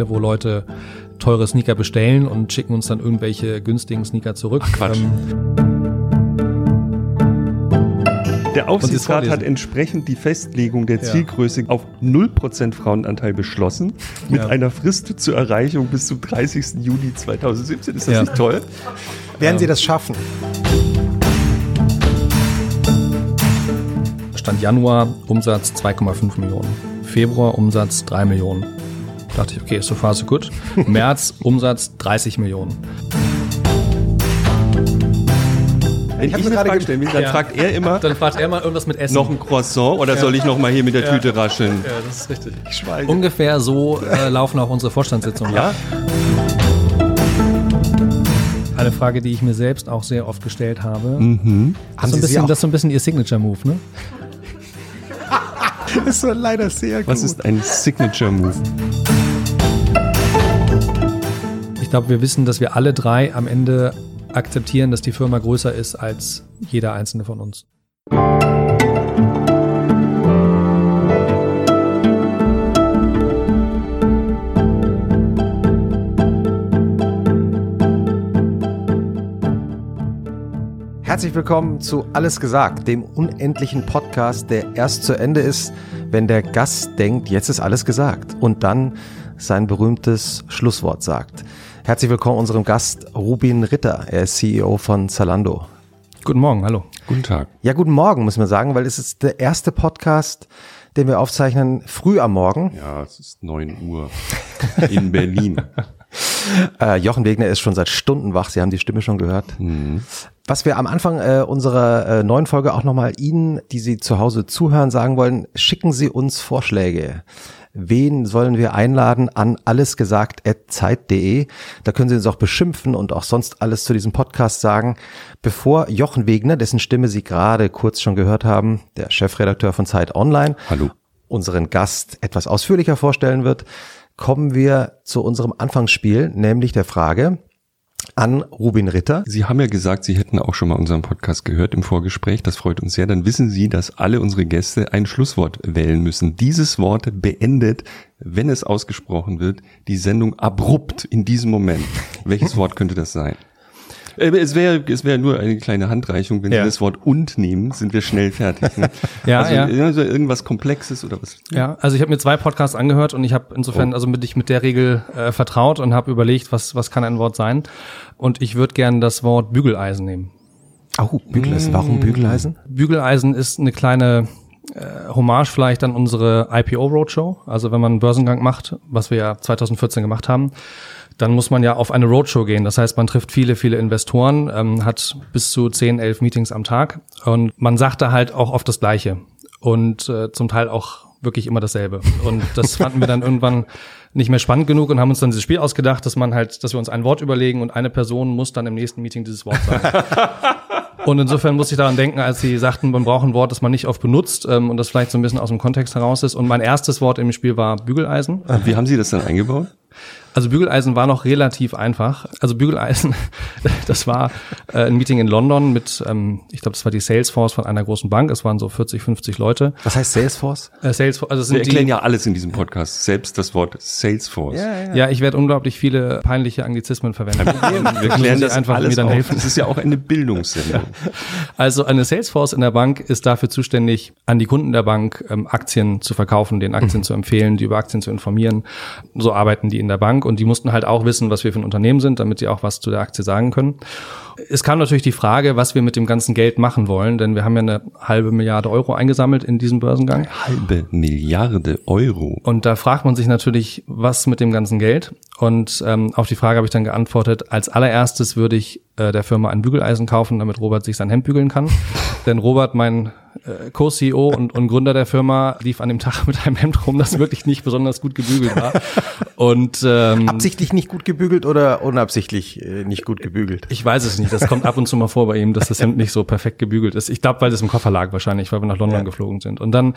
Fälle, wo Leute teure Sneaker bestellen und schicken uns dann irgendwelche günstigen Sneaker zurück. Ach, Quatsch. Ähm, der Aufsichtsrat hat entsprechend die Festlegung der Zielgröße ja. auf 0% Frauenanteil beschlossen, mit ja. einer Frist zur Erreichung bis zum 30. Juni 2017. Ist das ja. nicht toll? Werden Sie das schaffen? Stand Januar Umsatz 2,5 Millionen. Februar Umsatz 3 Millionen. Da dachte ich, okay, so far so gut. März Umsatz 30 Millionen. Wenn ich, ich eine Frage stellen will, dann ja. fragt er immer. Dann fragt er mal irgendwas mit Essen. Noch ein Croissant oder ja. soll ich noch mal hier mit der Tüte rascheln? Ja, das ist richtig. Ich schweige. Ungefähr so äh, laufen auch unsere Vorstandssitzungen. Ja. Eine Frage, die ich mir selbst auch sehr oft gestellt habe. Mhm. Das, ist so ein bisschen, das ist so ein bisschen Ihr Signature-Move, ne? das war leider sehr gut. Was ist ein Signature-Move? Ich glaube, wir wissen, dass wir alle drei am Ende akzeptieren, dass die Firma größer ist als jeder einzelne von uns. Herzlich willkommen zu Alles gesagt, dem unendlichen Podcast, der erst zu Ende ist, wenn der Gast denkt, jetzt ist alles gesagt und dann sein berühmtes Schlusswort sagt. Herzlich willkommen unserem Gast Rubin Ritter. Er ist CEO von Zalando. Guten Morgen, hallo. Guten Tag. Ja, guten Morgen, muss man sagen, weil es ist der erste Podcast, den wir aufzeichnen früh am Morgen. Ja, es ist neun Uhr in Berlin. äh, Jochen Wegner ist schon seit Stunden wach. Sie haben die Stimme schon gehört. Mhm. Was wir am Anfang äh, unserer äh, neuen Folge auch nochmal Ihnen, die Sie zu Hause zuhören, sagen wollen, schicken Sie uns Vorschläge wen sollen wir einladen an allesgesagt.zeit.de. Da können Sie uns auch beschimpfen und auch sonst alles zu diesem Podcast sagen. Bevor Jochen Wegner, dessen Stimme Sie gerade kurz schon gehört haben, der Chefredakteur von Zeit Online, Hallo. unseren Gast etwas ausführlicher vorstellen wird, kommen wir zu unserem Anfangsspiel, nämlich der Frage, an Rubin Ritter. Sie haben ja gesagt, Sie hätten auch schon mal unseren Podcast gehört im Vorgespräch. Das freut uns sehr. Dann wissen Sie, dass alle unsere Gäste ein Schlusswort wählen müssen. Dieses Wort beendet, wenn es ausgesprochen wird, die Sendung abrupt in diesem Moment. Welches Wort könnte das sein? Äh, es wäre es wäre nur eine kleine Handreichung, wenn ja. Sie das Wort und nehmen, sind wir schnell fertig. Ne? ja, also, ja. Also irgendwas Komplexes oder was? Ja, also ich habe mir zwei Podcasts angehört und ich habe insofern oh. also mit ich mit der Regel äh, vertraut und habe überlegt, was was kann ein Wort sein und ich würde gerne das Wort Bügeleisen nehmen. Oh, Bügeleisen. Warum Bügeleisen? Bügeleisen ist eine kleine äh, Hommage vielleicht an unsere IPO Roadshow. Also wenn man einen Börsengang macht, was wir ja 2014 gemacht haben, dann muss man ja auf eine Roadshow gehen. Das heißt, man trifft viele, viele Investoren, ähm, hat bis zu 10, 11 Meetings am Tag und man sagt da halt auch oft das Gleiche und äh, zum Teil auch wirklich immer dasselbe. Und das fanden wir dann irgendwann nicht mehr spannend genug und haben uns dann dieses Spiel ausgedacht, dass man halt, dass wir uns ein Wort überlegen und eine Person muss dann im nächsten Meeting dieses Wort sagen. Und insofern muss ich daran denken, als sie sagten, man braucht ein Wort, das man nicht oft benutzt ähm, und das vielleicht so ein bisschen aus dem Kontext heraus ist. Und mein erstes Wort im Spiel war Bügeleisen. Wie haben Sie das dann eingebaut? Also Bügeleisen war noch relativ einfach. Also Bügeleisen, das war äh, ein Meeting in London mit, ähm, ich glaube, das war die Salesforce von einer großen Bank. Es waren so 40, 50 Leute. Was heißt Salesforce? Äh, Salesforce. Also sind Wir erklären die, ja alles in diesem Podcast, selbst das Wort Salesforce. Ja, ja. ja ich werde unglaublich viele peinliche Anglizismen verwenden. Wir klären das einfach alles mir dann auf. helfen. Das ist ja auch eine Bildungssendung. Also eine Salesforce in der Bank ist dafür zuständig, an die Kunden der Bank ähm, Aktien zu verkaufen, den Aktien mhm. zu empfehlen, die über Aktien zu informieren. So arbeiten die in der Bank und die mussten halt auch wissen, was wir für ein Unternehmen sind, damit sie auch was zu der Aktie sagen können. Es kam natürlich die Frage, was wir mit dem ganzen Geld machen wollen, denn wir haben ja eine halbe Milliarde Euro eingesammelt in diesem Börsengang. Eine halbe Milliarde Euro. Und da fragt man sich natürlich, was mit dem ganzen Geld? Und ähm, auf die Frage habe ich dann geantwortet, als allererstes würde ich äh, der Firma ein Bügeleisen kaufen, damit Robert sich sein Hemd bügeln kann. Denn Robert, mein äh, Co-CEO und, und Gründer der Firma, lief an dem Tag mit einem Hemd rum, das wirklich nicht besonders gut gebügelt war. Und ähm, absichtlich nicht gut gebügelt oder unabsichtlich äh, nicht gut gebügelt? Ich weiß es nicht. Das kommt ab und zu mal vor bei ihm, dass das Hemd nicht so perfekt gebügelt ist. Ich glaube, weil das im Koffer lag wahrscheinlich, weil wir nach London ja. geflogen sind. Und dann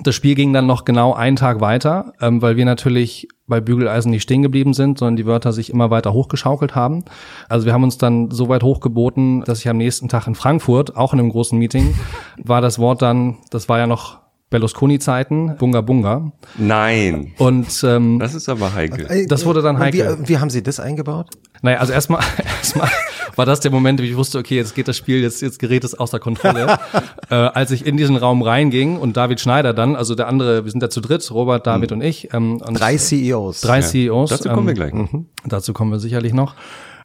das Spiel ging dann noch genau einen Tag weiter, ähm, weil wir natürlich bei Bügeleisen nicht stehen geblieben sind, sondern die Wörter sich immer weiter hochgeschaukelt haben. Also wir haben uns dann so weit hochgeboten, dass ich am nächsten Tag in Frankfurt, auch in einem großen Meeting, war das Wort dann, das war ja noch Berlusconi-Zeiten, Bunga Bunga. Nein. Und ähm, Das ist aber heikel. Das wurde dann heikel. Wie, wie haben Sie das eingebaut? Naja, also erstmal, erstmal war das der Moment, wo ich wusste, okay, jetzt geht das Spiel, jetzt, jetzt gerät es außer Kontrolle. äh, als ich in diesen Raum reinging und David Schneider dann, also der andere, wir sind ja zu dritt, Robert, David und ich. Ähm, und Drei CEOs. drei CEOs. Dazu kommen wir ähm, gleich. noch. Dazu kommen wir sicherlich noch.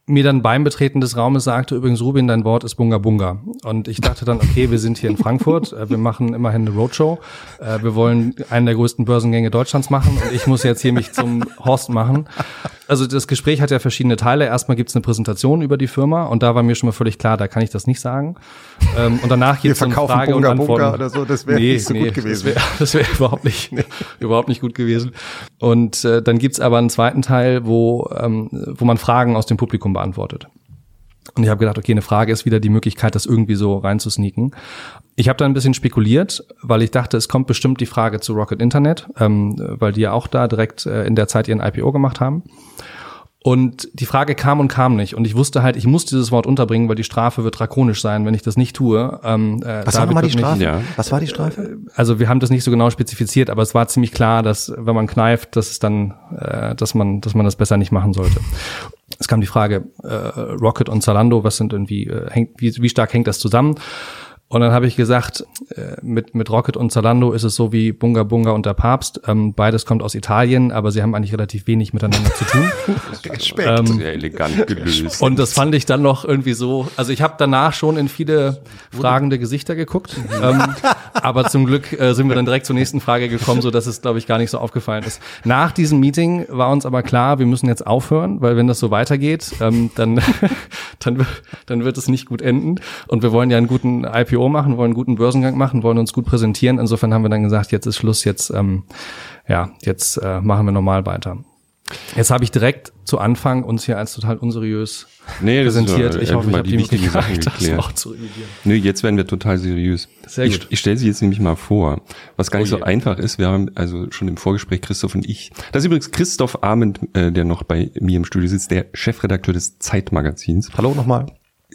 Mir dann beim Betreten des Raumes sagte übrigens Rubin, dein Wort ist Bunga Bunga. Und ich dachte dann, okay, wir sind hier in Frankfurt, äh, wir machen immerhin eine Roadshow, äh, wir wollen einen der größten Börsengänge Deutschlands machen und ich muss jetzt hier mich zum Horst machen. Also das Gespräch hat ja verschiedene Teile. Erstmal gibt's eine Präsentation über die Firma und da war mir schon mal völlig klar, da kann ich das nicht sagen. Ähm, und danach gibt's dann verkaufen Frage Bunga und Antworten. oder so, das wäre nicht so gut gewesen. Das wäre wär überhaupt nicht, überhaupt nicht gut gewesen. Und äh, dann gibt's aber einen zweiten Teil, wo, ähm, wo man Fragen aus dem Publikum beantwortet. Und ich habe gedacht, okay, eine Frage ist wieder die Möglichkeit, das irgendwie so reinzusneaken. Ich habe da ein bisschen spekuliert, weil ich dachte, es kommt bestimmt die Frage zu Rocket Internet, ähm, weil die ja auch da direkt äh, in der Zeit ihren IPO gemacht haben. Und die Frage kam und kam nicht. Und ich wusste halt, ich muss dieses Wort unterbringen, weil die Strafe wird drakonisch sein, wenn ich das nicht tue. Ähm, äh, Was war nochmal die Strafe? ja. Was war die Strafe? also wir haben das nicht so genau spezifiziert, aber es war ziemlich klar, dass wenn man kneift, dass es dann, äh, dass man, dass man das besser nicht machen sollte. Es kam die Frage, äh, Rocket und Zalando, was sind irgendwie, äh, hängt, wie, wie stark hängt das zusammen? Und dann habe ich gesagt, äh, mit, mit Rocket und Zalando ist es so wie Bunga Bunga und der Papst. Ähm, beides kommt aus Italien, aber sie haben eigentlich relativ wenig miteinander zu tun. Sehr elegant gelöst. Und das fand ich dann noch irgendwie so, also ich habe danach schon in viele fragende Gesichter geguckt, ähm, aber zum Glück äh, sind wir dann direkt zur nächsten Frage gekommen, so dass es, glaube ich, gar nicht so aufgefallen ist. Nach diesem Meeting war uns aber klar, wir müssen jetzt aufhören, weil wenn das so weitergeht, ähm, dann, dann, dann wird es nicht gut enden. Und wir wollen ja einen guten IPO machen, wollen einen guten Börsengang machen, wollen uns gut präsentieren. Insofern haben wir dann gesagt, jetzt ist Schluss, jetzt, ähm, ja, jetzt äh, machen wir normal weiter. Jetzt habe ich direkt zu Anfang uns hier als total unseriös Nee, das ist präsentiert. ja ich hoffe, ich habe die die wichtigen Sachen das geklärt. auch zu revidieren. Nö, jetzt werden wir total seriös. Sehr ich gut. ich stelle sie jetzt nämlich mal vor, was gar nicht Oh so einfach ist. Wir haben also schon im Vorgespräch Christoph und ich. Das ist übrigens Christoph Arment, äh, der noch bei mir im Studio sitzt, der Chefredakteur des Zeitmagazins. Hallo nochmal.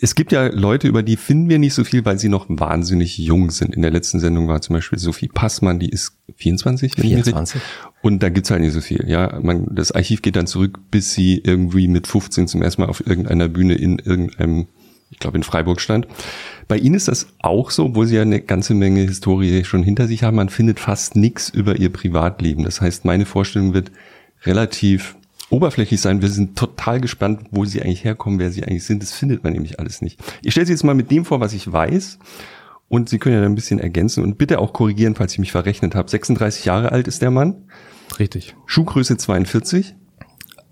Es gibt ja Leute, über die finden wir nicht so viel, weil sie noch wahnsinnig jung sind. In der letzten Sendung war zum Beispiel Sophie Passmann, die ist 24. wenn ich mich 24. richtig- Und da gibt's halt nicht so viel. Ja, man, das Archiv geht dann zurück, bis sie irgendwie mit 15 zum ersten Mal auf irgendeiner Bühne in irgendeinem, ich glaube in Freiburg stand. Bei Ihnen ist das auch so, obwohl Sie ja eine ganze Menge Historie schon hinter sich haben. Man findet fast nichts über Ihr Privatleben. Das heißt, meine Vorstellung wird relativ oberflächlich sein. Wir sind total gespannt, wo Sie eigentlich herkommen, wer Sie eigentlich sind. Das findet man nämlich alles nicht. Ich stelle Sie jetzt mal mit dem vor, was ich weiß. Und Sie können ja dann ein bisschen ergänzen und bitte auch korrigieren, falls ich mich verrechnet habe. 36 Jahre alt ist der Mann. Richtig. Schuhgröße 42.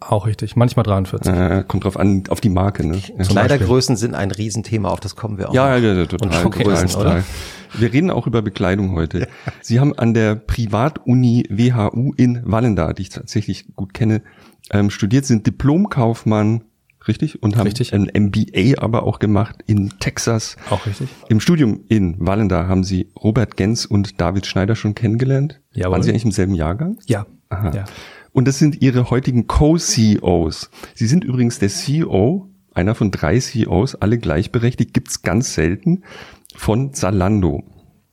Auch richtig. Manchmal 43. Äh, kommt drauf an, auf die Marke. Ne? Ja. Kleidergrößen sind ein Riesenthema, auf das kommen wir auch. Ja, ja, ja, total. Und total, Größen, total. oder? Wir reden auch über Bekleidung heute. Sie haben an der Privatuni WHU in Wallenda, die ich tatsächlich gut kenne, ähm, studiert, sind Diplomkaufmann, richtig? Und haben Richtig. ein MBA aber auch gemacht in Texas. Auch richtig. Im Studium in Wallenda haben Sie Robert Gens und David Schneider schon kennengelernt. Jawohl. Waren Sie eigentlich im selben Jahrgang? Ja. Aha. ja. Und das sind ihre heutigen Co-CEOs. Sie sind übrigens der CEO, einer von drei CEOs, alle gleichberechtigt, gibt's ganz selten, von Zalando.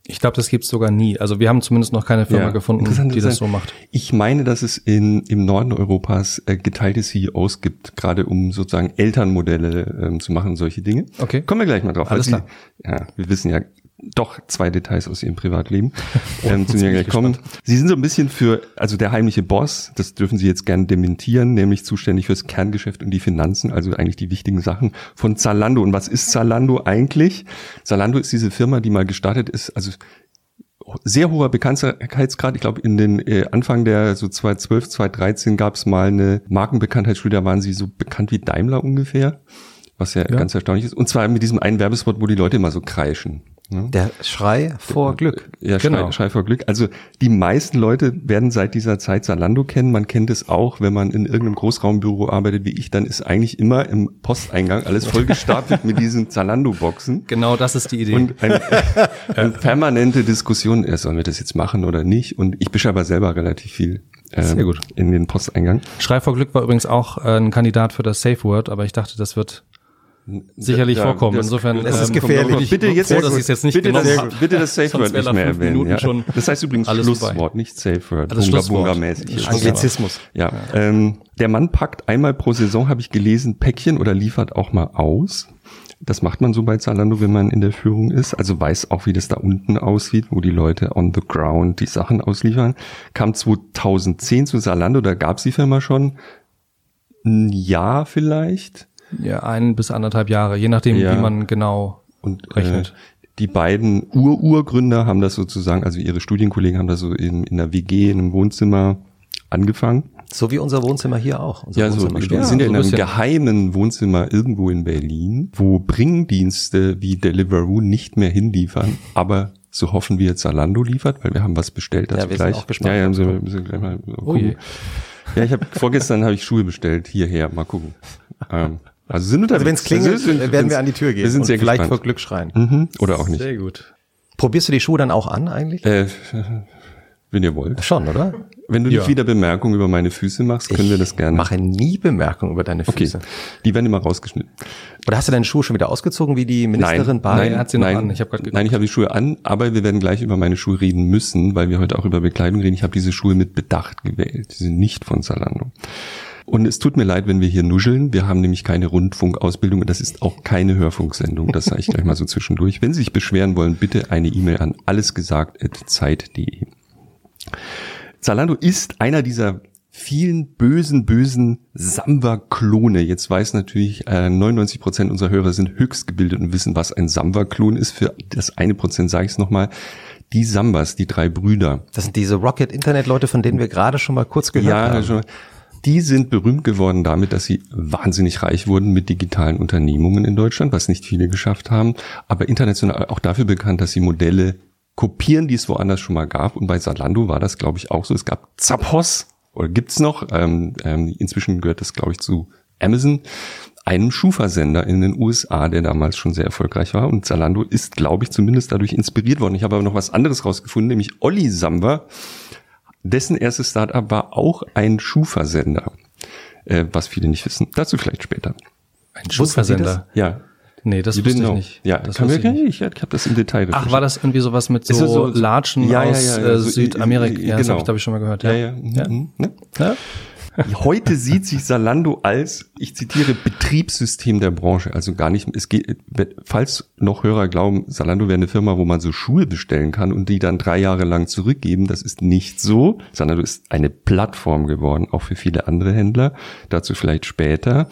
Ich glaube, das gibt's sogar nie. Also wir haben zumindest noch keine Firma Ja, gefunden, die das so macht. Ich meine, dass es in, im Norden Europas äh, geteilte CEOs gibt, gerade um sozusagen Elternmodelle ähm, zu machen, solche Dinge. Okay. Kommen wir gleich mal drauf. Alles weil Sie, ja, wir wissen ja doch zwei Details aus Ihrem Privatleben, ähm, zu denen wir gleich kommen. Sie sind so ein bisschen für, also der heimliche Boss, das dürfen Sie jetzt gerne dementieren, nämlich zuständig fürs Kerngeschäft und die Finanzen, also eigentlich die wichtigen Sachen von Zalando. Und was ist Zalando eigentlich? Zalando ist diese Firma, die mal gestartet ist, also sehr hoher Bekanntheitsgrad. Ich glaube, in den äh, Anfang der so 2012, 2013 gab es mal eine Markenbekanntheitsstudie, da waren sie so bekannt wie Daimler ungefähr, was ja, Ja. ganz erstaunlich ist. Und zwar mit diesem einen Werbespot, wo die Leute immer so kreischen. Ne? Der Schrei vor Glück. Ja, Genau. Schrei, Schrei vor Glück. Also die meisten Leute werden seit dieser Zeit Zalando kennen. Man kennt es auch, wenn man in irgendeinem Großraumbüro arbeitet wie ich, dann ist eigentlich immer im Posteingang alles vollgestapelt mit diesen Zalando-Boxen. Genau das ist die Idee. Und eine, eine permanente Diskussion, äh, sollen wir das jetzt machen oder nicht? Und ich beschreibe selber relativ viel Sehr gut. in den Posteingang. Schrei vor Glück war übrigens auch äh, ein Kandidat für das Safe Word, aber ich dachte, das wird sicherlich Ja, vorkommen. das- Insofern das ist ähm, gefährlich. ich Bitte jetzt, froh, dass ich es jetzt nicht bitte genommen das, bitte das Safe Word nicht mehr fünf erwähnen. Minuten Ja. schon Das heißt übrigens alles Schlusswort, vorbei. nicht Safe Word. Also hier. Schlusswort. Anglizismus. Ja, ähm, der Mann packt einmal pro Saison, habe ich gelesen, Päckchen oder liefert auch mal aus. Das macht man so bei Zalando, wenn man in der Führung ist. Also weiß auch, wie das da unten aussieht, wo die Leute on the ground die Sachen ausliefern. Kam 2010 zu Zalando, da gab's die Firma schon ein Jahr vielleicht. Ja, ein bis anderthalb Jahre, je nachdem, Ja. wie man genau Und Rechnet. Äh, die beiden Ur-Urgründer haben das sozusagen, also ihre Studienkollegen haben das so in, in der WG, in einem Wohnzimmer angefangen. So wie unser Wohnzimmer hier auch. Unser Ja, so, wir sind ja so in ein einem bisschen. geheimen Wohnzimmer irgendwo in Berlin, wo Bringdienste wie Deliveroo nicht mehr hinliefern, aber so hoffen wir Zalando liefert, weil wir haben was bestellt dazu Ja, wir sind gleich. auch gespannt. Ja, ja, müssen wir, müssen wir gleich mal Oh je. gucken. Ja, ich habe vorgestern habe ich Schuhe bestellt hierher, mal gucken. Ähm, also sind Also unterwegs. wenn es klingelt, Also sind- werden wir an die Tür gehen Wir sind und sehr vielleicht vor gespannt. Glück schreien. Mhm, oder auch nicht. Sehr gut. Probierst du die Schuhe dann auch an eigentlich? Äh, wenn ihr wollt. Schon, oder? Wenn du Ja. nicht wieder Bemerkungen über meine Füße machst, können wir das gerne. Mache nie Bemerkungen über deine Okay, Füße. die werden immer rausgeschnitten. Oder hast du deine Schuhe schon wieder ausgezogen, wie die Ministerin Nein, Barley? nein, hat sie noch nein, an. Ich hab grad geguckt. nein, ich habe die Schuhe an, aber wir werden gleich über meine Schuhe reden müssen, weil wir heute auch über Bekleidung reden. Ich habe diese Schuhe mit Bedacht gewählt. Die sind nicht von Zalando. Und es tut mir leid, wenn wir hier nuscheln. Wir haben nämlich keine Rundfunkausbildung und das ist auch keine Hörfunksendung. Das sage ich gleich mal so zwischendurch. Wenn Sie sich beschweren wollen, bitte eine E-Mail an allesgesagt.zeit.de. Zalando ist einer dieser vielen bösen, bösen Samba-Klone. Jetzt weiß natürlich, äh, 99 Prozent unserer Hörer sind höchst gebildet und wissen, was ein Samba-Klon ist. Für das eine Prozent sage ich es nochmal. Die Sambas, die drei Brüder, Das sind diese Rocket-Internet-Leute, von denen wir gerade schon mal kurz gehört ja, haben. schon. Die sind berühmt geworden damit, dass sie wahnsinnig reich wurden mit digitalen Unternehmungen in Deutschland, was nicht viele geschafft haben, aber international auch dafür bekannt, dass sie Modelle kopieren, die es woanders schon mal gab. Und bei Zalando war das, glaube ich, auch so. Es gab Zappos, oder gibt's noch, ähm, ähm, inzwischen gehört das, glaube ich, zu Amazon, einem Schuhversender in den USA, der damals schon sehr erfolgreich war. Und Zalando ist, glaube ich, zumindest dadurch inspiriert worden. Ich habe aber noch was anderes rausgefunden, nämlich Olli Samba, dessen erstes Startup war auch ein Schuhversender, äh, was viele nicht wissen. Dazu vielleicht später. Ein Schuhversender. Ja. Nee, das You wusste ich nicht. Ja, das kann ich nicht. ich, ich habe das im Detail Ach, war das irgendwie sowas mit so, das so- Latschen Ja, ja, aus ja, äh, so- Südamerika? Ja, das genau. habe ich, glaube ich, schon mal gehört. Ja, Ja, ja. mhm, Ja. Heute sieht sich Salando als, ich zitiere, Betriebssystem der Branche. Also gar nicht, es geht, falls noch Hörer glauben, Salando wäre eine Firma, wo man so Schuhe bestellen kann und die dann drei Jahre lang zurückgeben, das ist nicht so. Salando ist eine Plattform geworden, auch für viele andere Händler. Dazu vielleicht später.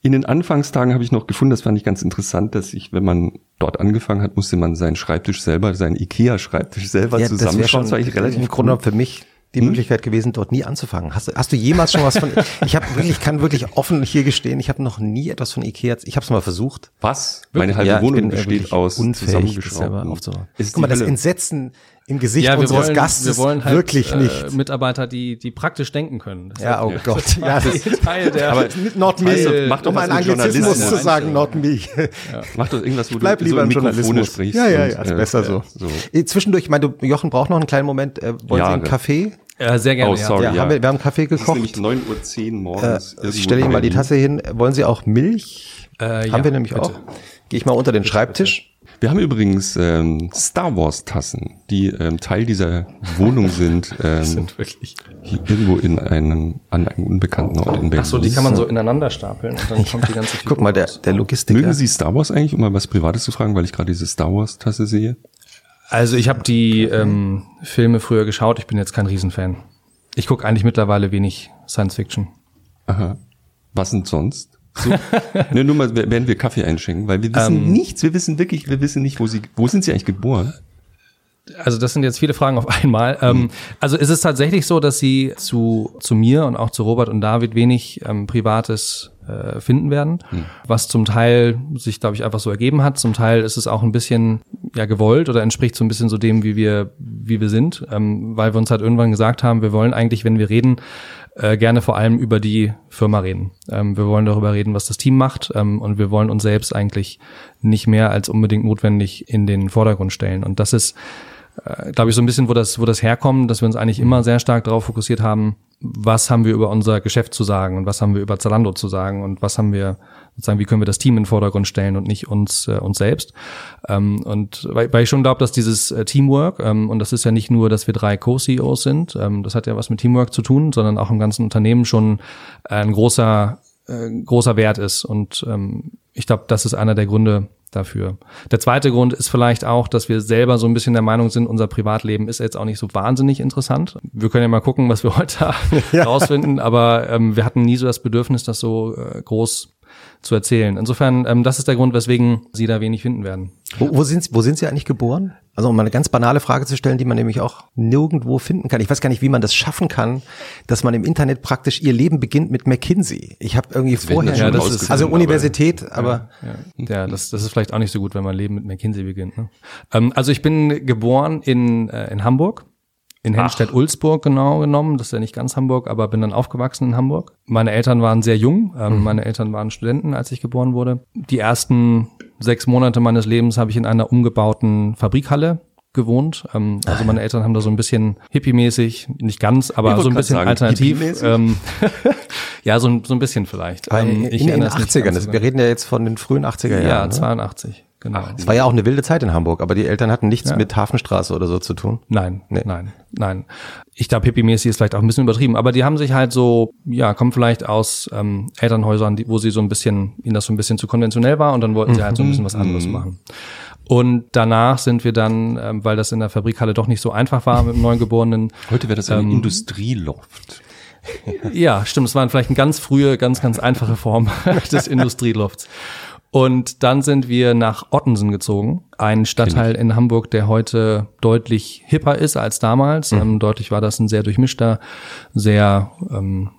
In den Anfangstagen habe ich noch gefunden, das fand ich ganz interessant, dass ich, wenn man dort angefangen hat, musste man seinen Schreibtisch selber, seinen Ikea-Schreibtisch selber Ja, das schon Das war eigentlich relativ im Grunde cool. für mich die Möglichkeit gewesen, dort nie anzufangen. Hast, du- hast du jemals schon was von? ich habe wirklich, ich kann wirklich offen hier gestehen, ich habe noch nie etwas von Ikea. Ich habe es mal versucht. Was? Meine halbe Ja, Wohnung besteht wirklich aus unfähig, zusammengeschraubten. Ist Guck mal, das. Entsetzen im Gesicht Ja, wir unseres wollen, Gastes wir wollen halt wirklich nicht. Äh, Mitarbeiter, die, die praktisch denken können. Das ja, oh Ja. Gott. Ja, das ist Teil der. Aber Not me. Du, mach doch um was einen Anglizismus Journalismus. zu sagen, not me. Mach doch irgendwas, wo Bleib du lieber so im Journalismus. sprichst. Ja, ja, ja, ist äh, besser so. so. Äh, Zwischendurch, ich meine, du, Jochen braucht noch einen kleinen Moment. Äh, wollen Ja, Sie einen ne. Kaffee? äh, sehr gerne. Oh, sorry. Ja, ja. Haben wir, wir haben Kaffee Es ist gekocht. nämlich 9.10 Uhr morgens. Äh, ich stelle Ihnen mal die. Tasse hin. Wollen Sie auch Milch? Ja. Äh, Haben ja, wir nämlich bitte. auch. Gehe ich mal unter den Schreibtisch. Wir haben übrigens ähm, Star Wars Tassen, die ähm, Teil dieser Wohnung sind, ähm, Sind wirklich. hier irgendwo in einem, an einem unbekannten Ort in Berlin. Ach so, die kann man so ineinander stapeln und dann kommt die ganze Figur Guck mal, der, der Logistiker. Mögen Sie Star Wars eigentlich, um mal was Privates zu fragen, weil ich gerade diese Star Wars Tasse sehe? Also ich habe die ähm, Filme früher geschaut. Ich bin jetzt kein Riesenfan. Ich gucke eigentlich mittlerweile wenig Science Fiction. Aha. Was denn sonst? So, ne, nur mal, während wir Kaffee einschenken, weil wir wissen Ähm, nichts, wir wissen wirklich, wir wissen nicht, wo sie, wo sind sie eigentlich geboren? Also das sind jetzt viele Fragen auf einmal. Ähm, also ist es tatsächlich so, dass Sie zu, zu mir und auch zu Robert und David wenig ähm, Privates äh, finden werden, was zum Teil sich, glaube ich, einfach so ergeben hat. Zum Teil ist es auch ein bisschen ja gewollt oder entspricht so ein bisschen so dem, wie wir wie wir sind, ähm, weil wir uns halt irgendwann gesagt haben, wir wollen eigentlich, wenn wir reden, äh, gerne vor allem über die Firma reden. Ähm, wir wollen darüber reden, was das Team macht ähm, und wir wollen uns selbst eigentlich nicht mehr als unbedingt notwendig in den Vordergrund stellen. Und das ist, äh, glaube ich, so ein bisschen, wo das, wo das herkommt, dass wir uns eigentlich immer sehr stark darauf fokussiert haben, was haben wir über unser Geschäft zu sagen und was haben wir über Zalando zu sagen und was haben wir sozusagen, wie können wir das Team in den Vordergrund stellen und nicht uns, äh, uns selbst. Ähm, und weil, weil ich schon glaube, dass dieses äh, Teamwork, ähm, und das ist ja nicht nur, dass wir drei Co-CEOs sind, ähm, das hat ja was mit Teamwork zu tun, sondern auch im ganzen Unternehmen schon ein großer, äh, großer Wert ist. Und ähm, ich glaube, das ist einer der Gründe, dafür. Der zweite Grund ist vielleicht auch, dass wir selber so ein bisschen der Meinung sind, unser Privatleben ist jetzt auch nicht so wahnsinnig interessant. Wir können ja mal gucken, was wir heute ja. rausfinden, aber ähm, wir hatten nie so das Bedürfnis, das so äh, groß zu erzählen. Insofern, ähm, das ist der Grund, weswegen Sie da wenig finden werden. Wo, wo, sind, wo sind Sie eigentlich geboren? Also um mal eine ganz banale Frage zu stellen, die man nämlich auch nirgendwo finden kann. Ich weiß gar nicht, wie man das schaffen kann, dass man im Internet praktisch ihr Leben beginnt mit McKinsey. Ich habe irgendwie das vorher ja, das ist, also Universität, aber, aber ja, ja, das, das ist vielleicht auch nicht so gut, wenn man Leben mit McKinsey beginnt. Ne? Ähm, also ich bin geboren in äh, in Hamburg in Hennstedt-Ulzburg genau genommen. Das ist ja nicht ganz Hamburg, aber bin dann aufgewachsen in Hamburg. Meine Eltern waren sehr jung. Ähm, mhm. Meine Eltern waren Studenten, als ich geboren wurde. Die ersten sechs Monate meines Lebens habe ich in einer umgebauten Fabrikhalle gewohnt. Ähm, also meine Eltern haben da so ein bisschen hippie-mäßig, nicht ganz, aber so ein bisschen sagen, alternativ. Ähm, ja, so, so ein bisschen vielleicht. Ähm, in, in den 80ern, wir reden ja jetzt von den frühen 80er Jahren. Ja, 82. Genau. Es war ja auch eine wilde Zeit in Hamburg, aber die Eltern hatten nichts ja. mit Hafenstraße oder so zu tun. Nein, nee. nein, nein. Ich glaube, hippie-mäßig ist vielleicht auch ein bisschen übertrieben, aber die haben sich halt so, ja, kommen vielleicht aus ähm, Elternhäusern, die, wo sie so ein bisschen, ihnen das so ein bisschen zu konventionell war und dann wollten sie halt so ein bisschen was anderes mhm. machen. Und danach sind wir dann, ähm, weil das in der Fabrikhalle doch nicht so einfach war mit dem Neugeborenen. Heute wäre das ein ähm, Industrieloft. ja, stimmt. Es waren vielleicht eine ganz frühe, ganz, ganz einfache Form des Industrielofts. Und dann sind wir nach Ottensen gezogen, ein Stadtteil in Hamburg, der heute deutlich hipper ist als damals. Mhm. Ähm, deutlich war das ein sehr durchmischter, sehr ähm,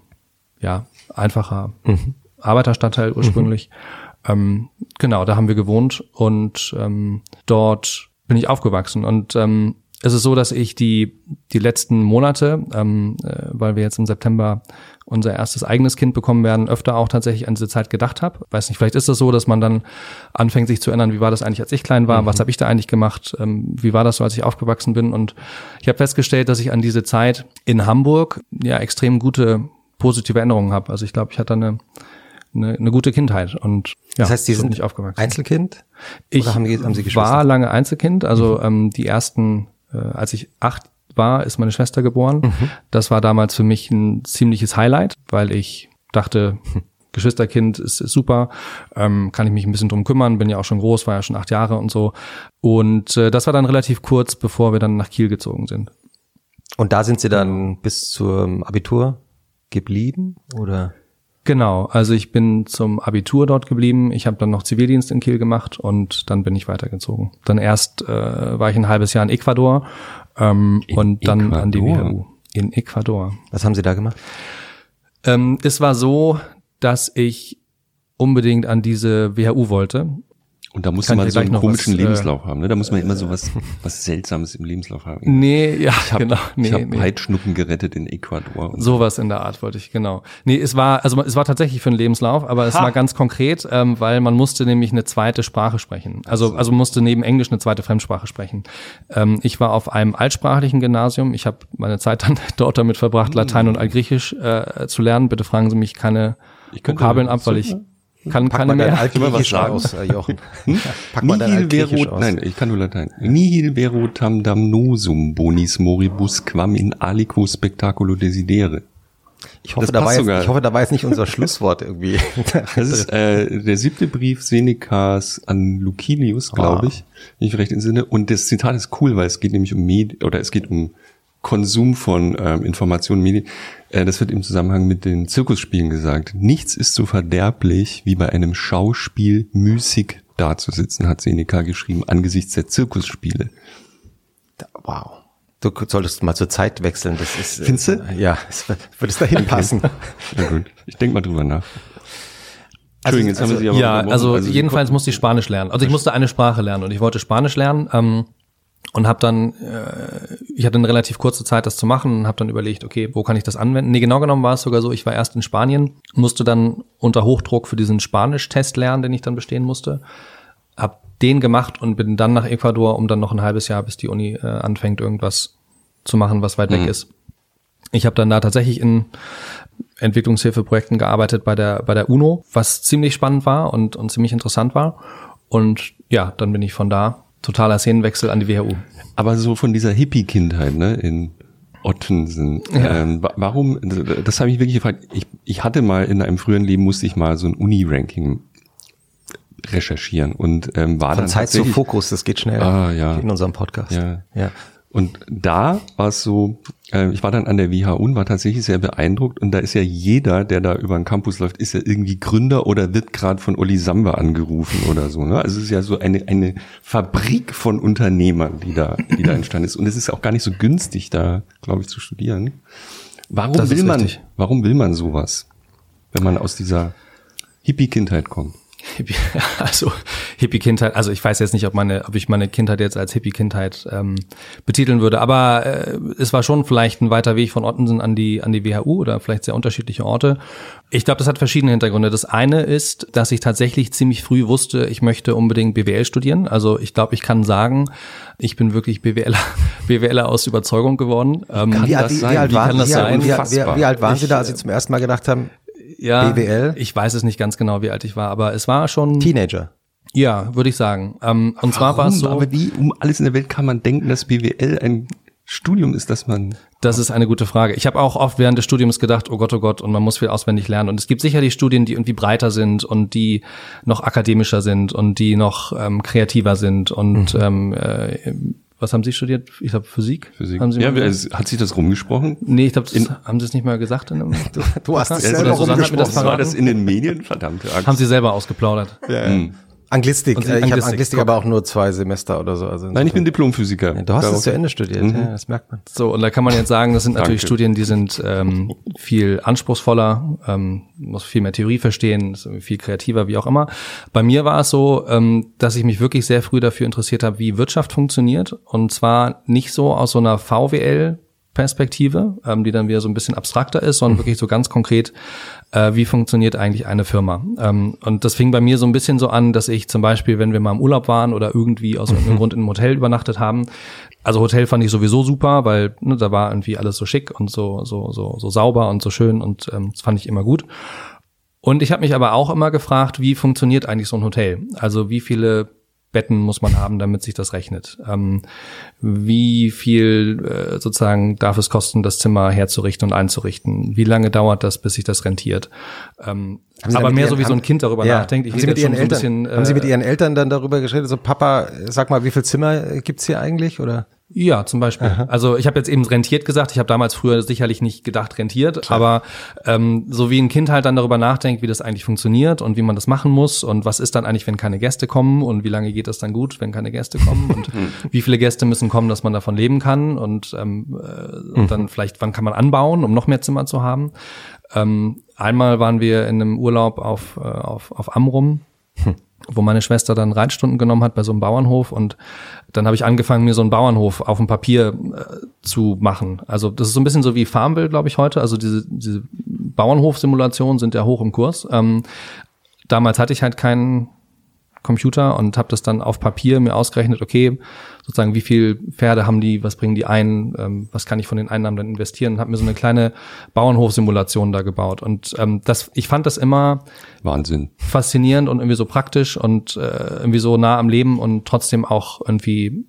ja einfacher mhm. Arbeiterstadtteil ursprünglich. Mhm. Ähm, genau, da haben wir gewohnt und ähm, dort bin ich aufgewachsen und ähm, es ist so, dass ich die, die letzten Monate, ähm, äh, weil wir jetzt im September unser erstes eigenes Kind bekommen werden, öfter auch tatsächlich an diese Zeit gedacht habe. Weiß nicht, vielleicht ist das so, dass man dann anfängt, sich zu erinnern, wie war das eigentlich, als ich klein war, mhm. was habe ich da eigentlich gemacht, ähm, wie war das so, als ich aufgewachsen bin. Und ich habe festgestellt, dass ich an diese Zeit in Hamburg ja extrem gute positive Erinnerungen habe. Also ich glaube, ich hatte eine, eine, eine gute Kindheit und ja, das heißt, Sie sind nicht aufgewachsen. Einzelkind? Ich haben, haben Sie war lange Einzelkind, also mhm. ähm, die ersten äh, als ich acht war, ist meine Schwester geboren. Mhm. Das war damals für mich ein ziemliches Highlight, weil ich dachte, hm, Geschwisterkind ist, ist super, ähm, kann ich mich ein bisschen drum kümmern, bin ja auch schon groß, war ja schon acht Jahre und so. Und äh, das war dann relativ kurz, bevor wir dann nach Kiel gezogen sind. Und da sind Sie dann bis zum Abitur geblieben oder? Genau, also ich bin zum Abitur dort geblieben. Ich habe dann noch Zivildienst in Kiel gemacht und dann bin ich weitergezogen. Dann erst äh, war ich ein halbes Jahr in Ecuador ähm, und dann Ecuador. an die WHU in Ecuador. Was haben Sie da gemacht? Ähm, es war so, dass ich unbedingt an diese WHU wollte und da muss man so einen komischen was, äh, Lebenslauf äh, haben, ne? Da muss man immer so was, was Seltsames im Lebenslauf haben. Nee, ja, ich hab, genau. Nee, ich habe nee. Heidschnuppen gerettet in Ecuador. Sowas in der Art wollte ich, genau. Nee, es war, also es war tatsächlich für einen Lebenslauf, aber es ha. war ganz konkret, ähm, weil man musste nämlich eine zweite Sprache sprechen. Also, also musste neben Englisch eine zweite Fremdsprache sprechen. Ähm, ich war auf einem altsprachlichen Gymnasium. Ich habe meine Zeit dann dort damit verbracht, Latein und Altgriechisch äh, zu lernen. Bitte fragen Sie mich keine Vokabeln ab, weil ich kann Pack keine mehr. Altgriechisch aus, äh, Jochen. Hm? Pack mal dein vero, aus. Nein, ich kann nur Latein. Nihil vero tam damnosum bonis moribus quam in aliquo spectaculo desidere. Ich hoffe, da war jetzt, ich hoffe, da war jetzt nicht unser Schlusswort irgendwie. das ist äh, der siebte Brief Senecas an Lucilius, glaube ich, wenn ich recht entsinne. Und das Zitat ist cool, weil es geht nämlich um Med oder es geht um Konsum von ähm, Informationen, Medien. Äh, das wird im Zusammenhang mit den Zirkusspielen gesagt. Nichts ist so verderblich, wie bei einem Schauspiel müßig dazusitzen, hat Seneca geschrieben, angesichts der Zirkusspiele. Wow. Du solltest mal zur Zeit wechseln. Das ist, äh, Findest du? Äh, ja, es würde es dahin passen. Na gut, ich denk mal drüber nach. Also, Entschuldigung, jetzt also, haben wir sie aber Ja, also, also jedenfalls musste ich Spanisch lernen. Also ich musste eine Sprache lernen und ich wollte Spanisch lernen. Ähm, und habe dann, äh, ich hatte eine relativ kurze Zeit, das zu machen und habe dann überlegt, okay, wo kann ich das anwenden? Nee, genau genommen war es sogar so, ich war erst in Spanien, musste dann unter Hochdruck für diesen Spanisch-Test lernen, den ich dann bestehen musste, hab den gemacht und bin dann nach Ecuador, um dann noch ein halbes Jahr, bis die Uni äh, anfängt, irgendwas zu machen, was weit mhm. weg ist. Ich habe dann da tatsächlich in Entwicklungshilfeprojekten gearbeitet bei der, bei der UNO, was ziemlich spannend war und, und ziemlich interessant war. Und ja, dann bin ich von da totaler Szenenwechsel an die WHU. Aber so von dieser Hippie-Kindheit, ne, in Ottensen. Ja. Ähm, warum, das habe ich wirklich gefragt. Ich, ich hatte mal in einem früheren Leben, musste ich mal so ein Uni-Ranking recherchieren und ähm, war Von dann Zeit zu Fokus, das geht schnell ah, ja. in unserem Podcast. Ja. ja. Und da war es so, äh, ich war dann an der WHU und war tatsächlich sehr beeindruckt. Und da ist ja jeder, der da über den Campus läuft, ist ja irgendwie Gründer oder wird gerade von Olli Samba angerufen oder so. Ne? Also es ist ja so eine, eine Fabrik von Unternehmern, die da, die da entstanden ist. Und es ist auch gar nicht so günstig, da, glaube ich, zu studieren. Warum Das will man, richtig. warum will man sowas, wenn man aus dieser Hippie-Kindheit kommt? Hippie, also Hippie-Kindheit, also ich weiß jetzt nicht, ob meine, ob ich meine Kindheit jetzt als Hippie-Kindheit ähm, betiteln würde, aber äh, es war schon vielleicht ein weiter Weg von Ottensen an die an die WHU oder vielleicht sehr unterschiedliche Orte. Ich glaube, das hat verschiedene Hintergründe. Das eine ist, dass ich tatsächlich ziemlich früh wusste, ich möchte unbedingt BWL studieren. Also ich glaube, ich kann sagen, ich bin wirklich BWLer, BWLer aus Überzeugung geworden. Ähm, Kann Wie, alt- das wie, sein? wie alt Wie waren, wie? Wie, wie, alt waren Sie Ich, da, als Sie zum ersten Mal gedacht haben, ja, BWL? Ich weiß es nicht ganz genau, wie alt ich war, aber es war schon. Teenager? Ja, würde ich sagen. Ähm, und zwar war es so. Aber wie um alles in der Welt kann man denken, dass BWL ein Studium ist, dass man Das ist eine gute Frage. Ich habe auch oft während des Studiums gedacht, oh Gott, oh Gott, und man muss viel auswendig lernen. Und es gibt sicherlich Studien, die irgendwie breiter sind und die noch akademischer sind und die noch ähm, kreativer sind. Und ähm, äh, was haben Sie studiert? Ich glaube Physik. Physik. Haben Sie ja, gesagt? hat sich das rumgesprochen? nee, ich glaube, haben Sie es nicht mal gesagt in einem. Du hast es selber Susanne hat mir das rumgesprochen. war das in den Medien? Verdammte Axt. haben Sie selber ausgeplaudert. Anglistik. Und Äh, Ich habe Anglistik, aber auch nur zwei Semester oder so. Also Nein, ich bin Diplomphysiker. du hast es zu Ende studiert, ja, das merkt man. So, und da kann man jetzt sagen, das sind natürlich. Studien, die sind ähm, viel anspruchsvoller, ähm, muss viel mehr Theorie verstehen, viel kreativer, wie auch immer. Bei mir war es so, ähm, dass ich mich wirklich sehr früh dafür interessiert habe, wie Wirtschaft funktioniert. Und zwar nicht so aus so einer VWL Perspektive, ähm, die dann wieder so ein bisschen abstrakter ist, sondern wirklich so ganz konkret, äh, wie funktioniert eigentlich eine Firma. Ähm, und das fing bei mir so ein bisschen so an, dass ich zum Beispiel, wenn wir mal im Urlaub waren oder irgendwie aus irgendeinem Grund in einem Hotel übernachtet haben, also Hotel fand ich sowieso super, weil ne, da war irgendwie alles so schick und so so so so sauber und so schön und ähm, das fand ich immer gut. Und ich habe mich aber auch immer gefragt, wie funktioniert eigentlich so ein Hotel? Also wie viele Betten muss man haben, damit sich das rechnet? Ähm, wie viel äh, sozusagen darf es kosten, das Zimmer herzurichten und einzurichten? Wie lange dauert das, bis sich das rentiert? Ähm, aber mehr Ihren- so wie so ein Kind darüber Ja. nachdenkt. Ich haben Sie mit Ihren schon so ein Eltern, bisschen, haben Sie mit äh, Ihren Eltern dann darüber geredet, so Papa, sag mal, wie viel Zimmer äh, gibt's hier eigentlich oder? Ja, zum Beispiel. Also ich habe jetzt eben rentiert gesagt. Ich habe damals früher sicherlich nicht gedacht rentiert, aber ähm, so wie ein Kind halt dann darüber nachdenkt, wie das eigentlich funktioniert und wie man das machen muss und was ist dann eigentlich, wenn keine Gäste kommen und wie lange geht das dann gut, wenn keine Gäste kommen und wie viele Gäste müssen kommen, dass man davon leben kann und, ähm, äh, und dann vielleicht, wann kann man anbauen, um noch mehr Zimmer zu haben. Ähm, einmal waren wir in einem Urlaub auf, äh, auf, auf Amrum wo meine Schwester dann Reitstunden genommen hat bei so einem Bauernhof und dann habe ich angefangen, mir so einen Bauernhof auf dem Papier äh, zu machen. Also das ist so ein bisschen so wie Farmville, glaube ich, heute. Also diese, diese Bauernhof-Simulationen sind ja hoch im Kurs. Ähm, damals hatte ich halt keinen Computer und habe das dann auf Papier mir ausgerechnet, okay, sozusagen wie viel Pferde haben die, was bringen die ein, ähm, was kann ich von den Einnahmen dann investieren und habe mir so eine kleine Bauernhof-Simulation da gebaut. Und ähm, das, ich fand das immer Wahnsinn. faszinierend und irgendwie so praktisch und äh, irgendwie so nah am Leben und trotzdem auch irgendwie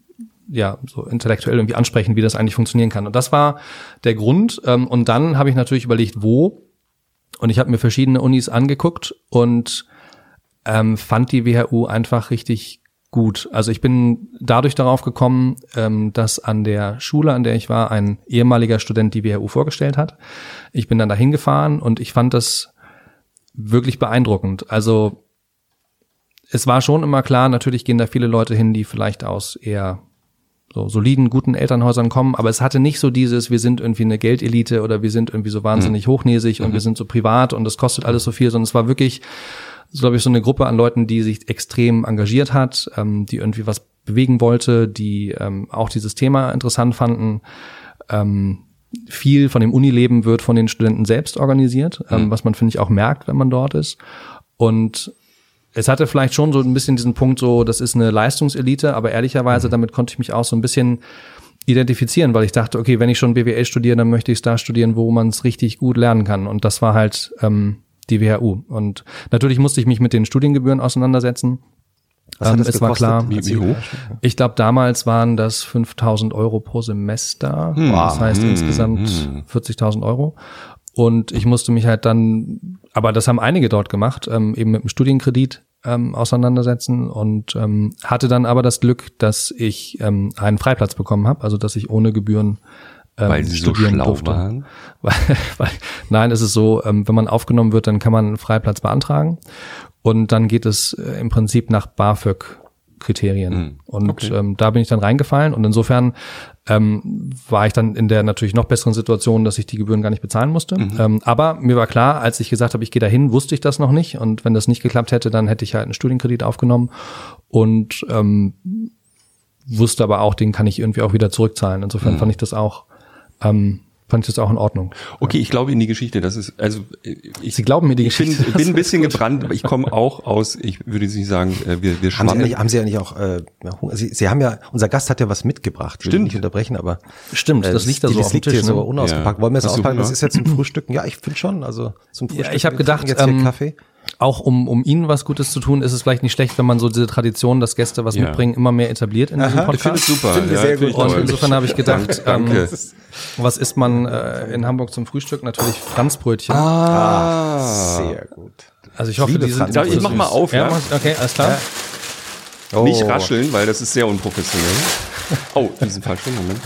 ja so intellektuell irgendwie ansprechen, wie das eigentlich funktionieren kann. Und das war der Grund. Ähm, und dann habe ich natürlich überlegt, wo. Und ich habe mir verschiedene Unis angeguckt und ähm, fand die WHU einfach richtig gut. Also ich bin dadurch darauf gekommen, ähm, dass an der Schule, an der ich war, ein ehemaliger Student die WHU vorgestellt hat. Ich bin dann dahin gefahren und ich fand das wirklich beeindruckend. Also es war schon immer klar, natürlich gehen da viele Leute hin, die vielleicht aus eher so soliden, guten Elternhäusern kommen, aber es hatte nicht so dieses, wir sind irgendwie eine Geldelite oder wir sind irgendwie so wahnsinnig hochnäsig und wir sind so privat und das kostet alles so viel, sondern es war wirklich, so glaube ich, so eine Gruppe an Leuten, die sich extrem engagiert hat, ähm, die irgendwie was bewegen wollte, die ähm, auch dieses Thema interessant fanden. Ähm, viel von dem Unileben wird von den Studenten selbst organisiert, ähm, was man, finde ich, auch merkt, wenn man dort ist. Und es hatte vielleicht schon so ein bisschen diesen Punkt so, das ist eine Leistungselite, aber ehrlicherweise damit konnte ich mich auch so ein bisschen identifizieren, weil ich dachte, okay, wenn ich schon BWL studiere, dann möchte ich es da studieren, wo man es richtig gut lernen kann. Und das war halt ähm, die WHU. Und natürlich musste ich mich mit den Studiengebühren auseinandersetzen. Was hat Ähm, das es war gekostet? klar, Wie, wie hoch? ich glaube, damals waren das 5000 Euro pro Semester. Hm. Das heißt insgesamt 40.000 Euro. Und ich musste mich halt dann, aber das haben einige dort gemacht, ähm, eben mit dem Studienkredit ähm, auseinandersetzen und ähm, hatte dann aber das Glück, dass ich ähm, einen Freiplatz bekommen habe, also dass ich ohne Gebühren Weil sie so schlau durfte. waren. Weil, weil, nein, es ist so, ähm, wenn man aufgenommen wird, dann kann man einen Freiplatz beantragen und dann geht es äh, im Prinzip nach BAföG-Kriterien. Hm, Und okay. ähm, da bin ich dann reingefallen und insofern ähm, war ich dann in der natürlich noch besseren Situation, dass ich die Gebühren gar nicht bezahlen musste. Mhm. Ähm, aber mir war klar, als ich gesagt habe, ich gehe dahin, wusste ich das noch nicht und wenn das nicht geklappt hätte, dann hätte ich halt einen Studienkredit aufgenommen und ähm, wusste aber auch, den kann ich irgendwie auch wieder zurückzahlen. Mhm. Insofern fand ich das auch ähm, fand ich das auch in Ordnung. Okay, ich glaube in die Geschichte. Das ist also äh, ich, Sie glauben mir die ich bin, Geschichte. ich bin ein bisschen gebrannt. aber Ich komme auch aus. Ich würde nicht sagen, äh, wir wir Haben Sie, eigentlich, haben Sie eigentlich auch, äh, ja? Sie, Sie haben ja, unser Gast hat ja was mitgebracht. Ich will Stimmt. Nicht unterbrechen, aber. Stimmt, das liegt da so das auf liegt Tisch, hier so ne? unausgepackt. Ja. Wollen wir es auspacken? Das ist jetzt zum Frühstücken. Ja, ich finde schon. Also zum Frühstück. Ja, ich habe gedacht, jetzt hier ähm, Kaffee. Auch um, um Ihnen was Gutes zu tun, ist es vielleicht nicht schlecht, wenn man so diese Tradition, dass Gäste was Ja. mitbringen, immer mehr etabliert in diesem Aha. Ich finde Podcast. es super. Finde ich ja, sehr gut. Und insofern habe ich gedacht, ähm, was isst man äh, in Hamburg zum Frühstück? Natürlich Franzbrötchen. Ah, Sehr gut. Also ich hoffe, liebe die sind Franzbrötchen. Ich mach mal auf, ja. mach- Okay, alles klar. Oh. Nicht rascheln, weil das ist sehr unprofessionell. Oh, in diesem Fall schon, Moment.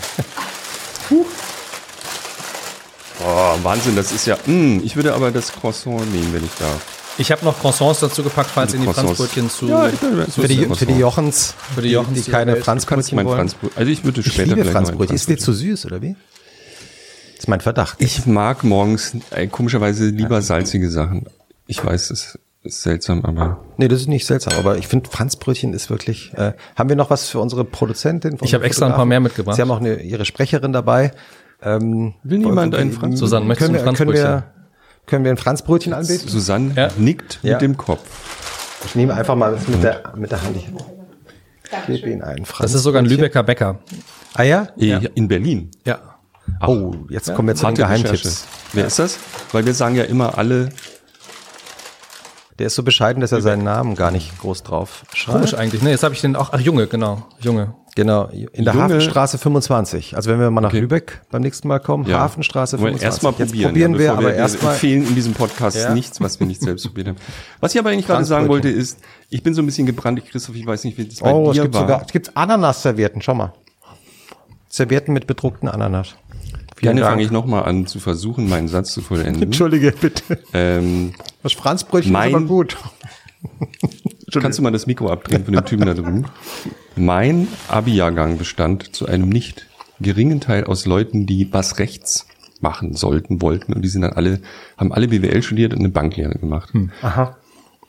Oh, Wahnsinn, das ist ja. Mh, ich würde aber das Croissant nehmen, wenn ich darf. Ich habe noch Croissants dazu gepackt, falls in die Croissants. Franzbrötchen zu Ja, ich Für die, für die Jochens, Für die Jochens, die, die keine Franzbrötchen wollen. Franzbrötchen. Also ich würde Ich später liebe vielleicht noch ein Franzbrötchen. Ist dir zu süß, oder wie? Das ist mein Verdacht. Ich mag morgens äh, komischerweise lieber salzige Sachen. Ich weiß, es ist seltsam, aber Nee, das ist nicht seltsam, aber ich finde Franzbrötchen ist wirklich. Äh, haben wir noch was für unsere Produzentin? Ich habe extra ein paar mehr mitgebracht. Sie haben auch eine, ihre Sprecherin dabei. Ähm, Will niemand einen Franz- Susanne, möchtest du wir, ein können wir, Franzbrötchen? Können wir ein Franzbrötchen anbieten? Susanne Ja. nickt Ja. mit dem Kopf. Ich nehme einfach mal das mit der, mit der Hand. Ich gebe Ihnen einen Franz. Das ist sogar ein Lübecker Bäcker. Ah ja? Eh, In Berlin. Ja. Oh, jetzt kommen wir zu den Geheimtipps. Recherche. Wer ist das? Weil wir sagen ja immer alle, Der ist so bescheiden, dass er seinen Namen gar nicht groß drauf schreibt. Komisch eigentlich. Ne, jetzt habe ich den auch. Ach, Junge, genau. Junge. Genau, in der Junge- Hafenstraße 25. Also wenn wir mal nach Okay. Lübeck beim nächsten Mal kommen, ja. Hafenstraße Wollen 25. Erstmal probieren. probieren ja, wir, aber wir erstmal. empfehlen in diesem Podcast Ja. nichts, was wir nicht selbst probiert haben. Was ich aber eigentlich gerade sagen wollte ist, ich bin so ein bisschen gebrannt, ich, Christoph, ich weiß nicht, wie das bei Oh, es dir gibt war. sogar, es gibt Ananas-Servietten, schau mal. Servietten mit bedruckten Ananas. Vielen Gerne fange ich nochmal an zu versuchen, meinen Satz zu vollenden. Entschuldige, bitte. ähm, Das Franzbrötchen Mein- ist aber gut. kannst du mal das Mikro abdrehen von dem Typen da drüben? Mein Abi-Jahrgang bestand zu einem nicht geringen Teil aus Leuten, die was rechts machen sollten, wollten und die sind dann alle, haben alle BWL studiert und eine Banklehre gemacht. Aha.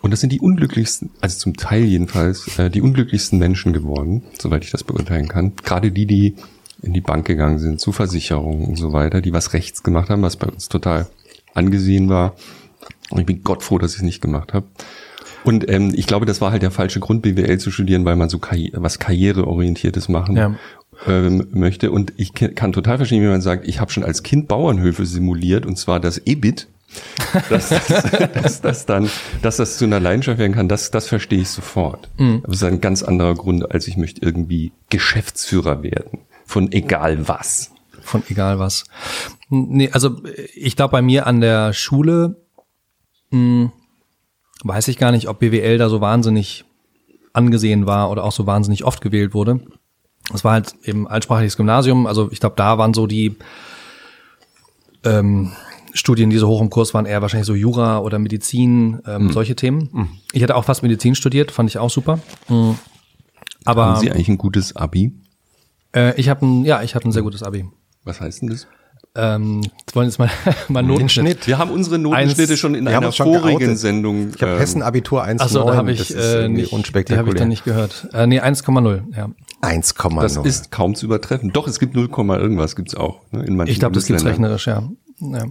Und das sind die unglücklichsten, also zum Teil jedenfalls, äh, die unglücklichsten Menschen geworden, soweit ich das beurteilen kann. Gerade die, die in die Bank gegangen sind, zu Versicherungen und so weiter, die was rechts gemacht haben, was bei uns total angesehen war. Und ich bin Gott froh, dass ich es nicht gemacht habe. Und ähm, ich glaube, das war halt der falsche Grund, BWL zu studieren, weil man so karri was karriereorientiertes machen Ja. ähm, möchte. Und ich kann total verstehen, wie man sagt, ich habe schon als Kind Bauernhöfe simuliert, und zwar das EBIT. dass, das, dass, das dann, dass das zu einer Leidenschaft werden kann, das, das verstehe ich sofort. Mhm. Aber es ist ein ganz anderer Grund, als ich möchte irgendwie Geschäftsführer werden. Von egal was. Von egal was. Nee, also ich glaube bei mir an der Schule mh, weiß ich gar nicht, ob BWL da so wahnsinnig angesehen war oder auch so wahnsinnig oft gewählt wurde. Es war halt eben altsprachliches Gymnasium, also ich glaube, da waren so die ähm, Studien, die so hoch im Kurs waren, eher wahrscheinlich so Jura oder Medizin, ähm, solche Themen. Ich hatte auch fast Medizin studiert, fand ich auch super. Mhm. Aber Haben Sie eigentlich ein gutes Abi? Äh, ich habe ein, ja, ich hatte ein sehr gutes Abi. Was heißt denn das? Ähm, jetzt wollen wir jetzt mal, mal Notenschnitt. Schnitt. Wir haben unsere Notenschnitte Eins- schon in einer schon vorigen geoutet. Sendung. Ich habe ähm, Hessen Abitur 1,9. Achso, da habe ich das äh, nicht, die habe ich dann nicht gehört. Äh, nee, 1,0, ja. 1,0. Das ist kaum zu übertreffen. Doch, es gibt 0, irgendwas gibt's auch. Ne, in manchen Ich glaube, das gibt's rechnerisch, ja. ja.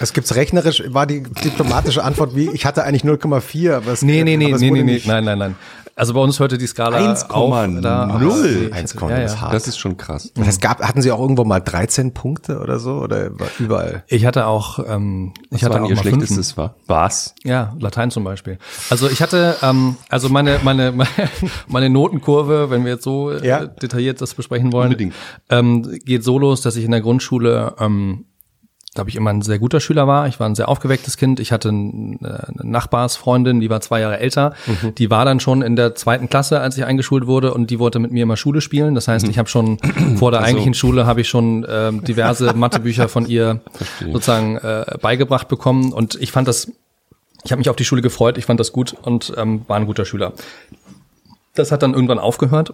Es gibt's rechnerisch, war die diplomatische Antwort wie, ich hatte eigentlich 0,4, aber es Nee, nee, nee, nee, nee, nee, nein, nein, nein. Also bei uns hörte die Skala 1,0. auf. Da, aber- 1,0 Ja, ist ja. hart. Das ist schon krass. Und es gab, hatten Sie auch irgendwo mal 13 Punkte oder so? Oder überall? Ich hatte auch, ähm, ich Was hatte auch Ihr mal schlechtestes Fünfen. war? Was? Ja, Latein zum Beispiel. Also ich hatte, ähm, also meine, meine, meine Notenkurve, wenn wir jetzt so äh, Ja. detailliert das besprechen wollen, Unbedingt. Ähm, geht so los, dass ich in der Grundschule, ähm, glaube ich, immer ein sehr guter Schüler war. Ich war ein sehr aufgewecktes Kind. Ich hatte äh, eine Nachbarsfreundin, die war zwei Jahre älter. Die war dann schon in der zweiten Klasse, als ich eingeschult wurde, und die wollte mit mir immer Schule spielen. Das heißt, ich habe schon vor der eigentlichen Schule habe ich schon ähm, diverse Mathebücher von ihr sozusagen äh, beigebracht bekommen. Und ich fand das ich habe mich auf die Schule gefreut, ich fand das gut und ähm, war ein guter Schüler. Das hat dann irgendwann aufgehört.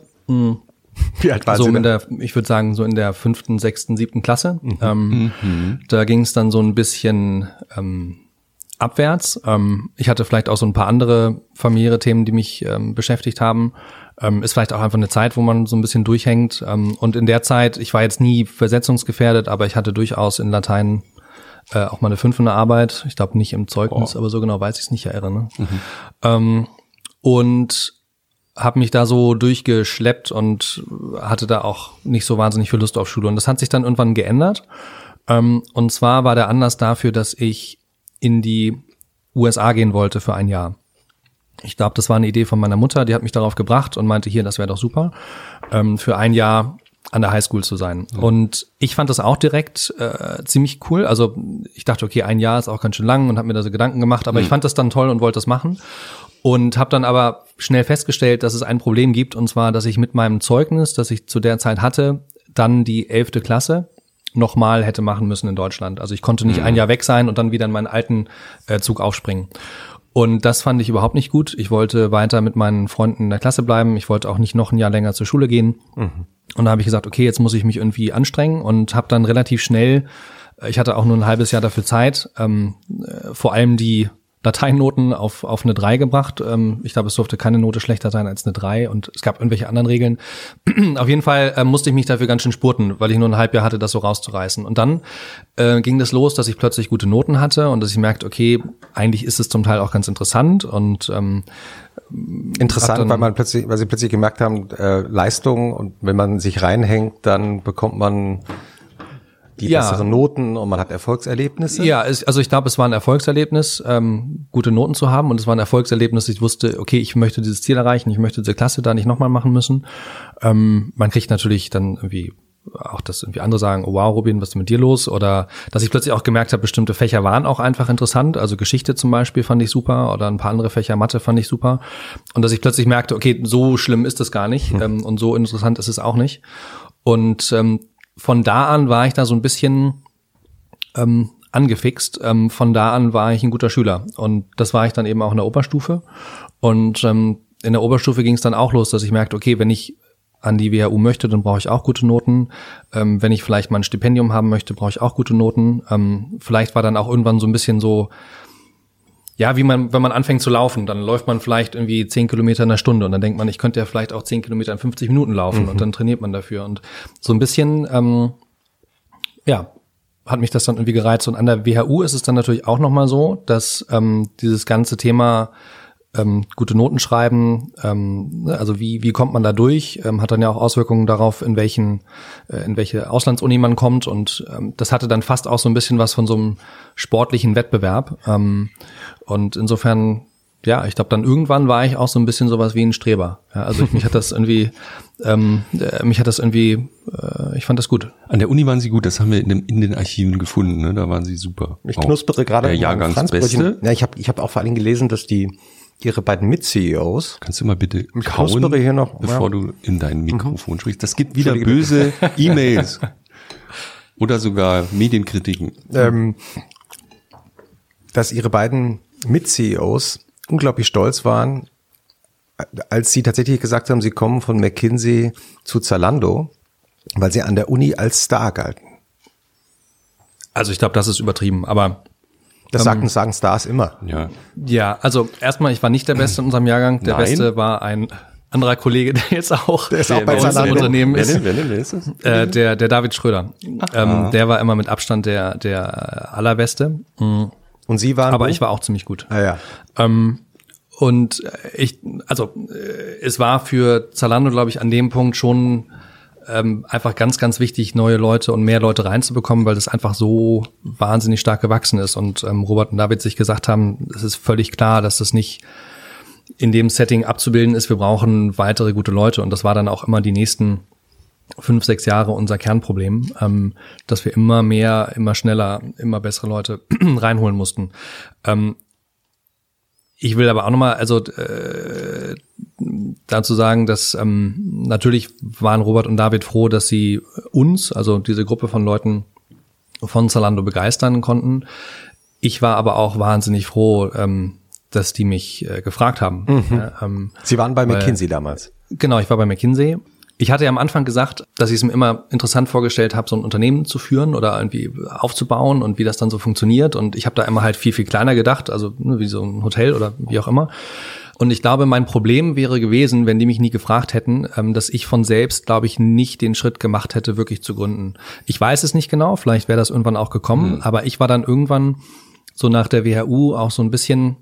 Wie alt war so Sie in der, ich würde sagen, so in der fünften, sechsten, siebten Klasse. Ähm, Da ging es dann so ein bisschen ähm, abwärts. Ähm, ich hatte vielleicht auch so ein paar andere familiäre Themen, die mich ähm, beschäftigt haben. Ähm, ist vielleicht auch einfach eine Zeit, wo man so ein bisschen durchhängt. Ähm, und in der Zeit, ich war jetzt nie versetzungsgefährdet, aber ich hatte durchaus in Latein äh, auch mal eine fünf in der Arbeit. Ich glaube nicht im Zeugnis, aber so genau weiß ich es nicht erinnere. Ähm, und habe mich da so durchgeschleppt und hatte da auch nicht so wahnsinnig viel Lust auf Schule. Und das hat sich dann irgendwann geändert. Ähm, und zwar war der Anlass dafür, dass ich in die USA gehen wollte für ein Jahr. Ich glaube, das war eine Idee von meiner Mutter, die hat mich darauf gebracht und meinte, hier, das wäre doch super, ähm, für ein Jahr an der Highschool zu sein. Und ich fand das auch direkt äh, ziemlich cool. Also ich dachte, okay, ein Jahr ist auch ganz schön lang und habe mir da so Gedanken gemacht, aber ich fand das dann toll und wollte das machen. Und habe dann aber schnell festgestellt, dass es ein Problem gibt, und zwar, dass ich mit meinem Zeugnis, das ich zu der Zeit hatte, dann die elfte Klasse nochmal hätte machen müssen in Deutschland. Also ich konnte nicht ein Jahr weg sein und dann wieder in meinen alten äh, Zug aufspringen. Und das fand ich überhaupt nicht gut. Ich wollte weiter mit meinen Freunden in der Klasse bleiben. Ich wollte auch nicht noch ein Jahr länger zur Schule gehen. Und da habe ich gesagt, okay, jetzt muss ich mich irgendwie anstrengen und habe dann relativ schnell, äh, ich hatte auch nur ein halbes Jahr dafür Zeit, ähm, äh, vor allem die Lateinnoten auf, auf eine 3 gebracht. Ähm, ich glaube, es durfte keine Note schlechter sein als eine 3 und es gab irgendwelche anderen Regeln. auf jeden Fall äh, musste ich mich dafür ganz schön spurten, weil ich nur ein Halbjahr hatte, das so rauszureißen. Und dann äh, ging das los, dass ich plötzlich gute Noten hatte und dass ich merkte, okay, eigentlich ist es zum Teil auch ganz interessant und ähm, Interessant, weil man plötzlich, weil sie plötzlich gemerkt haben, äh, Leistung und wenn man sich reinhängt, dann bekommt man die Ja. besseren Noten und man hat Erfolgserlebnisse. Ja, es, also ich glaube, es war ein Erfolgserlebnis, ähm, gute Noten zu haben und es war ein Erfolgserlebnis, ich wusste, okay, ich möchte dieses Ziel erreichen, ich möchte diese Klasse da nicht nochmal machen müssen. Ähm, man kriegt natürlich dann irgendwie auch, dass irgendwie andere sagen, oh wow, Robin, was ist mit dir los? Oder dass ich plötzlich auch gemerkt habe, bestimmte Fächer waren auch einfach interessant. Also Geschichte zum Beispiel fand ich super oder ein paar andere Fächer, Mathe fand ich super. Und dass ich plötzlich merkte, okay, so schlimm ist das gar nicht ähm, und so interessant ist es auch nicht. Und ähm, von da an war ich da so ein bisschen ähm, angefixt. Ähm, von da an war ich ein guter Schüler. Und das war ich dann eben auch in der Oberstufe. Und ähm, in der Oberstufe ging es dann auch los, dass ich merkte, okay, wenn ich an die WHU möchte, dann brauche ich auch gute Noten. Ähm, wenn ich vielleicht mal ein Stipendium haben möchte, brauche ich auch gute Noten. Ähm, vielleicht war dann auch irgendwann so ein bisschen so, ja, wie man, wenn man anfängt zu laufen, dann läuft man vielleicht irgendwie zehn Kilometer in einer Stunde und dann denkt man, ich könnte ja vielleicht auch zehn Kilometer in 50 Minuten laufen und dann trainiert man dafür. Und so ein bisschen, ähm, ja, hat mich das dann irgendwie gereizt. Und an der WHU ist es dann natürlich auch nochmal so, dass ähm, dieses ganze Thema ähm, gute Noten schreiben, ähm, ne, also wie, wie kommt man da durch, ähm, hat dann ja auch Auswirkungen darauf, in welchen, äh, in welche Auslandsuni man kommt und ähm, das hatte dann fast auch so ein bisschen was von so einem sportlichen Wettbewerb ähm, und insofern ja, ich glaube, dann irgendwann war ich auch so ein bisschen sowas wie ein Streber. Ja, also ich, mich hat das irgendwie, ähm, äh, mich hat das irgendwie, äh, ich fand das gut. An der Uni waren sie gut, das haben wir in, dem, in den Archiven gefunden, ne? da waren sie super. Ich knuspere gerade Der Jahrgangsbeste. Ja, ich habe ich hab auch vor allem gelesen, dass die ihre beiden Mit-CEOs Kannst du mal bitte kauen, hier noch, bevor ja. du in dein Mikrofon sprichst? Das gibt wieder böse E-Mails. Oder sogar Medienkritiken. ähm, dass ihre beiden Mit-CEOs unglaublich stolz waren, als sie tatsächlich gesagt haben, sie kommen von McKinsey zu Zalando, weil sie an der Uni als Star galten. Also ich glaube, das ist übertrieben, aber Das sagen, sagen Stars immer. Ja. Ja, also erstmal, ich war nicht der Beste in unserem Jahrgang. Der Nein. Beste war ein anderer Kollege, der jetzt auch, Der ist auch bei bei uns im Zalando. Unternehmen wer ist. denn, wer denn, wer ist das? Äh, der, der David Schröder. Ähm, der war immer mit Abstand der, der allerbeste. Mhm. Und sie waren. Aber wo? ich war auch ziemlich gut. Ah, ja. Ähm, und ich, also äh, es war für Zalando, glaube ich, an dem Punkt schon ähm, einfach ganz, ganz wichtig, neue Leute und mehr Leute reinzubekommen, weil das einfach so wahnsinnig stark gewachsen ist. Und ähm, Robert und David sich gesagt haben, es ist völlig klar, dass das nicht in dem Setting abzubilden ist. Wir brauchen weitere gute Leute. Und das war dann auch immer die nächsten fünf, sechs Jahre unser Kernproblem, ähm, dass wir immer mehr, immer schneller, immer bessere Leute reinholen mussten. Ähm, ich will aber auch nochmal, also äh, dazu sagen, dass ähm, natürlich waren Robert und David froh, dass sie uns, also diese Gruppe von Leuten von Zalando begeistern konnten. Ich war aber auch wahnsinnig froh, ähm, dass die mich äh, gefragt haben. Mhm. Ja, ähm, Sie waren bei McKinsey weil, damals. Genau, ich war bei McKinsey ich hatte ja am Anfang gesagt, dass ich es mir immer interessant vorgestellt habe, so ein Unternehmen zu führen oder irgendwie aufzubauen und wie das dann so funktioniert. Und ich habe da immer halt viel, viel kleiner gedacht, also ne, wie so ein Hotel oder wie auch immer. Und ich glaube, mein Problem wäre gewesen, wenn die mich nie gefragt hätten, ähm, dass ich von selbst, glaube ich, nicht den Schritt gemacht hätte, wirklich zu gründen. Ich weiß es nicht genau, vielleicht wäre das irgendwann auch gekommen, mhm. aber ich war dann irgendwann so nach der WHU auch so ein bisschen,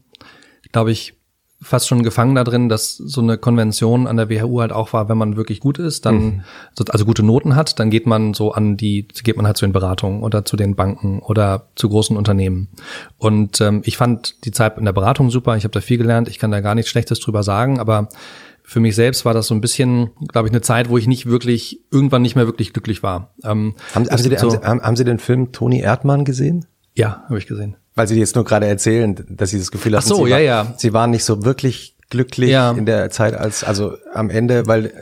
glaube ich, fast schon gefangen da drin, dass so eine Konvention an der WHU halt auch war, wenn man wirklich gut ist, dann, mhm. also gute Noten hat, dann geht man so an die, geht man halt zu den Beratungen oder zu den Banken oder zu großen Unternehmen. Und ähm, ich fand die Zeit in der Beratung super, ich habe da viel gelernt, ich kann da gar nichts Schlechtes drüber sagen, aber für mich selbst war das so ein bisschen, glaube ich, eine Zeit, wo ich nicht wirklich, irgendwann nicht mehr wirklich glücklich war. Ähm, haben, haben, Sie, so, haben, haben Sie den Film Toni Erdmann gesehen? Ja, habe ich gesehen weil Sie jetzt nur gerade erzählen, dass Sie das Gefühl hatten, Ach so, Sie, ja, war, ja. Sie waren nicht so wirklich glücklich ja. in der Zeit als also am Ende, weil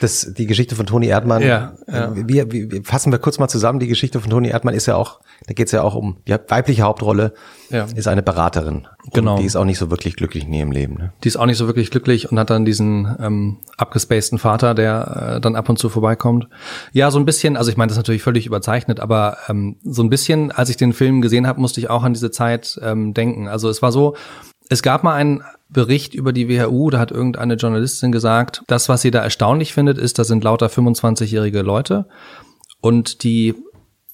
das die Geschichte von Toni Erdmann. Ja, ja. Wie, wie, wie fassen wir kurz mal zusammen. Die Geschichte von Toni Erdmann ist ja auch, da geht es ja auch um die weibliche Hauptrolle ja. ist eine Beraterin. Genau. die ist auch nicht so wirklich glücklich in ihrem Leben. Ne? Die ist auch nicht so wirklich glücklich und hat dann diesen ähm, abgespaceden Vater, der äh, dann ab und zu vorbeikommt. Ja, so ein bisschen. Also ich meine, das ist natürlich völlig überzeichnet, aber ähm, so ein bisschen, als ich den Film gesehen habe, musste ich auch an diese Zeit ähm, denken. Also es war so, es gab mal einen Bericht über die WHU, da hat irgendeine Journalistin gesagt, das, was sie da erstaunlich findet, ist, da sind lauter 25-jährige Leute und die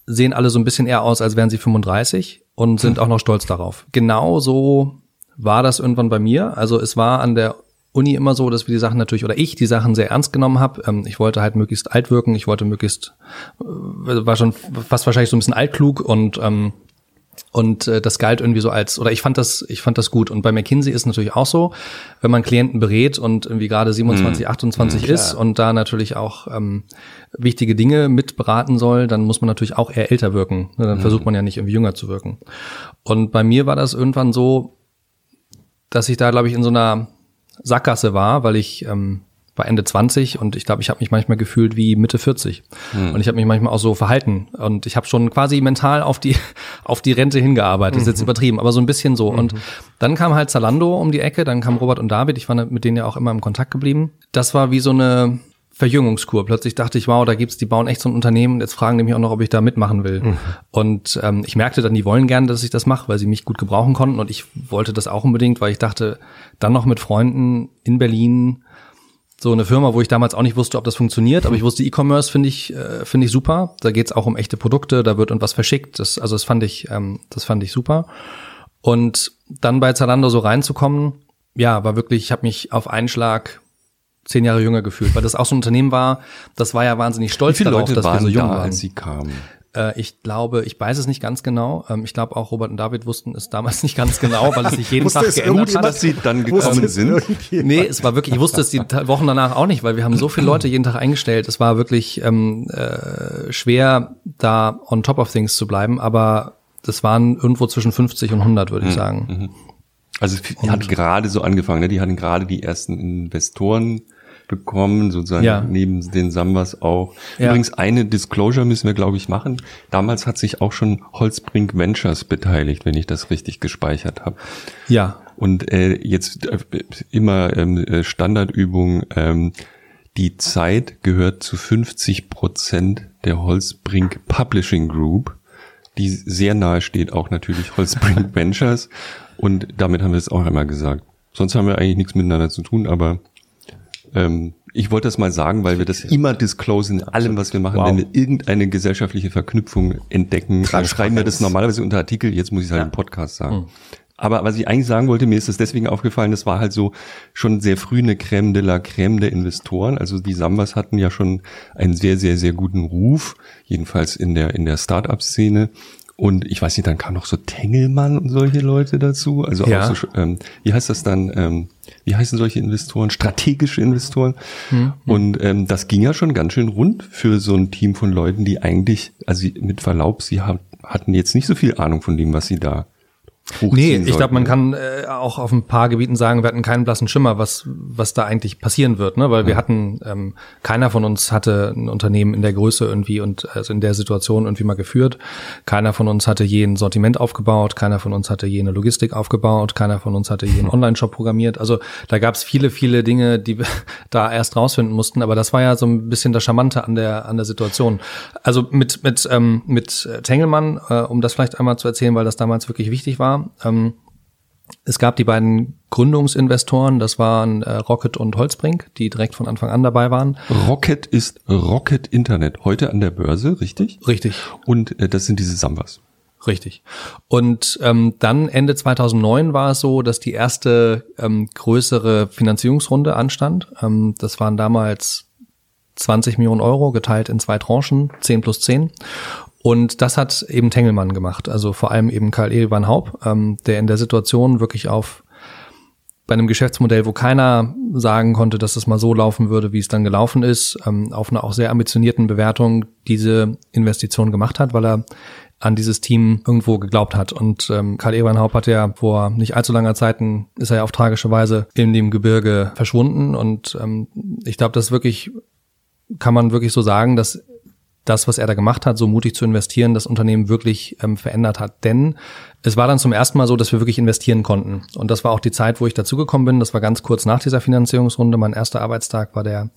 sehen alle so ein bisschen eher aus, als wären sie 35 und sind auch noch stolz darauf. Genau so war das irgendwann bei mir. Also es war an der Uni immer so, dass wir die Sachen natürlich oder ich die Sachen sehr ernst genommen habe. Ähm, ich wollte halt möglichst alt wirken, ich wollte möglichst äh, war schon fast wahrscheinlich so ein bisschen altklug und ähm, und äh, das galt irgendwie so als, oder ich fand das, ich fand das gut. Und bei McKinsey ist natürlich auch so, wenn man Klienten berät und irgendwie gerade 27, hm. 28 hm, ist und da natürlich auch ähm, wichtige Dinge mit beraten soll, dann muss man natürlich auch eher älter wirken. Ne? Dann hm. versucht man ja nicht irgendwie jünger zu wirken. Und bei mir war das irgendwann so, dass ich da, glaube ich, in so einer Sackgasse war, weil ich ähm, war Ende 20 und ich glaube, ich habe mich manchmal gefühlt wie Mitte 40. Hm. Und ich habe mich manchmal auch so verhalten. Und ich habe schon quasi mental auf die, auf die Rente hingearbeitet. Das ist jetzt mhm. übertrieben, aber so ein bisschen so. Mhm. Und dann kam halt Zalando um die Ecke, dann kam Robert und David, ich war mit denen ja auch immer im Kontakt geblieben. Das war wie so eine Verjüngungskur. Plötzlich dachte ich, wow, da gibt's, die bauen echt so ein Unternehmen. Jetzt fragen die mich auch noch, ob ich da mitmachen will. Mhm. Und ähm, ich merkte dann, die wollen gerne, dass ich das mache, weil sie mich gut gebrauchen konnten. Und ich wollte das auch unbedingt, weil ich dachte, dann noch mit Freunden in Berlin so eine Firma, wo ich damals auch nicht wusste, ob das funktioniert, aber ich wusste, E-Commerce finde ich äh, finde ich super. Da geht's auch um echte Produkte, da wird irgendwas verschickt. Das, also das fand ich ähm, das fand ich super. Und dann bei Zalando so reinzukommen, ja, war wirklich, ich habe mich auf einen Schlag zehn Jahre jünger gefühlt, weil das auch so ein Unternehmen war, das war ja wahnsinnig stolz darauf, Leute dass wir so jung da, waren. Als sie kamen? Äh, ich glaube, ich weiß es nicht ganz genau. Ähm, ich glaube auch Robert und David wussten es damals nicht ganz genau, weil es sich jeden Tag geändert hat. dass sie dann gekommen sind? Nee, es war wirklich, ich wusste es die Wochen danach auch nicht, weil wir haben so viele Leute jeden Tag eingestellt. Es war wirklich ähm, äh, schwer, da on top of things zu bleiben, aber das waren irgendwo zwischen 50 und 100, würde ich mhm. sagen. Mhm. Also die hat gerade so angefangen, ne? die hatten gerade die ersten Investoren bekommen, sozusagen ja. neben den Sambas auch. Ja. Übrigens eine Disclosure müssen wir, glaube ich, machen. Damals hat sich auch schon Holzbrink Ventures beteiligt, wenn ich das richtig gespeichert habe. Ja. Und äh, jetzt äh, immer ähm, äh, Standardübung, ähm, die Zeit gehört zu 50 Prozent der Holzbrink Publishing Group, die sehr nahe steht auch natürlich Holzbrink Ventures. Und damit haben wir es auch einmal gesagt. Sonst haben wir eigentlich nichts miteinander zu tun, aber ähm, ich wollte das mal sagen, weil wir das immer disclosen in allem, was wir machen. Wow. Wenn wir irgendeine gesellschaftliche Verknüpfung entdecken, schreiben wir das normalerweise unter Artikel. Jetzt muss ich es halt ja. im Podcast sagen. Mhm. Aber was ich eigentlich sagen wollte, mir ist es deswegen aufgefallen, das war halt so schon sehr früh eine Crème de la Crème der Investoren. Also die Sambas hatten ja schon einen sehr, sehr, sehr guten Ruf, jedenfalls in der, in der Start-up-Szene. Und ich weiß nicht, dann kam noch so Tengelmann und solche Leute dazu. Also Ja. auch so, ähm, wie heißt das dann, ähm, wie heißen solche Investoren? Strategische Investoren. Und ähm, das ging ja schon ganz schön rund für so ein Team von Leuten, die eigentlich, also mit Verlaub, sie hat, hatten jetzt nicht so viel Ahnung von dem, was sie da Nee, ich glaube, man sollten. kann äh, auch auf ein paar Gebieten sagen, wir hatten keinen blassen Schimmer, was was da eigentlich passieren wird, ne? Weil wir hatten, ähm, keiner von uns hatte ein Unternehmen in der Größe irgendwie und also in der Situation irgendwie mal geführt. Keiner von uns hatte je ein Sortiment aufgebaut, keiner von uns hatte je eine Logistik aufgebaut, keiner von uns hatte je einen Online-Shop programmiert. Also da gab es viele, viele Dinge, die wir da erst rausfinden mussten. Aber das war ja so ein bisschen das Charmante an der an der Situation. Also mit mit ähm, mit Tengelmann, äh, um das vielleicht einmal zu erzählen, weil das damals wirklich wichtig war. Ähm, es gab die beiden Gründungsinvestoren, das waren äh, Rocket und Holzbrink, die direkt von Anfang an dabei waren. Rocket ist Rocket Internet, heute an der Börse, richtig? Richtig, Und äh, das sind diese Sambas. richtig. Und ähm, dann Ende 2009 war es so, dass die erste ähm, größere Finanzierungsrunde anstand. Ähm, das waren damals 20 Millionen Euro geteilt in zwei Tranchen, 10 plus 10. Und das hat eben Tengelmann gemacht, also vor allem eben Karl Edelmann Haub, ähm, der in der Situation wirklich auf bei einem Geschäftsmodell, wo keiner sagen konnte, dass es mal so laufen würde, wie es dann gelaufen ist, ähm, auf einer auch sehr ambitionierten Bewertung diese Investition gemacht hat, weil er an dieses Team irgendwo geglaubt hat. Und ähm, Karl Eberhaupt hat ja vor nicht allzu langer Zeit, ein- ist er ja auf tragische Weise in dem Gebirge verschwunden. Und ähm, ich glaube, das wirklich, kann man wirklich so sagen, dass das, was er da gemacht hat, so mutig zu investieren, das Unternehmen wirklich ähm, verändert hat. Denn es war dann zum ersten Mal so, dass wir wirklich investieren konnten. Und das war auch die Zeit, wo ich dazugekommen bin. Das war ganz kurz nach dieser Finanzierungsrunde. Mein erster Arbeitstag war der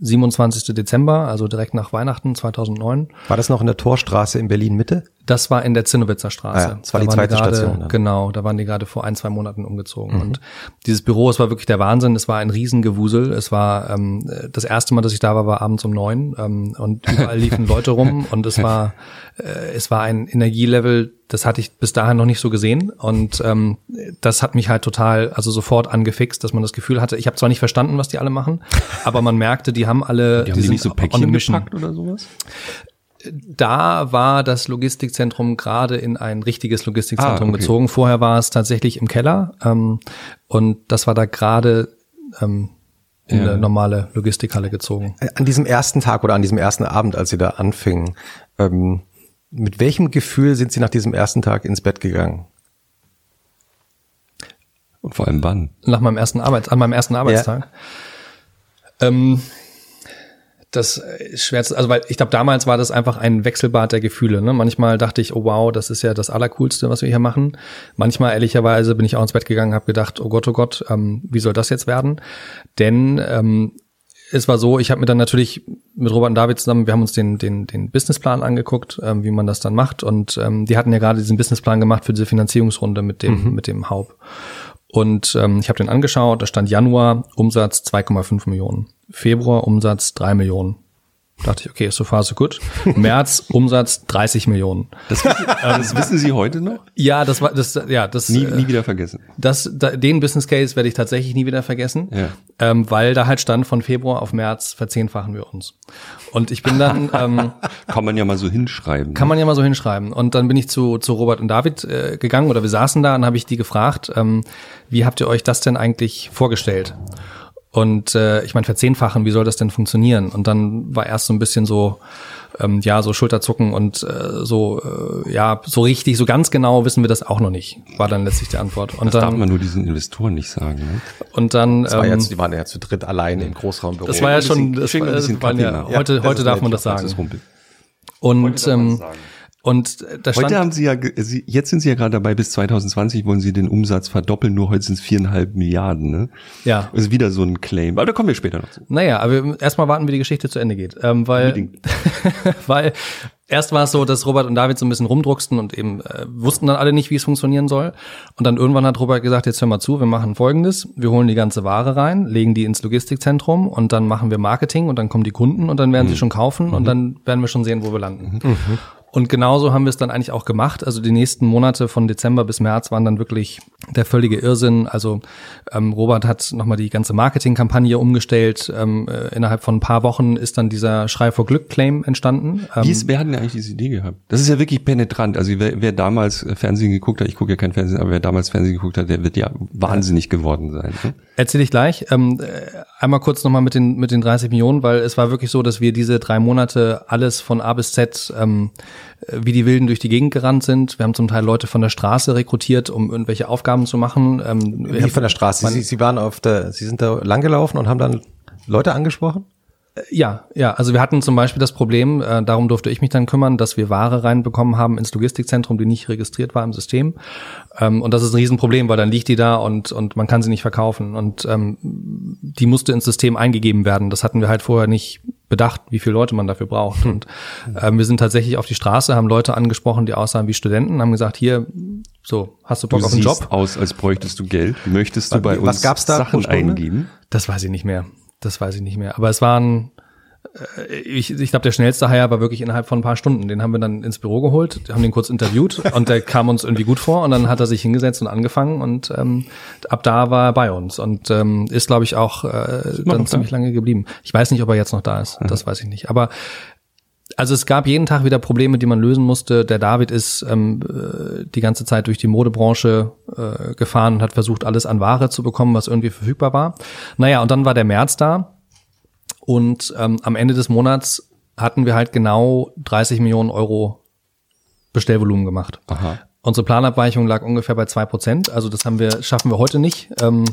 27. Dezember, also direkt nach Weihnachten 2009. War das noch in der Torstraße in Berlin Mitte? Das war in der Zinnowitzer Straße. Ah ja, das war die Da waren zweite gerade, Station dann. Genau, da waren die gerade vor ein, zwei Monaten umgezogen. Und dieses Büro, es war wirklich der Wahnsinn. Es war ein Riesengewusel. Es war ähm, das erste Mal, dass ich da war, war abends um neun ähm, und überall liefen Leute rum und es war äh, es war ein Energielevel, das hatte ich bis dahin noch nicht so gesehen und ähm, das hat mich halt total, also sofort angefixt, dass man das Gefühl hatte, ich habe zwar nicht verstanden, was die alle machen, aber man merkte, die haben alle, Die haben die, sind nicht so Päckchen gepackt oder sowas? Da war das Logistikzentrum gerade in ein richtiges Logistikzentrum Ah, okay. gezogen. Vorher war es tatsächlich im Keller ähm, und das war da gerade ähm, in Ja. eine normale Logistikhalle gezogen. Äh, An diesem ersten Tag oder an diesem ersten Abend, als Sie da anfingen, ähm, mit welchem Gefühl sind Sie nach diesem ersten Tag ins Bett gegangen? Und vor allem wann? Nach meinem ersten Arbeits an meinem ersten Arbeitstag. Ähm, das ist schwer zu, also weil ich glaube, damals war das einfach ein Wechselbad der Gefühle. Ne? Manchmal dachte ich, oh wow, das ist ja das Allercoolste, was wir hier machen. Manchmal, ehrlicherweise, bin ich auch ins Bett gegangen, habe gedacht, oh Gott, oh Gott, ähm, wie soll das jetzt werden? Denn ähm, es war so, ich habe mir dann natürlich mit Robert und David zusammen, wir haben uns den, den, den Businessplan angeguckt, ähm, wie man das dann macht. Und ähm, die hatten ja gerade diesen Businessplan gemacht für diese Finanzierungsrunde mit dem, mit dem Haupt. Und ähm, ich habe den angeschaut, da stand Januar Umsatz 2,5 Millionen, Februar Umsatz 3 Millionen. Dachte ich, okay, so far so gut. März Umsatz 30 Millionen. Das, wissen, das wissen Sie heute noch? Ja, das war das ja, das Nie, äh, nie wieder vergessen. das, da, den Business Case werde ich tatsächlich nie wieder vergessen, Ja. ähm, weil da halt stand, von Februar auf März verzehnfachen wir uns. Und ich bin dann, ähm, Kann man ja mal so hinschreiben. kann man ja mal so hinschreiben. Und dann bin ich zu, zu Robert und David äh, gegangen oder wir saßen da und habe ich die gefragt, ähm, wie habt ihr euch das denn eigentlich vorgestellt? Und äh, ich meine, verzehnfachen, wie soll das denn funktionieren? Und dann war erst so ein bisschen so, ähm, ja, so Schulterzucken und äh, so, äh, ja, so richtig, so ganz genau wissen wir das auch noch nicht, war dann letztlich die Antwort. Und das darf dann, man nur diesen Investoren nicht sagen. Ne? und dann, Das war ähm, jetzt, die waren ja zu dritt alleine im Großraumbüro. das war ja schon, das war, waren ja, heute, Ja, heute darf man das Das sagen. ist Rumpel. Und, ähm, und da stand, Heute haben Sie ja, jetzt sind Sie ja gerade dabei, bis 2020 wollen Sie den Umsatz verdoppeln, nur heute sind es viereinhalb Milliarden. Ne? ja, Das ist wieder so ein Claim. Aber da kommen wir später noch zu. Naja, aber erstmal warten, wie die Geschichte zu Ende geht. Ähm, weil, weil erst war es so, dass Robert und David so ein bisschen rumdrucksten und eben äh, wussten dann alle nicht, wie es funktionieren soll. Und dann irgendwann hat Robert gesagt, jetzt hör mal zu, wir machen folgendes. Wir holen die ganze Ware rein, legen die ins Logistikzentrum und dann machen wir Marketing und dann kommen die Kunden und dann werden sie schon kaufen und dann werden wir schon sehen, wo wir landen. Und genauso haben wir es dann eigentlich auch gemacht. Also die nächsten Monate von Dezember bis März waren dann wirklich der völlige Irrsinn. Also ähm, Robert hat nochmal die ganze Marketingkampagne umgestellt. Ähm, äh, innerhalb von ein paar Wochen ist dann dieser Schrei vor Glück-Claim entstanden. Ähm, Wie ist, wer hat denn eigentlich diese Idee gehabt? Das ist ja wirklich penetrant. Also wer, wer damals Fernsehen geguckt hat, ich gucke ja kein Fernsehen, aber wer damals Fernsehen geguckt hat, der wird ja wahnsinnig geworden sein. Ne? Erzähl ich gleich. Ähm, äh, einmal kurz nochmal mit den, mit den 30 Millionen, weil es war wirklich so, dass wir diese drei Monate alles von A bis Z ähm, wie die Wilden durch die Gegend gerannt sind. Wir haben zum Teil Leute von der Straße rekrutiert, um irgendwelche Aufgaben zu machen. Ähm, wie von der Straße? Sie, Sie waren auf der, Sie sind da langgelaufen und haben dann Leute angesprochen? Ja, ja, also wir hatten zum Beispiel das Problem, äh, darum durfte ich mich dann kümmern, dass wir Ware reinbekommen haben ins Logistikzentrum, die nicht registriert war im System. Ähm, und das ist ein Riesenproblem, weil dann liegt die da und, und man kann sie nicht verkaufen. Und ähm, die musste ins System eingegeben werden. Das hatten wir halt vorher nicht bedacht, wie viele Leute man dafür braucht. Und ähm, wir sind tatsächlich auf die Straße, haben Leute angesprochen, die aussahen wie Studenten, haben gesagt, hier, so, hast du Bock du auf einen Job? aus, als bräuchtest du Geld. Möchtest du bei was uns gab's da Sachen eingeben? Das weiß ich nicht mehr. Das weiß ich nicht mehr. Aber es waren, äh, ich, ich glaube, der schnellste Hire war wirklich innerhalb von ein paar Stunden. Den haben wir dann ins Büro geholt, haben den kurz interviewt und der kam uns irgendwie gut vor und dann hat er sich hingesetzt und angefangen und ähm, ab da war er bei uns und ähm, ist, glaube ich, auch äh, dann ziemlich lange geblieben. Ich weiß nicht, ob er jetzt noch da ist, mhm. das weiß ich nicht. Aber also es gab jeden Tag wieder Probleme, die man lösen musste. Der David ist ähm, äh, die ganze Zeit durch die Modebranche äh, gefahren und hat versucht, alles an Ware zu bekommen, was irgendwie verfügbar war. Naja, und dann war der März da und ähm, am Ende des Monats hatten wir halt genau 30 Millionen Euro Bestellvolumen gemacht. Aha. Unsere Planabweichung lag ungefähr bei zwei Prozent. Also das haben wir, schaffen wir heute nicht. Ähm,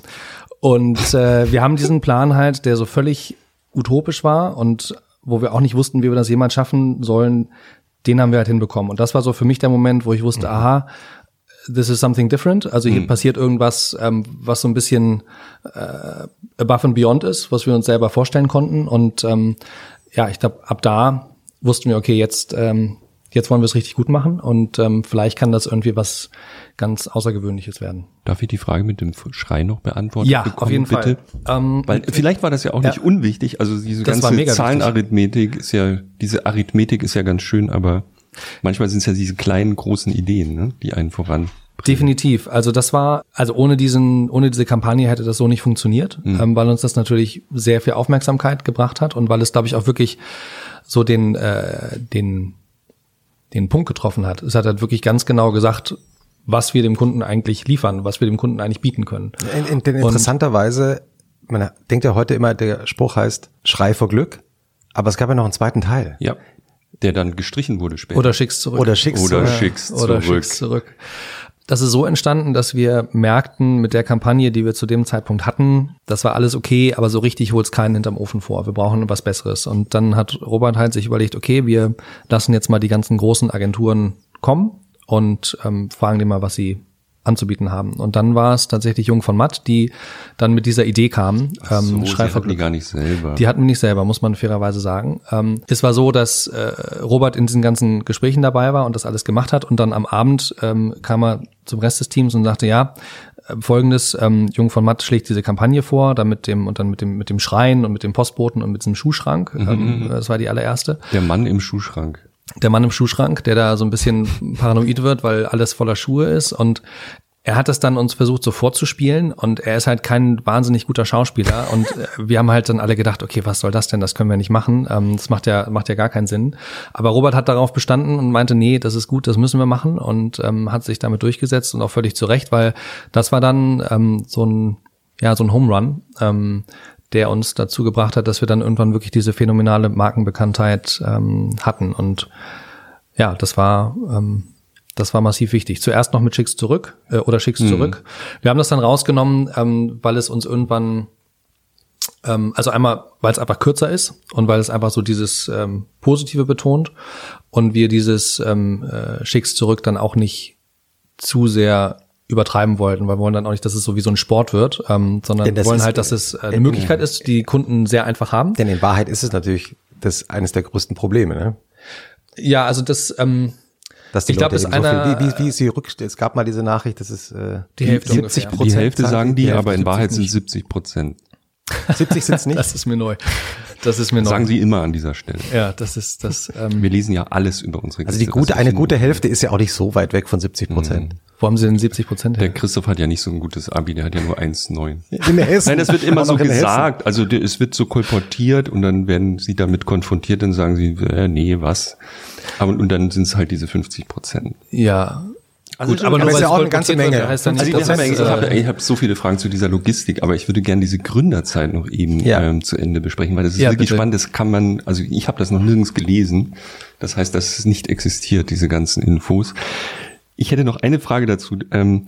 und äh, wir haben diesen Plan halt, der so völlig utopisch war und wo wir auch nicht wussten, wie wir das jemals schaffen sollen, den haben wir halt hinbekommen. Und das war so für mich der Moment, wo ich wusste, mhm. aha, this is something different. Also hier mhm. passiert irgendwas, ähm, was so ein bisschen äh, above and beyond ist, was wir uns selber vorstellen konnten. Und ähm, ja, ich glaube, ab da wussten wir, okay, jetzt ähm, jetzt wollen wir es richtig gut machen und ähm, vielleicht kann das irgendwie was ganz Außergewöhnliches werden. Darf ich die Frage mit dem Schrei noch beantworten? Ja, bekommen, auf jeden bitte? Fall. Ähm, Weil vielleicht war das ja auch ja, nicht unwichtig. Also diese ganze Zahlenarithmetik ist ja, diese Arithmetik ist ja ganz schön, aber manchmal sind es ja diese kleinen, großen Ideen, ne, die einen voran Definitiv. Also das war, also ohne diesen, ohne diese Kampagne hätte das so nicht funktioniert, mhm. ähm, weil uns das natürlich sehr viel Aufmerksamkeit gebracht hat und weil es, glaube ich, auch wirklich so den, äh, den den Punkt getroffen hat. Es hat halt wirklich ganz genau gesagt, was wir dem Kunden eigentlich liefern, was wir dem Kunden eigentlich bieten können. In, in, in interessanterweise, man denkt ja heute immer, der Spruch heißt Schrei vor Glück, aber es gab ja noch einen zweiten Teil. Ja. Der dann gestrichen wurde später. Oder schick's zurück. Oder schick's, Oder schick's zurück. Oder schick's zurück. Das ist so entstanden, dass wir merkten mit der Kampagne, die wir zu dem Zeitpunkt hatten, das war alles okay, aber so richtig holt's keinen hinterm Ofen vor. Wir brauchen was Besseres. Und dann hat Robert halt sich überlegt, okay, wir lassen jetzt mal die ganzen großen Agenturen kommen und ähm, fragen die mal, was sie anzubieten haben. Und dann war es tatsächlich Jung von Matt, die dann mit dieser Idee kamen. Ach so, ähm, die hatten die gar nicht selber. Die hatten nicht selber, muss man fairerweise sagen. Ähm, es war so, dass äh, Robert in diesen ganzen Gesprächen dabei war und das alles gemacht hat und dann am Abend ähm, kam er zum Rest des Teams und sagte, ja, äh, Folgendes, ähm, Jung von Matt schlägt diese Kampagne vor, dann mit dem und dann mit dem mit dem Schreien und mit dem Postboten und mit diesem Schuhschrank. Mhm. Ähm, mhm. das war die allererste. Der Mann im Schuhschrank der Mann im Schuhschrank, der da so ein bisschen paranoid wird, weil alles voller Schuhe ist. Und er hat das dann uns versucht so vorzuspielen und er ist halt kein wahnsinnig guter Schauspieler und äh, wir haben halt dann alle gedacht, okay, was soll das denn? Das können wir nicht machen. Ähm, das macht ja macht ja gar keinen Sinn. Aber Robert hat darauf bestanden und meinte, nee, das ist gut, das müssen wir machen und ähm, hat sich damit durchgesetzt und auch völlig zu Recht, weil das war dann ähm, so ein ja so ein Home Run. Ähm, der uns dazu gebracht hat, dass wir dann irgendwann wirklich diese phänomenale Markenbekanntheit ähm, hatten. Und ja, das war ähm, das war massiv wichtig. Zuerst noch mit Schicks zurück äh, oder Schicks mhm. zurück. Wir haben das dann rausgenommen, ähm, weil es uns irgendwann ähm, also einmal, weil es einfach kürzer ist und weil es einfach so dieses ähm, Positive betont und wir dieses ähm, äh, Schicks zurück dann auch nicht zu sehr übertreiben wollten, weil wir wollen dann auch nicht, dass es so wie so ein Sport wird, ähm, sondern wir wollen halt, dass es äh, eine Möglichkeit ist, die Kunden sehr einfach haben. Denn in Wahrheit ist es natürlich das eines der größten Probleme, ne? Ja, also das ähm, dass die ich glaube, das so einer, wie, wie, wie ist die Rückstände? Es gab mal diese Nachricht, dass es äh, die Hälfte 70 Prozent. Die Hälfte sagen die, die aber in Wahrheit sind 70 Prozent. 70 sind's nicht? Das ist mir neu. Das ist mir neu. Sagen Sie immer an dieser Stelle. Ja, das ist das. Ähm, Wir lesen ja alles über unsere Also die Gäste, gute, eine gute Hälfte ist ja auch nicht so weit weg von 70 Prozent. wo haben Sie denn 70 Prozent Der? Christoph hat ja nicht so ein gutes Abi, der hat ja nur 1,9. In Hessen. Nein, das wird immer so gesagt. Also der- es wird so kolportiert und dann werden sie damit konfrontiert und sagen sie, äh, nee, was? Aber und dann sind es halt diese 50 Prozent. Ja. Also Gut, aber nur ist ja auch eine ganze kolportiert wird, Menge. heißt nicht, Also Also ich dass habe es, ich hab, äh, ich hab so viele Fragen zu dieser Logistik, aber ich würde gerne diese Gründerzeit noch eben Ja. ähm, zu Ende besprechen, weil das ist Ja, wirklich bitte. spannend. Das kann man, also ich habe das noch nirgends gelesen. Das heißt, dass es nicht existiert, diese ganzen Infos. Ich hätte noch eine Frage dazu. Ähm,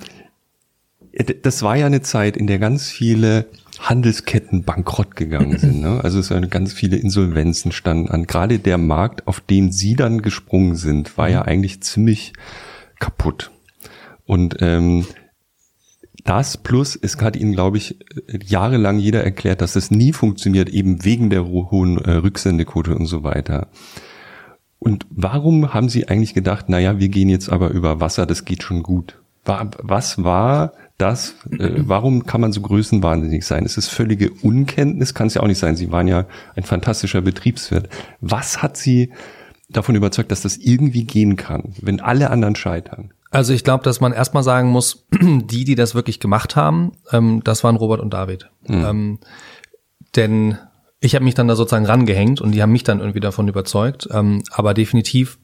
das war ja eine Zeit, in der ganz viele Handelsketten bankrott gegangen sind. Ne? Also es waren ganz viele Insolvenzen standen an. Gerade der Markt, auf den Sie dann gesprungen sind, war ja eigentlich ziemlich kaputt. Und ähm, das plus, es hat Ihnen, glaube ich, jahrelang jeder erklärt, dass das nie funktioniert, eben wegen der ho- hohen äh, Rücksendequote und so weiter. Und warum haben Sie eigentlich gedacht, na ja, wir gehen jetzt aber über Wasser, das geht schon gut? War, was war das? Äh, warum kann man so größenwahnsinnig sein? Es ist völlige Unkenntnis, kann es ja auch nicht sein. Sie waren ja ein fantastischer Betriebswirt. Was hat Sie davon überzeugt, dass das irgendwie gehen kann, wenn alle anderen scheitern? Also ich glaube, dass man erstmal sagen muss, die, die das wirklich gemacht haben, ähm, das waren Robert und David. Ähm, denn ich habe mich dann da sozusagen rangehängt und die haben mich dann irgendwie davon überzeugt. Ähm, aber definitiv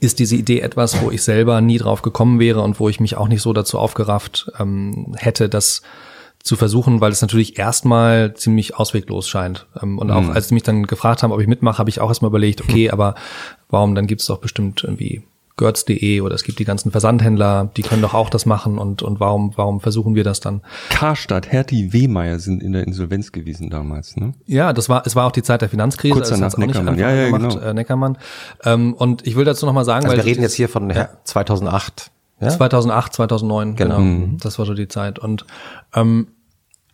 ist diese Idee etwas, wo ich selber nie drauf gekommen wäre und wo ich mich auch nicht so dazu aufgerafft ähm, hätte, das zu versuchen, weil es natürlich erstmal ziemlich ausweglos scheint. Ähm, und auch als sie mich dann gefragt haben, ob ich mitmache, habe ich auch erstmal überlegt, okay, aber warum, dann gibt es doch bestimmt irgendwie Götz.de oder es gibt die ganzen Versandhändler, die können doch auch das machen und, und warum, warum versuchen wir das dann? Karstadt, Hertie, Wehmeier sind in der Insolvenz gewesen damals, ne? Ja, das war, es war auch die Zeit der Finanzkrise. Kurz also danach nicht Neckermann. Ja, ja, gemacht, genau. äh, Neckermann. Ähm, und ich will dazu nochmal sagen, Also weil wir reden jetzt hier von ja. 2008. Ja? 2008, 2009, Genau. genau. Das war so die Zeit. Und ähm,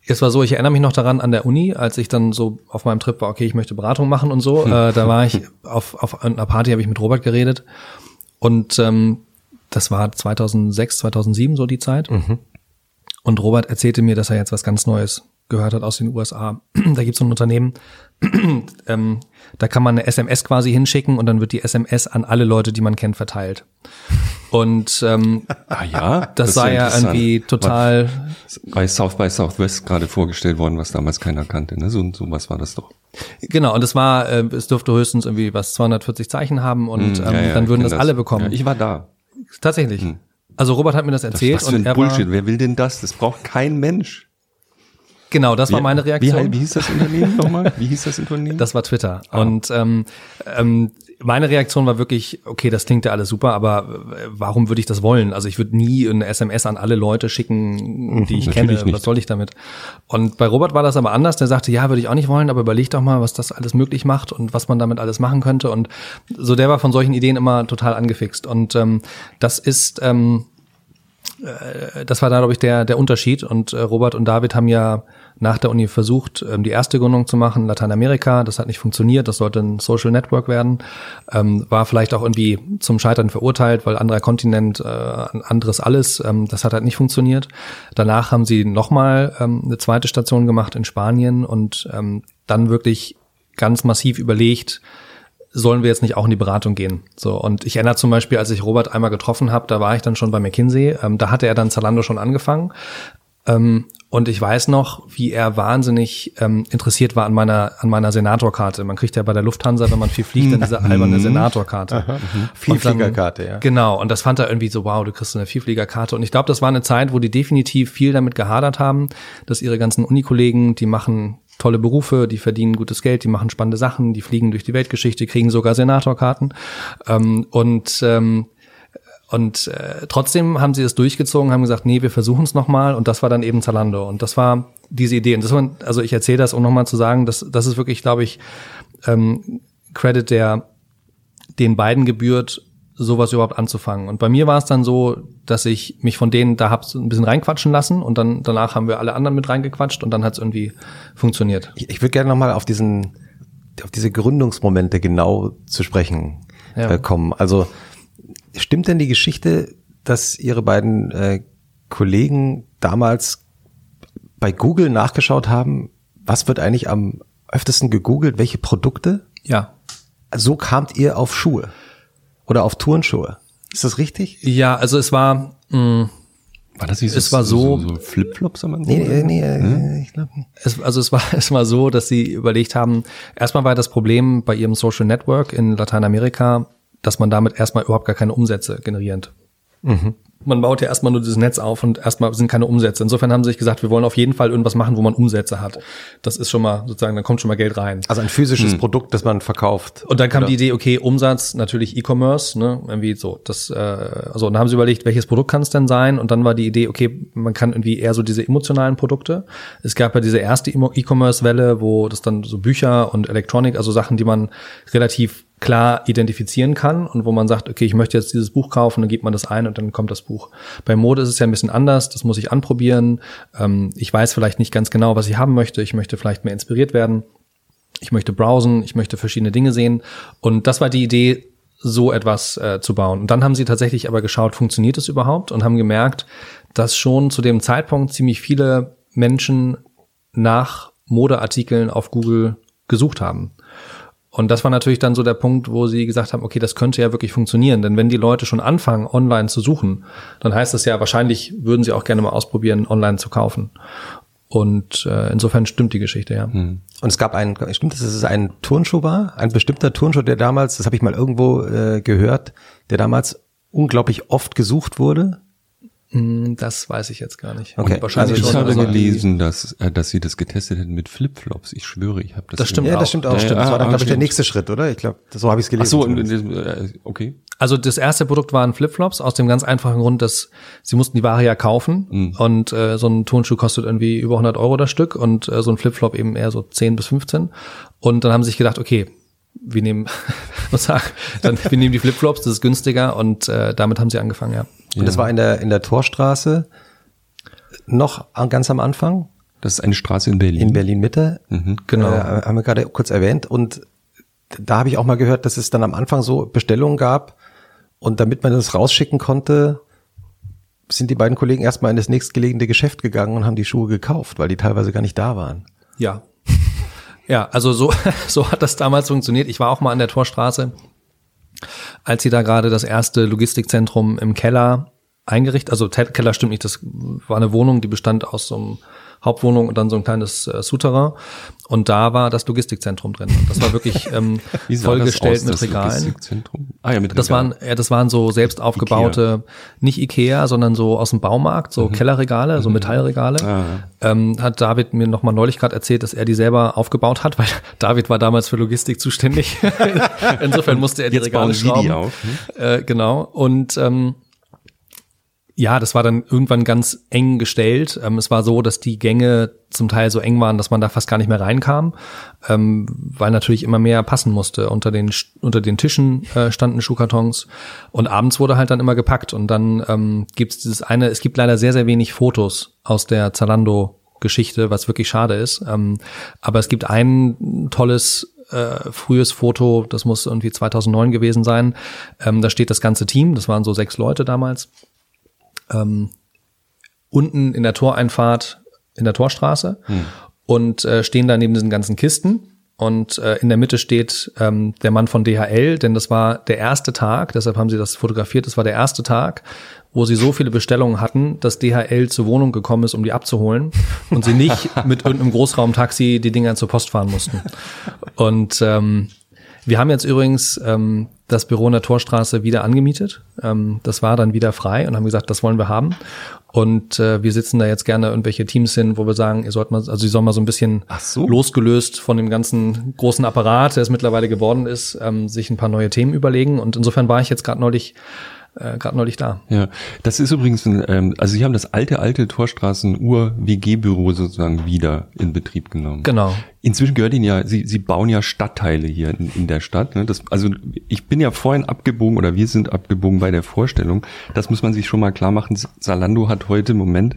es war so, ich erinnere mich noch daran an der Uni, als ich dann so auf meinem Trip war, okay, ich möchte Beratung machen und so. Äh, da war ich auf, auf einer Party, habe ich mit Robert geredet. Und ähm, das war 2006, 2007 so die Zeit. Und Robert erzählte mir, dass er jetzt was ganz Neues gehört hat aus den USA. da gibt es so ein Unternehmen, ähm, da kann man eine SMS quasi hinschicken und dann wird die SMS an alle Leute, die man kennt, verteilt. Und ähm, Ah ja, das, ist sei ja irgendwie total, bei South by Southwest gerade vorgestellt worden, was damals keiner kannte, ne? So, so was war das doch. genau, und es war, äh, es dürfte höchstens irgendwie was 240 Zeichen haben und Hm, ähm, ja, ja, dann würden kenn das, alle bekommen. Ja, ich war da. Tatsächlich. Also Robert hat mir das erzählt was für und ein er Bullshit. war, Wer will denn das? Das braucht kein Mensch. Genau, das war meine Wie, Reaktion. wie hieß das Unternehmen nochmal? Wie hieß das Unternehmen? Das war Twitter. Ah. Und ähm, ähm, meine Reaktion war wirklich, okay, das klingt ja alles super, aber äh, warum würde ich das wollen? Also ich würde nie eine SMS an alle Leute schicken, die ich Natürlich kenne. nicht. Was soll ich damit? Und bei Robert war das aber anders. Der sagte, ja, würde ich auch nicht wollen, aber überleg doch mal, was das alles möglich macht und was man damit alles machen könnte. Und so der war von solchen Ideen immer total angefixt. Und ähm, das ist ähm, äh, das war da, glaube ich, der, der Unterschied. Und äh, Robert und David haben ja nach der Uni versucht, ähm, die erste Gründung zu machen, Lateinamerika. Das hat nicht funktioniert. Das sollte ein Social Network werden. Ähm, war vielleicht auch irgendwie zum Scheitern verurteilt, weil anderer Kontinent, äh, anderes alles. Ähm, das hat halt nicht funktioniert. Danach haben sie nochmal ähm, eine zweite Station gemacht in Spanien und ähm, dann wirklich ganz massiv überlegt, sollen wir jetzt nicht auch in die Beratung gehen? So und ich erinnere zum Beispiel, als ich Robert einmal getroffen habe, da war ich dann schon bei McKinsey. Ähm, da hatte er dann Zalando schon angefangen. Ähm, und ich weiß noch, wie er wahnsinnig ähm, interessiert war an meiner an meiner Senatorkarte. Man kriegt ja bei der Lufthansa, wenn man viel fliegt, dann diese alberne Senatorkarte. Vielfliegerkarte, ja. Genau, und das fand er irgendwie so, wow, du kriegst eine Vielfliegerkarte. Und ich glaube, das war eine Zeit, wo die definitiv viel damit gehadert haben, dass ihre ganzen Unikollegen, die machen tolle Berufe, die verdienen gutes Geld, die machen spannende Sachen, die fliegen durch die Weltgeschichte, kriegen sogar Senatorkarten. Ähm, und ähm, und äh, trotzdem haben sie es durchgezogen, haben gesagt, nee, wir versuchen es nochmal. Und das war dann eben Zalando. Und das war diese Idee. Und das war, also ich erzähle das, um nochmal zu sagen, dass das ist wirklich, glaube ich, ähm, Credit, der den beiden gebührt, sowas überhaupt anzufangen. Und bei mir war es dann so, dass ich mich von denen da hab so ein bisschen reinquatschen lassen und dann danach haben wir alle anderen mit reingequatscht und dann hat es irgendwie funktioniert. Ich, ich würde gerne nochmal auf diesen, auf diese Gründungsmomente genau zu sprechen Ja. äh, kommen. Also stimmt denn die Geschichte, dass Ihre beiden äh, Kollegen damals bei Google nachgeschaut haben, was wird eigentlich am öftesten gegoogelt? Welche Produkte? Ja. So kamt ihr auf Schuhe oder auf Turnschuhe. Ist das richtig? Ja, also es war, mh, War das nicht Es war so- so, Flipflops, wenn man so Nee, nee, nee, Hm? äh, ich glaube nicht. es, also es war, es war so, dass sie überlegt haben, erstmal war das Problem bei ihrem Social Network in Lateinamerika, dass man damit erstmal überhaupt gar keine Umsätze generiert. Man baut ja erstmal nur dieses Netz auf und erstmal sind keine Umsätze. Insofern haben sie sich gesagt, wir wollen auf jeden Fall irgendwas machen, wo man Umsätze hat. Das ist schon mal sozusagen, dann kommt schon mal Geld rein. Also ein physisches Produkt, das man verkauft. Und dann kam Oder? die Idee, okay, Umsatz, natürlich E-Commerce, ne, irgendwie so, das, äh, also, und dann haben sie überlegt, welches Produkt kann es denn sein? Und dann war die Idee, okay, man kann irgendwie eher so diese emotionalen Produkte. Es gab ja diese erste E-Commerce-Welle, wo das dann so Bücher und Elektronik, also Sachen, die man relativ klar identifizieren kann und wo man sagt, okay, ich möchte jetzt dieses Buch kaufen, dann gibt man das ein und dann kommt das Buch. Bei Mode ist es ja ein bisschen anders, das muss ich anprobieren. Ähm, ich weiß vielleicht nicht ganz genau, was ich haben möchte. Ich möchte vielleicht mehr inspiriert werden ich möchte browsen, ich möchte verschiedene Dinge sehen. Und das war die Idee, so etwas äh, zu bauen. Und dann haben sie tatsächlich aber geschaut, funktioniert es überhaupt? Und haben gemerkt, dass schon zu dem Zeitpunkt ziemlich viele Menschen nach Modeartikeln auf Google gesucht haben. Und das war natürlich dann so der Punkt, wo sie gesagt haben, okay, das könnte ja wirklich funktionieren. Denn wenn die Leute schon anfangen, online zu suchen, dann heißt das ja, wahrscheinlich würden sie auch gerne mal ausprobieren, online zu kaufen. Und äh, insofern stimmt die Geschichte, ja. Und es gab einen, stimmt, dass es ein Turnschuh war, ein bestimmter Turnschuh, der damals, das habe ich mal irgendwo äh, gehört, der damals unglaublich oft gesucht wurde. Hm, Das weiß ich jetzt gar nicht. Okay, Und wahrscheinlich also Ich schon. habe also- gelesen, dass, äh, dass sie das getestet hätten mit Flipflops. Ich schwöre, ich habe das. Das stimmt Ja, auch. das stimmt auch. Ja, stimmt. ja, Das war dann, ah, glaube ich, der nächste Schritt, oder? Ich glaube, so habe ich es Ach gelesen. so, und, zumindest. äh, okay. Also das erste Produkt waren Flipflops aus dem ganz einfachen Grund, dass sie mussten die Ware ja kaufen Mhm. und äh, so ein Turnschuh kostet irgendwie über 100 Euro das Stück und äh, so ein Flipflop eben eher so 10 bis 15 und dann haben sie sich gedacht, okay, wir nehmen, was sag, dann wir nehmen die Flipflops, das ist günstiger und äh, damit haben sie angefangen, ja. Und das war in der, in der Torstraße noch an- ganz am Anfang, Das ist eine Straße in Berlin. in Berlin Mitte. Genau. Äh, haben wir gerade kurz erwähnt. Und da habe ich auch mal gehört, dass es dann am Anfang so Bestellungen gab. Und damit man das rausschicken konnte, sind die beiden Kollegen erstmal in das nächstgelegene Geschäft gegangen und haben die Schuhe gekauft, weil die teilweise gar nicht da waren. Ja. Ja, also so, so hat das damals funktioniert. Ich war auch mal an der Torstraße, als sie da gerade das erste Logistikzentrum im Keller eingerichtet, also Keller stimmt nicht, das war eine Wohnung, die bestand aus so einem Hauptwohnung und dann so ein kleines äh, Souterrain. Und da war das Logistikzentrum drin. Und das war wirklich ähm, das vollgestellt mit das Regalen. Logistikzentrum? Ah ja, mit Das Regalen. waren, ja, das waren so selbst aufgebaute, nicht Ikea, sondern so aus dem Baumarkt, so Kellerregale, so Metallregale. Ah. Ähm, hat David mir noch mal neulich gerade erzählt, dass er die selber aufgebaut hat, weil David war damals für Logistik zuständig. Insofern musste er die Jetzt Regale bauen die schrauben. auf, Äh, genau. Und ähm, ja, das war dann irgendwann ganz eng gestellt. Ähm, es war so, dass die Gänge zum Teil so eng waren, dass man da fast gar nicht mehr reinkam, ähm, weil natürlich immer mehr passen musste. Unter den unter den Tischen äh, standen Schuhkartons und abends wurde halt dann immer gepackt. Und dann ähm, gibt es dieses eine. Es gibt leider sehr sehr wenig Fotos aus der Zalando Geschichte, was wirklich schade ist. Ähm, aber es gibt ein tolles äh, frühes Foto, das muss irgendwie 2009 gewesen sein. Ähm, da steht das ganze Team, das waren so sechs Leute damals, ähm, unten in der Toreinfahrt in der Torstraße und äh, stehen da neben diesen ganzen Kisten. Und äh, in der Mitte steht ähm, der Mann von DHL, denn das war der erste Tag, deshalb haben sie das fotografiert, das war der erste Tag, wo sie so viele Bestellungen hatten, dass DHL zur Wohnung gekommen ist, um die abzuholen und sie nicht mit irgendeinem Großraumtaxi die Dinger zur Post fahren mussten. Und ähm, wir haben jetzt übrigens ähm, das Büro in der Torstraße wieder angemietet. Ähm, das war dann wieder frei und haben gesagt, das wollen wir haben. Und äh, wir sitzen da jetzt gerne irgendwelche Teams hin, wo wir sagen, ihr sollt mal, also sie sollen mal so ein bisschen so. losgelöst von dem ganzen großen Apparat, der es mittlerweile geworden ist, ähm, sich ein paar neue Themen überlegen. Und insofern war ich jetzt gerade neulich, äh, gerade neulich da. Ja, das ist übrigens ein, ähm, also sie haben das alte, alte Torstraßen-Ur-WG-Büro sozusagen wieder in Betrieb genommen. Genau. Inzwischen gehört ihnen ja, sie, sie bauen ja Stadtteile hier in, in der Stadt. Ne? Das, also ich bin ja vorhin abgebogen oder wir sind abgebogen bei der Vorstellung. Das muss man sich schon mal klar machen. Salando hat heute im Moment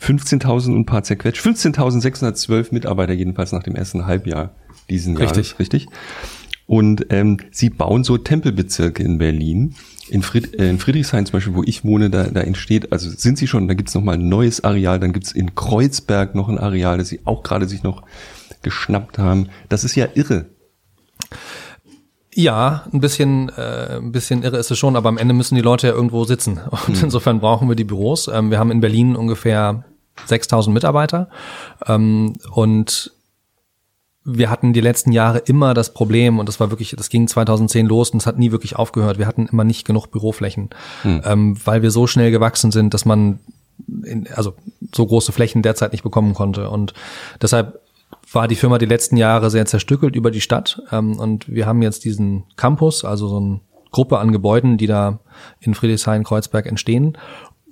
15.000 und ein paar zerquetscht, 15.612 Mitarbeiter jedenfalls nach dem ersten Halbjahr diesen Jahres. Richtig. Richtig. Und ähm, sie bauen so Tempelbezirke in Berlin. In, Fried, äh, in Friedrichshain zum Beispiel, wo ich wohne, da, da entsteht, also sind sie schon, da gibt's noch mal ein neues Areal, dann gibt's in Kreuzberg noch ein Areal, das sie auch gerade sich noch geschnappt haben. Das ist ja irre. Ja, ein bisschen, äh, ein bisschen irre ist es schon, aber am Ende müssen die Leute ja irgendwo sitzen. Und mhm. insofern brauchen wir die Büros. Ähm, wir haben in Berlin ungefähr 6000 Mitarbeiter ähm, und wir hatten die letzten Jahre immer das Problem und das war wirklich, das ging 2010 los und es hat nie wirklich aufgehört. Wir hatten immer nicht genug Büroflächen, hm. ähm, weil wir so schnell gewachsen sind, dass man in, also so große Flächen derzeit nicht bekommen konnte und deshalb war die Firma die letzten Jahre sehr zerstückelt über die Stadt ähm, und wir haben jetzt diesen Campus, also so eine Gruppe an Gebäuden, die da in Friedrichshain-Kreuzberg entstehen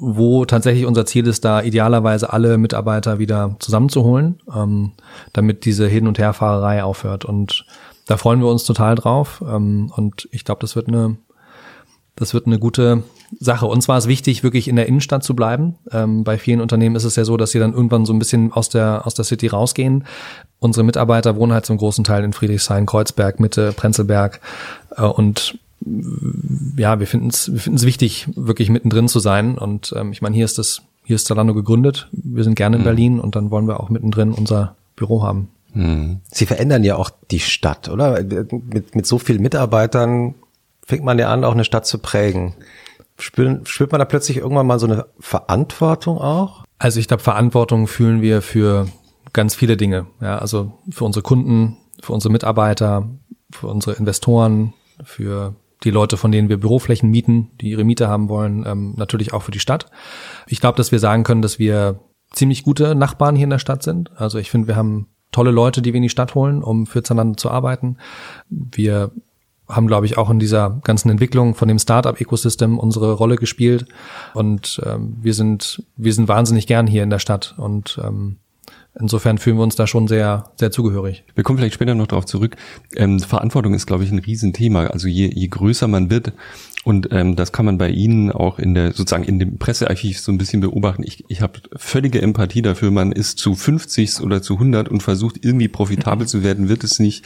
wo tatsächlich unser Ziel ist, da idealerweise alle Mitarbeiter wieder zusammenzuholen, ähm, damit diese Hin- und Herfahrerei aufhört. Und da freuen wir uns total drauf. Ähm, und ich glaube, das wird eine, das wird eine gute Sache. Und zwar ist wichtig, wirklich in der Innenstadt zu bleiben. Ähm, bei vielen Unternehmen ist es ja so, dass sie dann irgendwann so ein bisschen aus der, aus der City rausgehen. Unsere Mitarbeiter wohnen halt zum großen Teil in Friedrichshain, Kreuzberg, Mitte, Prenzlberg. Äh, und ja, wir finden es wir finden's wichtig, wirklich mittendrin zu sein. Und ähm, ich meine, hier ist das, hier ist Zalando gegründet. Wir sind gerne in mhm. Berlin und dann wollen wir auch mittendrin unser Büro haben. Mhm. Sie verändern ja auch die Stadt, oder? Mit, mit so vielen Mitarbeitern fängt man ja an, auch eine Stadt zu prägen. Spürt, spürt man da plötzlich irgendwann mal so eine Verantwortung auch? Also ich glaube, Verantwortung fühlen wir für ganz viele Dinge. Ja, also für unsere Kunden, für unsere Mitarbeiter, für unsere Investoren, für die Leute, von denen wir Büroflächen mieten, die ihre Miete haben wollen, ähm, natürlich auch für die Stadt. Ich glaube, dass wir sagen können, dass wir ziemlich gute Nachbarn hier in der Stadt sind. Also ich finde, wir haben tolle Leute, die wir in die Stadt holen, um füreinander zu arbeiten. Wir haben, glaube ich, auch in dieser ganzen Entwicklung von dem Startup-Ecosystem unsere Rolle gespielt. Und ähm, wir sind, wir sind wahnsinnig gern hier in der Stadt und ähm, Insofern fühlen wir uns da schon sehr, sehr zugehörig. Wir kommen vielleicht später noch darauf zurück. Ähm, Verantwortung ist, glaube ich, ein Riesenthema. Also je, je größer man wird, und ähm, das kann man bei Ihnen auch in der sozusagen in dem Pressearchiv so ein bisschen beobachten. Ich, ich habe völlige Empathie dafür. Man ist zu 50 oder zu 100 und versucht irgendwie profitabel zu werden, wird es nicht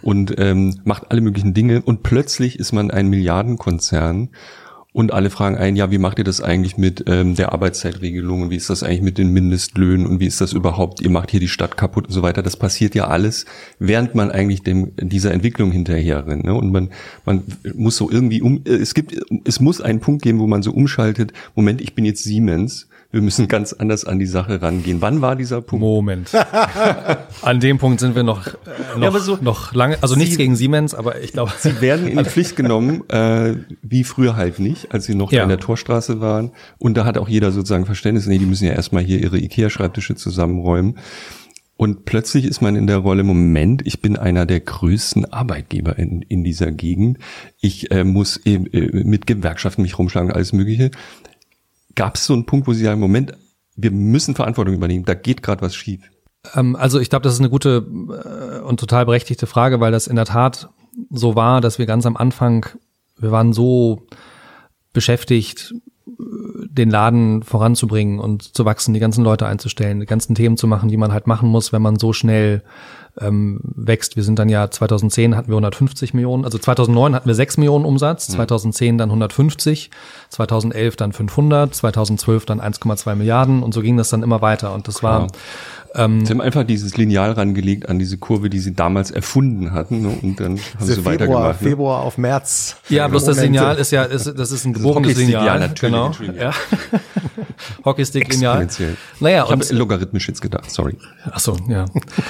und ähm, macht alle möglichen Dinge. Und plötzlich ist man ein Milliardenkonzern und alle fragen ein, ja, wie macht ihr das eigentlich mit ähm, der Arbeitszeitregelung und wie ist das eigentlich mit den Mindestlöhnen und wie ist das überhaupt? Ihr macht hier die Stadt kaputt und so weiter. Das passiert ja alles, während man eigentlich dem dieser Entwicklung hinterher rennt. Ne? Und man man muss so irgendwie um. Es gibt es muss einen Punkt geben, wo man so umschaltet. Moment, ich bin jetzt Siemens wir müssen ganz anders an die Sache rangehen. Wann war dieser Punkt? Moment. an dem Punkt sind wir noch, äh, noch, ja, so, noch lange, also nichts gegen Siemens, aber ich glaube. Sie werden in die Pflicht genommen, äh, wie früher halt nicht, als sie noch ja. in der Torstraße waren. Und da hat auch jeder sozusagen Verständnis, nee, die müssen ja erstmal hier ihre Ikea-Schreibtische zusammenräumen. Und plötzlich ist man in der Rolle, Moment, ich bin einer der größten Arbeitgeber in, in dieser Gegend. Ich äh, muss äh, mit Gewerkschaften mich rumschlagen, alles Mögliche. Gab es so einen Punkt, wo Sie sagen, Moment, wir müssen Verantwortung übernehmen, da geht gerade was schief? Ähm, also ich glaube, das ist eine gute äh, und total berechtigte Frage, weil das in der Tat so war, dass wir ganz am Anfang, wir waren so beschäftigt, den Laden voranzubringen und zu wachsen, die ganzen Leute einzustellen, die ganzen Themen zu machen, die man halt machen muss, wenn man so schnell ähm, wächst. Wir sind dann ja 2010 hatten wir 150 Millionen, also 2009 hatten wir 6 Millionen Umsatz, 2010 dann 150, 2011 dann 500, 2012 dann 1,2 Milliarden und so ging das dann immer weiter und das Klar. war ähm, sie haben einfach dieses Lineal rangelegt an diese Kurve, die sie damals erfunden hatten, ne? und dann haben sie Februar, weitergemacht. Ne? Februar auf März. Ja, bloß das Lineal ist ja, ist, das ist ein gebogenes Lineal. Natürlich, genau. Ja. Hockeystick-Lineal. Naja, ich habe logarithmisch jetzt gedacht, sorry. Ach so, ja.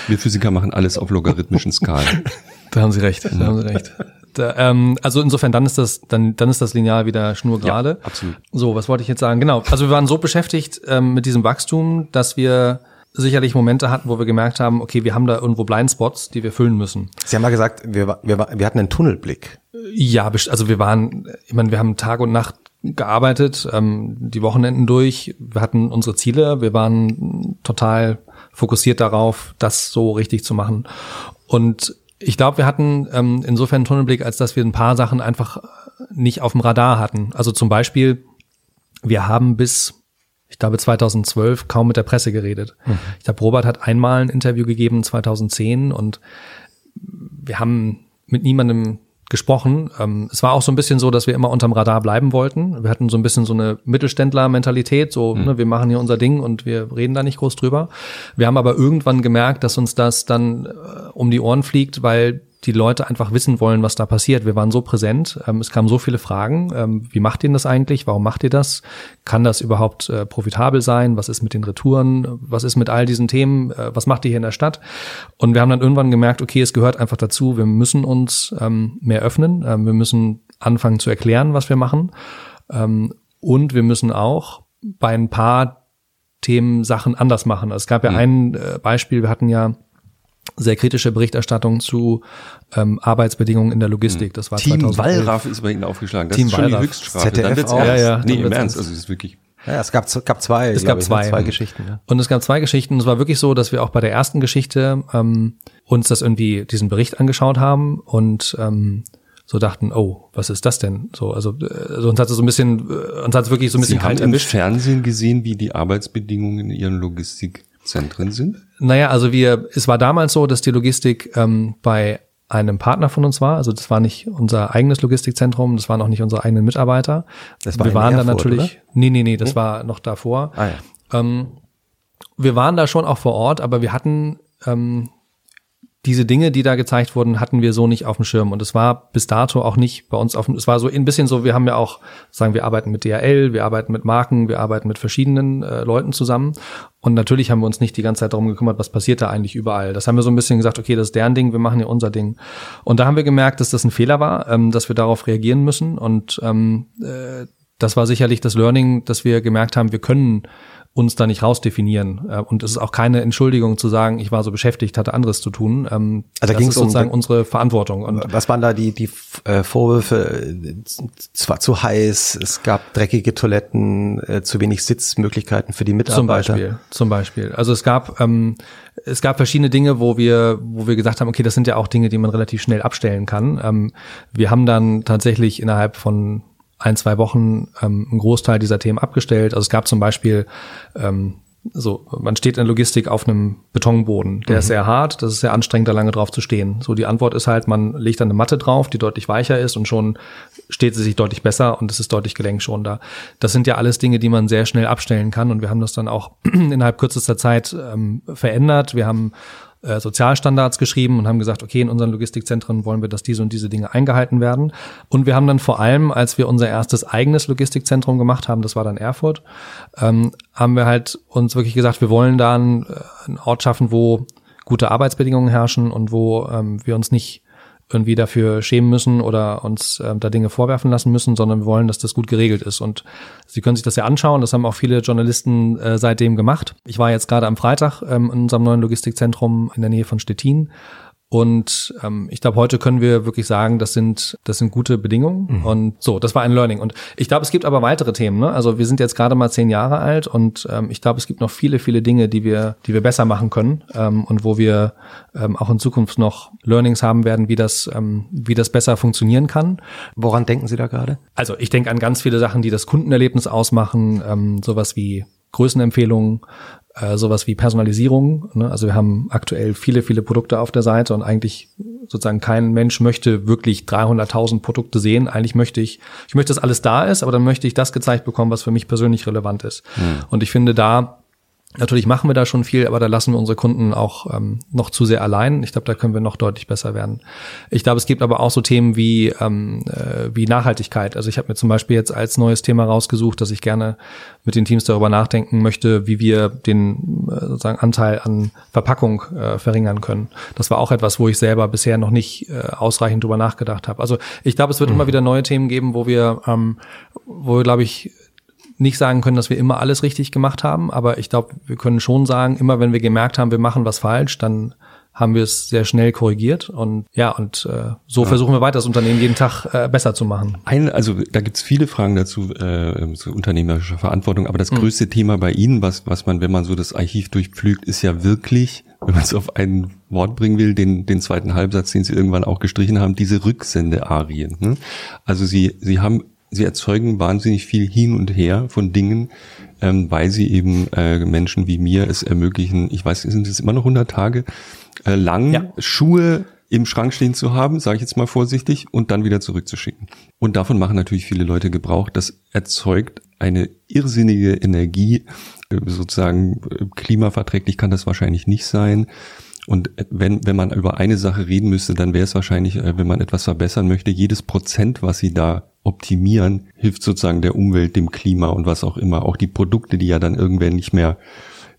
Wir Physiker machen alles auf logarithmischen Skalen. Da haben Sie recht, da haben Sie recht. Da, ähm, also insofern dann ist das dann dann ist das Lineal wieder schnurgerade. Ja, absolut. So, was wollte ich jetzt sagen? Genau. Also wir waren so beschäftigt ähm, mit diesem Wachstum, dass wir sicherlich Momente hatten, wo wir gemerkt haben, okay, wir haben da irgendwo Blindspots, die wir füllen müssen. Sie haben mal gesagt, wir, wir, wir hatten einen Tunnelblick. Ja, also wir waren, ich meine, wir haben Tag und Nacht gearbeitet, ähm, die Wochenenden durch. Wir hatten unsere Ziele, wir waren total fokussiert darauf, das so richtig zu machen. Und ich glaube, wir hatten ähm, insofern einen Tunnelblick, als dass wir ein paar Sachen einfach nicht auf dem Radar hatten. Also zum Beispiel, wir haben bis ich glaube 2012 kaum mit der Presse geredet. Mhm. Ich glaube, Robert hat einmal ein Interview gegeben 2010 und wir haben mit niemandem gesprochen. Ähm, es war auch so ein bisschen so, dass wir immer unterm Radar bleiben wollten. Wir hatten so ein bisschen so eine Mittelständler-Mentalität, so mhm. ne, wir machen hier unser Ding und wir reden da nicht groß drüber. Wir haben aber irgendwann gemerkt, dass uns das dann äh, um die Ohren fliegt, weil die Leute einfach wissen wollen, was da passiert. Wir waren so präsent, ähm, es kamen so viele Fragen. Ähm, wie macht ihr das eigentlich? Warum macht ihr das? Kann das überhaupt äh, profitabel sein? Was ist mit den Retouren? Was ist mit all diesen Themen? Äh, was macht ihr hier in der Stadt? Und wir haben dann irgendwann gemerkt, okay, es gehört einfach dazu. Wir müssen uns ähm, mehr öffnen. Ähm, wir müssen anfangen zu erklären, was wir machen. Ähm, und wir müssen auch bei ein paar Themen Sachen anders machen. Es gab ja mhm. ein äh, Beispiel, wir hatten ja sehr kritische Berichterstattung zu ähm, Arbeitsbedingungen in der Logistik. Das war Team 2011. Wallraff ist bei Ihnen aufgeschlagen. Das Team ist schon Wallraff. die Höchststrafe. ZDF dann wird's auch. ernst. Ja, ja, nee, dann im Ernst. Also es ist wirklich. Ja, es gab, gab zwei, es gab ich, zwei, zwei Geschichten. Ja. Und es gab zwei Geschichten. Es war wirklich so, dass wir auch bei der ersten Geschichte ähm, uns das irgendwie diesen Bericht angeschaut haben und ähm, so dachten, oh, was ist das denn? So, also, also uns hat es so ein bisschen, äh, uns hat es wirklich so ein bisschen Sie haben kalt im erwischt. Fernsehen gesehen, wie die Arbeitsbedingungen in Ihren Logistikzentren sind? Naja, also wir, es war damals so, dass die Logistik ähm, bei einem Partner von uns war. Also das war nicht unser eigenes Logistikzentrum, das waren auch nicht unsere eigenen Mitarbeiter. Das war wir waren Erfurt, da natürlich. oder? Nee, nee, nee, das war noch davor. Ah, ja. Ähm, wir waren da schon auch vor Ort, aber wir hatten ähm, diese Dinge, die da gezeigt wurden, hatten wir so nicht auf dem Schirm. Und es war bis dato auch nicht bei uns auf dem, es war so ein bisschen so, wir haben ja auch, sagen wir arbeiten mit DHL, wir arbeiten mit Marken, wir arbeiten mit verschiedenen äh, Leuten zusammen. Und natürlich haben wir uns nicht die ganze Zeit darum gekümmert, was passiert da eigentlich überall. Das haben wir so ein bisschen gesagt, okay, das ist deren Ding, wir machen ja unser Ding. Und da haben wir gemerkt, dass das ein Fehler war, ähm, dass wir darauf reagieren müssen. Und ähm, äh, das war sicherlich das Learning, dass wir gemerkt haben, wir können uns da nicht rausdefinieren. Äh, Und es ist auch keine Entschuldigung zu sagen, ich war so beschäftigt, hatte anderes zu tun. Ähm, Also da das ging's ist um- sozusagen unsere Verantwortung. Und Was waren da die, die äh, Vorwürfe? Es war zu heiß, es gab dreckige Toiletten, äh, zu wenig Sitzmöglichkeiten für die zum Mitarbeiter. Beispiel, zum Beispiel. Also es gab ähm, es gab verschiedene Dinge, wo wir wo wir gesagt haben, okay, das sind ja auch Dinge, die man relativ schnell abstellen kann. Ähm, wir haben dann tatsächlich innerhalb von ein, zwei Wochen ähm, einen Großteil dieser Themen abgestellt. Also es gab zum Beispiel ähm, so, man steht in Logistik auf einem Betonboden. Der ist sehr hart, das ist sehr anstrengend, da lange drauf zu stehen. So, die Antwort ist halt, man legt dann eine Matte drauf, die deutlich weicher ist und schon steht sie sich deutlich besser und es ist deutlich gelenkschonender. Das sind ja alles Dinge, die man sehr schnell abstellen kann und wir haben das dann auch innerhalb kürzester Zeit ähm, verändert. Wir haben äh, Sozialstandards geschrieben und haben gesagt, okay, in unseren Logistikzentren wollen wir, dass diese und diese Dinge eingehalten werden. Und wir haben dann vor allem, als wir unser erstes eigenes Logistikzentrum gemacht haben, das war dann Erfurt, ähm, haben wir halt uns wirklich gesagt, wir wollen da einen, äh, einen Ort schaffen, wo gute Arbeitsbedingungen herrschen und wo ähm, wir uns nicht irgendwie dafür schämen müssen oder uns ähm, da Dinge vorwerfen lassen müssen, sondern wir wollen, dass das gut geregelt ist. Und Sie können sich das ja anschauen, das haben auch viele Journalisten äh, seitdem gemacht. Ich war jetzt gerade am Freitag ähm, in unserem neuen Logistikzentrum in der Nähe von Stettin. Und ähm, ich glaube, heute können wir wirklich sagen, das sind das sind gute Bedingungen. Und so, das war ein Learning. Und ich glaube, es gibt aber weitere Themen. Ne? Also wir sind jetzt gerade mal zehn Jahre alt und ähm, ich glaube, es gibt noch viele, viele Dinge, die wir, die wir besser machen können ähm, und wo wir ähm, auch in Zukunft noch Learnings haben werden, wie das, ähm, wie das besser funktionieren kann. Woran denken Sie da gerade? Also ich denke an ganz viele Sachen, die das Kundenerlebnis ausmachen, ähm, sowas wie Größenempfehlungen, äh, sowas wie Personalisierung. Ne? Also wir haben aktuell viele, viele Produkte auf der Seite und eigentlich sozusagen kein Mensch möchte wirklich 300.000 Produkte sehen. Eigentlich möchte ich, ich möchte, dass alles da ist, aber dann möchte ich das gezeigt bekommen, was für mich persönlich relevant ist. Und ich finde da Natürlich machen wir da schon viel, aber da lassen wir unsere Kunden auch ähm, noch zu sehr allein. Ich glaube, da können wir noch deutlich besser werden. Ich glaube, es gibt aber auch so Themen wie, ähm, äh, wie Nachhaltigkeit. Also ich habe mir zum Beispiel jetzt als neues Thema rausgesucht, dass ich gerne mit den Teams darüber nachdenken möchte, wie wir den äh, sozusagen Anteil an Verpackung äh, verringern können. Das war auch etwas, wo ich selber bisher noch nicht äh, ausreichend drüber nachgedacht habe. Also ich glaube, es wird immer wieder neue Themen geben, wo wir, ähm, wo wir, glaube ich, nicht sagen können, dass wir immer alles richtig gemacht haben, aber ich glaube, wir können schon sagen, immer wenn wir gemerkt haben, wir machen was falsch, dann haben wir es sehr schnell korrigiert und ja, und äh, so versuchen wir weiter das Unternehmen jeden Tag äh, besser zu machen. Ein, also da gibt's viele Fragen dazu äh, zu unternehmerischer Verantwortung, aber das größte Thema bei Ihnen, was, was man, wenn man so das Archiv durchpflügt, ist ja wirklich, wenn man es auf ein Wort bringen will, den, den zweiten Halbsatz, den Sie irgendwann auch gestrichen haben, diese Rücksendearien. Ne? Also Sie, Sie haben Sie erzeugen wahnsinnig viel hin und her von Dingen, ähm, weil sie eben äh, Menschen wie mir es ermöglichen, ich weiß, sind es immer noch 100 Tage äh, lang Ja. Schuhe im Schrank stehen zu haben, sage ich jetzt mal vorsichtig, und dann wieder zurückzuschicken. Und davon machen natürlich viele Leute Gebrauch. Das erzeugt eine irrsinnige Energie, äh, sozusagen äh, klimaverträglich kann das wahrscheinlich nicht sein. Und wenn, wenn man über eine Sache reden müsste, dann wäre es wahrscheinlich, äh, wenn man etwas verbessern möchte, jedes Prozent, was sie da optimieren, hilft sozusagen der Umwelt, dem Klima und was auch immer. Auch die Produkte, die ja dann irgendwann nicht mehr,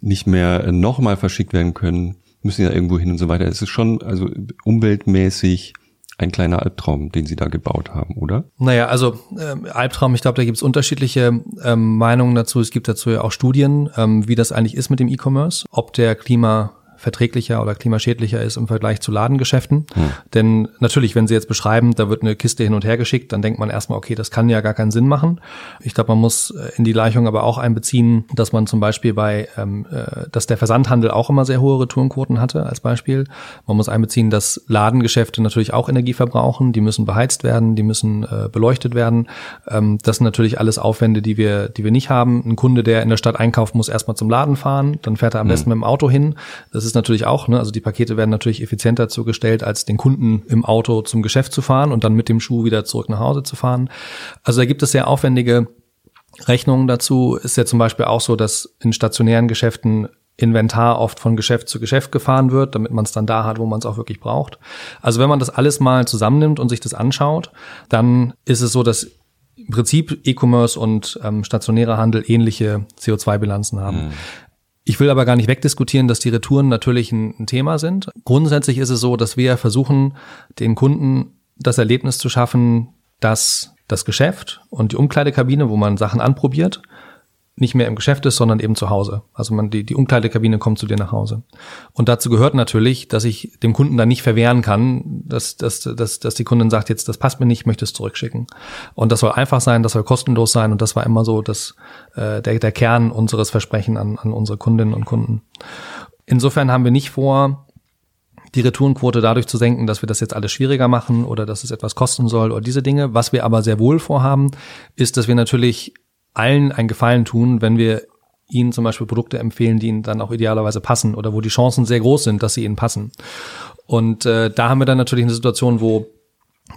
nicht mehr nochmal verschickt werden können, müssen ja irgendwo hin und so weiter. Es ist schon, also umweltmäßig ein kleiner Albtraum, den Sie da gebaut haben, oder? Naja, also ähm, Albtraum, ich glaube, da gibt es unterschiedliche ähm, Meinungen dazu. Es gibt dazu ja auch Studien, ähm, wie das eigentlich ist mit dem E-Commerce, ob der Klima verträglicher oder klimaschädlicher ist im Vergleich zu Ladengeschäften. Hm. Denn natürlich, wenn Sie jetzt beschreiben, da wird eine Kiste hin und her geschickt, dann denkt man erstmal, okay, das kann ja gar keinen Sinn machen. Ich glaube, man muss äh, in die Gleichung aber auch einbeziehen, dass man zum Beispiel bei, ähm, äh, dass der Versandhandel auch immer sehr hohe Retourenquoten hatte, als Beispiel. Man muss einbeziehen, dass Ladengeschäfte natürlich auch Energie verbrauchen, die müssen beheizt werden, die müssen äh, beleuchtet werden. Ähm, das sind natürlich alles Aufwände, die wir, die wir nicht haben. Ein Kunde, der in der Stadt einkauft, muss erstmal zum Laden fahren, dann fährt er am hm. besten mit dem Auto hin. Das ist natürlich auch, ne, also die Pakete werden natürlich effizienter zugestellt, als den Kunden im Auto zum Geschäft zu fahren und dann mit dem Schuh wieder zurück nach Hause zu fahren. Also da gibt es sehr aufwendige Rechnungen dazu. Ist ja zum Beispiel auch so, dass in stationären Geschäften Inventar oft von Geschäft zu Geschäft gefahren wird, damit man es dann da hat, wo man es auch wirklich braucht. Also wenn man das alles mal zusammennimmt und sich das anschaut, dann ist es so, dass im Prinzip E-Commerce und ähm, stationärer Handel ähnliche CO2-Bilanzen haben. Mhm. Ich will aber gar nicht wegdiskutieren, dass die Retouren natürlich ein, Thema sind. Grundsätzlich ist es so, dass wir versuchen, den Kunden das Erlebnis zu schaffen, dass das Geschäft und die Umkleidekabine, wo man Sachen anprobiert, nicht mehr im Geschäft ist, sondern eben zu Hause. Also man, die, die Umkleidekabine kommt zu dir nach Hause. Und dazu gehört natürlich, dass ich dem Kunden dann nicht verwehren kann, dass, dass, dass, dass die Kundin sagt, jetzt das passt mir nicht, ich möchte es zurückschicken. Und das soll einfach sein, das soll kostenlos sein und das war immer so das, äh, der, der Kern unseres Versprechen an, an unsere Kundinnen und Kunden. Insofern haben wir nicht vor, die Retourenquote dadurch zu senken, dass wir das jetzt alles schwieriger machen oder dass es etwas kosten soll oder diese Dinge. Was wir aber sehr wohl vorhaben, ist, dass wir natürlich allen einen Gefallen tun, wenn wir ihnen zum Beispiel Produkte empfehlen, die ihnen dann auch idealerweise passen oder wo die Chancen sehr groß sind, dass sie ihnen passen. Und äh, da haben wir dann natürlich eine Situation, wo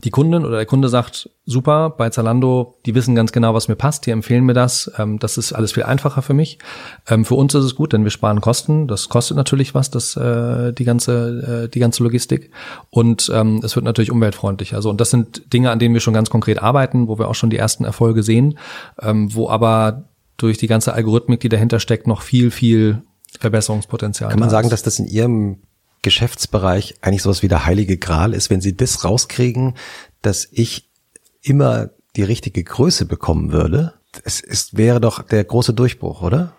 die Kundin oder der Kunde sagt, super, bei Zalando, die wissen ganz genau, was mir passt, die empfehlen mir das, ähm, das ist alles viel einfacher für mich. Ähm, für uns ist es gut, denn wir sparen Kosten, das kostet natürlich was, das, äh, die, ganze, äh, die ganze Logistik und ähm, es wird natürlich umweltfreundlich. Also und das sind Dinge, an denen wir schon ganz konkret arbeiten, wo wir auch schon die ersten Erfolge sehen, ähm, wo aber durch die ganze Algorithmik, die dahinter steckt, noch viel, viel Verbesserungspotenzial. Kann man sagen, dass das in Ihrem Geschäftsbereich eigentlich sowas wie der heilige Gral ist, wenn sie das rauskriegen, dass ich immer die richtige Größe bekommen würde. Es ist, wäre doch der große Durchbruch, oder?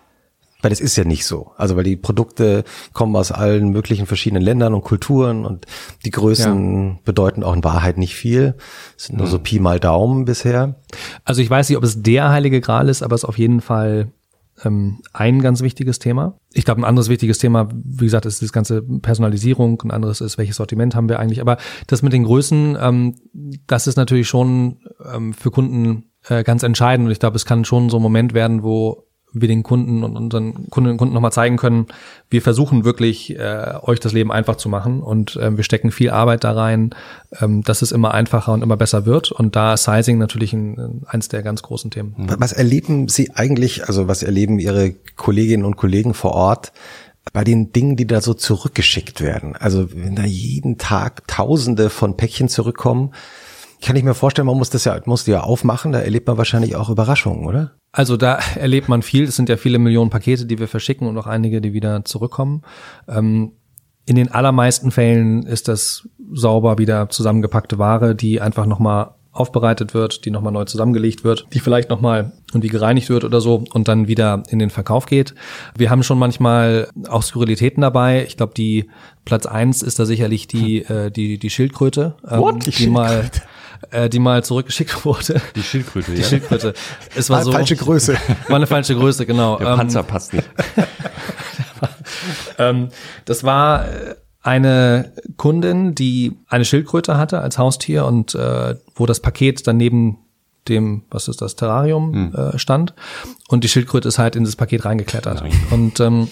Weil es ist ja nicht so. Also weil die Produkte kommen aus allen möglichen verschiedenen Ländern und Kulturen und die Größen ja. bedeuten auch in Wahrheit nicht viel. Es sind nur so Pi mal Daumen bisher. Also ich weiß nicht, ob es der heilige Gral ist, aber es ist auf jeden Fall ähm, ein ganz wichtiges Thema. Ich glaube, ein anderes wichtiges Thema, wie gesagt, ist das ganze Personalisierung, ein anderes ist, welches Sortiment haben wir eigentlich. Aber das mit den Größen, ähm, das ist natürlich schon ähm, für Kunden äh, ganz entscheidend. Und ich glaube, es kann schon so ein Moment werden, wo wir den Kunden und unseren Kundinnen und Kunden nochmal zeigen können, wir versuchen wirklich, äh, euch das Leben einfach zu machen und ähm, wir stecken viel Arbeit da rein, ähm, dass es immer einfacher und immer besser wird. Und da ist Sizing natürlich ein, eins der ganz großen Themen. Was erleben Sie eigentlich, also was erleben Ihre Kolleginnen und Kollegen vor Ort bei den Dingen, die da so zurückgeschickt werden? Also wenn da jeden Tag Tausende von Päckchen zurückkommen, kann ich mir vorstellen, man muss das ja, muss die ja aufmachen, da erlebt man wahrscheinlich auch Überraschungen, oder? Also da erlebt man viel. Es sind ja viele Millionen Pakete, die wir verschicken und auch einige, die wieder zurückkommen. Ähm, in den allermeisten Fällen ist das sauber wieder zusammengepackte Ware, die einfach nochmal aufbereitet wird, die nochmal neu zusammengelegt wird, die vielleicht nochmal irgendwie gereinigt wird oder so und dann wieder in den Verkauf geht. Wir haben schon manchmal auch Skurrilitäten dabei. Ich glaube, die Platz eins ist da sicherlich die, äh, die, die Schildkröte, ähm, die, die mal äh, die mal zurückgeschickt wurde. Die Schildkröte, Die ja. Schildkröte. Es war, war so. Falsche Größe. War eine falsche Größe, genau. Der Panzer ähm, passt nicht. ähm, das war äh, eine Kundin, die eine Schildkröte hatte als Haustier und äh, wo das Paket dann neben dem, was ist das, Terrarium hm. äh, stand. Und die Schildkröte ist halt in das Paket reingeklettert. Nein. Und ähm,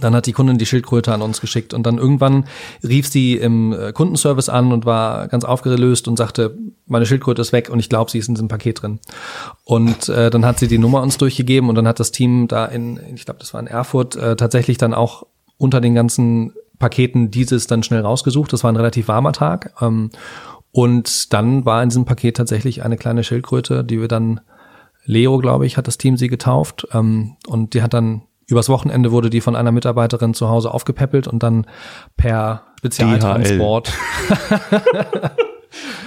Dann hat die Kundin die Schildkröte an uns geschickt und dann irgendwann rief sie im äh, Kundenservice an und war ganz aufgelöst und sagte, meine Schildkröte ist weg und ich glaube, sie ist in diesem Paket drin. Und äh, dann hat sie die Nummer uns durchgegeben und dann hat das Team da in, ich glaube, das war in Erfurt, äh, tatsächlich dann auch unter den ganzen Paketen dieses dann schnell rausgesucht. Das war ein relativ warmer Tag. Ähm, und dann war in diesem Paket tatsächlich eine kleine Schildkröte, die wir dann Leo, glaube ich, hat das Team sie getauft. Ähm, und die hat dann Übers Wochenende wurde die von einer Mitarbeiterin zu Hause aufgepäppelt und dann per Spezialtransport.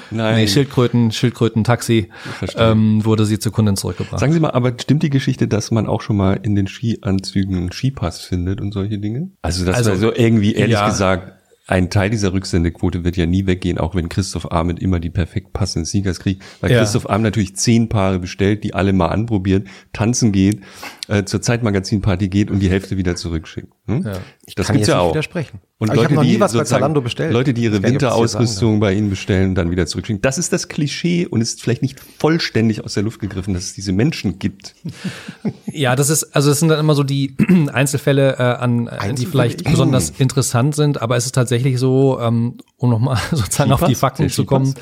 Nein. Nee, Schildkröten, Schildkröten-Taxi ähm, wurde sie zur Kundin zurückgebracht. Sagen Sie mal, aber stimmt die Geschichte, dass man auch schon mal in den Skianzügen einen Skipass findet und solche Dinge? Also das also, war so irgendwie, ehrlich ja. gesagt, ein Teil dieser Rücksendequote wird ja nie weggehen, auch wenn Christoph Ahmed immer die perfekt passenden Sneakers kriegt, weil ja. Christoph Ahmed natürlich zehn Paare bestellt, die alle mal anprobiert, tanzen geht, äh, zur Zeitmagazinparty geht und die Hälfte wieder zurückschickt. Hm? Ja. Ich das kann gibt's ja auch. Widersprechen. Und Aber Leute, die Leute, die ihre Winterausrüstung bei Ihnen bestellen, dann wieder zurückschicken. Das ist das Klischee und ist vielleicht nicht vollständig aus der Luft gegriffen, dass es diese Menschen gibt. Ja, das ist, also es sind dann immer so die Einzelfälle äh, an, Einzelfälle? die vielleicht besonders interessant sind, aber es ist tatsächlich so, ähm, um nochmal sozusagen Skipass? auf die Fakten zu kommen,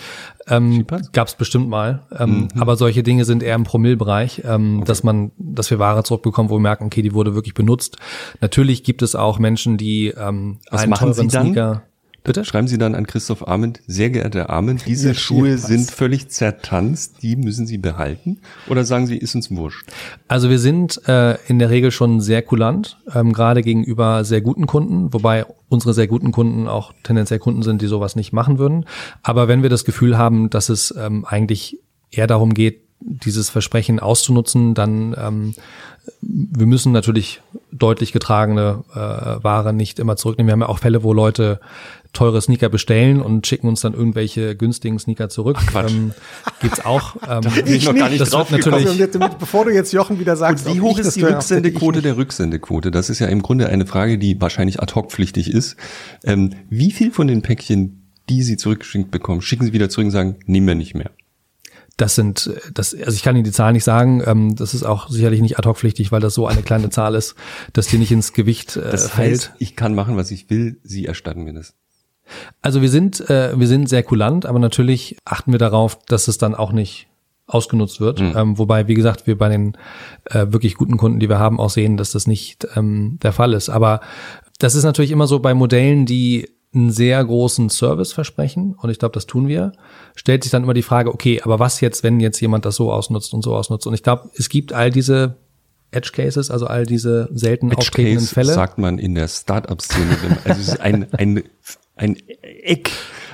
ähm, Gab es bestimmt mal. Ähm, mhm. Aber solche Dinge sind eher im Promillbereich, ähm, okay. dass man, dass wir Ware zurückbekommen, wo wir merken, okay, die wurde wirklich benutzt. Natürlich gibt es auch Menschen, die ähm, Was einen teuren Sneaker. Bitte? Schreiben Sie dann an Christoph Arment, sehr geehrter Arment, diese Schuhe sind völlig zertanzt, die müssen Sie behalten? Oder sagen Sie, ist uns wurscht? Also wir sind äh, in der Regel schon sehr kulant, ähm, gerade gegenüber sehr guten Kunden, wobei unsere sehr guten Kunden auch tendenziell Kunden sind, die sowas nicht machen würden. Aber wenn wir das Gefühl haben, dass es ähm, eigentlich eher darum geht, dieses Versprechen auszunutzen, dann ähm, wir müssen natürlich deutlich getragene äh, Ware nicht immer zurücknehmen. Wir haben ja auch Fälle, wo Leute teure Sneaker bestellen und schicken uns dann irgendwelche günstigen Sneaker zurück. Ach, Quatsch. Ähm, gibt's auch. Ähm, da ich noch gar nicht das drauf wird natürlich. bevor du jetzt Jochen wieder sagst, und wie hoch ist die Rücksendequote der Rücksendequote? Das ist ja im Grunde eine Frage, die wahrscheinlich ad hoc pflichtig ist. Ähm, wie viel von den Päckchen, die Sie zurückgeschickt bekommen, schicken Sie wieder zurück und sagen, nehmen wir nicht mehr? Das sind, das, also ich kann Ihnen die Zahl nicht sagen. Ähm, das ist auch sicherlich nicht ad hoc pflichtig, weil das so eine kleine Zahl ist, dass die nicht ins Gewicht äh, das fällt. Heißt, ich kann machen, was ich will. Sie erstatten mir das. Also wir sind, äh, wir sind sehr kulant, aber natürlich achten wir darauf, dass es dann auch nicht ausgenutzt wird. Mhm. Ähm, wobei, wie gesagt, wir bei den äh, wirklich guten Kunden, die wir haben, auch sehen, dass das nicht ähm, der Fall ist. Aber das ist natürlich immer so bei Modellen, die einen sehr großen Service versprechen, und ich glaube, das tun wir, stellt sich dann immer die Frage, okay, aber was jetzt, wenn jetzt jemand das so ausnutzt und so ausnutzt? Und ich glaube, es gibt all diese Edge Cases, also all diese selten Edge auftretenden Case Fälle. sagt man in der Startup-Szene. also es ist ein, ein ein Eck,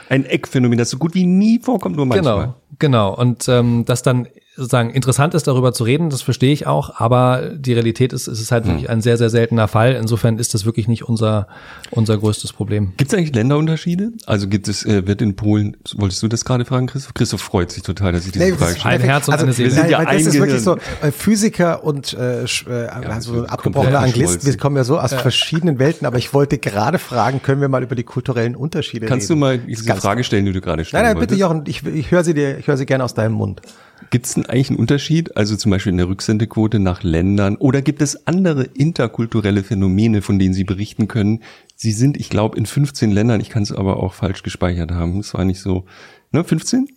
ein Eckphänomen, das so gut wie nie vorkommt, nur manchmal. Genau, genau. Und ähm, das dann sozusagen interessant ist, darüber zu reden, das verstehe ich auch, aber die Realität ist, es ist halt hm. wirklich ein sehr, sehr seltener Fall. Insofern ist das wirklich nicht unser, unser größtes Problem. Gibt es eigentlich Länderunterschiede? Also gibt es, äh, wird in Polen, wolltest du das gerade fragen, Christoph? Christoph freut sich total, dass ich diese nee, Frage stelle. Ein Herz und also, eine Seele. Wir sind ja das ist wirklich so, äh, Physiker und äh, äh, also abgebrochene Anglisten, wir kommen ja so aus ja. verschiedenen Welten, aber ich wollte gerade fragen, können wir mal über die kulturellen Unterschiede Kannst reden? Kannst du mal diese Frage stellen, die du gerade stellst? Nein, nein, bitte Jochen, ich, ich höre sie dir, ich höre sie gerne aus deinem Mund. Gibt es eigentlich einen Unterschied, also zum Beispiel in der Rücksendequote nach Ländern, oder gibt es andere interkulturelle Phänomene, von denen Sie berichten können? Sie sind, ich glaube, in 15 Ländern, ich kann es aber auch falsch gespeichert haben, es war nicht so, ne, 15?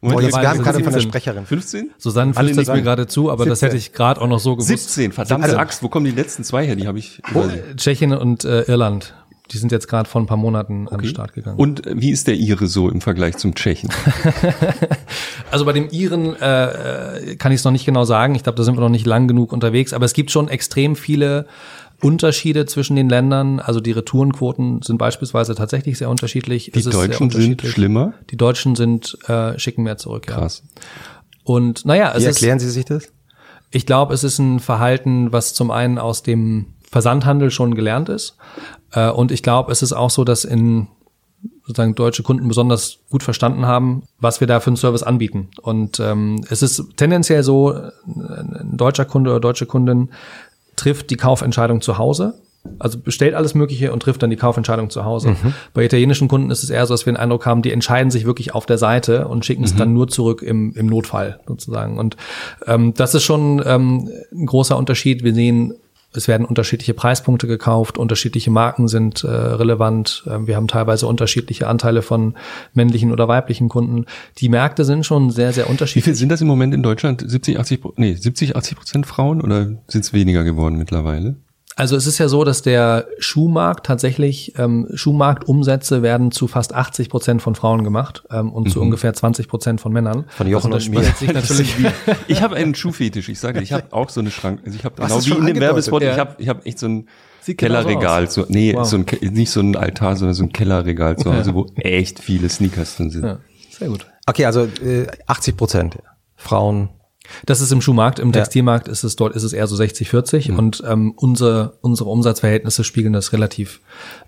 Moment, oh, jetzt wir haben gerade von der Sprecherin. 15? Susanne flüstert mir gerade zu, aber 17. das hätte ich gerade auch noch so gewusst. 17, verdammte also, Axt, wo kommen die letzten zwei her? Die habe ich. Oh, Tschechien und äh, Irland. Die sind jetzt gerade vor ein paar Monaten okay. an den Start gegangen. Und wie ist der Ire so im Vergleich zum Tschechen? also bei dem Iren äh, äh kann ich es noch nicht genau sagen. Ich glaube, da sind wir noch nicht lang genug unterwegs. Aber es gibt schon extrem viele Unterschiede zwischen den Ländern. Also die Retourenquoten sind beispielsweise tatsächlich sehr unterschiedlich. Die Deutschen sind schlimmer? Die Deutschen sind äh, schicken mehr zurück. Krass. Ja. Und naja, es Wie erklären ist, Sie sich das? Ich glaube, es ist ein Verhalten, was zum einen aus dem Versandhandel schon gelernt ist. Äh, und ich glaube, es ist auch so, dass in sozusagen deutsche Kunden besonders gut verstanden haben, was wir da für einen Service anbieten. Und ähm, es ist tendenziell so, ein deutscher Kunde oder deutsche Kundin trifft die Kaufentscheidung zu Hause. Also bestellt alles Mögliche und trifft dann die Kaufentscheidung zu Hause. Mhm. Bei italienischen Kunden ist es eher so, dass wir den Eindruck haben, die entscheiden sich wirklich auf der Seite und schicken es mhm. dann nur zurück im, im Notfall sozusagen. Und ähm, das ist schon ähm, ein großer Unterschied. Wir sehen es werden unterschiedliche Preispunkte gekauft, unterschiedliche Marken sind äh, relevant. Ähm, wir haben teilweise unterschiedliche Anteile von männlichen oder weiblichen Kunden. Die Märkte sind schon sehr, sehr unterschiedlich. Wie viel sind das im Moment in Deutschland? 70, 80, nee, 70, 80 Prozent Frauen oder sind es weniger geworden mittlerweile? Also es ist ja so, dass der Schuhmarkt tatsächlich, ähm, Schuhmarktumsätze werden zu fast 80 Prozent von Frauen gemacht ähm, und mhm. zu ungefähr 20 Prozent von Männern. Von Jochen und mir. Sich natürlich ich habe einen Schuhfetisch, ich sage, ich habe auch so eine Schrank. Also ich habe genau wie in dem Werbespot, ja. ich habe ich hab echt so ein Sieht Kellerregal, so, nee, wow. so ein, nicht so ein Altar, sondern so ein Kellerregal zu Hause, ja. wo echt viele Sneakers drin sind. Ja, sehr gut. Okay, also äh, 80 Prozent Frauen das ist im Schuhmarkt, im Textilmarkt ist es dort ist es eher so 60 40 mhm. und ähm, unsere unsere Umsatzverhältnisse spiegeln das relativ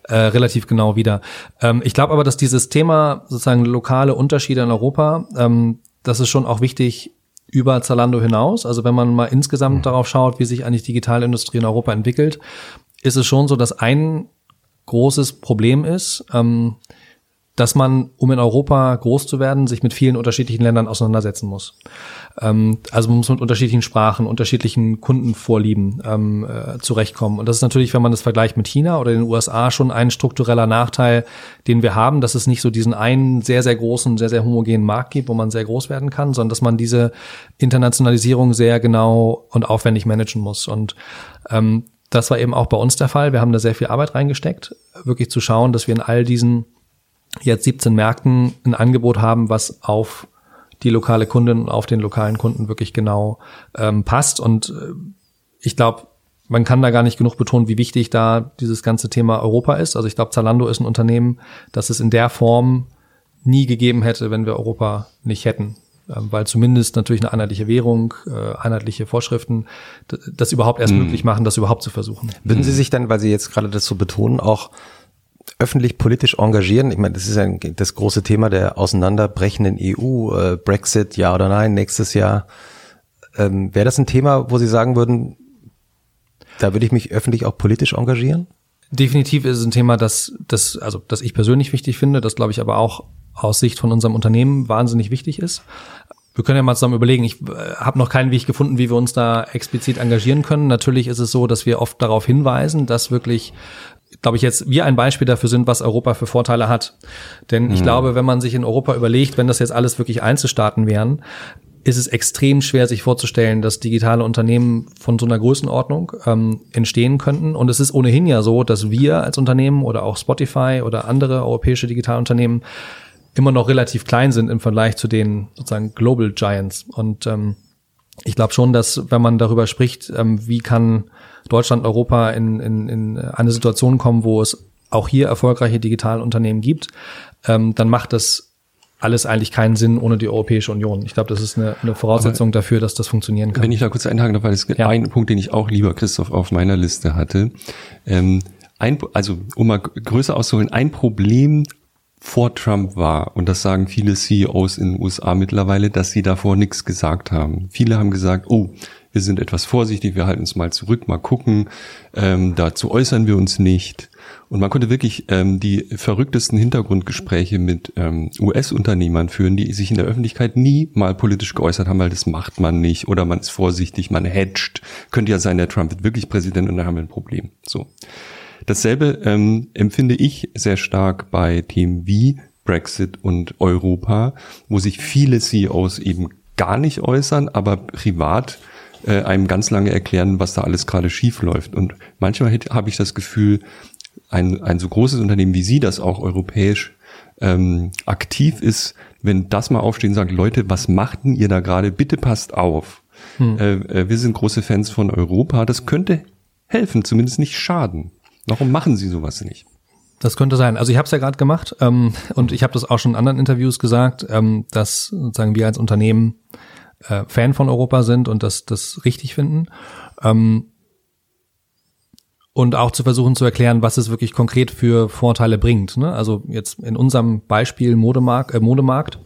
äh, relativ genau wieder. Ähm, ich glaube aber, dass dieses Thema sozusagen lokale Unterschiede in Europa, ähm, das ist schon auch wichtig über Zalando hinaus. Also wenn man mal insgesamt mhm. darauf schaut, wie sich eigentlich Digitalindustrie in Europa entwickelt, ist es schon so, dass ein großes Problem ist, ähm, dass man, um in Europa groß zu werden, sich mit vielen unterschiedlichen Ländern auseinandersetzen muss. Ähm, also man muss mit unterschiedlichen Sprachen, unterschiedlichen Kundenvorlieben ähm, äh, zurechtkommen. Und das ist natürlich, wenn man das vergleicht mit China oder den USA, schon ein struktureller Nachteil, den wir haben, dass es nicht so diesen einen sehr, sehr großen, sehr, sehr homogenen Markt gibt, wo man sehr groß werden kann, sondern dass man diese Internationalisierung sehr genau und aufwendig managen muss. Und ähm, das war eben auch bei uns der Fall. Wir haben da sehr viel Arbeit reingesteckt, wirklich zu schauen, dass wir in all diesen jetzt 17 Märkten ein Angebot haben, was auf die lokale Kundin und auf den lokalen Kunden wirklich genau ähm, passt. Und äh, ich glaube, man kann da gar nicht genug betonen, wie wichtig da dieses ganze Thema Europa ist. Also ich glaube, Zalando ist ein Unternehmen, das es in der Form nie gegeben hätte, wenn wir Europa nicht hätten. Ähm, weil zumindest natürlich eine einheitliche Währung, äh, einheitliche Vorschriften das überhaupt erst mhm. möglich machen, das überhaupt zu versuchen. Würden Sie sich dann, weil Sie jetzt gerade das so betonen, auch öffentlich politisch engagieren? Ich meine, das ist ja das große Thema der auseinanderbrechenden EU, äh, Brexit, ja oder nein, nächstes Jahr. Ähm, Wäre das ein Thema, wo Sie sagen würden, da würde ich mich öffentlich auch politisch engagieren? Definitiv ist es ein Thema, das, das, also, das ich persönlich wichtig finde, das glaube ich aber auch aus Sicht von unserem Unternehmen wahnsinnig wichtig ist. Wir können ja mal zusammen überlegen. Ich äh, habe noch keinen Weg gefunden, wie wir uns da explizit engagieren können. Natürlich ist es so, dass wir oft darauf hinweisen, dass wirklich glaube ich, jetzt wir ein Beispiel dafür sind, was Europa für Vorteile hat. Denn ich mhm. glaube, wenn man sich in Europa überlegt, wenn das jetzt alles wirklich Einzelstaaten wären, ist es extrem schwer, sich vorzustellen, dass digitale Unternehmen von so einer Größenordnung ähm, entstehen könnten. Und es ist ohnehin ja so, dass wir als Unternehmen oder auch Spotify oder andere europäische Digitalunternehmen immer noch relativ klein sind im Vergleich zu den sozusagen Global Giants. Und ähm, ich glaube schon, dass wenn man darüber spricht, ähm, wie kann Deutschland, Europa in, in, in eine Situation kommen, wo es auch hier erfolgreiche Digitalunternehmen gibt, ähm, dann macht das alles eigentlich keinen Sinn ohne die Europäische Union. Ich glaube, das ist eine, eine Voraussetzung Aber dafür, dass das funktionieren kann. Wenn ich da kurz einhaken darf, weil es ja. ein Punkt, den ich auch lieber Christoph auf meiner Liste hatte. Ähm, ein, also um mal größer auszuholen, ein Problem vor Trump war, und das sagen viele CEOs in den USA mittlerweile, dass sie davor nichts gesagt haben. Viele haben gesagt, oh, wir sind etwas vorsichtig, wir halten uns mal zurück, mal gucken, ähm, dazu äußern wir uns nicht. Und man konnte wirklich ähm, die verrücktesten Hintergrundgespräche mit ähm, US-Unternehmern führen, die sich in der Öffentlichkeit nie mal politisch geäußert haben, weil das macht man nicht oder man ist vorsichtig, man hedgt. Könnte ja sein, der Trump wird wirklich Präsident und dann haben wir ein Problem. So. Dasselbe ähm, empfinde ich sehr stark bei Themen wie Brexit und Europa, wo sich viele CEOs eben gar nicht äußern, aber privat äh, einem ganz lange erklären, was da alles gerade schief läuft. Und manchmal habe ich das Gefühl, ein, ein so großes Unternehmen wie Sie, das auch europäisch ähm, aktiv ist, wenn das mal aufsteht und sagt, Leute, was macht denn ihr da gerade? Bitte passt auf. Hm. Äh, äh, wir sind große Fans von Europa. Das könnte helfen, zumindest nicht schaden. Warum machen Sie sowas nicht? Das könnte sein. Also ich habe es ja gerade gemacht ähm, und ich habe das auch schon in anderen Interviews gesagt, ähm, dass sozusagen wir als Unternehmen äh, Fan von Europa sind und das, das richtig finden. Ähm, und auch zu versuchen zu erklären, was es wirklich konkret für Vorteile bringt. Ne? Also jetzt in unserem Beispiel Modemarkt, äh, Modemarkt.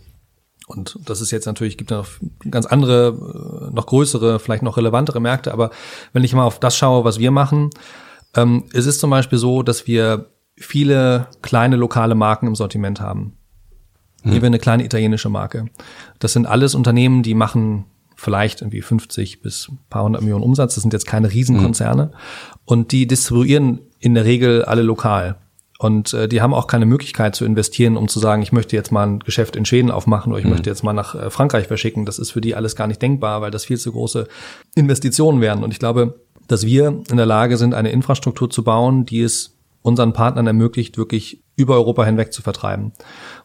Und das ist jetzt natürlich, gibt noch ganz andere, äh, noch größere, vielleicht noch relevantere Märkte. Aber wenn ich mal auf das schaue, was wir machen, ähm, es ist zum Beispiel so, dass wir viele kleine lokale Marken im Sortiment haben. Hm. Hier wir eine kleine italienische Marke. Das sind alles Unternehmen, die machen vielleicht irgendwie 50 bis ein paar hundert Millionen Umsatz. Das sind jetzt keine Riesenkonzerne. Mhm. Und die distribuieren in der Regel alle lokal. Und äh, die haben auch keine Möglichkeit zu investieren, um zu sagen, ich möchte jetzt mal ein Geschäft in Schweden aufmachen oder ich mhm. möchte jetzt mal nach äh, Frankreich verschicken. Das ist für die alles gar nicht denkbar, weil das viel zu große Investitionen wären. Und ich glaube, dass wir in der Lage sind, eine Infrastruktur zu bauen, die es unseren Partnern ermöglicht, wirklich über Europa hinweg zu vertreiben.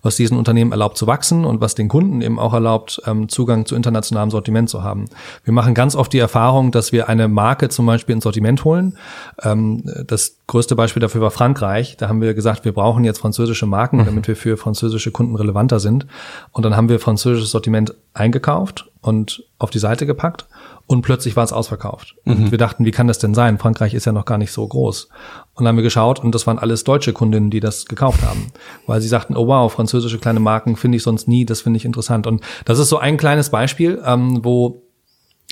Was diesen Unternehmen erlaubt zu wachsen und was den Kunden eben auch erlaubt, ähm, Zugang zu internationalem Sortiment zu haben. Wir machen ganz oft die Erfahrung, dass wir eine Marke zum Beispiel ins Sortiment holen. Ähm, das größte Beispiel dafür war Frankreich. Da haben wir gesagt, wir brauchen jetzt französische Marken, mhm. damit wir für französische Kunden relevanter sind. Und dann haben wir französisches Sortiment eingekauft und auf die Seite gepackt und plötzlich war es ausverkauft. Und mhm. wir dachten, wie kann das denn sein? Frankreich ist ja noch gar nicht so groß. Und dann haben wir geschaut und das waren alles deutsche Kundinnen, die das gekauft haben. Weil sie sagten, oh wow, französische kleine Marken finde ich sonst nie, das finde ich interessant. Und das ist so ein kleines Beispiel, ähm, wo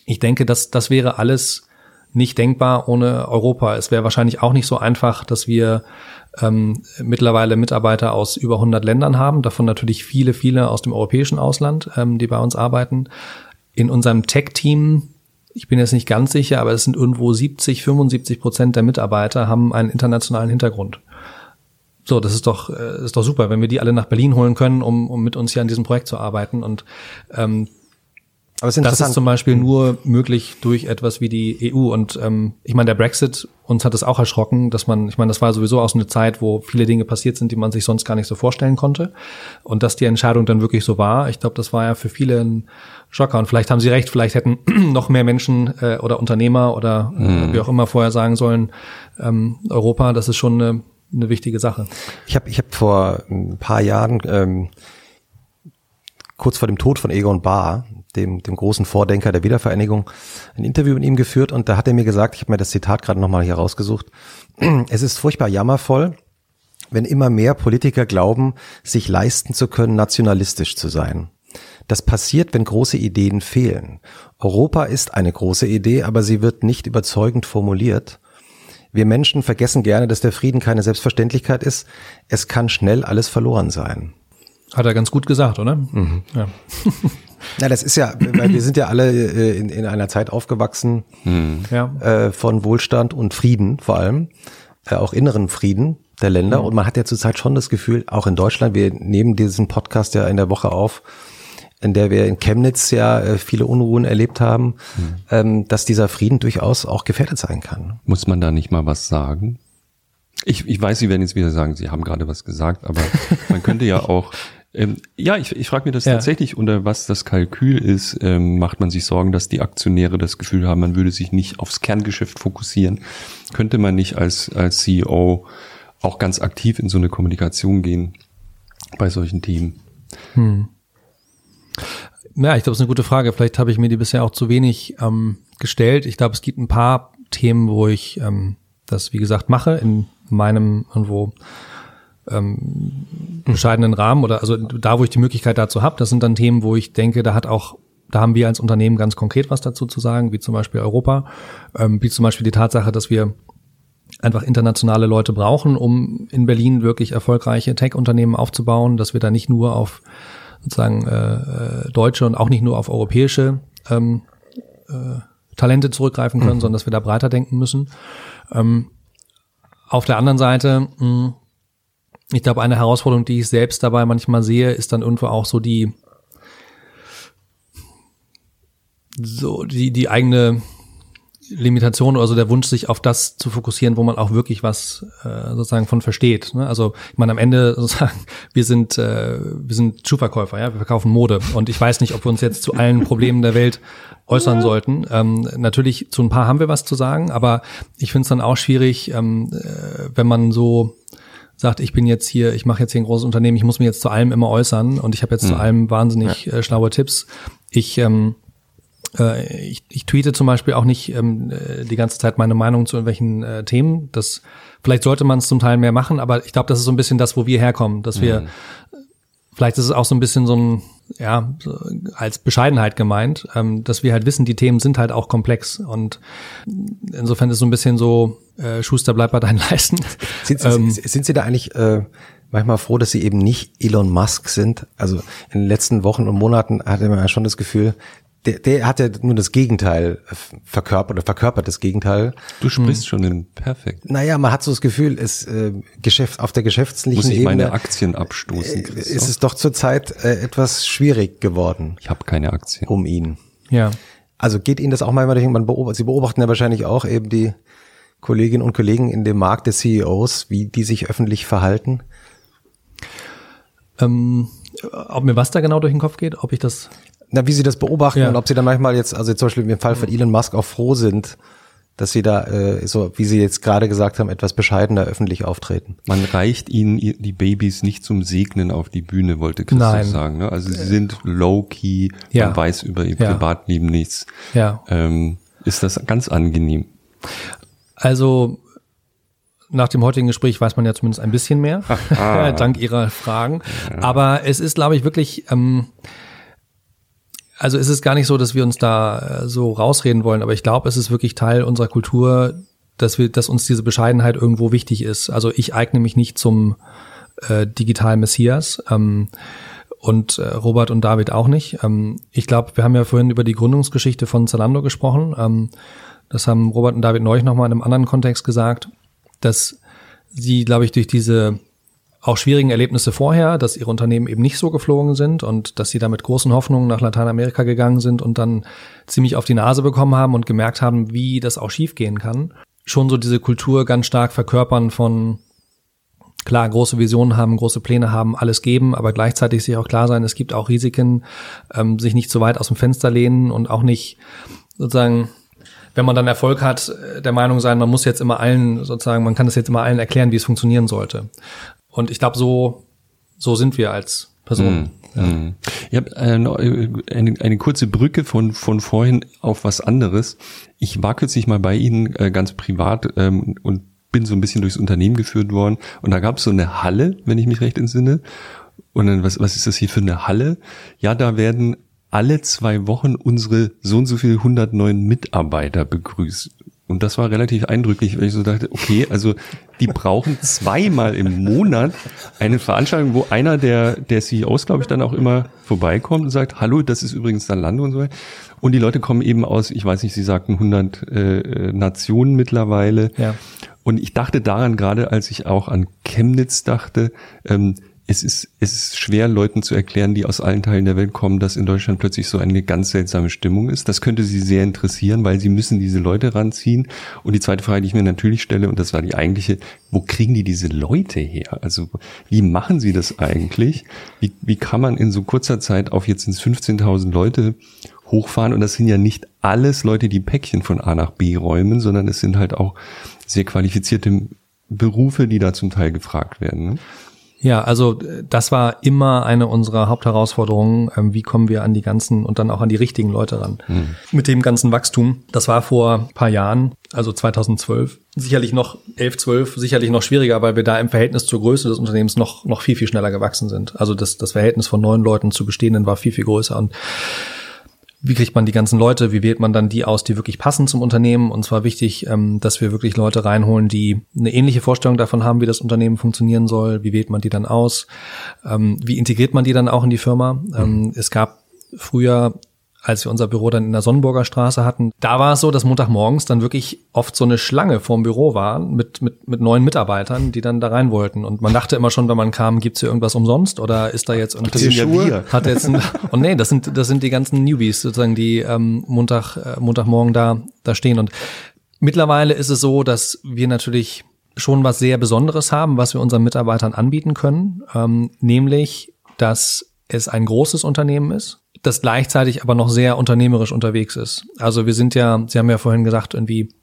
ich denke, dass das wäre alles nicht denkbar ohne Europa. Es wäre wahrscheinlich auch nicht so einfach, dass wir ähm, mittlerweile Mitarbeiter aus über 100 Ländern haben, davon natürlich viele, viele aus dem europäischen Ausland, ähm, die bei uns arbeiten. In unserem Tech-Team ich bin jetzt nicht ganz sicher, aber es sind irgendwo 70, 75 Prozent der Mitarbeiter haben einen internationalen Hintergrund. So, das ist doch, äh, ist doch super, wenn wir die alle nach Berlin holen können, um, um mit uns hier an diesem Projekt zu arbeiten. Und ähm, aber es ist das ist zum Beispiel nur möglich durch etwas wie die EU. Und ähm, ich meine, der Brexit, uns hat es auch erschrocken, dass man, ich meine, das war sowieso aus einer Zeit, wo viele Dinge passiert sind, die man sich sonst gar nicht so vorstellen konnte. Und dass die Entscheidung dann wirklich so war, ich glaube, das war ja für viele ein Schocker. Und vielleicht haben Sie recht, vielleicht hätten noch mehr Menschen äh, oder Unternehmer oder mhm. wie auch immer vorher sagen sollen, ähm, Europa, das ist schon eine, eine wichtige Sache. Ich habe ich hab vor ein paar Jahren ähm, kurz vor dem Tod von Egon Bahr, dem, dem großen Vordenker der Wiedervereinigung, ein Interview mit ihm geführt und da hat er mir gesagt, ich habe mir das Zitat gerade nochmal hier rausgesucht, es ist furchtbar jammervoll, wenn immer mehr Politiker glauben, sich leisten zu können, nationalistisch zu sein. Das passiert, wenn große Ideen fehlen. Europa ist eine große Idee, aber sie wird nicht überzeugend formuliert. Wir Menschen vergessen gerne, dass der Frieden keine Selbstverständlichkeit ist. Es kann schnell alles verloren sein. Hat er ganz gut gesagt, oder? Mhm. Ja. Na, das ist ja, weil wir sind ja alle äh, in, in einer Zeit aufgewachsen mhm. äh, von Wohlstand und Frieden vor allem, äh, auch inneren Frieden der Länder. Mhm. Und man hat ja zurzeit schon das Gefühl, auch in Deutschland, wir nehmen diesen Podcast ja in der Woche auf, in der wir in Chemnitz ja äh, viele Unruhen erlebt haben, mhm. ähm, dass dieser Frieden durchaus auch gefährdet sein kann. Muss man da nicht mal was sagen? Ich, ich weiß, Sie werden jetzt wieder sagen, Sie haben gerade was gesagt, aber man könnte ja auch ähm, ja, ich, ich frage mir das ja. tatsächlich, unter was das Kalkül ist. Ähm, macht man sich Sorgen, dass die Aktionäre das Gefühl haben, man würde sich nicht aufs Kerngeschäft fokussieren? Könnte man nicht als, als CEO auch ganz aktiv in so eine Kommunikation gehen bei solchen Themen? Hm. Ja, ich glaube, es ist eine gute Frage. Vielleicht habe ich mir die bisher auch zu wenig ähm, gestellt. Ich glaube, es gibt ein paar Themen, wo ich ähm, das, wie gesagt, mache in meinem irgendwo ähm, bescheidenen Rahmen oder also da, wo ich die Möglichkeit dazu habe, das sind dann Themen, wo ich denke, da hat auch da haben wir als Unternehmen ganz konkret was dazu zu sagen, wie zum Beispiel Europa, ähm, wie zum Beispiel die Tatsache, dass wir einfach internationale Leute brauchen, um in Berlin wirklich erfolgreiche Tech-Unternehmen aufzubauen, dass wir da nicht nur auf sozusagen äh, äh deutsche und auch nicht nur auf europäische ähm, äh, Talente zurückgreifen können, mhm. sondern dass wir da breiter denken müssen. Ähm, auf der anderen Seite mh, ich glaube, eine Herausforderung, die ich selbst dabei manchmal sehe, ist dann irgendwo auch so die, so die, die eigene Limitation oder so der Wunsch, sich auf das zu fokussieren, wo man auch wirklich was äh, sozusagen von versteht. Ne? Also ich meine, am Ende sozusagen, wir sind, äh, wir sind Schuhverkäufer, ja, wir verkaufen Mode und ich weiß nicht, ob wir uns jetzt zu allen Problemen der Welt äußern sollten. Ähm, natürlich, zu ein paar haben wir was zu sagen, aber ich finde es dann auch schwierig, ähm, äh, wenn man so sagt, ich bin jetzt hier, ich mache jetzt hier ein großes Unternehmen, ich muss mich jetzt zu allem immer äußern und ich habe jetzt mhm. zu allem wahnsinnig ja. äh, schlaue Tipps. Ich ähm, äh, ich, ich tweete zum Beispiel auch nicht ähm, äh, die ganze Zeit meine Meinung zu irgendwelchen äh, Themen. Das vielleicht sollte man es zum Teil mehr machen, aber ich glaube, das ist so ein bisschen das, wo wir herkommen, dass wir mhm. vielleicht ist es auch so ein bisschen so ein ja, als Bescheidenheit gemeint, ähm, dass wir halt wissen, die Themen sind halt auch komplex und insofern ist so ein bisschen so, äh, Schuster bleibt bei deinen Leisten. Sind, ähm, sind Sie da eigentlich äh, manchmal froh, dass Sie eben nicht Elon Musk sind? Also in den letzten Wochen und Monaten hatte man ja schon das Gefühl, der, der hat ja nur das Gegenteil verkörpert oder verkörpert das Gegenteil. Du sprichst hm. schon in perfekt. Naja, man hat so das Gefühl, es äh, Geschäft auf der geschäftlichen Muss ich Ebene meine Aktien abstoßen. Äh, ist es doch zurzeit äh, etwas schwierig geworden. Ich habe keine Aktien. Um ihn. Ja. Also geht Ihnen das auch mal, man beobachtet, Sie beobachten ja wahrscheinlich auch eben die Kolleginnen und Kollegen in dem Markt des CEOs, wie die sich öffentlich verhalten? Ähm, ob mir was da genau durch den Kopf geht, ob ich das. Na, wie Sie das beobachten ja. und ob Sie dann manchmal jetzt, also zum Beispiel im Fall von Elon Musk auch froh sind, dass Sie da, äh, so wie Sie jetzt gerade gesagt haben, etwas bescheidener öffentlich auftreten. Man reicht Ihnen die Babys nicht zum Segnen auf die Bühne, wollte Christoph Nein. sagen. Ne? Also Sie sind low-key, ja. man weiß über Ihr ja. Privatleben nichts. Ja. Ähm, ist das ganz angenehm? Also nach dem heutigen Gespräch weiß man ja zumindest ein bisschen mehr, ah. dank Ihrer Fragen. Ja. Aber es ist, glaube ich, wirklich, ähm, also es ist gar nicht so, dass wir uns da äh, so rausreden wollen, aber ich glaube, es ist wirklich Teil unserer Kultur, dass wir, dass uns diese Bescheidenheit irgendwo wichtig ist. Also ich eigne mich nicht zum äh, digitalen Messias. Ähm, und äh, Robert und David auch nicht. Ähm, ich glaube, wir haben ja vorhin über die Gründungsgeschichte von Zalando gesprochen. Ähm, das haben Robert und David neulich nochmal in einem anderen Kontext gesagt, dass sie, glaube ich, durch diese auch schwierigen Erlebnisse vorher, dass ihre Unternehmen eben nicht so geflogen sind und dass sie da mit großen Hoffnungen nach Lateinamerika gegangen sind und dann ziemlich auf die Nase bekommen haben und gemerkt haben, wie das auch schiefgehen kann. Schon so diese Kultur ganz stark verkörpern von klar große Visionen haben, große Pläne haben, alles geben, aber gleichzeitig sich auch klar sein, es gibt auch Risiken, ähm, sich nicht zu weit aus dem Fenster lehnen und auch nicht sozusagen wenn man dann Erfolg hat, äh, der Meinung sein, man muss jetzt immer allen sozusagen, man kann das jetzt immer allen erklären, wie es funktionieren sollte. Und ich glaube, so, so sind wir als Personen. Mm, ja. Mm. Ich habe äh, äh, eine, eine kurze Brücke von, von vorhin auf was anderes. Ich war kürzlich mal bei Ihnen äh, ganz privat ähm, und bin so ein bisschen durchs Unternehmen geführt worden. Und da gab es so eine Halle, wenn ich mich recht entsinne. Und dann, was, was ist das hier für eine Halle? Ja, da werden alle zwei Wochen unsere so und so viel 109 Mitarbeiter begrüßt. Und das war relativ eindrücklich, weil ich so dachte, okay, also die brauchen zweimal im Monat eine Veranstaltung, wo einer der, der CEOs, glaube ich, dann auch immer vorbeikommt und sagt, hallo, das ist übrigens dann Lando und so weiter. Und die Leute kommen eben aus, ich weiß nicht, sie sagten 100 äh, Nationen mittlerweile. Ja. Und ich dachte daran gerade, als ich auch an Chemnitz dachte, ähm, es ist, es ist schwer, Leuten zu erklären, die aus allen Teilen der Welt kommen, dass in Deutschland plötzlich so eine ganz seltsame Stimmung ist. Das könnte sie sehr interessieren, weil sie müssen diese Leute ranziehen. Und die zweite Frage, die ich mir natürlich stelle, und das war die eigentliche, wo kriegen die diese Leute her? Also wie machen sie das eigentlich? Wie, wie kann man in so kurzer Zeit auf jetzt ins 15.000 Leute hochfahren? Und das sind ja nicht alles Leute, die Päckchen von A nach B räumen, sondern es sind halt auch sehr qualifizierte Berufe, die da zum Teil gefragt werden. Ne? Ja, also das war immer eine unserer Hauptherausforderungen. Ähm, wie kommen wir an die ganzen und dann auch an die richtigen Leute ran? Mhm. Mit dem ganzen Wachstum. Das war vor paar Jahren, also 2012, sicherlich noch 11, 12, sicherlich noch schwieriger, weil wir da im Verhältnis zur Größe des Unternehmens noch, noch viel, viel schneller gewachsen sind. Also das, das Verhältnis von neun Leuten zu bestehenden war viel, viel größer und wie kriegt man die ganzen Leute, wie wählt man dann die aus, die wirklich passen zum Unternehmen. Und zwar wichtig, ähm, dass wir wirklich Leute reinholen, die eine ähnliche Vorstellung davon haben, wie das Unternehmen funktionieren soll. Wie wählt man die dann aus? Ähm, wie integriert man die dann auch in die Firma? Ähm, mhm. Es gab früher als wir unser Büro dann in der Sonnenburger Straße hatten, da war es so, dass Montagmorgens dann wirklich oft so eine Schlange vorm Büro war mit, mit, mit neuen Mitarbeitern, die dann da rein wollten. Und man dachte immer schon, wenn man kam, gibt's hier irgendwas umsonst oder ist da jetzt irgendwie Schuhe? Hat jetzt ein, und nee, das sind, das sind die ganzen Newbies sozusagen, die ähm, Montag, äh, Montagmorgen da, da stehen. Und mittlerweile ist es so, dass wir natürlich schon was sehr Besonderes haben, was wir unseren Mitarbeitern anbieten können, ähm, nämlich, dass es ein großes Unternehmen ist, das gleichzeitig aber noch sehr unternehmerisch unterwegs ist. Also wir sind ja, Sie haben ja vorhin gesagt, irgendwie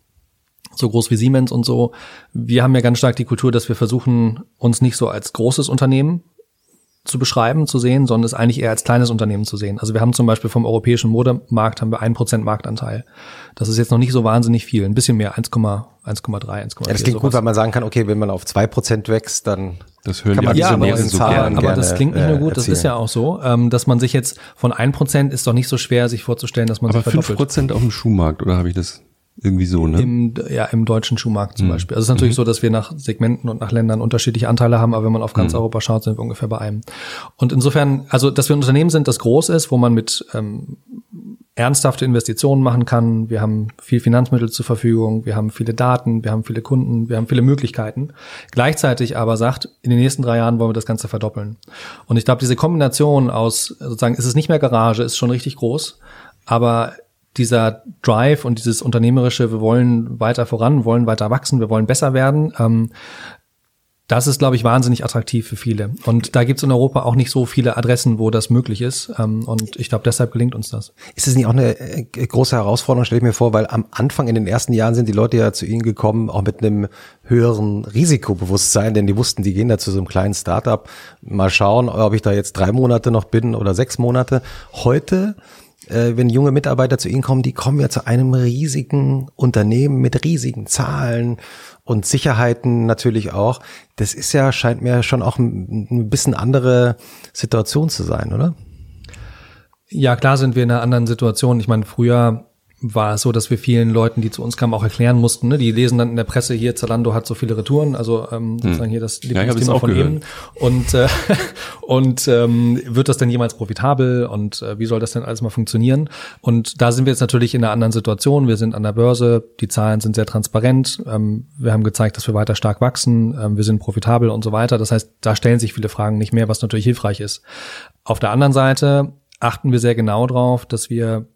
so groß wie Siemens und so. Wir haben ja ganz stark die Kultur, dass wir versuchen, uns nicht so als großes Unternehmen zu beschreiben, zu sehen, sondern es eigentlich eher als kleines Unternehmen zu sehen. Also wir haben zum Beispiel vom europäischen Modemarkt haben wir ein Prozent Marktanteil. Das ist jetzt noch nicht so wahnsinnig viel, ein bisschen mehr, 1,1,3, 1,4. Ja, das klingt gut, weil man sagen kann, okay, wenn man auf zwei Prozent wächst, dann das hören kann die ja, aber, so Zahlen aber das klingt nicht nur gut, das ist ja auch so, ähm, dass man sich jetzt von ein Prozent ist doch nicht so schwer, sich vorzustellen, dass man aber sich verdoppelt. fünf Prozent auf dem Schuhmarkt, oder habe ich das irgendwie so, ne? Im, ja, im deutschen Schuhmarkt zum mhm. Beispiel. Also es ist natürlich mhm. so, dass wir nach Segmenten und nach Ländern unterschiedliche Anteile haben, aber wenn man auf ganz mhm. Europa schaut, sind wir ungefähr bei einem. Und insofern, also dass wir ein Unternehmen sind, das groß ist, wo man mit ähm, ernsthafte Investitionen machen kann. Wir haben viel Finanzmittel zur Verfügung, wir haben viele Daten, wir haben viele Kunden, wir haben viele Möglichkeiten. Gleichzeitig aber sagt, in den nächsten drei Jahren wollen wir das Ganze verdoppeln. Und ich glaube, diese Kombination aus sozusagen, ist es nicht mehr Garage, ist schon richtig groß, aber dieser Drive und dieses unternehmerische, wir wollen weiter voran, wollen weiter wachsen, wir wollen besser werden, ähm, das ist, glaube ich, wahnsinnig attraktiv für viele. Und da gibt es in Europa auch nicht so viele Adressen, wo das möglich ist. Ähm, und ich glaube, deshalb gelingt uns das. Ist es nicht auch eine äh, große Herausforderung, stelle ich mir vor, weil am Anfang in den ersten Jahren sind die Leute ja zu Ihnen gekommen, auch mit einem höheren Risikobewusstsein, denn die wussten, die gehen da zu so einem kleinen Startup. Mal schauen, ob ich da jetzt drei Monate noch bin oder sechs Monate. Heute äh, wenn junge Mitarbeiter zu Ihnen kommen, die kommen ja zu einem riesigen Unternehmen mit riesigen Zahlen und Sicherheiten natürlich auch. Das ist ja, scheint mir schon auch ein, ein bisschen andere Situation zu sein, oder? Ja, klar sind wir in einer anderen Situation. Ich meine, früher war es so, dass wir vielen Leuten, die zu uns kamen, auch erklären mussten. Ne? Die lesen dann in der Presse hier, Zalando hat so viele Retouren, also ähm, hm. sozusagen hier das Lieblingsthema ja, von ihm. Und, äh, und ähm, wird das denn jemals profitabel und äh, wie soll das denn alles mal funktionieren? Und da sind wir jetzt natürlich in einer anderen Situation. Wir sind an der Börse, die Zahlen sind sehr transparent. Ähm, wir haben gezeigt, dass wir weiter stark wachsen, ähm, wir sind profitabel und so weiter. Das heißt, da stellen sich viele Fragen nicht mehr, was natürlich hilfreich ist. Auf der anderen Seite achten wir sehr genau drauf, dass wir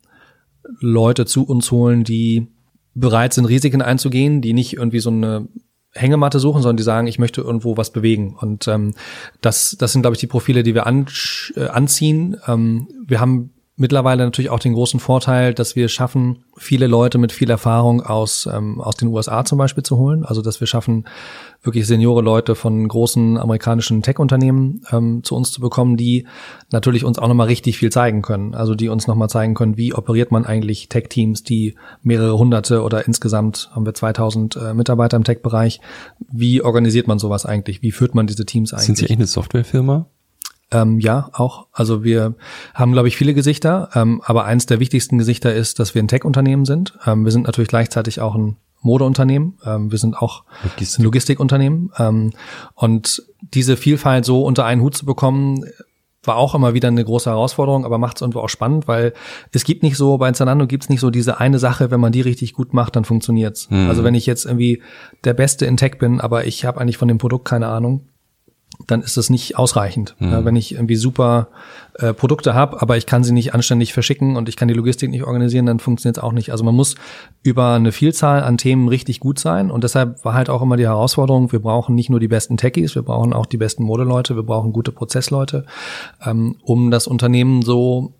Leute zu uns holen, die bereit sind, Risiken einzugehen, die nicht irgendwie so eine Hängematte suchen, sondern die sagen, ich möchte irgendwo was bewegen. Und ähm, das, das sind, glaube ich, die Profile, die wir an, äh, anziehen. Ähm, wir haben mittlerweile natürlich auch den großen Vorteil, dass wir schaffen, viele Leute mit viel Erfahrung aus, ähm, aus den USA zum Beispiel zu holen. Also dass wir schaffen, wirklich seniore Leute von großen amerikanischen Tech-Unternehmen ähm, zu uns zu bekommen, die natürlich uns auch nochmal richtig viel zeigen können. Also die uns nochmal zeigen können, wie operiert man eigentlich Tech-Teams, die mehrere hunderte oder insgesamt haben wir 2000 äh, Mitarbeiter im Tech-Bereich. Wie organisiert man sowas eigentlich? Wie führt man diese Teams eigentlich? Sind Sie echt eine Softwarefirma? Ähm, ja, auch. Also wir haben, glaube ich, viele Gesichter, ähm, aber eins der wichtigsten Gesichter ist, dass wir ein Tech-Unternehmen sind. Ähm, wir sind natürlich gleichzeitig auch ein Modeunternehmen. Ähm, wir sind auch Logistik. ein Logistikunternehmen. Ähm, und diese Vielfalt so unter einen Hut zu bekommen, war auch immer wieder eine große Herausforderung, aber macht es irgendwo auch spannend, weil es gibt nicht so, bei Zalando gibt es nicht so diese eine Sache, wenn man die richtig gut macht, dann funktioniert's. Mhm. Also wenn ich jetzt irgendwie der Beste in Tech bin, aber ich habe eigentlich von dem Produkt keine Ahnung, dann ist das nicht ausreichend. Mhm. Ja, wenn ich irgendwie super äh, Produkte habe, aber ich kann sie nicht anständig verschicken und ich kann die Logistik nicht organisieren, dann funktioniert es auch nicht. Also man muss über eine Vielzahl an Themen richtig gut sein und deshalb war halt auch immer die Herausforderung, wir brauchen nicht nur die besten Techies, wir brauchen auch die besten Modeleute, wir brauchen gute Prozessleute, ähm, um das Unternehmen so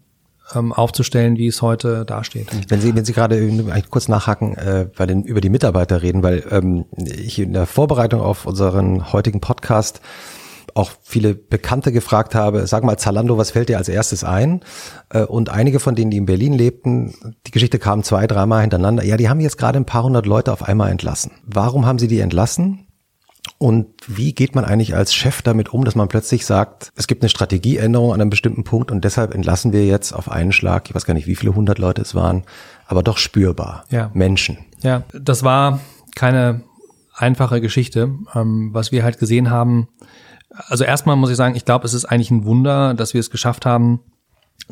ähm, aufzustellen, wie es heute dasteht. Wenn Sie, wenn Sie gerade kurz nachhaken, äh, bei den, über die Mitarbeiter reden, weil ähm, ich in der Vorbereitung auf unseren heutigen Podcast auch viele Bekannte gefragt habe, sag mal Zalando, was fällt dir als erstes ein? Äh, und einige von denen, die in Berlin lebten, die Geschichte kam zwei, dreimal hintereinander. Ja, die haben jetzt gerade ein paar hundert Leute auf einmal entlassen. Warum haben sie die entlassen? Und wie geht man eigentlich als Chef damit um, dass man plötzlich sagt, es gibt eine Strategieänderung an einem bestimmten Punkt und deshalb entlassen wir jetzt auf einen Schlag, ich weiß gar nicht, wie viele hundert Leute es waren, aber doch spürbar. Ja. Menschen. Ja, das war keine einfache Geschichte. Ähm, was wir halt gesehen haben, also erstmal muss ich sagen, ich glaube, es ist eigentlich ein Wunder, dass wir es geschafft haben,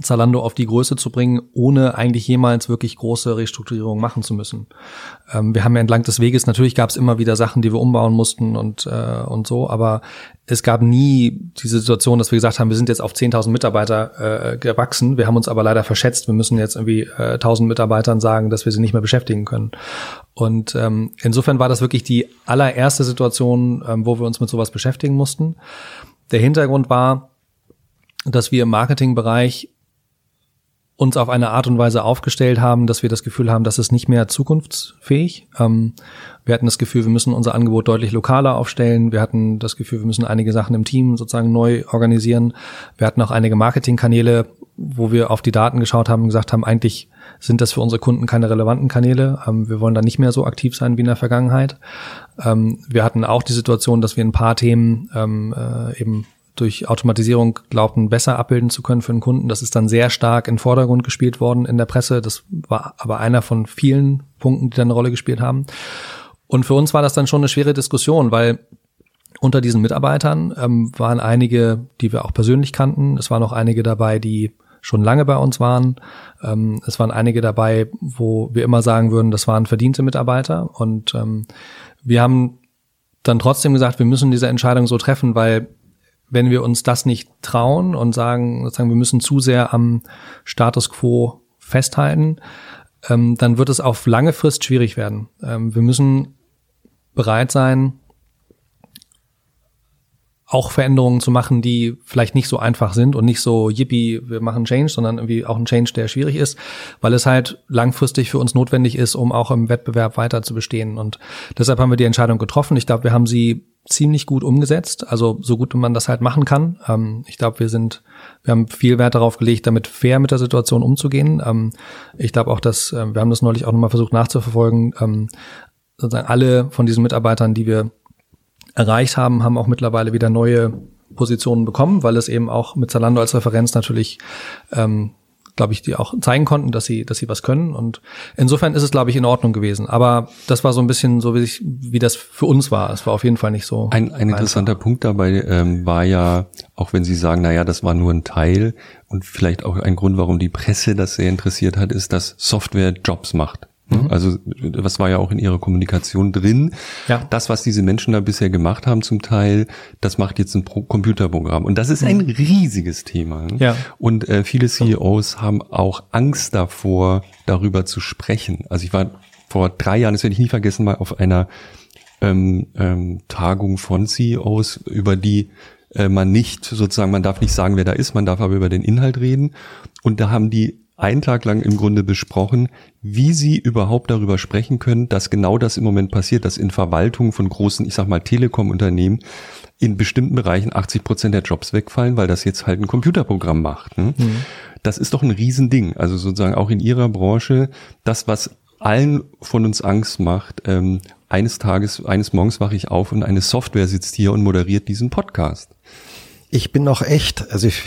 Zalando auf die Größe zu bringen, ohne eigentlich jemals wirklich große Restrukturierungen machen zu müssen. Ähm, wir haben ja entlang des Weges, natürlich gab es immer wieder Sachen, die wir umbauen mussten und, äh, und so, aber es gab nie diese Situation, dass wir gesagt haben, wir sind jetzt auf 10.000 Mitarbeiter äh, gewachsen, wir haben uns aber leider verschätzt, wir müssen jetzt irgendwie äh, 1.000 Mitarbeitern sagen, dass wir sie nicht mehr beschäftigen können. Und ähm, insofern war das wirklich die allererste Situation, ähm, wo wir uns mit sowas beschäftigen mussten. Der Hintergrund war, dass wir im Marketingbereich uns auf eine Art und Weise aufgestellt haben, dass wir das Gefühl haben, dass es nicht mehr zukunftsfähig. Ähm, wir hatten das Gefühl, wir müssen unser Angebot deutlich lokaler aufstellen. Wir hatten das Gefühl, wir müssen einige Sachen im Team sozusagen neu organisieren. Wir hatten auch einige Marketingkanäle, wo wir auf die Daten geschaut haben und gesagt haben, eigentlich sind das für unsere Kunden keine relevanten Kanäle. Ähm, wir wollen da nicht mehr so aktiv sein wie in der Vergangenheit. Ähm, wir hatten auch die Situation, dass wir ein paar Themen ähm, äh, eben durch Automatisierung glaubten, besser abbilden zu können für den Kunden. Das ist dann sehr stark in Vordergrund gespielt worden in der Presse. Das war aber einer von vielen Punkten, die da eine Rolle gespielt haben. Und für uns war das dann schon eine schwere Diskussion, weil unter diesen Mitarbeitern ähm, waren einige, die wir auch persönlich kannten. Es waren auch einige dabei, die schon lange bei uns waren. Ähm, es waren einige dabei, wo wir immer sagen würden, das waren verdiente Mitarbeiter. Und ähm, wir haben dann trotzdem gesagt, wir müssen diese Entscheidung so treffen, weil wenn wir uns das nicht trauen und sagen, sozusagen, wir müssen zu sehr am Status quo festhalten, ähm, dann wird es auf lange Frist schwierig werden. Ähm, wir müssen bereit sein, auch Veränderungen zu machen, die vielleicht nicht so einfach sind und nicht so yippie, wir machen Change, sondern irgendwie auch ein Change, der schwierig ist, weil es halt langfristig für uns notwendig ist, um auch im Wettbewerb weiter zu bestehen. Und deshalb haben wir die Entscheidung getroffen. Ich glaube, wir haben sie ziemlich gut umgesetzt, also so gut man das halt machen kann. Ähm, ich glaube, wir sind, wir haben viel Wert darauf gelegt, damit fair mit der Situation umzugehen. Ähm, ich glaube auch, dass äh, wir haben das neulich auch nochmal versucht nachzuverfolgen. Ähm, sozusagen alle von diesen Mitarbeitern, die wir erreicht haben, haben auch mittlerweile wieder neue Positionen bekommen, weil es eben auch mit Zalando als Referenz natürlich, ähm, glaube ich, die auch zeigen konnten, dass sie, dass sie was können. Und insofern ist es, glaube ich, in Ordnung gewesen. Aber das war so ein bisschen so, wie, ich, wie das für uns war. Es war auf jeden Fall nicht so. Ein, ein interessanter einfach. Punkt dabei ähm, war ja, auch wenn Sie sagen, na ja, das war nur ein Teil und vielleicht auch ein Grund, warum die Presse das sehr interessiert hat, ist, dass Software Jobs macht. Mhm. Also was war ja auch in ihrer Kommunikation drin. Ja. Das, was diese Menschen da bisher gemacht haben zum Teil, das macht jetzt ein Pro Computerprogramm. Und das ist ein mhm. riesiges Thema. Ja. Und äh, viele CEOs haben auch Angst davor, darüber zu sprechen. Also ich war vor drei Jahren, das werde ich nie vergessen, mal auf einer ähm, ähm, Tagung von CEOs, über die äh, man nicht sozusagen, man darf nicht sagen, wer da ist, man darf aber über den Inhalt reden. Und da haben die einen Tag lang im Grunde besprochen, wie sie überhaupt darüber sprechen können, dass genau das im Moment passiert, dass in Verwaltungen von großen, ich sag mal, Telekom-Unternehmen in bestimmten Bereichen 80 Prozent der Jobs wegfallen, weil das jetzt halt ein Computerprogramm macht. Ne? Mhm. Das ist doch ein Riesending. Also sozusagen auch in ihrer Branche, das, was allen von uns Angst macht, ähm, eines Tages, eines Morgens wache ich auf und eine Software sitzt hier und moderiert diesen Podcast. Ich bin noch echt, also ich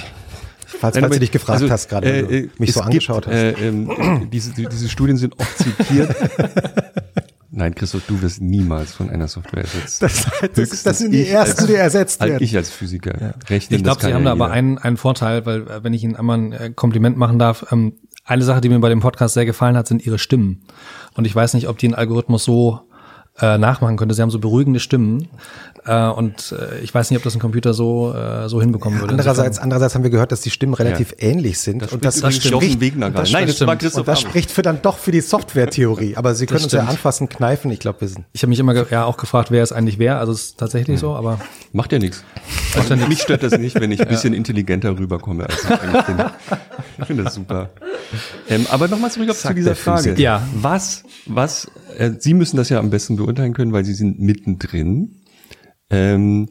Falls, Nein, falls du dich gefragt also, hast gerade, äh, mich so angeschaut gibt, hast. Äh, äh, diese, diese Studien sind oft zitiert. Nein, Christoph, du wirst niemals von einer Software ersetzt. Das, das, das sind die ersten, die ersetzt werden. Ich als Physiker ja. rechne Ich glaube, Sie haben da aber einen, einen Vorteil, weil äh, wenn ich Ihnen einmal ein äh, Kompliment machen darf, ähm, eine Sache, die mir bei dem Podcast sehr gefallen hat, sind Ihre Stimmen. Und ich weiß nicht, ob die einen Algorithmus so äh, nachmachen könnte. Sie haben so beruhigende Stimmen. Äh, und äh, ich weiß nicht, ob das ein Computer so, äh, so hinbekommen würde. Andererseits, andererseits haben wir gehört, dass die Stimmen relativ ja. ähnlich sind. Das und das, das spricht, Wegner das Nein, das war Christoph und das spricht für dann doch für die Software-Theorie. Aber Sie können uns ja anfassen, kneifen. Ich glaube, wir sind. Ich habe mich immer ja auch gefragt, wer es eigentlich wäre. Also es ist tatsächlich hm. so, aber. Macht ja nichts. Also mich stört das nicht, wenn ich ein bisschen ja. intelligenter rüberkomme, als ich eigentlich bin. Ich finde das super. Ähm, aber nochmal zurück auf zu dieser Frage. Ja. Was, was, äh, Sie müssen das ja am besten beurteilen können, weil Sie sind mittendrin. Ähm,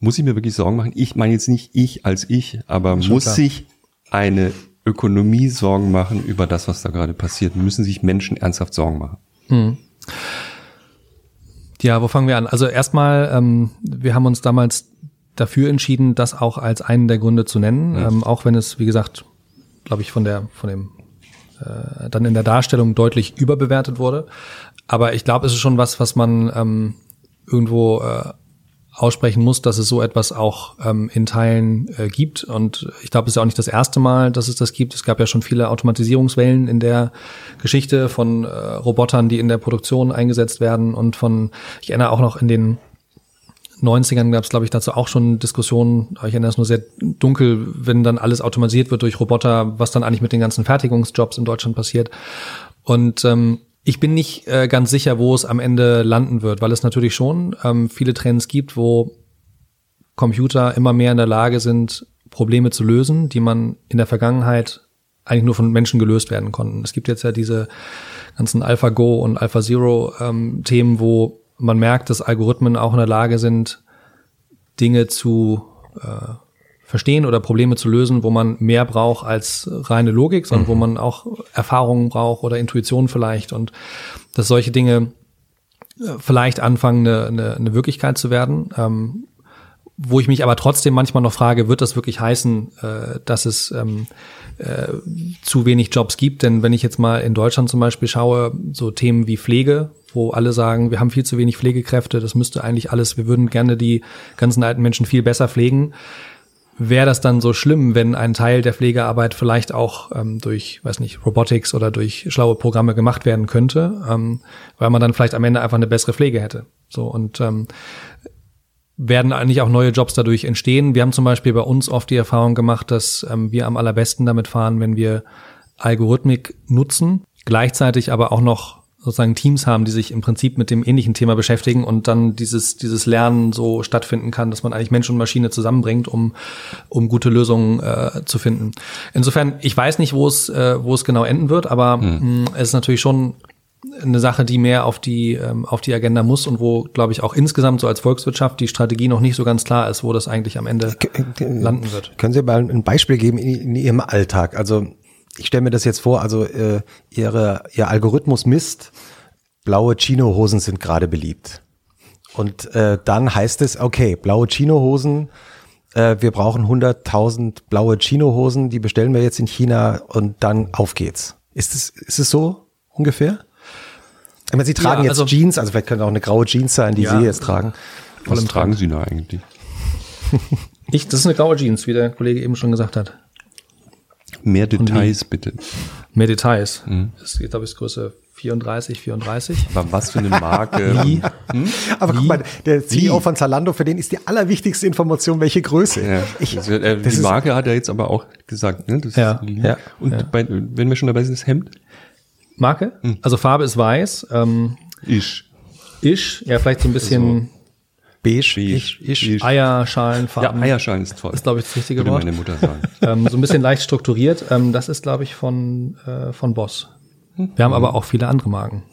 muss ich mir wirklich Sorgen machen? Ich meine jetzt nicht ich als ich, aber muss klar. sich eine Ökonomie Sorgen machen über das, was da gerade passiert? Müssen sich Menschen ernsthaft Sorgen machen? Hm. Ja, wo fangen wir an? Also erstmal, ähm, wir haben uns damals dafür entschieden, das auch als einen der Gründe zu nennen, ja. ähm, auch wenn es, wie gesagt, glaube ich, von der, von dem äh, dann in der Darstellung deutlich überbewertet wurde. Aber ich glaube, es ist schon was, was man ähm, irgendwo äh, aussprechen muss, dass es so etwas auch ähm, in Teilen äh, gibt. Und ich glaube, es ist ja auch nicht das erste Mal, dass es das gibt. Es gab ja schon viele Automatisierungswellen in der Geschichte von äh, Robotern, die in der Produktion eingesetzt werden und von, ich erinnere auch noch in den 90ern gab es, glaube ich, dazu auch schon Diskussionen, ich erinnere es nur sehr dunkel, wenn dann alles automatisiert wird durch Roboter, was dann eigentlich mit den ganzen Fertigungsjobs in Deutschland passiert. Und ähm, ich bin nicht äh, ganz sicher, wo es am Ende landen wird, weil es natürlich schon ähm, viele Trends gibt, wo Computer immer mehr in der Lage sind, Probleme zu lösen, die man in der Vergangenheit eigentlich nur von Menschen gelöst werden konnten. Es gibt jetzt ja diese ganzen AlphaGo und AlphaZero ähm, Themen, wo man merkt, dass Algorithmen auch in der Lage sind, Dinge zu äh, verstehen oder Probleme zu lösen, wo man mehr braucht als reine Logik, sondern mhm. wo man auch Erfahrungen braucht oder Intuition vielleicht und dass solche Dinge äh, vielleicht anfangen, eine, eine, eine Wirklichkeit zu werden. Ähm, wo ich mich aber trotzdem manchmal noch frage, wird das wirklich heißen, äh, dass es ähm, äh, zu wenig Jobs gibt? Denn wenn ich jetzt mal in Deutschland zum Beispiel schaue, so Themen wie Pflege, wo alle sagen, wir haben viel zu wenig Pflegekräfte, das müsste eigentlich alles, wir würden gerne die ganzen alten Menschen viel besser pflegen wäre das dann so schlimm, wenn ein Teil der Pflegearbeit vielleicht auch ähm, durch, weiß nicht, Robotics oder durch schlaue Programme gemacht werden könnte, ähm, weil man dann vielleicht am Ende einfach eine bessere Pflege hätte. So und ähm, werden eigentlich auch neue Jobs dadurch entstehen. Wir haben zum Beispiel bei uns oft die Erfahrung gemacht, dass ähm, wir am allerbesten damit fahren, wenn wir Algorithmik nutzen, gleichzeitig aber auch noch sozusagen Teams haben, die sich im Prinzip mit dem ähnlichen Thema beschäftigen und dann dieses, dieses Lernen so stattfinden kann, dass man eigentlich Mensch und Maschine zusammenbringt, um, um gute Lösungen äh, zu finden. Insofern, ich weiß nicht, wo es, äh, wo es genau enden wird, aber hm. mh, es ist natürlich schon eine Sache, die mehr auf die, ähm, auf die Agenda muss und wo, glaube ich, auch insgesamt so als Volkswirtschaft die Strategie noch nicht so ganz klar ist, wo das eigentlich am Ende landen wird. Können Sie mal ein Beispiel geben in, in Ihrem Alltag? Also ich stelle mir das jetzt vor, also äh, ihre, ihr Algorithmus misst, blaue Chino-Hosen sind gerade beliebt. Und äh, dann heißt es, okay, blaue Chino-Hosen, äh, wir brauchen 100.000 blaue Chino-Hosen, die bestellen wir jetzt in China und dann auf geht's. Ist es, ist es so ungefähr? Ich meine, Sie tragen ja, also, jetzt Jeans, also vielleicht können auch eine graue Jeans sein, die ja, Sie jetzt tragen. Was tragen Sie da eigentlich? Ich, das ist eine graue Jeans, wie der Kollege eben schon gesagt hat. Mehr Details bitte. Mehr Details. Mhm. Das geht, glaube ich, Größe 34, 34. Aber was für eine Marke? Wie? Hm? Aber Wie? guck mal, der CEO Wie? von Zalando, für den ist die allerwichtigste Information, welche Größe. Ja. Ich, das, äh, das die Marke hat er jetzt aber auch gesagt. Ne? Das ja. ja. Und ja. Bei, wenn wir schon dabei sind, das Hemd? Marke? Hm. Also Farbe ist weiß. Ähm, ich. Ich, ja, vielleicht so ein bisschen also, beige, ich, ich, ich. Eierschalenfarben. Ja, Eierschalen ist toll. Das ist, glaube ich, das richtige Würde Wort. meine Mutter sagen. ähm, so ein bisschen leicht strukturiert. Ähm, das ist, glaube ich, von, äh, von Boss. Wir haben mhm. aber auch viele andere Marken.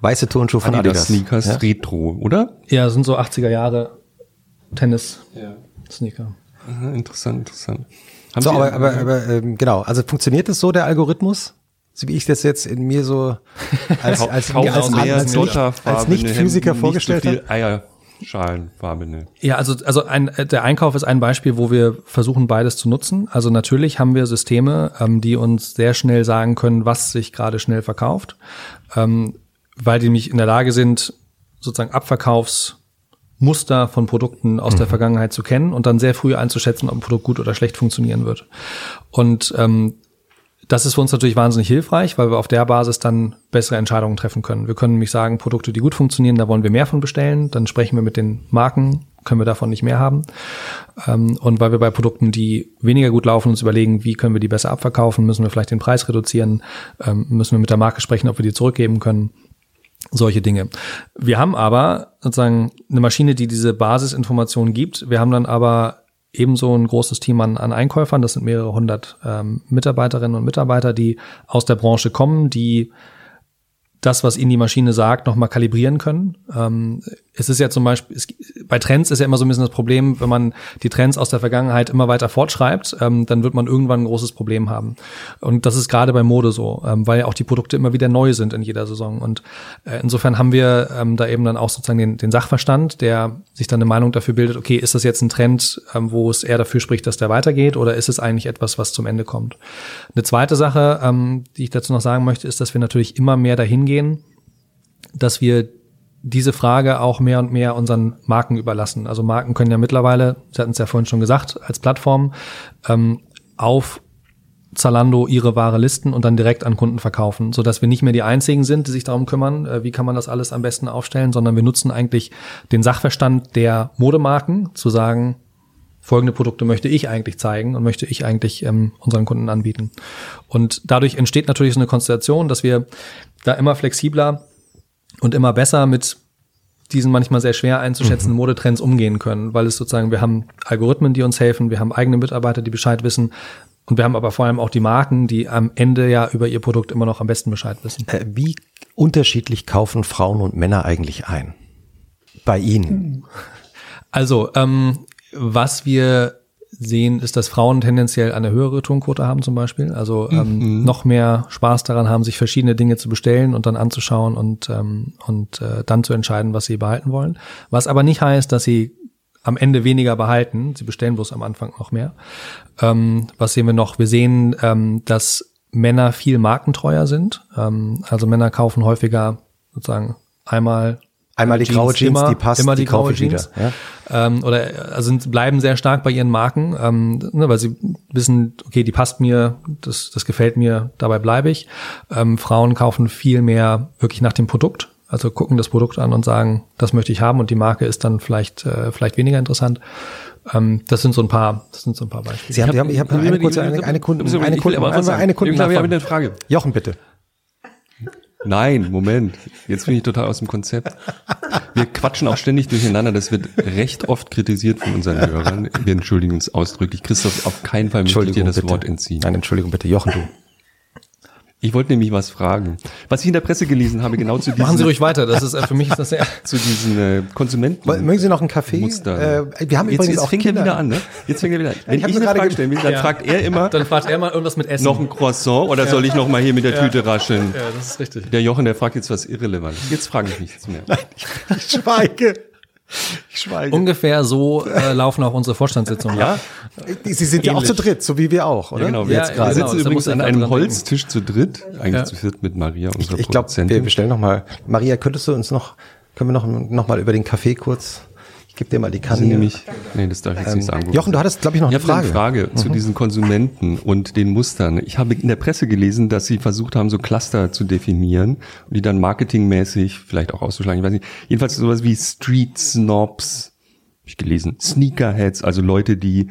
Weiße Turnschuhe von Adidas. Adidas. Sneakers ja? Retro, oder? Ja, sind so 80er Jahre Tennis-Sneaker. Ja. interessant, interessant. Haben so, aber, aber, aber ähm, genau, also funktioniert das so, der Algorithmus? so wie ich das jetzt in mir so als, als, als, als, als, nicht, als Nicht-Physiker vorgestellt habe. Schalenfarbene. Ja, also, also ein, der Einkauf ist ein Beispiel, wo wir versuchen, beides zu nutzen. Also natürlich haben wir Systeme, ähm, die uns sehr schnell sagen können, was sich gerade schnell verkauft, ähm, weil die nämlich in der Lage sind, sozusagen Abverkaufsmuster von Produkten aus mhm. der Vergangenheit zu kennen und dann sehr früh einzuschätzen, ob ein Produkt gut oder schlecht funktionieren wird. Und ähm, das ist für uns natürlich wahnsinnig hilfreich, weil wir auf der Basis dann bessere Entscheidungen treffen können. Wir können nämlich sagen, Produkte, die gut funktionieren, da wollen wir mehr von bestellen. Dann sprechen wir mit den Marken, können wir davon nicht mehr haben. Ähm, und weil wir bei Produkten, die weniger gut laufen, uns überlegen, wie können wir die besser abverkaufen, müssen wir vielleicht den Preis reduzieren, ähm, müssen wir mit der Marke sprechen, ob wir die zurückgeben können. Solche Dinge. Wir haben aber sozusagen eine Maschine, die diese Basisinformationen gibt. Wir haben dann aber ebenso ein großes Team an, an Einkäufern. Das sind mehrere hundert ähm, Mitarbeiterinnen und Mitarbeiter, die aus der Branche kommen, die das, was ihnen die Maschine sagt, nochmal kalibrieren können. Ähm, es ist ja zum Beispiel, es, bei Trends ist ja immer so ein bisschen das Problem, wenn man die Trends aus der Vergangenheit immer weiter fortschreibt, ähm, dann wird man irgendwann ein großes Problem haben. Und das ist gerade bei Mode so, ähm, weil auch die Produkte immer wieder neu sind in jeder Saison. Und äh, insofern haben wir ähm, da eben dann auch sozusagen den, den Sachverstand, der sich dann eine Meinung dafür bildet, okay, ist das jetzt ein Trend, ähm, wo es eher dafür spricht, dass der weitergeht oder ist es eigentlich etwas, was zum Ende kommt? Eine zweite Sache, ähm, die ich dazu noch sagen möchte, ist, dass wir natürlich immer mehr dahin gehen, dass wir diese Frage auch mehr und mehr unseren Marken überlassen. Also Marken können ja mittlerweile, Sie hatten es ja vorhin schon gesagt, als Plattform ähm, auf Zalando ihre Ware listen und dann direkt an Kunden verkaufen, so dass wir nicht mehr die einzigen sind, die sich darum kümmern, äh, wie kann man das alles am besten aufstellen, sondern wir nutzen eigentlich den Sachverstand der Modemarken, zu sagen, folgende Produkte möchte ich eigentlich zeigen und möchte ich eigentlich ähm, unseren Kunden anbieten. Und dadurch entsteht natürlich so eine Konstellation, dass wir da immer flexibler und immer besser mit diesen manchmal sehr schwer einzuschätzenden mhm. Modetrends umgehen können, weil es sozusagen, wir haben Algorithmen, die uns helfen, wir haben eigene Mitarbeiter, die Bescheid wissen und wir haben aber vor allem auch die Marken, die am Ende ja über ihr Produkt immer noch am besten Bescheid wissen. Äh, wie unterschiedlich kaufen Frauen und Männer eigentlich ein? Bei Ihnen? Also, ähm, was wir sehen, ist, dass Frauen tendenziell eine höhere Tonquote haben zum Beispiel. Also ähm, mhm. noch mehr Spaß daran haben, sich verschiedene Dinge zu bestellen und dann anzuschauen und, ähm, und äh, dann zu entscheiden, was sie behalten wollen. Was aber nicht heißt, dass sie am Ende weniger behalten. Sie bestellen bloß am Anfang noch mehr. Ähm, was sehen wir noch? Wir sehen, ähm, dass Männer viel markentreuer sind. Ähm, also Männer kaufen häufiger sozusagen einmal Einmal die graue Jeans, immer, die passt, immer die, die graue ich wieder, Jeans. Ähm, oder also sind, bleiben sehr stark bei ihren Marken, ähm, ne, weil sie wissen, okay, die passt mir, das, das gefällt mir, dabei bleibe ich. Ähm, Frauen kaufen viel mehr wirklich nach dem Produkt, also gucken das Produkt an und sagen, das möchte ich haben und die Marke ist dann vielleicht äh, vielleicht weniger interessant. Ähm, das sind so ein paar, das sind so ein paar Beispiele. Sie haben, Sie haben, ich habe eine kurze, eine, eine Kunde, eine Kunde, also eine Kunde. Ich habe eine Frage. Jochen, bitte. Nein, Moment. Jetzt bin ich total aus dem Konzept. Wir quatschen auch ständig durcheinander. Das wird recht oft kritisiert von unseren Hörern. Wir entschuldigen uns ausdrücklich. Christoph, auf keinen Fall möchte ich dir das bitte. Wort entziehen. Nein, Entschuldigung, bitte. Jochen, du. Ich wollte nämlich was fragen. Was ich in der Presse gelesen habe, genau zu diesen, Machen Sie ruhig weiter. Das ist äh, für mich ist das sehr. zu diesen äh, Konsumenten. Mögen Sie noch einen Kaffee? Muster. Äh, wir haben jetzt, übrigens jetzt auch fängt Kinder. er wieder an, ne? Jetzt fängt er wieder an. Wenn Ich ich, eine gerade Frage ge- stellen will, dann Ja. fragt er immer Dann fragt er mal irgendwas mit Essen. noch ein Croissant oder soll ich noch mal hier mit der Tüte rascheln? ja, das ist richtig. Der Jochen, der fragt jetzt was Irrelevantes. Jetzt frage ich nichts mehr. Ich schweige. Ich schweige. Ungefähr so äh, laufen auch unsere Vorstandssitzungen. Ja? Sie sind ja auch zu dritt, so wie wir auch, oder? Ja, genau. Wir Ja, jetzt wir genau. sitzen übrigens muss ich an einem Holztisch zu dritt, eigentlich Ja. zu viert mit Maria, unserer Ich glaube, Produzentin. wir bestellen noch mal. Maria, könntest du uns noch, können wir noch, noch mal über den Kaffee kurz, gebe dir mal die Kanne. nämlich, nee, das darf ich jetzt nicht sagen. Ähm, Jochen, du hattest, glaube ich, noch Ich eine Frage. eine Frage zu diesen Konsumenten und den Mustern. Ich habe in der Presse gelesen, dass sie versucht haben, so Cluster zu definieren und die dann marketingmäßig vielleicht auch auszuschlagen. Ich weiß nicht. Jedenfalls sowas wie Street Snobs, habe ich gelesen. Sneakerheads, also Leute, die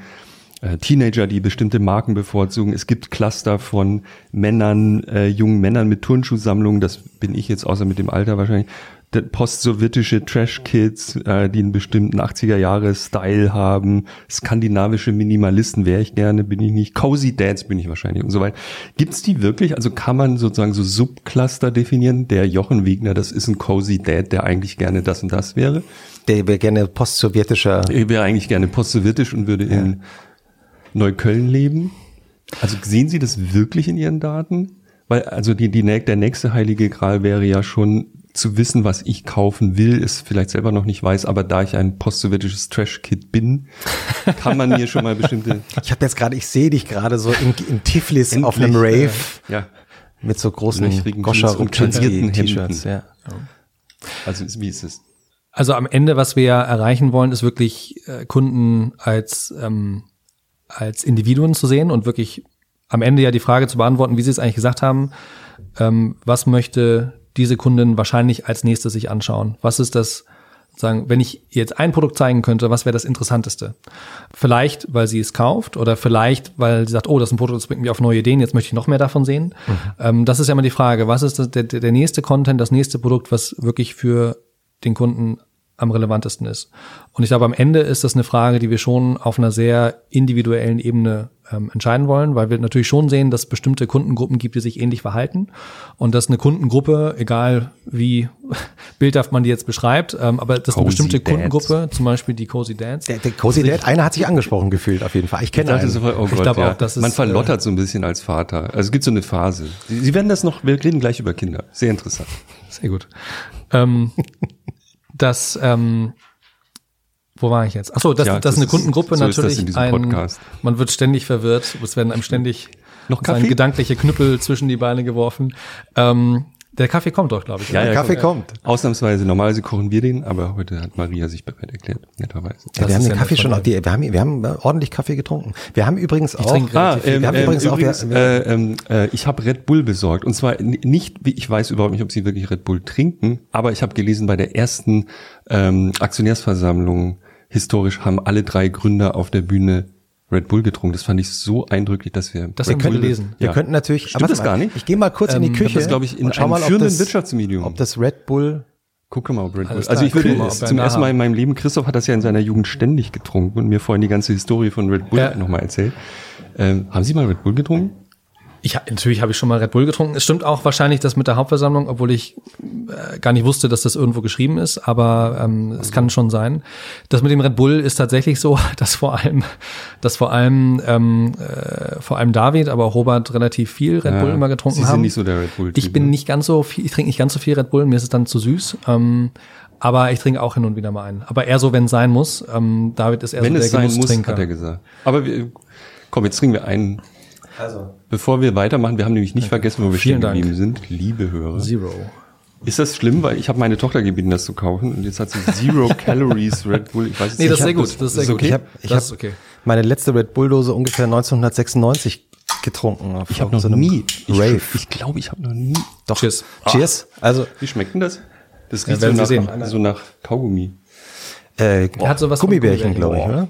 äh, Teenager, die bestimmte Marken bevorzugen. Es gibt Cluster von Männern, äh, jungen Männern mit Turnschuhsammlungen. Das bin ich jetzt außer mit dem Alter wahrscheinlich. Der Post-sowjetische Trash-Kids, äh, die einen bestimmten 80er-Jahre-Style haben. Skandinavische Minimalisten wäre ich gerne, bin ich nicht. Cozy Dads bin ich wahrscheinlich und so weiter. Gibt's die wirklich? Also kann man sozusagen so Subcluster definieren? Der Jochen Wegner, das ist ein Cozy Dad, der eigentlich gerne das und das wäre. Der wäre gerne post-sowjetischer. Ich wäre eigentlich gerne post-sowjetisch und würde in Neukölln leben. Also sehen Sie das wirklich in Ihren Daten? Weil also die, die, der nächste heilige Gral wäre ja schon zu wissen, was ich kaufen will, es vielleicht selber noch nicht weiß, aber da ich ein post-sowjetisches Trash-Kid bin, kann man mir schon mal bestimmte Ich habe jetzt gerade, ich sehe dich gerade so in, in Tiflis auf einem Endlich, Rave ja, mit so großen Goscha und T-Shirts. Ja. also wie ist es? Also am Ende, was wir ja erreichen wollen, ist wirklich äh, Kunden als ähm, als Individuen zu sehen und wirklich am Ende ja die Frage zu beantworten, wie Sie es eigentlich gesagt haben, ähm, was möchte diese Kundin wahrscheinlich als nächstes sich anschauen? Was ist das, sagen, wenn ich jetzt ein Produkt zeigen könnte, was wäre das Interessanteste? Vielleicht, weil sie es kauft oder vielleicht, weil sie sagt, oh, das ist ein Produkt, das bringt mich auf neue Ideen, jetzt möchte ich noch mehr davon sehen. Ähm, das ist ja immer die Frage, was ist das, der, der nächste Content, das nächste Produkt, was wirklich für den Kunden am relevantesten ist. Und ich glaube, am Ende ist das eine Frage, die wir schon auf einer sehr individuellen Ebene ähm, entscheiden wollen, weil wir natürlich schon sehen, dass es bestimmte Kundengruppen gibt, die sich ähnlich verhalten und dass eine Kundengruppe, egal wie bildhaft man die jetzt beschreibt, ähm, aber dass eine bestimmte Dads. Kundengruppe, zum Beispiel die Cozy Dads, Der, der Cozy Dad, einer hat sich angesprochen gefühlt auf jeden Fall. Ich kenne Ich einen. sofort, oh Ich Gott, glaube ja. auch, das ist, Man verlottert so ein bisschen als Vater. Also es gibt so eine Phase. Sie, Sie werden das noch, wir reden gleich über Kinder. Sehr interessant. Sehr gut. Ähm, dass, ähm, wo war ich jetzt? Achso, Tja, dass das eine ist- Kundengruppe so ist das natürlich in diesem ein, Podcast. man wird ständig verwirrt, es werden einem ständig Noch Kaffee? gedankliche Knüppel zwischen die Beine geworfen. Ähm, der Kaffee kommt doch, glaube ich. Ja, oder? ja, Kaffee kommt. Ausnahmsweise, normalerweise kochen wir den, aber heute hat Maria sich bereit erklärt, netterweise. Ja, Das wir haben den ja Kaffee schon, auf die, wir haben, wir haben ordentlich Kaffee getrunken. Wir haben übrigens auch, trinke Ah, ähm, wir haben ähm, übrigens auch, übrigens, wir, äh, ähm, äh, ich habe Red Bull besorgt. Und zwar nicht, wie- ich weiß überhaupt nicht, ob sie wirklich Red Bull trinken, aber ich habe gelesen, bei der ersten ähm, Aktionärsversammlung historisch haben alle drei Gründer auf der Bühne Red Bull getrunken. Das fand ich so eindrücklich, dass wir Das Red Bull- gelesen. wir Ja. könnten natürlich, Stimmt das mal, gar nicht? Ich gehe mal kurz in die Ähm, Küche Das glaube ich in einem mal, führenden das, Wirtschaftsmedium. ob das Red Bull Gucke mal, ob Red Bull. Also ich würde mal, zum ersten Mal in meinem Leben, Christoph hat das ja in seiner Jugend ständig getrunken und mir vorhin die ganze Historie von Red Bull Ja. nochmal erzählt. Ähm, haben Sie mal Red Bull getrunken? Ich, natürlich habe ich schon mal Red Bull getrunken. Es stimmt auch wahrscheinlich das mit der Hauptversammlung, obwohl ich äh, gar nicht wusste, dass das irgendwo geschrieben ist, aber ähm, es kann schon sein. Das mit dem Red Bull ist tatsächlich so, dass vor allem, dass vor allem, ähm, äh, vor allem David, aber auch Robert relativ viel Red Bull Ja, immer getrunken Sie sind haben. nicht so der Red Bull. ich bin nicht ganz so viel, ich trinke nicht ganz so viel Red Bull, mir ist es dann zu süß. Ähm, aber ich trinke auch hin und wieder mal einen. Aber eher so, wenn es sein muss. Ähm, David ist eher Wenn so der es sein muss, Genusstrinker. hat er gesagt. Aber wir, komm, jetzt trinken wir einen. Also. Bevor wir weitermachen, wir haben nämlich nicht vergessen, wo wir Vielen stehen geblieben sind. Liebe Hörer. Zero. Ist das schlimm, weil ich habe meine Tochter gebeten, das zu kaufen und jetzt hat sie Zero Calories Red Bull. Ich weiß es Nee, das ist sehr gut. Das ist sehr gut. Ich habe ich Das hab ist okay. meine letzte Red Bull Dose ungefähr 1996 getrunken. Ich habe noch so nie. Ich, Rave. ich glaube, ich habe noch nie. Doch. Cheers. Cheers. Also Wie schmeckt denn das? Das Ja, riecht werden so, nach, so nach Kaugummi. äh, hat sowas von Gummibärchen, Gummibärchen. glaube ich, oder?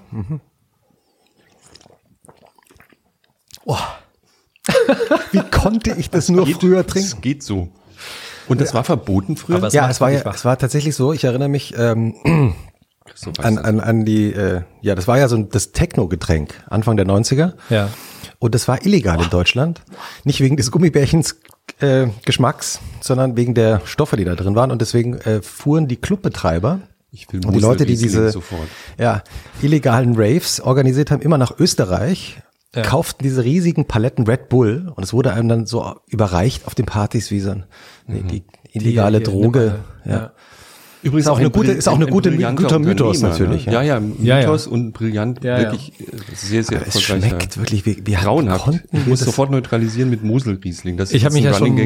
Oh. Wie konnte ich das nur früher trinken? Es geht so. Und das war verboten früher? Aber es Ja, es war ja, es war tatsächlich so. Ich erinnere mich ähm, weiß an, das. an, an die, äh, ja, das war ja so ein, das Techno-Getränk Anfang der 90er. Ja. Und das war illegal in Deutschland. Nicht wegen des Gummibärchens äh, Geschmacks, sondern wegen der Stoffe, die da drin waren. Und deswegen äh, fuhren die Clubbetreiber Ich will und die Leute, die diese ja, illegalen Raves organisiert haben, immer nach Österreich, Ja. kauften diese riesigen Paletten Red Bull und es wurde einem dann so überreicht auf den Partys wie so ein, nee, die illegale Die- die- Droge. nimm ja. Übrigens Ist auch eine gute- ist auch eine gute- guter Mythos natürlich, Ne? ja. Ja, ja, Ja, ja. Mythos und brillant, Ja, ja. wirklich äh, sehr, sehr Es erfolgreicher. schmeckt wirklich wie, wie Grauenhaft. konnten Ich wir muss das- sofort neutralisieren mit Moselriesling. Das Ich habe mich ja schon,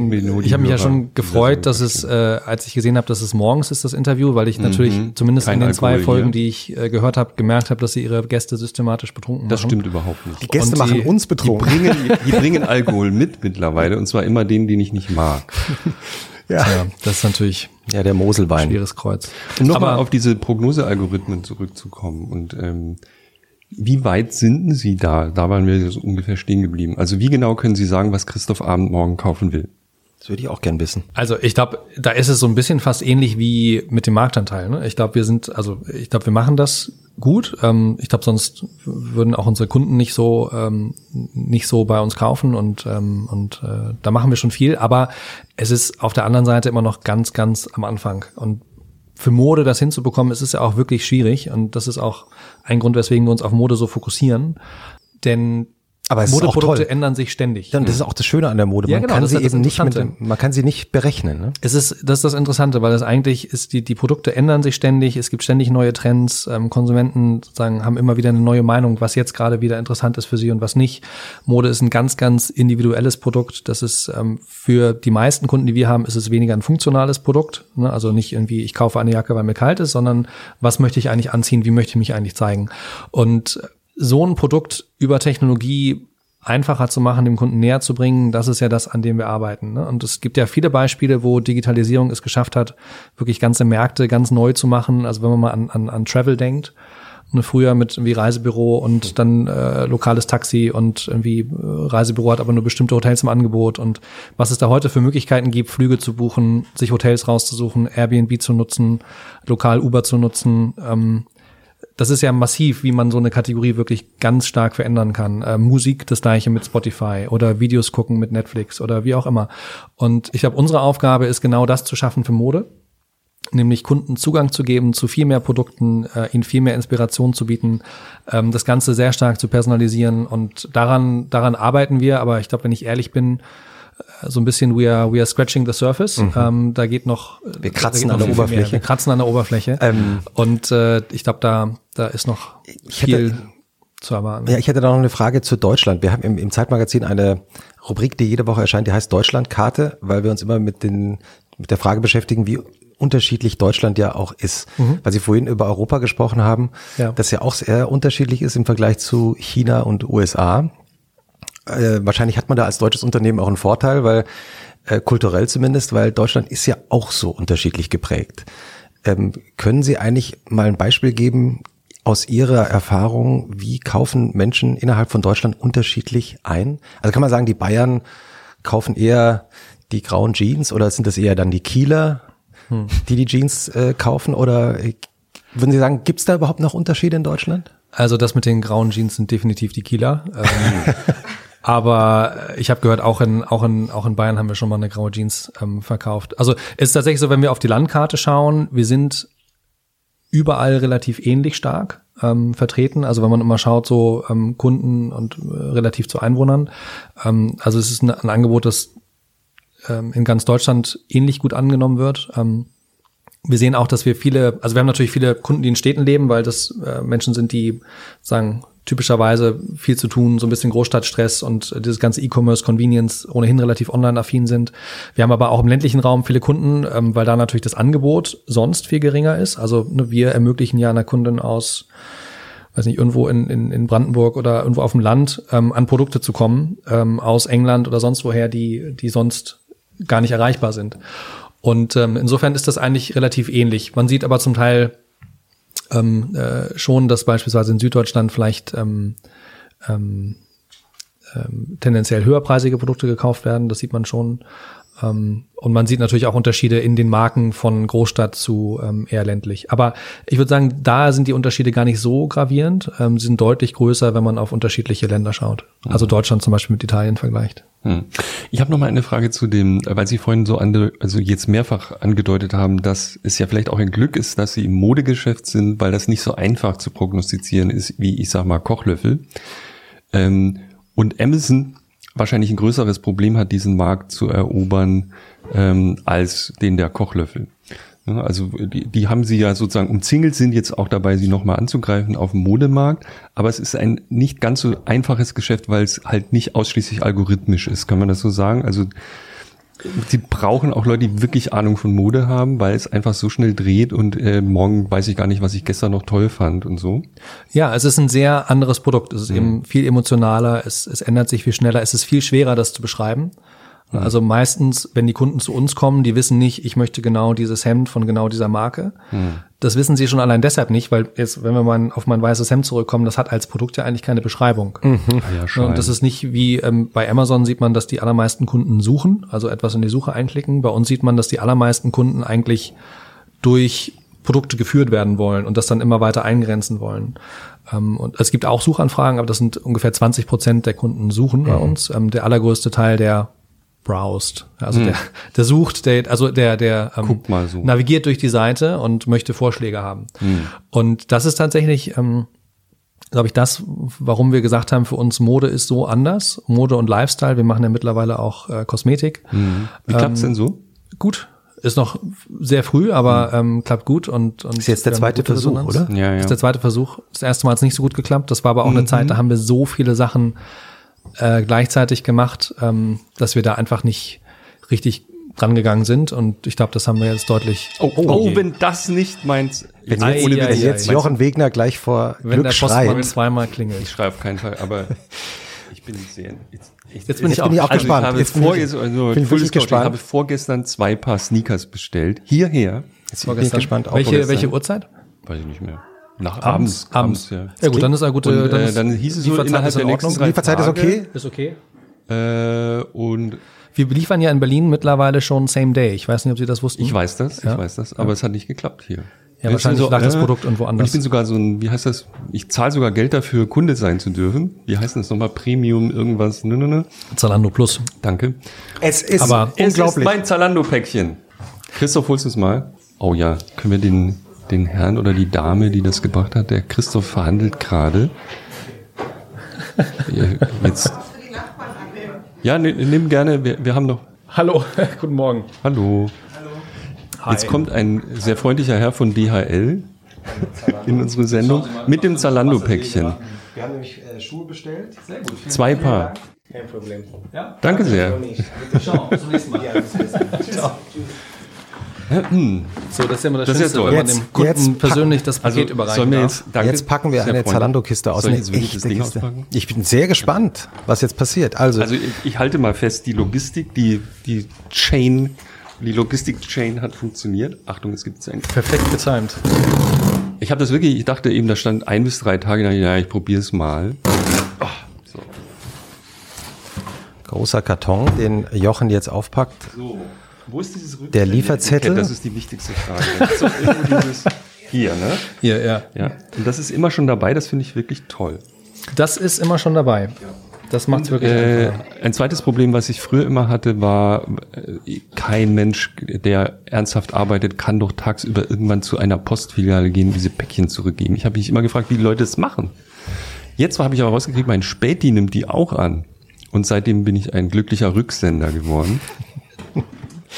ich habe mich ja schon gefreut, dass es, äh, als ich gesehen habe, dass es morgens ist das Interview, weil ich natürlich zumindest Mhm. Kein in den zwei Alkohol Folgen, hier. die ich äh, gehört habe, gemerkt habe, dass sie ihre Gäste systematisch betrunken Das machen. stimmt überhaupt nicht. Die Gäste machen uns Die bringen, die bringen Alkohol mit mittlerweile und zwar immer den, den ich nicht mag. Ja. Ja, das ist natürlich ja, der Moselwein. schweres Kreuz. Um nochmal auf diese Prognosealgorithmen zurückzukommen und ähm, wie weit sind Sie da? Da waren wir so ungefähr stehen geblieben. Also wie genau können Sie sagen, was Christoph Abend morgen kaufen will? Das würde ich auch gern wissen. Also ich glaube, da ist es so ein bisschen fast ähnlich wie mit dem Marktanteil. Ne? Ich glaube, wir sind, also ich glaube, wir machen das gut. Ähm, ich glaube, sonst würden auch unsere Kunden nicht so ähm, nicht so bei uns kaufen und ähm, und äh, da machen wir schon viel. Aber es ist auf der anderen Seite immer noch ganz, ganz am Anfang und für Mode das hinzubekommen, ist es ja auch wirklich schwierig und das ist auch ein Grund, weswegen wir uns auf Mode so fokussieren. Denn Aber es ist auch Modeprodukte ändern sich ständig. Und das ist auch das Schöne an der Mode. Ja, Man genau, kann sie das eben nicht mit, man kann sie nicht berechnen. Ne? Es ist, das ist das Interessante, weil es eigentlich ist, die, die Produkte ändern sich ständig, es gibt ständig neue Trends, ähm, Konsumenten sozusagen haben immer wieder eine neue Meinung, was jetzt gerade wieder interessant ist für sie und was nicht. Mode ist ein ganz, ganz individuelles Produkt. Das ist ähm, für die meisten Kunden, die wir haben, ist es weniger ein funktionales Produkt. Ne? Also nicht irgendwie, ich kaufe eine Jacke, weil mir kalt ist, sondern was möchte ich eigentlich anziehen, wie möchte ich mich eigentlich zeigen. Und so ein Produkt über Technologie einfacher zu machen, dem Kunden näher zu bringen, das ist ja das, an dem wir arbeiten. Ne? Und es gibt ja viele Beispiele, wo Digitalisierung es geschafft hat, wirklich ganze Märkte ganz neu zu machen. Also wenn man mal an, an, an Travel denkt, ne, früher mit irgendwie Reisebüro und dann äh, lokales Taxi und irgendwie äh, Reisebüro hat aber nur bestimmte Hotels im Angebot und was es da heute für Möglichkeiten gibt, Flüge zu buchen, sich Hotels rauszusuchen, Airbnb zu nutzen, lokal Uber zu nutzen, ähm, das ist ja massiv, wie man so eine Kategorie wirklich ganz stark verändern kann. Äh, Musik das gleiche mit Spotify oder Videos gucken mit Netflix oder wie auch immer. Und ich glaube, unsere Aufgabe ist genau das zu schaffen für Mode, nämlich Kunden Zugang zu geben zu viel mehr Produkten, äh, ihnen viel mehr Inspiration zu bieten, ähm, das Ganze sehr stark zu personalisieren und daran daran arbeiten wir. Aber ich glaube, wenn ich ehrlich bin, so ein bisschen we are, we are scratching the surface. Ähm, da geht noch Mhm. Wir kratzen noch an der viel, viel Oberfläche. Mehr. Wir kratzen an der Oberfläche. Ähm, und äh, ich glaube, da da ist noch Ich hätte- viel zu erwarten. Ja, ich hätte da noch eine Frage zu Deutschland. Wir haben im, im Zeitmagazin eine Rubrik, die jede Woche erscheint, die heißt Deutschlandkarte, weil wir uns immer mit den mit der Frage beschäftigen, wie unterschiedlich Deutschland ja auch ist. Weil Sie vorhin über Europa gesprochen haben, Ja. das ja auch sehr unterschiedlich ist im Vergleich zu China und USA. Äh, wahrscheinlich hat man da als deutsches Unternehmen auch einen Vorteil, weil äh, kulturell zumindest, weil Deutschland ist ja auch so unterschiedlich geprägt. Ähm, können Sie eigentlich mal ein Beispiel geben aus Ihrer Erfahrung, wie kaufen Menschen innerhalb von Deutschland unterschiedlich ein? Also kann man sagen, die Bayern kaufen eher die grauen Jeans oder sind das eher dann die Kieler, die die Jeans äh, kaufen? Oder äh, würden Sie sagen, gibt es da überhaupt noch Unterschiede in Deutschland? Also das mit den grauen Jeans sind definitiv die Kieler. Ähm, aber ich habe gehört, auch in, auch, in, auch in Bayern haben wir schon mal eine graue Jeans ähm, verkauft. Also es ist tatsächlich so, wenn wir auf die Landkarte schauen, wir sind überall relativ ähnlich stark ähm, vertreten. Also wenn man immer schaut, so ähm, Kunden und äh, relativ zu Einwohnern. Ähm, also es ist ein, ein Angebot, das ähm, in ganz Deutschland ähnlich gut angenommen wird. Ähm, wir sehen auch, dass wir viele, also wir haben natürlich viele Kunden, die in Städten leben, weil das äh, Menschen sind, die sagen, typischerweise viel zu tun, so ein bisschen Großstadtstress und dieses ganze E-Commerce, Convenience ohnehin relativ online-affin sind. Wir haben aber auch im ländlichen Raum viele Kunden, ähm, weil da natürlich das Angebot sonst viel geringer ist. Also ne, wir ermöglichen ja einer Kundin aus weiß nicht, irgendwo in, in, in Brandenburg oder irgendwo auf dem Land ähm, an Produkte zu kommen, ähm, aus England oder sonst woher, die, die sonst gar nicht erreichbar sind. Und ähm, insofern ist das eigentlich relativ ähnlich. Man sieht aber zum Teil ähm, äh, schon, dass beispielsweise in Süddeutschland vielleicht ähm, ähm, ähm, tendenziell höherpreisige Produkte gekauft werden. Das sieht man schon. Ähm, und man sieht natürlich auch Unterschiede in den Marken von Großstadt zu ähm, eher ländlich. Aber ich würde sagen, da sind die Unterschiede gar nicht so gravierend. Ähm, sie sind deutlich größer, wenn man auf unterschiedliche Länder schaut. Also Deutschland zum Beispiel mit Italien vergleicht. Hm. Ich habe noch mal eine Frage zu dem, weil Sie vorhin so ande, also jetzt mehrfach angedeutet haben, dass es ja vielleicht auch ein Glück ist, dass Sie im Modegeschäft sind, weil das nicht so einfach zu prognostizieren ist, wie ich sag mal Kochlöffel. Ähm, und Amazon wahrscheinlich ein größeres Problem hat, diesen Markt zu erobern, ähm, als den der Kochlöffel. Ja, also die, die haben sie ja sozusagen umzingelt, sind jetzt auch dabei, sie nochmal anzugreifen auf dem Modemarkt. Aber es ist ein nicht ganz so einfaches Geschäft, weil es halt nicht ausschließlich algorithmisch ist. Kann man das so sagen? Also Sie brauchen auch Leute, die wirklich Ahnung von Mode haben, weil es einfach so schnell dreht und äh, morgen weiß ich gar nicht, was ich gestern noch toll fand und so. Ja, es ist ein sehr anderes Produkt. Es ist mhm. eben viel emotionaler, es, es ändert sich viel schneller, es ist viel schwerer, das zu beschreiben. Also meistens, wenn die Kunden zu uns kommen, die wissen nicht, ich möchte genau dieses Hemd von genau dieser Marke. Mhm. Das wissen sie schon allein deshalb nicht, weil jetzt, wenn wir mal auf mein weißes Hemd zurückkommen, das hat als Produkt ja eigentlich keine Beschreibung. Mhm. Ah ja, und das ist nicht wie ähm, bei Amazon sieht man, dass die allermeisten Kunden suchen, also etwas in die Suche einklicken. Bei uns sieht man, dass die allermeisten Kunden eigentlich durch Produkte geführt werden wollen und das dann immer weiter eingrenzen wollen. Ähm, und es gibt auch Suchanfragen, aber das sind ungefähr 20 Prozent der Kunden suchen bei mhm. uns. Ähm, der allergrößte Teil der browsed. Also hm. der, der sucht, der, also der, der ähm, so. navigiert durch die Seite und möchte Vorschläge haben. Hm. Und das ist tatsächlich, ähm, glaube ich, das, warum wir gesagt haben, für uns Mode ist so anders. Mode und Lifestyle. Wir machen ja mittlerweile auch äh, Kosmetik. Hm. Wie klappt's ähm, denn so? Gut. Ist noch sehr früh, aber hm. ähm, klappt gut und, und ist jetzt der zweite Versuch, Resonanz. oder? Ja, ja. Ist der zweite Versuch. Das erste Mal hat es nicht so gut geklappt. Das war aber auch mhm. eine Zeit, da haben wir so viele Sachen äh, gleichzeitig gemacht, ähm, dass wir da einfach nicht richtig dran gegangen sind und ich glaube, das haben wir jetzt deutlich. Oh, oh, oh wenn das nicht meint, wenn jetzt, ohne, wenn jetzt Jochen Wegner gleich vor wenn Glück der Postmann zweimal klingelt. Ich schreibe auf keinen Fall, aber ich bin sehr. Jetzt, ich, jetzt bin jetzt ich auch, bin ich auch also gespannt. Ich habe, jetzt vor, jetzt, also, bin ich gespannt. ich habe vorgestern zwei Paar Sneakers bestellt. Hierher. Jetzt bin ich gespannt. Welche, welche Uhrzeit? Weiß ich nicht mehr. Nach abends. Abends, abends ja. Ja gut, dann ist er gut. Und, dann, äh, dann hieß es so innerhalb der nächsten drei Lieferzeit ist okay? Ist okay. Äh, und wir liefern ja in Berlin mittlerweile schon Same Day. Ich weiß nicht, ob Sie das wussten. Ich weiß das, ja. ich weiß das, aber ja. es hat nicht geklappt hier. Ja, wahrscheinlich so, lag das Produkt irgendwo anders. ich bin sogar so ein, wie heißt das? Ich zahle sogar Geld dafür, Kunde sein zu dürfen. Wie heißt das nochmal? Premium, irgendwas? Nö, nö, nö. Zalando Plus. Danke. Es ist aber es unglaublich. ist mein Zalando-Päckchen. Christoph, holst du es mal? Oh ja, können wir den den Herrn oder die Dame, die das gebracht hat. Der Christoph verhandelt gerade. Jetzt. Ja, nimm gerne. Wir, wir haben noch. Hallo, guten Morgen. Hallo. Hallo. Jetzt kommt ein sehr freundlicher Herr von DHL in unsere Sendung mit dem Zalando-Päckchen. Wir haben nämlich äh, Schuhe bestellt. Sehr gut. Zwei Paar. Kein Problem. Ja? Danke sehr. Ciao, bis zum nächsten Mal. Ciao. So, das ist ja immer das, das Schönste, wenn man dem Kunden jetzt persönlich das Paket also, überreichen jetzt, danke, jetzt packen wir eine Zalando-Kiste aus. Soll ich, jetzt Ding auspacken? ich bin sehr gespannt, was jetzt passiert. Also, also ich, ich halte mal fest, die Logistik, die, die Chain, die Logistik-Chain hat funktioniert. Achtung, es gibt ein perfekt getimed. Ich habe das wirklich, ich dachte eben, da stand ein bis drei Tage, ja, ich probiere es mal. Oh, so. Großer Karton, den Jochen jetzt aufpackt. So. Wo ist dieses Rückgeld? Der Lieferzettel. Das ist die wichtigste Frage. so dieses hier, ne? Hier, ja. ja. Und das ist immer schon dabei, das finde ich wirklich toll. Das ist immer schon dabei. Das macht wirklich äh, Ein zweites Problem, was ich früher immer hatte, war, äh, kein Mensch, der ernsthaft arbeitet, kann doch tagsüber irgendwann zu einer Postfiliale gehen und diese Päckchen zurückgeben. Ich habe mich immer gefragt, wie die Leute das machen. Jetzt habe ich aber rausgekriegt, mein Späti nimmt die auch an. Und seitdem bin ich ein glücklicher Rücksender geworden.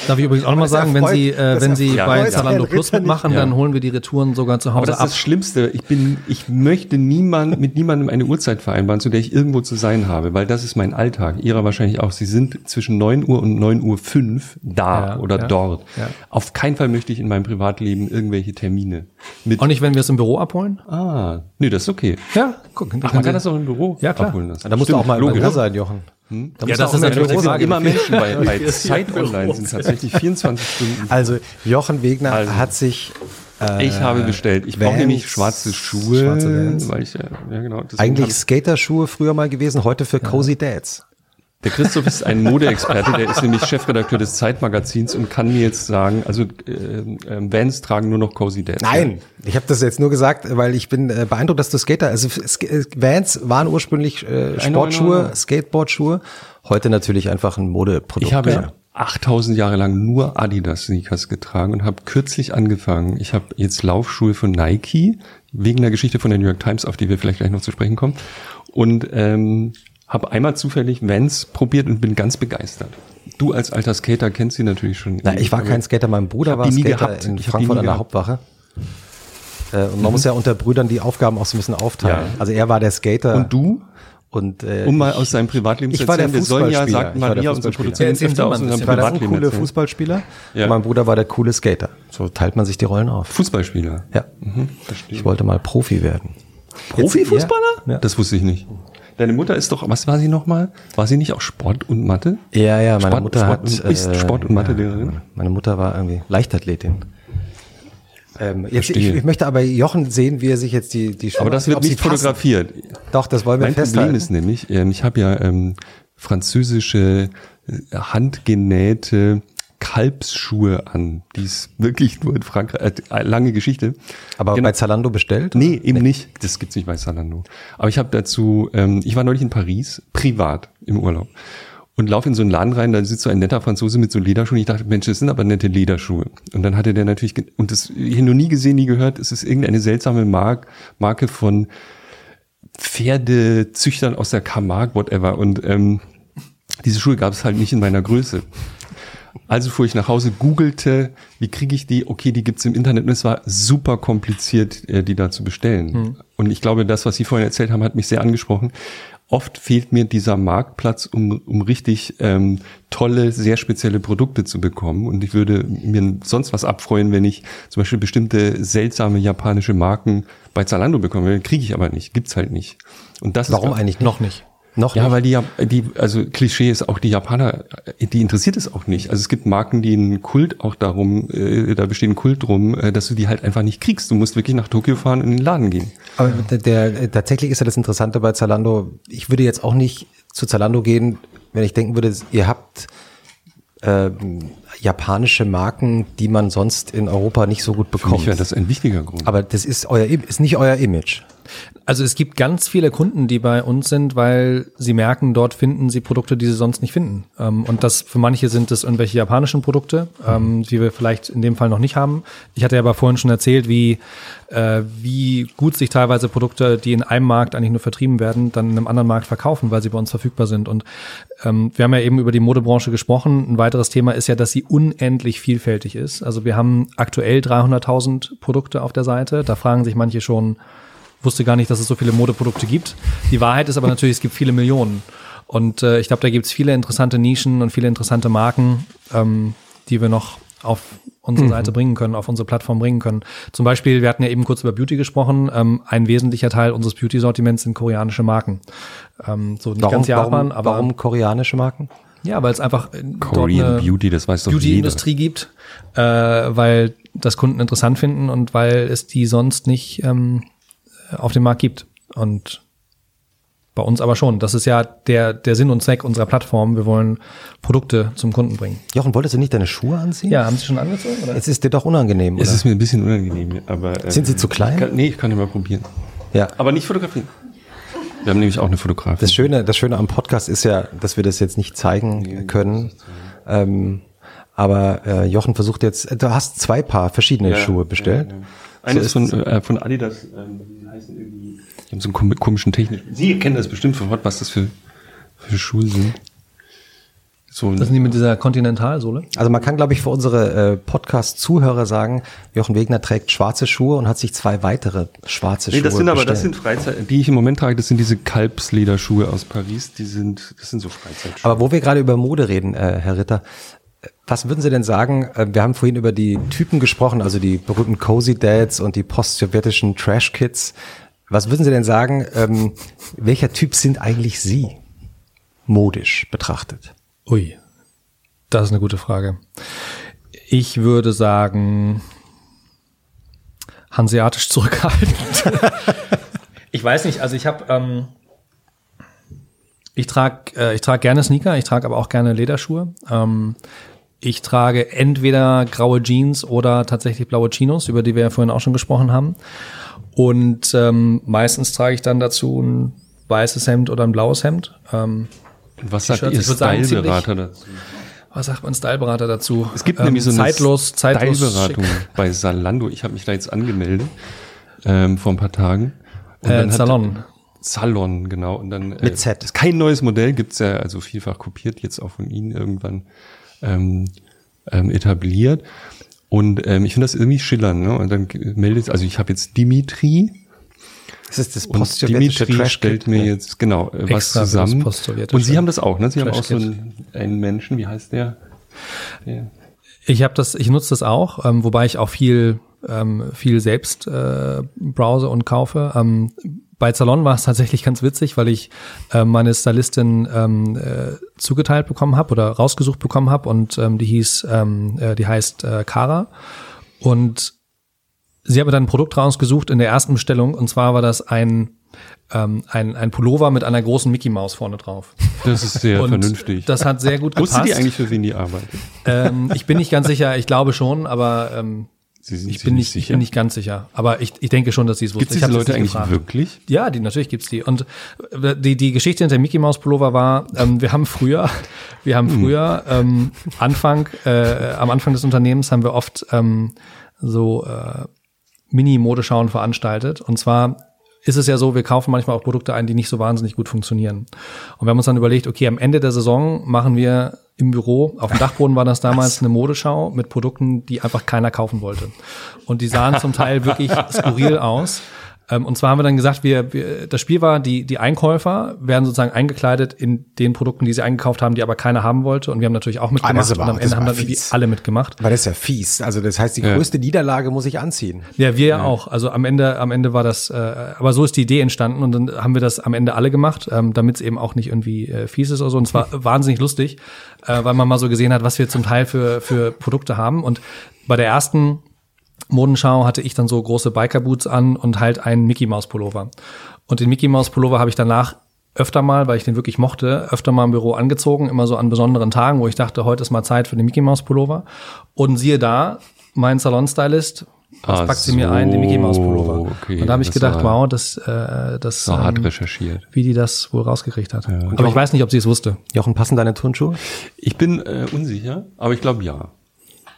Darf ich übrigens auch nochmal sagen, wenn Sie, äh, das wenn Sie bei Herrn Zalando Ritter Plus mitmachen, dann holen wir die Retouren sogar zu Aber Hause das ist ab. das Schlimmste. Ich bin, ich möchte niemand, mit niemandem eine Uhrzeit vereinbaren, zu der ich irgendwo zu sein habe, weil das ist mein Alltag. Ihrer wahrscheinlich auch. Sie sind zwischen 9 Uhr und 9 Uhr 5 da Ja, oder ja, dort. ja. Auf keinen Fall möchte ich in meinem Privatleben irgendwelche Termine mit. Auch nicht, wenn wir es im Büro abholen? Ah, nee, das ist okay. Ja, guck. Ach, man kann das auch im Büro Ja, klar. abholen lassen. Da musst du auch mal im logisch. Büro sein, Jochen. Da Ja, das ist natürlich die. Frage. immer Menschen bei, bei Zeit online sind tatsächlich 24 Stunden. Also Jochen Wegner Also. hat sich äh, Ich habe bestellt. Ich brauche nämlich schwarze Schuhe. schwarze Vans. Weil ich, äh, ja, genau. eigentlich Skaterschuhe früher mal gewesen, heute für Cozy Dads. Der Christoph ist ein Modeexperte, der ist nämlich Chefredakteur des Zeitmagazins und kann mir jetzt sagen, also äh, äh, Vans tragen nur noch Cozy Dads. Nein, ich habe das jetzt nur gesagt, weil ich bin äh, beeindruckt, dass du Skater, also äh, Vans waren ursprünglich äh, Sportschuhe. Skateboardschuhe, heute natürlich einfach ein Modeprodukt. Ich habe Ja. 8000 Jahre lang nur Adidas Sneakers getragen und habe kürzlich angefangen. Ich habe jetzt Laufschuhe von Nike, wegen der Geschichte von der New York Times, auf die wir vielleicht gleich noch zu sprechen kommen. Und ähm, habe einmal zufällig Vans probiert und bin ganz begeistert. Du als alter Skater kennst sie natürlich schon. Na, ich war kein Skater, mein Bruder war Skater gehabt. in Frankfurt an der. Hauptwache. Äh, und man muss ja unter Brüdern die Aufgaben auch so ein bisschen aufteilen. Ja. Also er war der Skater. Und du? Und, äh, Um mal aus seinem Privatleben zu ich war der erzählen, wir sollen ja, Fußballspieler. sagt Ich war der Maria, unser Fußballspieler. Produzent, Erzählen Sie öfter mal aus unserem ich war der coole erzählen. Fußballspieler Ja. und mein Bruder war der coole Skater. So teilt man sich die Rollen auf. Fußballspieler. Ja. Ich wollte mal Profi werden. Profifußballer? Ja. Das wusste ich nicht. Deine Mutter ist doch, was war sie nochmal? War sie nicht auch Sport und Mathe? Ja, ja, meine Sport, Mutter Sport, hat und, ist äh, Sport- und Mathelehrerin? Ja, meine Mutter war irgendwie Leichtathletin. Ähm, jetzt, ich, ich möchte aber Jochen sehen, wie er sich jetzt die die Schuhe Aber das wird nicht fotografiert. Doch, das wollen wir Mein festhalten. Problem ist nämlich, ähm, ich habe ja ähm, französische äh, handgenähte Kalbsschuhe an, die es wirklich nur in Frankreich, äh, lange Geschichte. aber Genau. bei Zalando bestellt? Nee, eben nicht. Das gibt's nicht bei Zalando. Aber ich habe dazu, ähm, ich war neulich in Paris, privat im Urlaub. Und laufe in so einen Laden rein, da sitzt so ein netter Franzose mit so Lederschuhen. Ich dachte, Mensch, das sind aber nette Lederschuhe. Und dann hatte der natürlich, und das hier noch nie gesehen, nie gehört, es ist irgendeine seltsame Mark, Marke von Pferdezüchtern aus der Camargue, whatever. Und ähm, diese Schuhe gab es halt nicht in meiner Größe. Also fuhr ich nach Hause, googelte, wie kriege ich die? Okay, die gibt's im Internet und es war super kompliziert, äh, die da zu bestellen. Und ich glaube, das, was Sie vorhin erzählt haben, hat mich sehr angesprochen. Oft fehlt mir dieser Marktplatz, um, um richtig ähm, tolle, sehr spezielle Produkte zu bekommen. Und ich würde mir sonst was abfreuen, wenn ich zum Beispiel bestimmte seltsame japanische Marken bei Zalando bekomme. Kriege ich aber nicht, gibt's halt nicht. Und das Warum ist eigentlich Noch nicht. Noch ja, nicht? weil die, die, also Klischee ist auch die Japaner, äh, die interessiert es auch nicht. Also es gibt Marken, die einen Kult auch darum, äh, da besteht ein Kult drum, äh, dass du die halt einfach nicht kriegst. Du musst wirklich nach Tokio fahren und in den Laden gehen. Aber der, der, tatsächlich ist ja das Interessante bei Zalando. Ich würde jetzt auch nicht zu Zalando gehen, wenn ich denken würde, ihr habt ähm, japanische Marken, die man sonst in Europa nicht so gut Für mich bekommt. wäre das ein wichtiger Grund. Aber das ist euer, ist nicht euer Image. Also es gibt ganz viele Kunden, die bei uns sind, weil sie merken, dort finden sie Produkte, die sie sonst nicht finden. Ähm, Und das für manche sind es irgendwelche japanischen Produkte, ähm, die wir vielleicht in dem Fall noch nicht haben. Ich hatte ja aber vorhin schon erzählt, wie, äh, wie gut sich teilweise Produkte, die in einem Markt eigentlich nur vertrieben werden, dann in einem anderen Markt verkaufen, weil sie bei uns verfügbar sind. Und ähm, wir haben ja eben über die Modebranche gesprochen. Ein weiteres Thema ist ja, dass sie unendlich vielfältig ist. Also wir haben aktuell 300.000 Produkte auf der Seite. Da fragen sich manche schon, wusste gar nicht, dass es so viele Modeprodukte gibt. Die Wahrheit ist aber natürlich, es gibt viele Millionen. Und äh, ich glaube, da gibt es viele interessante Nischen und viele interessante Marken, ähm, die wir noch auf unsere Seite bringen können, auf unsere Plattform bringen können. Zum Beispiel, wir hatten ja eben kurz über Beauty gesprochen. Ähm, ein wesentlicher Teil unseres Beauty-Sortiments sind koreanische Marken. Ähm, so nicht ganz Japan, warum, aber warum koreanische Marken? ja, weil es einfach äh, dort Korean eine Beauty, das weiß doch. Beauty-Industrie gibt, äh, weil das Kunden interessant finden und weil es die sonst nicht ähm, auf dem Markt gibt. Und bei uns aber schon. Das ist ja der, der Sinn und Zweck unserer Plattform. Wir wollen Produkte zum Kunden bringen. Jochen, wolltest du nicht deine Schuhe anziehen? Ja, haben Sie schon angezogen? Oder? Es ist dir doch unangenehm, Es oder? ist mir ein bisschen unangenehm, aber. Äh, Sind sie zu klein? Ich kann, nee, ich kann ja mal probieren. ja. Aber nicht fotografieren. Wir haben nämlich auch eine Fotografin. Das Schöne, das Schöne am Podcast ist ja, dass wir das jetzt nicht zeigen können. Ähm, aber äh, Jochen versucht jetzt, du hast zwei Paar verschiedene Ja, Schuhe bestellt. ja, ja. Eine ist von, äh, von Adidas, ähm, die heißen irgendwie, die haben so einen kom- komischen technischen, Sie kennen das bestimmt sofort, was das für, für Schuhe sind. So das sind die mit dieser Kontinentalsohle? Also man kann, glaube ich, für unsere äh, Podcast-Zuhörer sagen, Jochen Wegner trägt schwarze Schuhe und hat sich zwei weitere schwarze nee, Schuhe das sind bestellt. aber, das sind Freizeit, die ich im Moment trage, das sind diese Kalbslederschuhe aus Paris, die sind, das sind so Freizeitschuhe. Aber wo wir gerade über Mode reden, äh, Herr Ritter, was würden Sie denn sagen? Äh, wir haben vorhin über die Typen gesprochen, also die berühmten Cozy Dads und die post-sowjetischen Trash Kids. Was würden Sie denn sagen, ähm, welcher Typ sind eigentlich Sie, modisch betrachtet? Ui, das ist eine gute Frage. Ich würde sagen, hanseatisch zurückhaltend. ich weiß nicht, also ich habe, ähm, ich trage äh, ich trag gerne Sneaker, ich trage aber auch gerne Lederschuhe. Ähm, ich trage entweder graue Jeans oder tatsächlich blaue Chinos, über die wir ja vorhin auch schon gesprochen haben. Und ähm, meistens trage ich dann dazu ein weißes Hemd oder ein blaues Hemd. Ähm, was sagt Ihr Styleberater dazu? Was sagt man Styleberater dazu? Es gibt ähm, nämlich so eine zeitlos, zeitlos Styleberatung bei Salando. Ich habe mich da jetzt angemeldet ähm, vor ein paar Tagen. Und äh, Salon. Salon, genau. Und dann mit äh, Z. Ist kein neues Modell, gibt's ja also vielfach kopiert, jetzt auch von Ihnen irgendwann ähm, ähm, etabliert. Und ähm, ich finde das irgendwie schillernd. Ne? Und dann meldet, also ich habe jetzt Dimitri, das ist das post Dimitri stellt mir jetzt genau äh, was zusammen. Und Sie haben das auch, ne? Sie haben auch so einen, einen Menschen, wie heißt der? der ich habe das, ich nutze das auch, ähm, wobei ich auch viel ähm, viel selbst äh, browse und kaufe. Ähm, bei Salon war es tatsächlich ganz witzig, weil ich äh, meine Stylistin ähm, äh, zugeteilt bekommen habe oder rausgesucht bekommen habe und ähm, die hieß, ähm, äh, die heißt äh, Kara und sie hat mir dann ein Produkt rausgesucht in der ersten Bestellung und zwar war das ein ähm, ein, ein Pullover mit einer großen Mickey Maus vorne drauf. Das ist sehr und vernünftig. Das hat sehr gut gepasst. Wusste die eigentlich, für wen die arbeitet? Ähm, ich bin nicht ganz sicher, ich glaube schon, aber ähm, Sie sind ich bin nicht, sicher? ich bin nicht ganz sicher, aber ich, ich denke schon, dass sie es wussten. Gibt es Leute eigentlich gefragt. wirklich? Ja, die natürlich gibt's die. Und äh, die die Geschichte hinter Mickey Mouse Pullover war, ähm, wir haben früher, wir haben hm. früher ähm, Anfang äh, am Anfang des Unternehmens haben wir oft ähm, so äh, Mini-Modeschauen veranstaltet. Und zwar ist es ja so, wir kaufen manchmal auch Produkte ein, die nicht so wahnsinnig gut funktionieren. Und wir haben uns dann überlegt, okay, am Ende der Saison machen wir im Büro, auf dem Dachboden war das damals eine Modeschau mit Produkten, die einfach keiner kaufen wollte. Und die sahen zum Teil wirklich skurril aus. Ähm, und zwar haben wir dann gesagt, wir, wir, das Spiel war, die, die Einkäufer werden sozusagen eingekleidet in den Produkten, die sie eingekauft haben, die aber keiner haben wollte. Und wir haben natürlich auch ah, mitgemacht. Ah, und am Ende haben dann irgendwie alle mitgemacht. Aber das ist ja fies. Also das heißt, die ja. größte Niederlage muss ich anziehen. Ja, wir ja. auch. Also am Ende, am Ende war das, äh, aber so ist die Idee entstanden und dann haben wir das am Ende alle gemacht, ähm, damit es eben auch nicht irgendwie äh, fies ist oder so. Und es war wahnsinnig lustig, äh, weil man mal so gesehen hat, was wir zum Teil für, für Produkte haben. Und bei der ersten Modenschau hatte ich dann so große Biker-Boots an und halt einen Mickey Mouse Pullover. Und den Mickey Mouse Pullover habe ich danach öfter mal, weil ich den wirklich mochte, öfter mal im Büro angezogen, immer so an besonderen Tagen, wo ich dachte, heute ist mal Zeit für den Mickey Mouse Pullover. Und siehe da, mein Salon-Stylist, was ah, packt sie mir ein? Den Mickey Mouse Pullover. Okay, und da habe ich gedacht, war, wow, das, äh, das ähm, hart recherchiert. Wie die das wohl rausgekriegt hat. Ja. Aber ich weiß nicht, ob sie es wusste. Jochen, passen deine Turnschuhe? Ich bin äh, unsicher, aber ich glaube ja.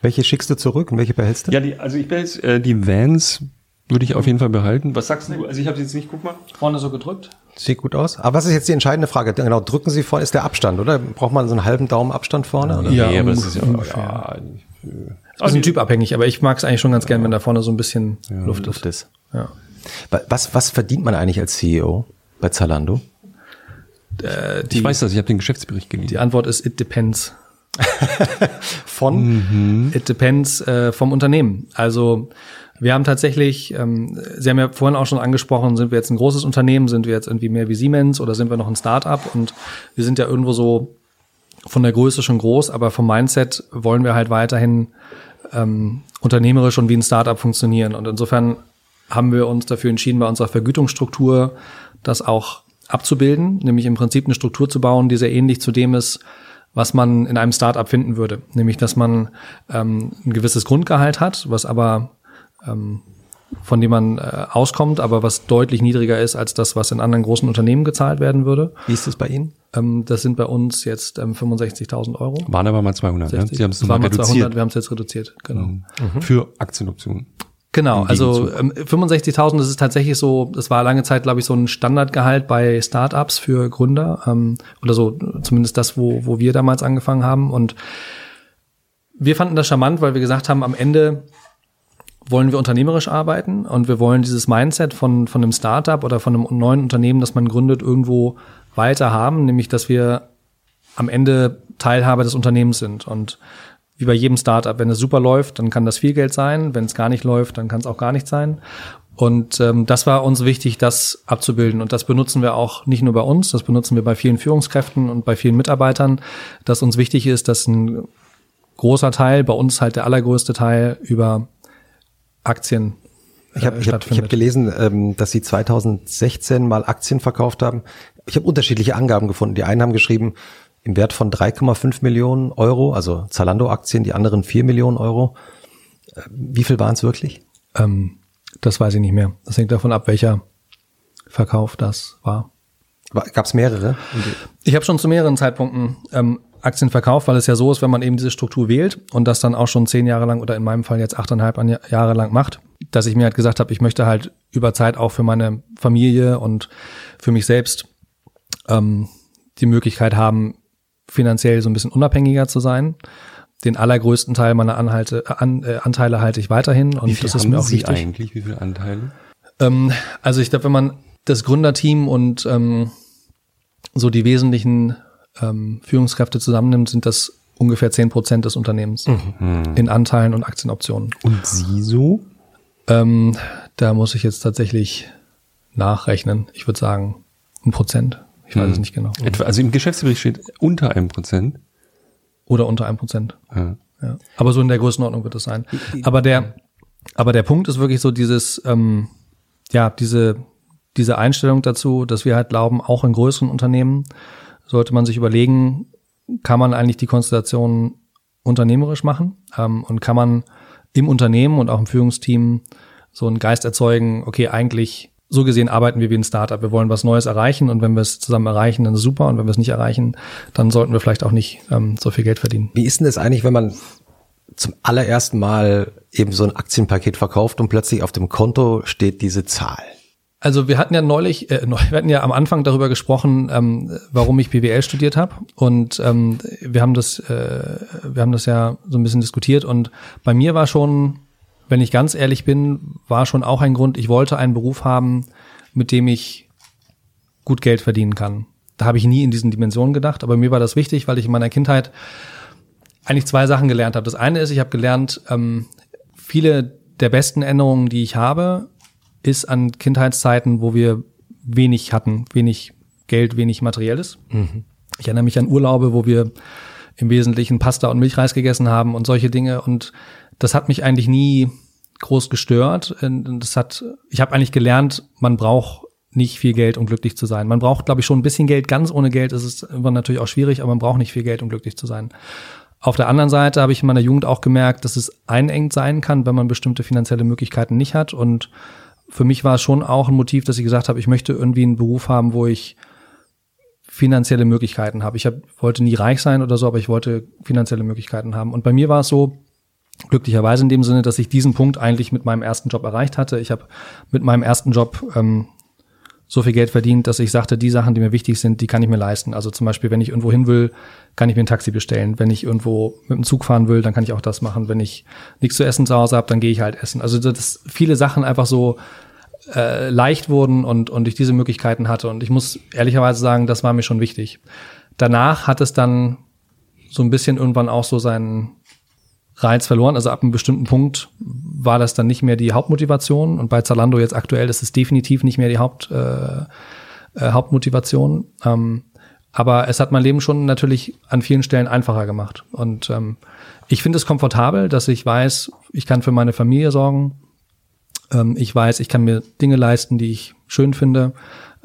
Welche schickst du zurück und welche behältst du? Ja, die, also ich behältst äh, die Vans würde ich auf jeden Fall behalten. Was sagst du? Also ich habe sie jetzt nicht, guck mal. Vorne so gedrückt. Sieht gut aus. Aber was ist jetzt die entscheidende Frage? Genau, drücken Sie vorne, ist der Abstand, oder? Braucht man so einen halben Daumen Abstand vorne? Oder? Ja, nee, aber das ist ja, ja das ist ein Typ abhängig, aber ich mag es eigentlich schon ganz gern, wenn da vorne so ein bisschen ja, Luft, Luft ist. Ja. Was, was verdient man eigentlich als CEO bei Zalando? Äh, die, ich weiß das, ich habe den Geschäftsbericht gelesen. Die Antwort ist, it depends. von mhm. It depends äh, vom Unternehmen. Also wir haben tatsächlich, ähm, Sie haben ja vorhin auch schon angesprochen, sind wir jetzt ein großes Unternehmen, sind wir jetzt irgendwie mehr wie Siemens oder sind wir noch ein Start-up? Und wir sind ja irgendwo so von der Größe schon groß, aber vom Mindset wollen wir halt weiterhin ähm, unternehmerisch und wie ein Start-up funktionieren. Und insofern haben wir uns dafür entschieden, bei unserer Vergütungsstruktur das auch abzubilden, nämlich im Prinzip eine Struktur zu bauen, die sehr ähnlich zu dem ist, was man in einem Startup finden würde. Nämlich, dass man ähm, ein gewisses Grundgehalt hat, was aber ähm, von dem man äh, auskommt, aber was deutlich niedriger ist als das, was in anderen großen Unternehmen gezahlt werden würde. Wie ist das bei Ihnen? Ähm, das sind bei uns jetzt ähm, 65.000 Euro. Waren aber mal 200, 60. ne? Sie haben es mal reduziert. 200, wir haben es jetzt reduziert, genau. Mhm. Für Aktienoptionen. Genau, also ähm, 65.000, das ist tatsächlich so, das war lange Zeit, glaube ich, so ein Standardgehalt bei Startups für Gründer ähm, oder so, zumindest das, wo, wo wir damals angefangen haben. Und wir fanden das charmant, weil wir gesagt haben, am Ende wollen wir unternehmerisch arbeiten und wir wollen dieses Mindset von, von einem Startup oder von einem neuen Unternehmen, das man gründet, irgendwo weiter haben, nämlich dass wir am Ende Teilhaber des Unternehmens sind. Und wie bei jedem Startup, wenn es super läuft, dann kann das viel Geld sein. Wenn es gar nicht läuft, dann kann es auch gar nicht sein. Und ähm, das war uns wichtig, das abzubilden. Und das benutzen wir auch nicht nur bei uns, das benutzen wir bei vielen Führungskräften und bei vielen Mitarbeitern, dass uns wichtig ist, dass ein großer Teil, bei uns halt der allergrößte Teil über Aktien ich habe ich hab, ich hab gelesen, ähm, dass Sie 2016 mal Aktien verkauft haben. Ich habe unterschiedliche Angaben gefunden. Die einen haben geschrieben, im Wert von 3,5 Millionen Euro, also Zalando-Aktien, die anderen 4 Millionen Euro. Äh, wie viel waren es wirklich? Ähm, das weiß ich nicht mehr. Das hängt davon ab, welcher Verkauf das war. Gab es mehrere? Ich habe schon zu mehreren Zeitpunkten ähm, Aktien verkauft, weil es ja so ist, wenn man eben diese Struktur wählt und das dann auch schon zehn Jahre lang oder in meinem Fall jetzt achteinhalb Jahre lang macht, dass ich mir halt gesagt habe, ich möchte halt über Zeit auch für meine Familie und für mich selbst ähm, die Möglichkeit haben, finanziell so ein bisschen unabhängiger zu sein. Den allergrößten Teil meiner Anhalte, äh, an, äh, Anteile halte ich weiterhin und das ist mir auch Sie wichtig. eigentlich? Wie viele Anteile? Ähm, also ich glaube, wenn man das Gründerteam und ähm, so die wesentlichen ähm, Führungskräfte zusammennimmt, sind das ungefähr zehn Prozent des Unternehmens mhm. in Anteilen und Aktienoptionen. Und Sie so? Ähm, da muss ich jetzt tatsächlich nachrechnen. Ich würde sagen, ein Prozent. Ich weiß mhm. es nicht genau. Etwa, also im Geschäftsbericht steht unter einem Prozent. Oder unter einem Prozent. Ja. ja. Aber so in der Größenordnung wird es sein. Aber der, aber der Punkt ist wirklich so dieses, ähm, ja, diese, diese Einstellung dazu, dass wir halt glauben, auch in größeren Unternehmen sollte man sich überlegen, kann man eigentlich die Konstellation unternehmerisch machen ähm, und kann man im Unternehmen und auch im Führungsteam so einen Geist erzeugen, okay, eigentlich so gesehen arbeiten wir wie ein Startup. Wir wollen was Neues erreichen und wenn wir es zusammen erreichen, dann super. Und wenn wir es nicht erreichen, dann sollten wir vielleicht auch nicht ähm, so viel Geld verdienen. Wie ist denn das eigentlich, wenn man zum allerersten Mal eben so ein Aktienpaket verkauft und plötzlich auf dem Konto steht diese Zahl? Also wir hatten ja neulich, äh, wir hatten ja am Anfang darüber gesprochen, ähm, warum ich BWL studiert habe und ähm, wir haben das, äh, wir haben das ja so ein bisschen diskutiert und bei mir war schon, wenn ich ganz ehrlich bin, war schon auch ein Grund, ich wollte einen Beruf haben, mit dem ich gut Geld verdienen kann. Da habe ich nie in diesen Dimensionen gedacht, aber mir war das wichtig, weil ich in meiner Kindheit eigentlich zwei Sachen gelernt habe. Das eine ist, ich habe gelernt, ähm, viele der besten Änderungen, die ich habe, ist an Kindheitszeiten, wo wir wenig hatten, wenig Geld, wenig Materielles. Mhm. Ich erinnere mich an Urlaube, wo wir im Wesentlichen Pasta und Milchreis gegessen haben und solche Dinge. Und das hat mich eigentlich nie groß gestört. Das hat, ich habe eigentlich gelernt, man braucht nicht viel Geld, um glücklich zu sein. Man braucht, glaube ich, schon ein bisschen Geld. Ganz ohne Geld ist es irgendwann natürlich auch schwierig, aber man braucht nicht viel Geld, um glücklich zu sein. Auf der anderen Seite habe ich in meiner Jugend auch gemerkt, dass es einengt sein kann, wenn man bestimmte finanzielle Möglichkeiten nicht hat und für mich war es schon auch ein Motiv, dass ich gesagt habe, ich möchte irgendwie einen Beruf haben, wo ich finanzielle Möglichkeiten habe. Ich hab, wollte nie reich sein oder so, aber ich wollte finanzielle Möglichkeiten haben. Und bei mir war es so, glücklicherweise in dem Sinne, dass ich diesen Punkt eigentlich mit meinem ersten Job erreicht hatte. Ich habe mit meinem ersten Job ähm, so viel Geld verdient, dass ich sagte, die Sachen, die mir wichtig sind, die kann ich mir leisten. Also zum Beispiel, wenn ich irgendwo hin will, kann ich mir ein Taxi bestellen. Wenn ich irgendwo mit dem Zug fahren will, dann kann ich auch das machen. Wenn ich nichts zu essen zu Hause habe, dann gehe ich halt essen. Also dass viele Sachen einfach so äh, leicht wurden und, und ich diese Möglichkeiten hatte. Und ich muss ehrlicherweise sagen, das war mir schon wichtig. Danach hat es dann so ein bisschen irgendwann auch so seinen Reiz verloren. Also ab einem bestimmten Punkt war das dann nicht mehr die Hauptmotivation. Und bei Zalando jetzt aktuell ist es definitiv nicht mehr die Haupt, äh, äh, Hauptmotivation. Ähm, aber es hat mein Leben schon natürlich an vielen Stellen einfacher gemacht. Und ähm, ich finde es komfortabel, dass ich weiß, ich kann für meine Familie sorgen. Ähm, ich weiß, ich kann mir Dinge leisten, die ich schön finde.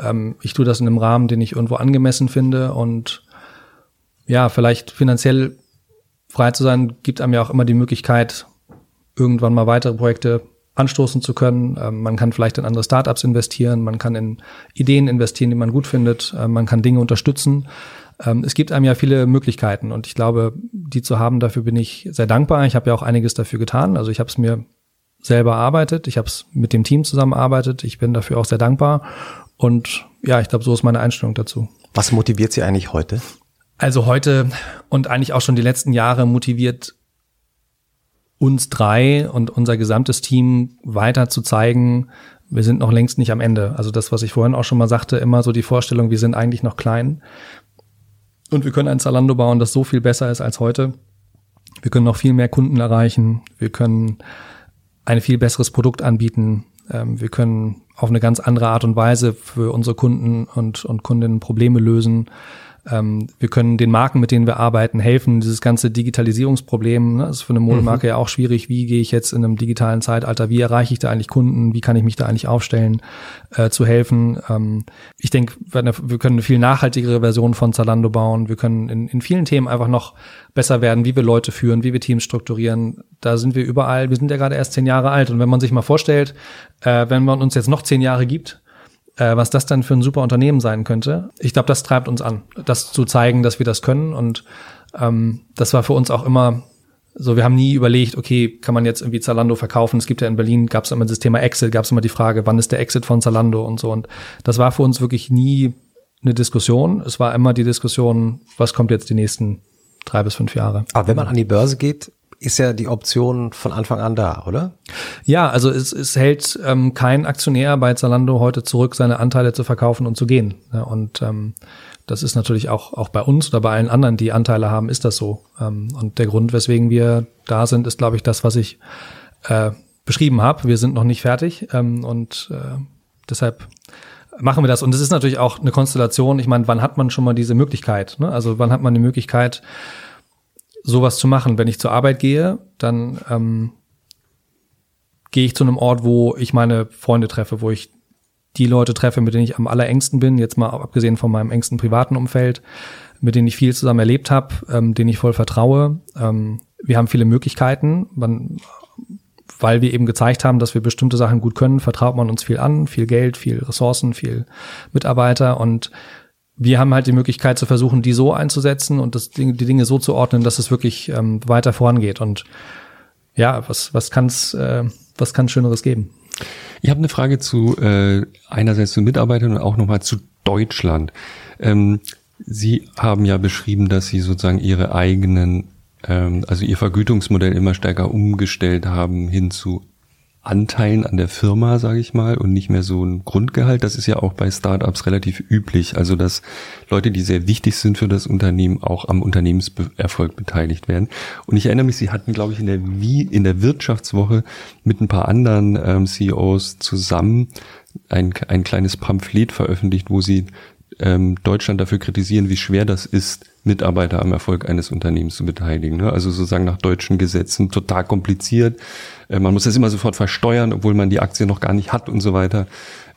Ähm, ich tue das in einem Rahmen, den ich irgendwo angemessen finde. Und ja, vielleicht finanziell frei zu sein, gibt einem ja auch immer die Möglichkeit, irgendwann mal weitere Projekte anstoßen zu können. Ähm, man kann vielleicht in andere Startups investieren, man kann in Ideen investieren, die man gut findet, äh, man kann Dinge unterstützen. Ähm, es gibt einem ja viele Möglichkeiten und ich glaube, die zu haben, dafür bin ich sehr dankbar. Ich habe ja auch einiges dafür getan. Also ich habe es mir selber arbeitet. Ich habe es mit dem Team zusammenarbeitet. Ich bin dafür auch sehr dankbar. Und ja, ich glaube, so ist meine Einstellung dazu. Was motiviert Sie eigentlich heute? Also heute und eigentlich auch schon die letzten Jahre motiviert uns drei und unser gesamtes Team weiter zu zeigen, wir sind noch längst nicht am Ende. Also das, was ich vorhin auch schon mal sagte, immer so die Vorstellung, wir sind eigentlich noch klein und wir können ein Zalando bauen, das so viel besser ist als heute. Wir können noch viel mehr Kunden erreichen. Wir können ein viel besseres Produkt anbieten. Ähm, wir können auf eine ganz andere Art und Weise für unsere Kunden und, und Kundinnen Probleme lösen. Ähm, wir können den Marken, mit denen wir arbeiten, helfen. Dieses ganze Digitalisierungsproblem ne, ist für eine Modemarke mhm. ja auch schwierig. Wie gehe ich jetzt in einem digitalen Zeitalter? Wie erreiche ich da eigentlich Kunden? Wie kann ich mich da eigentlich aufstellen, äh, zu helfen? Ähm, ich denke, wir können eine viel nachhaltigere Version von Zalando bauen. Wir können in, in vielen Themen einfach noch besser werden, wie wir Leute führen, wie wir Teams strukturieren. Da sind wir überall. Wir sind ja gerade erst zehn Jahre alt. Und wenn man sich mal vorstellt, äh, wenn man uns jetzt noch zehn Jahre gibt, äh, was das dann für ein super Unternehmen sein könnte. Ich glaube, das treibt uns an, das zu zeigen, dass wir das können. Und ähm, das war für uns auch immer so, wir haben nie überlegt, okay, kann man jetzt irgendwie Zalando verkaufen? Es gibt ja in Berlin, gab es immer das Thema Exit, gab es immer die Frage, wann ist der Exit von Zalando und so. Und das war für uns wirklich nie eine Diskussion. Es war immer die Diskussion, was kommt jetzt die nächsten drei bis fünf Jahre. Aber wenn man an die Börse geht, ist ja die Option von Anfang an da, oder? Ja, also es, es hält ähm, kein Aktionär bei Zalando heute zurück, seine Anteile zu verkaufen und zu gehen. Ja, und ähm, das ist natürlich auch, auch bei uns oder bei allen anderen, die Anteile haben, ist das so. Ähm, und der Grund, weswegen wir da sind, ist, glaube ich, das, was ich äh, beschrieben habe. Wir sind noch nicht fertig ähm, und äh, deshalb machen wir das. Und es ist natürlich auch eine Konstellation. Ich meine, wann hat man schon mal diese Möglichkeit? Ne? Also wann hat man die Möglichkeit, sowas zu machen. Wenn ich zur Arbeit gehe, dann ähm, gehe ich zu einem Ort, wo ich meine Freunde treffe, wo ich die Leute treffe, mit denen ich am allerengsten bin, jetzt mal abgesehen von meinem engsten privaten Umfeld, mit denen ich viel zusammen erlebt habe, ähm, denen ich voll vertraue. Ähm, wir haben viele Möglichkeiten, man, weil wir eben gezeigt haben, dass wir bestimmte Sachen gut können, vertraut man uns viel an, viel Geld, viel Ressourcen, viel Mitarbeiter und wir haben halt die Möglichkeit zu versuchen, die so einzusetzen und das, die Dinge so zu ordnen, dass es wirklich ähm, weiter vorangeht. Und ja, was, was kann es äh, was kann Schöneres geben? Ich habe eine Frage zu äh, einerseits zu Mitarbeitern und auch nochmal zu Deutschland. Ähm, Sie haben ja beschrieben, dass Sie sozusagen Ihre eigenen, ähm, also Ihr Vergütungsmodell immer stärker umgestellt haben hin zu Anteilen an der Firma, sage ich mal, und nicht mehr so ein Grundgehalt. Das ist ja auch bei Startups relativ üblich. Also dass Leute, die sehr wichtig sind für das Unternehmen, auch am Unternehmenserfolg beteiligt werden. Und ich erinnere mich, Sie hatten, glaube ich, in der wie in der Wirtschaftswoche mit ein paar anderen ähm, CEOs zusammen ein, ein kleines Pamphlet veröffentlicht, wo Sie ähm, Deutschland dafür kritisieren, wie schwer das ist, Mitarbeiter am Erfolg eines Unternehmens zu beteiligen. Ne? Also sozusagen nach deutschen Gesetzen total kompliziert. Äh, man muss das immer sofort versteuern, obwohl man die Aktie noch gar nicht hat und so weiter.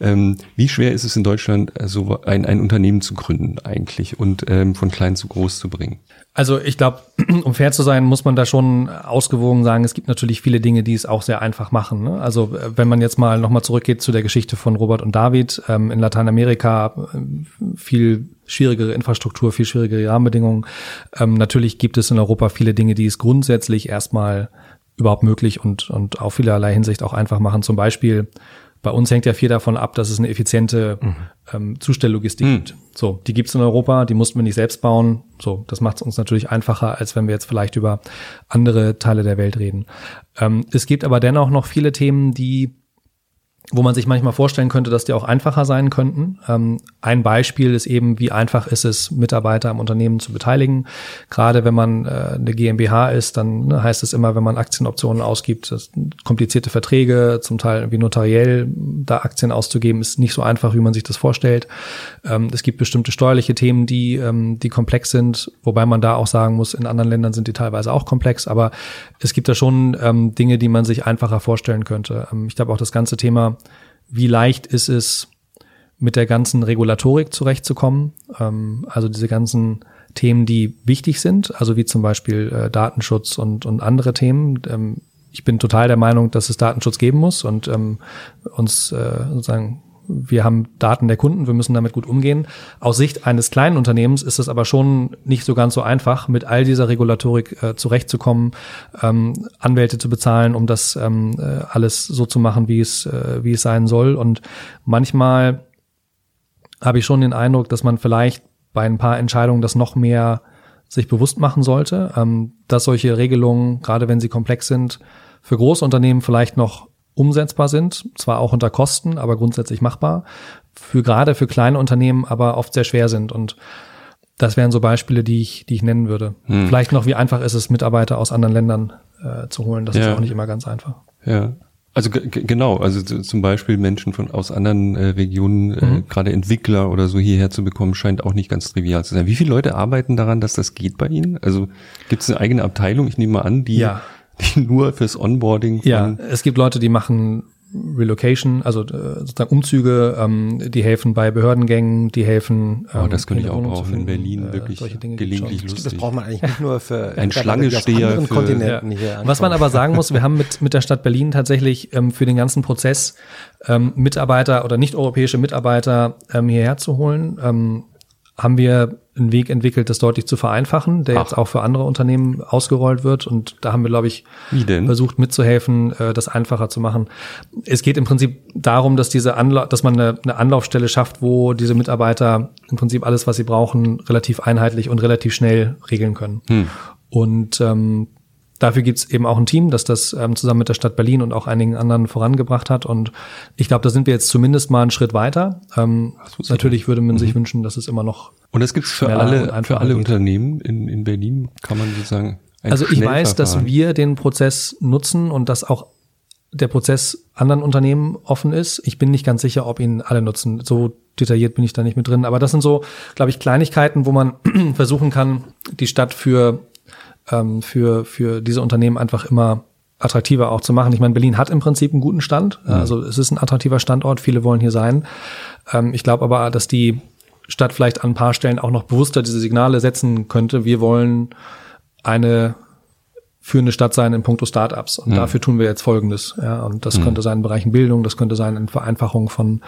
Ähm, wie schwer ist es in Deutschland, so ein, ein Unternehmen zu gründen eigentlich und ähm, von klein zu groß zu bringen? Also ich glaube, um fair zu sein, muss man da schon ausgewogen sagen, es gibt natürlich viele Dinge, die es auch sehr einfach machen. Ne? Also äh, wenn man jetzt mal nochmal zurückgeht zu der Geschichte von Robert und David, ähm, in Lateinamerika äh, viel schwierigere Infrastruktur, viel schwierigere Rahmenbedingungen. Ähm, natürlich gibt es in Europa viele Dinge, die es grundsätzlich erstmal überhaupt möglich und, und auf vielerlei Hinsicht auch einfach machen. Zum Beispiel bei uns hängt ja viel davon ab, dass es eine effiziente mhm. ähm, Zustelllogistik mhm. gibt. So, die gibt's in Europa, die mussten wir nicht selbst bauen. So, das macht es uns natürlich einfacher, als wenn wir jetzt vielleicht über andere Teile der Welt reden. Ähm, es gibt aber dennoch noch viele Themen, die wo man sich manchmal vorstellen könnte, dass die auch einfacher sein könnten. Ähm, ein Beispiel ist eben, wie einfach ist es, Mitarbeiter am Unternehmen zu beteiligen. Gerade wenn man äh, eine GmbH ist, dann ne, heißt es immer, wenn man Aktienoptionen ausgibt, komplizierte Verträge, zum Teil irgendwie notariell da Aktien auszugeben, ist nicht so einfach, wie man sich das vorstellt. Ähm, es gibt bestimmte steuerliche Themen, die, ähm, die komplex sind, wobei man da auch sagen muss, in anderen Ländern sind die teilweise auch komplex, aber es gibt da schon ähm, Dinge, die man sich einfacher vorstellen könnte. Ähm, ich glaube auch das ganze Thema wie leicht ist es, mit der ganzen Regulatorik zurechtzukommen. Ähm, also diese ganzen Themen, die wichtig sind, also wie zum Beispiel äh, Datenschutz und, und andere Themen. Ähm, ich bin total der Meinung, dass es Datenschutz geben muss und ähm, uns äh, sozusagen wir haben Daten der Kunden, wir müssen damit gut umgehen. Aus Sicht eines kleinen Unternehmens ist es aber schon nicht so ganz so einfach, mit all dieser Regulatorik äh, zurechtzukommen, ähm, Anwälte zu bezahlen, um das ähm, äh, alles so zu machen, wie es, äh, wie es sein soll. Und manchmal habe ich schon den Eindruck, dass man vielleicht bei ein paar Entscheidungen das noch mehr sich bewusst machen sollte, ähm, dass solche Regelungen, gerade wenn sie komplex sind, für große Unternehmen vielleicht noch umsetzbar sind, zwar auch unter Kosten, aber grundsätzlich machbar. Für gerade für kleine Unternehmen aber oft sehr schwer sind und das wären so Beispiele, die ich, die ich nennen würde. Hm. Vielleicht noch, wie einfach ist es, Mitarbeiter aus anderen Ländern äh, zu holen. Das ja. ist auch nicht immer ganz einfach. Ja. Also genau, also zum Beispiel Menschen von aus anderen äh, Regionen, äh, mhm. gerade Entwickler oder so hierher zu bekommen, scheint auch nicht ganz trivial zu sein. Wie viele Leute arbeiten daran, dass das geht bei Ihnen? Also gibt es eine eigene Abteilung, ich nehme mal an, die, ja. Die nur fürs Onboarding Ja, es gibt Leute, die machen Relocation, also äh, sozusagen Umzüge, ähm, die helfen bei Behördengängen, die helfen. Ähm, oh, das könnte ich auch brauchen in Berlin, äh, wirklich gelegentlich lustig. Das braucht man eigentlich nicht nur für ein Schlangesteher für Kontinenten ja. hier. Was man aber sagen muss, wir haben mit mit der Stadt Berlin tatsächlich ähm, für den ganzen Prozess ähm, Mitarbeiter oder nicht europäische Mitarbeiter ähm, hierher zu holen. Ähm, haben wir einen Weg entwickelt, das deutlich zu vereinfachen, der Ach. jetzt auch für andere Unternehmen ausgerollt wird. Und da haben wir, glaube ich, versucht mitzuhelfen, äh, das einfacher zu machen. Es geht im Prinzip darum, dass diese Anla dass man eine, eine Anlaufstelle schafft, wo diese Mitarbeiter im Prinzip alles, was sie brauchen, relativ einheitlich und relativ schnell regeln können. Hm. Und ähm, dafür gibt's eben auch ein Team, das das ähm, zusammen mit der Stadt Berlin und auch einigen anderen vorangebracht hat. Und ich glaube, da sind wir jetzt zumindest mal einen Schritt weiter. Ähm, natürlich würde man mhm. sich wünschen, dass es immer noch. Und das gibt's für alle, für alle Unternehmen in, in Berlin, kann man sozusagen. Also ich weiß, dass wir den Prozess nutzen und dass auch der Prozess anderen Unternehmen offen ist. Ich bin nicht ganz sicher, ob ihn alle nutzen. So detailliert bin ich da nicht mit drin. Aber das sind so, glaube ich, Kleinigkeiten, wo man versuchen kann, die Stadt für ähm, für, für diese Unternehmen einfach immer attraktiver auch zu machen. Ich meine, Berlin hat im Prinzip einen guten Stand. Mhm. Also es ist ein attraktiver Standort, viele wollen hier sein. Ähm, ich glaube aber, dass die Stadt vielleicht an ein paar Stellen auch noch bewusster diese Signale setzen könnte. Wir wollen eine führende Stadt sein in puncto Startups. Und mhm. dafür tun wir jetzt Folgendes. Ja, und das mhm. könnte sein in Bereichen Bildung, das könnte sein in Vereinfachung von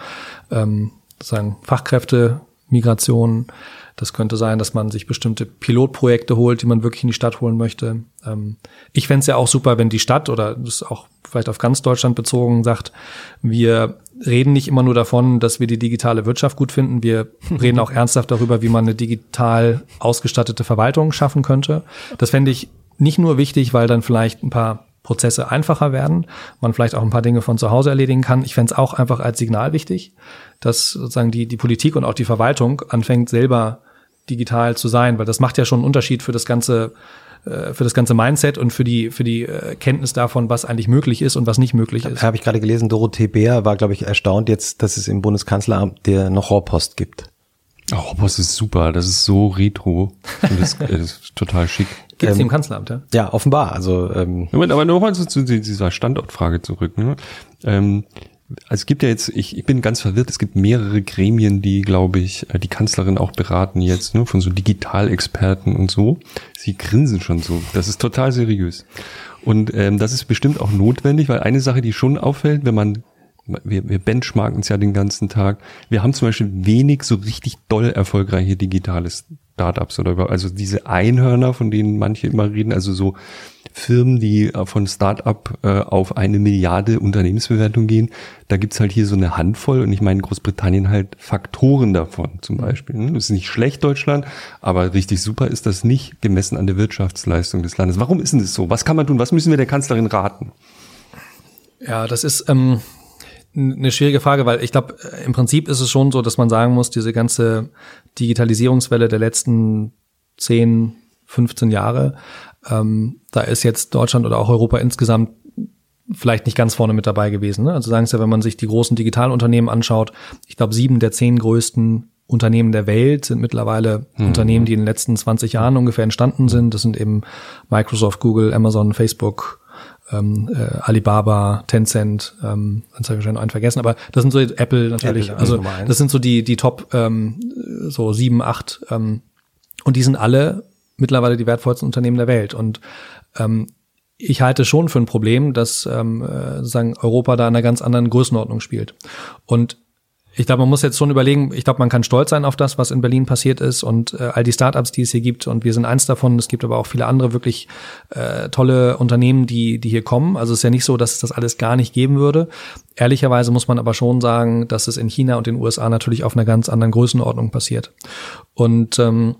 ähm, sozusagen Fachkräfte, Migration, das könnte sein, dass man sich bestimmte Pilotprojekte holt, die man wirklich in die Stadt holen möchte. Ähm, ich fände es ja auch super, wenn die Stadt oder das auch vielleicht auf ganz Deutschland bezogen sagt, wir reden nicht immer nur davon, dass wir die digitale Wirtschaft gut finden. Wir reden auch ernsthaft darüber, wie man eine digital ausgestattete Verwaltung schaffen könnte. Das fände ich nicht nur wichtig, weil dann vielleicht ein paar Prozesse einfacher werden, man vielleicht auch ein paar Dinge von zu Hause erledigen kann. Ich fände es auch einfach als Signal wichtig, dass sozusagen die, die Politik und auch die Verwaltung anfängt, selber digital zu sein, weil das macht ja schon einen Unterschied für das ganze äh, für das ganze Mindset und für die für die äh, Kenntnis davon, was eigentlich möglich ist und was nicht möglich ist. Habe ich gerade gelesen, Dorothee Bär war, glaube ich, erstaunt jetzt, dass es im Bundeskanzleramt der noch Rohrpost gibt. Oh, Rohrpost ist super, das ist so retro und das, das ist total schick. Gibt es ähm, im Kanzleramt, ja? Ja, offenbar. Also ähm, Moment, aber nochmal zu dieser Standortfrage zurück. Ne? Ähm, also es gibt ja jetzt, ich, ich bin ganz verwirrt, es gibt mehrere Gremien, die, glaube ich, äh, die Kanzlerin auch beraten jetzt, ne, von so Digitalexperten und so. Sie grinsen schon so. Das ist total seriös. Und ähm, das ist bestimmt auch notwendig, weil eine Sache, die schon auffällt, wenn man wir, wir benchmarken es ja den ganzen Tag. Wir haben zum Beispiel wenig so richtig doll erfolgreiche digitale Startups oder über, also diese Einhörner, von denen manche immer reden, also so Firmen, die äh, von Startup äh, auf eine Milliarde Unternehmensbewertung gehen, da gibt's halt hier so eine Handvoll und ich meine in Großbritannien halt Faktoren davon zum Beispiel. Ne? Das ist nicht schlecht Deutschland, aber richtig super ist das nicht gemessen an der Wirtschaftsleistung des Landes. Warum ist denn das so? Was kann man tun? Was müssen wir der Kanzlerin raten? Ja, das ist ähm, eine schwierige Frage, weil ich glaube, im Prinzip ist es schon so, dass man sagen muss, diese ganze Digitalisierungswelle der letzten 10, 15 Jahre ähm, da ist jetzt Deutschland oder auch Europa insgesamt vielleicht nicht ganz vorne mit dabei gewesen. Ne? Also sagen Sie ja, wenn man sich die großen Digitalunternehmen anschaut, ich glaube, sieben der zehn größten Unternehmen der Welt sind mittlerweile mhm. Unternehmen, die in den letzten 20 Jahren ungefähr entstanden sind. Das sind eben Microsoft, Google, Amazon, Facebook, ähm, äh, Alibaba, Tencent, ähm, das habe ich wahrscheinlich noch einen vergessen, aber das sind so Apple natürlich, Apple, also das sind so die die Top ähm, so sieben, acht ähm, und die sind alle mittlerweile die wertvollsten Unternehmen der Welt. Und ähm, ich halte schon für ein Problem, dass ähm, äh, sozusagen Europa da in einer ganz anderen Größenordnung spielt. Und Ich glaube, man muss jetzt schon überlegen, ich glaube, man kann stolz sein auf das, was in Berlin passiert ist und äh, all die Startups, die es hier gibt. Und wir sind eins davon. Es gibt aber auch viele andere wirklich äh, tolle Unternehmen, die, die hier kommen. Also es ist ja nicht so, dass es das alles gar nicht geben würde. Ehrlicherweise muss man aber schon sagen, dass es in China und den USA natürlich auf einer ganz anderen Größenordnung passiert. Und ähm,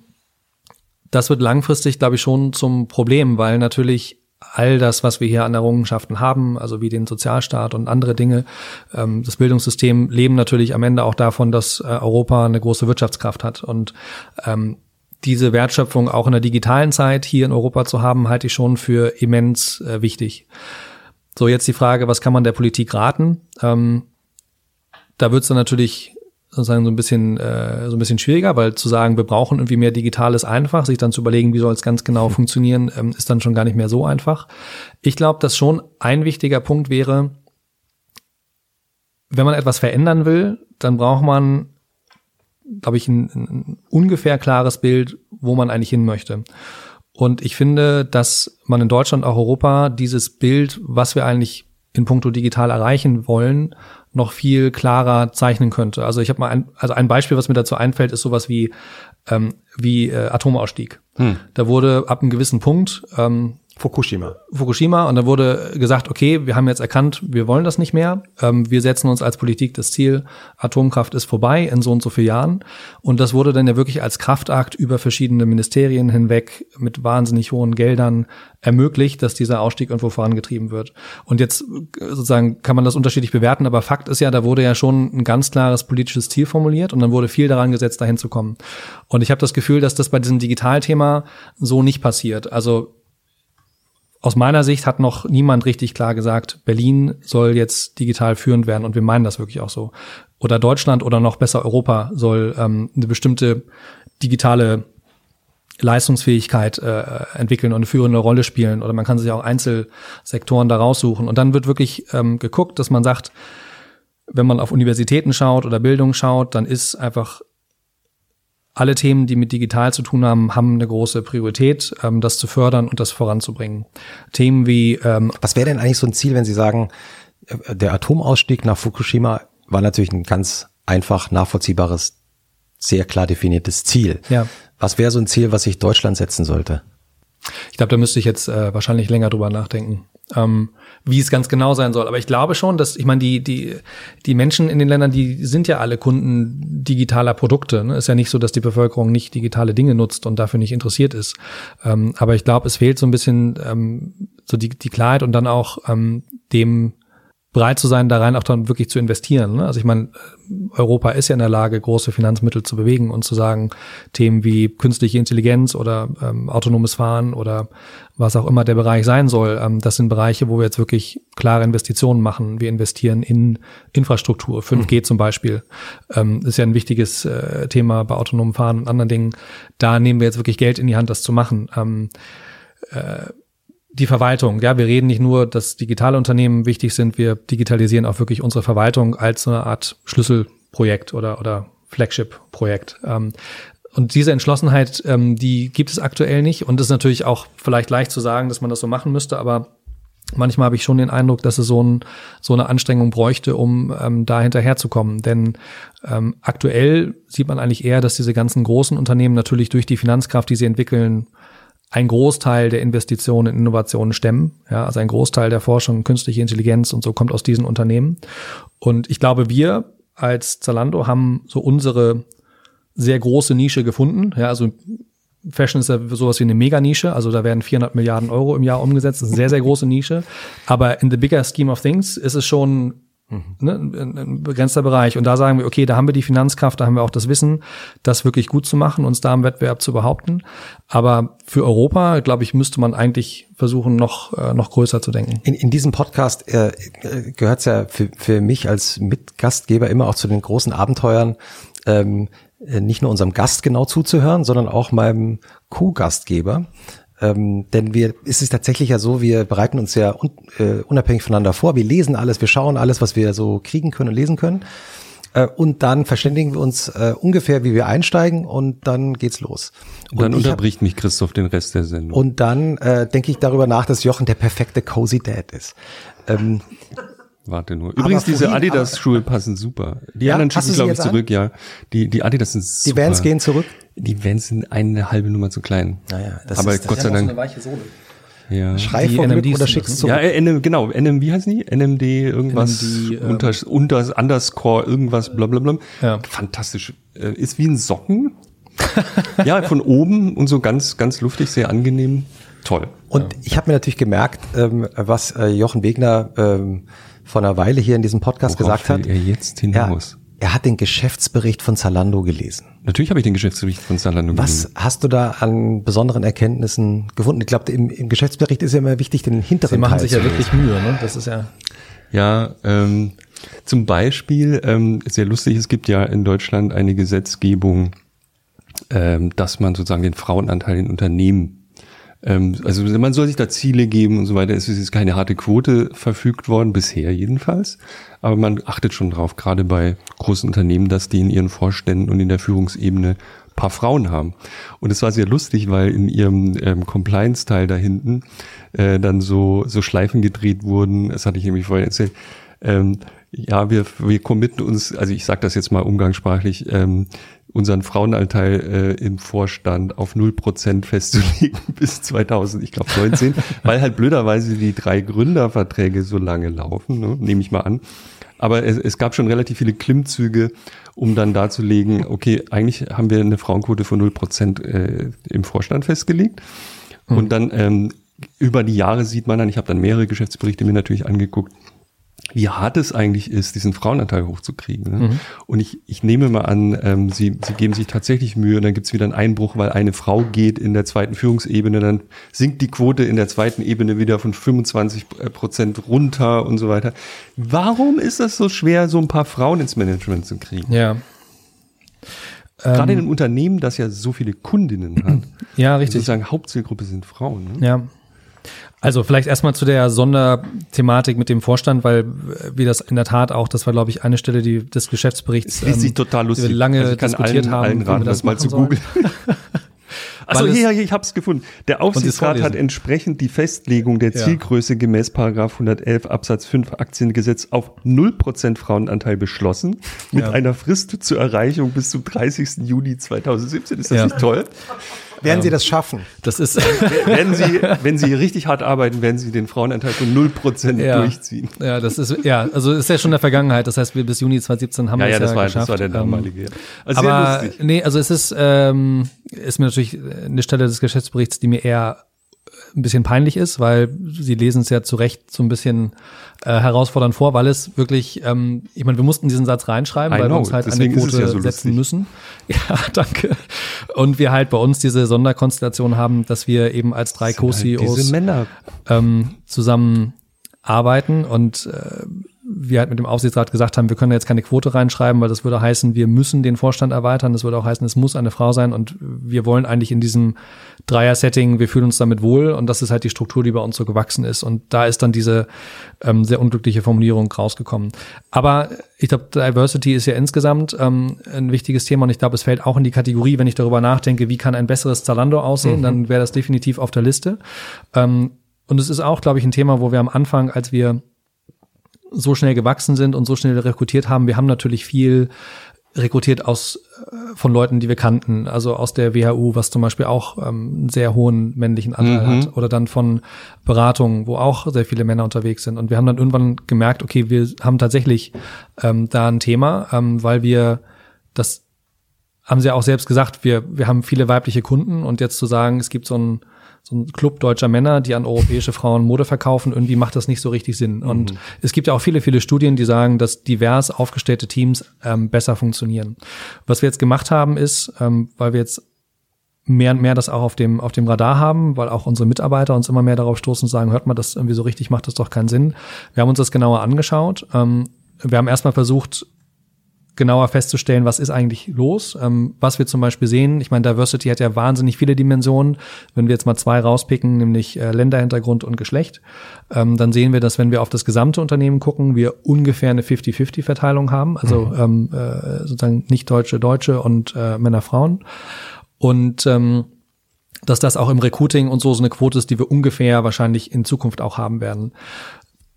das wird langfristig, glaube ich, schon zum Problem, weil natürlich all das, was wir hier an Errungenschaften haben, also wie den Sozialstaat und andere Dinge, ähm, das Bildungssystem leben natürlich am Ende auch davon, dass äh, Europa eine große Wirtschaftskraft hat. Und ähm, diese Wertschöpfung auch in der digitalen Zeit hier in Europa zu haben, halte ich schon für immens äh, wichtig. So, jetzt die Frage, was kann man der Politik raten? Ähm, da wird es dann natürlich sozusagen so ein bisschen äh, so ein bisschen schwieriger, weil zu sagen, wir brauchen irgendwie mehr digital ist einfach, sich dann zu überlegen, wie soll es ganz genau funktionieren, ähm, ist dann schon gar nicht mehr so einfach. Ich glaube, dass schon ein wichtiger Punkt wäre, wenn man etwas verändern will, dann braucht man, glaube ich, ein, ein ungefähr klares Bild, wo man eigentlich hin möchte. Und ich finde, dass man in Deutschland, auch Europa, dieses Bild, was wir eigentlich in puncto digital erreichen wollen, noch viel klarer zeichnen könnte. Also ich habe mal ein, also ein Beispiel, was mir dazu einfällt, ist sowas wie ähm, wie äh, Atomausstieg. Hm. Da wurde ab einem gewissen Punkt ähm, Fukushima. Fukushima und da wurde gesagt, okay, wir haben jetzt erkannt, wir wollen das nicht mehr. Ähm, wir setzen uns als Politik das Ziel, Atomkraft ist vorbei in so und so vielen Jahren. Und das wurde dann ja wirklich als Kraftakt über verschiedene Ministerien hinweg mit wahnsinnig hohen Geldern ermöglicht, dass dieser Ausstieg irgendwo vorangetrieben wird. Und jetzt sozusagen kann man das unterschiedlich bewerten, aber Fakt ist ja, da wurde ja schon ein ganz klares politisches Ziel formuliert und dann wurde viel daran gesetzt, dahin zu kommen. Und ich habe das Gefühl, dass das bei diesem Digitalthema so nicht passiert. Also aus meiner Sicht hat noch niemand richtig klar gesagt, Berlin soll jetzt digital führend werden und wir meinen das wirklich auch so. Oder Deutschland oder noch besser Europa soll ähm, eine bestimmte digitale Leistungsfähigkeit äh, entwickeln und eine führende Rolle spielen. Oder man kann sich auch Einzelsektoren da raussuchen. Und dann wird wirklich ähm, geguckt, dass man sagt, wenn man auf Universitäten schaut oder Bildung schaut, dann ist einfach alle Themen, die mit digital zu tun haben, haben eine große Priorität, ähm, das zu fördern und das voranzubringen. Themen wie ähm, Was wäre denn eigentlich so ein Ziel, wenn Sie sagen, äh, der Atomausstieg nach Fukushima war natürlich ein ganz einfach nachvollziehbares, sehr klar definiertes Ziel. Ja. Was wäre so ein Ziel, was sich Deutschland setzen sollte? Ich glaube, da müsste ich jetzt äh, wahrscheinlich länger drüber nachdenken ähm, wie es ganz genau sein soll. Aber ich glaube schon, dass, ich meine, die, die, die Menschen in den Ländern, die sind ja alle Kunden digitaler Produkte. Ne? Ist ja nicht so, dass die Bevölkerung nicht digitale Dinge nutzt und dafür nicht interessiert ist. Ähm, aber ich glaube, es fehlt so ein bisschen ähm, so die, die Klarheit und dann auch ähm, dem bereit zu sein, da rein auch dann wirklich zu investieren. Ne? Also ich meine, Europa ist ja in der Lage, große Finanzmittel zu bewegen und zu sagen, Themen wie künstliche Intelligenz oder ähm, autonomes Fahren oder was auch immer der Bereich sein soll, ähm, das sind Bereiche, wo wir jetzt wirklich klare Investitionen machen. Wir investieren in Infrastruktur, 5G mhm. zum Beispiel, ähm, ist ja ein wichtiges äh, Thema bei autonomem Fahren und anderen Dingen. Da nehmen wir jetzt wirklich Geld in die Hand, das zu machen. Ähm, äh, die Verwaltung. Ja, wir reden nicht nur, dass digitale Unternehmen wichtig sind, wir digitalisieren auch wirklich unsere Verwaltung als so eine Art Schlüsselprojekt oder, oder Flagship-Projekt. Ähm, und diese Entschlossenheit, ähm, die gibt es aktuell nicht. Und es ist natürlich auch vielleicht leicht zu sagen, dass man das so machen müsste, aber manchmal habe ich schon den Eindruck, dass es so, ein, so eine Anstrengung bräuchte, um ähm, da hinterherzukommen. Denn ähm, aktuell sieht man eigentlich eher, dass diese ganzen großen Unternehmen natürlich durch die Finanzkraft, die sie entwickeln, ein Großteil der Investitionen in Innovationen stemmen. Ja, also ein Großteil der Forschung, künstliche Intelligenz und so kommt aus diesen Unternehmen. Und ich glaube, wir als Zalando haben so unsere sehr große Nische gefunden. Ja, also Fashion ist ja sowas wie eine Meganische, also da werden 400 Milliarden Euro im Jahr umgesetzt, das ist eine sehr, sehr große Nische. Aber in the bigger scheme of things ist es schon Mhm. Ne, ein, ein begrenzter Bereich. Und da sagen wir, okay, da haben wir die Finanzkraft, da haben wir auch das Wissen, das wirklich gut zu machen, uns da im Wettbewerb zu behaupten. Aber für Europa, glaube ich, müsste man eigentlich versuchen, noch, äh, noch größer zu denken. In, in diesem Podcast äh, gehört es ja für, für mich als Mitgastgeber immer auch zu den großen Abenteuern, ähm, äh, nicht nur unserem Gast genau zuzuhören, sondern auch meinem Co-Gastgeber. Ähm, denn wir, es ist tatsächlich ja so, wir bereiten uns ja un, äh, unabhängig voneinander vor. Wir lesen alles, wir schauen alles, was wir so kriegen können und lesen können. Äh, und dann verständigen wir uns äh, ungefähr, wie wir einsteigen und dann geht's los. Und dann unterbricht hab, mich Christoph den Rest der Sendung. Und dann äh, denke ich darüber nach, dass Jochen der perfekte Cozy Dad ist. Ähm, Warte nur. Übrigens, Aber diese vorhin- Adidas-Schuhe passen super. Die Ja? anderen schicken, glaube ich, jetzt an? zurück, ja. Die, die Adidas sind super. Die Vans gehen zurück. Die Vans sind eine halbe Nummer zu klein. Naja, das Aber ist- Gott sei Dank. weiche Sohle. Ja. Schrei Die vor Glück NMDs oder sind schickst das, zurück. Ja, äh, NM, genau, NM, wie heißen die? NMD, irgendwas, NMD, ähm, unter, unter, underscore, irgendwas, blablabla. Ja. Fantastisch. Äh, Ist wie ein Socken. ja, von oben und so ganz, ganz luftig, sehr angenehm. Toll. Und ich habe mir natürlich gemerkt, ähm, was äh, Jochen Wegner ähm, vor einer Weile hier in diesem Podcast Worauf gesagt hat. er jetzt Er, hinaus? er hat den Geschäftsbericht von Zalando gelesen. Natürlich habe ich den Geschäftsbericht von Zalando Was gelesen. hast du da an besonderen Erkenntnissen gefunden? Ich glaube, im, im Geschäftsbericht ist ja immer wichtig, den hinteren Sie machen Teil sich zu ja wirklich Mühe, ne? Das ist ja. Ja, ähm, zum Beispiel, ähm, sehr lustig, es gibt ja in Deutschland eine Gesetzgebung, ähm, dass man sozusagen den Frauenanteil in Unternehmen, ähm, also man soll sich da Ziele geben und so weiter. Es ist jetzt keine harte Quote verfügt worden, bisher jedenfalls. Aber man achtet schon drauf, gerade bei großen Unternehmen, dass die in ihren Vorständen und in der Führungsebene paar Frauen haben. Und es war sehr lustig, weil in ihrem ähm, Compliance-Teil da hinten äh, dann so, so Schleifen gedreht wurden. Das hatte ich nämlich vorhin erzählt. Ähm, ja, wir, wir committen uns, also ich sage das jetzt mal umgangssprachlich, ähm, unseren Frauenanteil äh, im Vorstand auf 0% festzulegen bis 2000, ich glaube 19, weil halt blöderweise die drei Gründerverträge so lange laufen, ne, nehme ich mal an. Aber es, es gab schon relativ viele Klimmzüge, um dann darzulegen, okay, eigentlich haben wir eine Frauenquote von 0% äh, im Vorstand festgelegt. Und dann ähm, über die Jahre sieht man dann, ich habe dann mehrere Geschäftsberichte mir natürlich angeguckt, wie hart es eigentlich ist, diesen Frauenanteil hochzukriegen. Ne? Mhm. Und ich, ich nehme mal an, ähm, sie, sie geben sich tatsächlich Mühe und dann gibt's wieder einen Einbruch, weil eine Frau geht in der zweiten Führungsebene, dann sinkt die Quote in der zweiten Ebene wieder von 25 Prozent runter und so weiter. Warum ist das so schwer, so ein paar Frauen ins Management zu kriegen? Ja. Gerade in Ähm, einem Unternehmen, das ja so viele Kundinnen hat. ja, richtig. Sozusagen Hauptzielgruppe sind Frauen. Ne? Ja. Also vielleicht erstmal zu der Sonderthematik mit dem Vorstand, weil wir das in der Tat auch, das war glaube ich eine Stelle die, des Geschäftsberichts, Das ähm, die wir lange Also ich kann diskutiert allen, haben, allen wie raten, das mal machen zu googeln. Also hier, hier, ich habe es gefunden. Der Aufsichtsrat hat entsprechend die Festlegung der Ja. Zielgröße gemäß Paragraph 111 Absatz 5 Aktiengesetz auf 0% Frauenanteil beschlossen, mit Ja. einer Frist zur Erreichung bis zum 30. Juni 2017. Ist das Ja. nicht toll? Werden Sie das schaffen? Das ist Wenn Sie, wenn Sie richtig hart arbeiten, werden Sie den Frauenanteil von 0% ja, durchziehen. Ja, das ist ja, also ist ja schon in der Vergangenheit. Das heißt, wir bis Juni 2017 haben Ja, wir ja, es das ja war, geschafft. das war der Ähm, damalige. Also sehr aber lustig. nee, also es ist, ähm, ist mir natürlich eine Stelle des Geschäftsberichts, die mir eher ein bisschen peinlich ist, weil sie lesen es ja zu Recht so ein bisschen äh, herausfordernd vor, weil es wirklich, ähm, ich meine, wir mussten diesen Satz reinschreiben, I weil know, wir uns halt ist es Quote ja so setzen müssen. Ja, danke. Und wir halt bei uns diese Sonderkonstellation haben, dass wir eben als drei Halt Co-CEOs Männer. ähm, zusammen arbeiten und äh, wir halt mit dem Aufsichtsrat gesagt haben, wir können jetzt keine Quote reinschreiben, weil das würde heißen, wir müssen den Vorstand erweitern. Das würde auch heißen, es muss eine Frau sein und wir wollen eigentlich in diesem Dreier-Setting, wir fühlen uns damit wohl und das ist halt die Struktur, die bei uns so gewachsen ist. Und da ist dann diese ähm, sehr unglückliche Formulierung rausgekommen. Aber ich glaube, Diversity ist ja insgesamt ähm, ein wichtiges Thema und ich glaube, es fällt auch in die Kategorie, wenn ich darüber nachdenke, wie kann ein besseres Zalando aussehen, dann wäre das definitiv auf der Liste. Ähm, und es ist auch, glaube ich, ein Thema, wo wir am Anfang, als wir so schnell gewachsen sind und so schnell rekrutiert haben, wir haben natürlich viel rekrutiert aus äh, von Leuten, die wir kannten, also aus der WHU, was zum Beispiel auch ähm, einen sehr hohen männlichen Anteil Mhm. hat, oder dann von Beratungen, wo auch sehr viele Männer unterwegs sind. Und wir haben dann irgendwann gemerkt, okay, wir haben tatsächlich ähm, da ein Thema, ähm, weil wir das haben sie ja auch selbst gesagt, wir, wir haben viele weibliche Kunden und jetzt zu sagen, es gibt so einen so ein Club deutscher Männer, die an europäische Frauen Mode verkaufen, irgendwie macht das nicht so richtig Sinn. Und es gibt ja auch viele, viele Studien, die sagen, dass divers aufgestellte Teams ähm, besser funktionieren. Was wir jetzt gemacht haben, ist, ähm, weil wir jetzt mehr und mehr das auch auf dem, auf dem Radar haben, weil auch unsere Mitarbeiter uns immer mehr darauf stoßen und sagen, hört mal, das irgendwie so richtig macht das doch keinen Sinn. Wir haben uns das genauer angeschaut. Ähm, wir haben erstmal versucht, genauer festzustellen, was ist eigentlich los. Ähm, was wir zum Beispiel sehen, ich meine, Diversity hat ja wahnsinnig viele Dimensionen. Wenn wir jetzt mal zwei rauspicken, nämlich äh, Länderhintergrund und Geschlecht, ähm, dann sehen wir, dass wenn wir auf das gesamte Unternehmen gucken, wir ungefähr eine 50-50-Verteilung haben. Also ähm, äh, sozusagen nicht Deutsche, Deutsche und äh, Männer, Frauen. Und ähm, dass das auch im Recruiting und so so eine Quote ist, die wir ungefähr wahrscheinlich in Zukunft auch haben werden.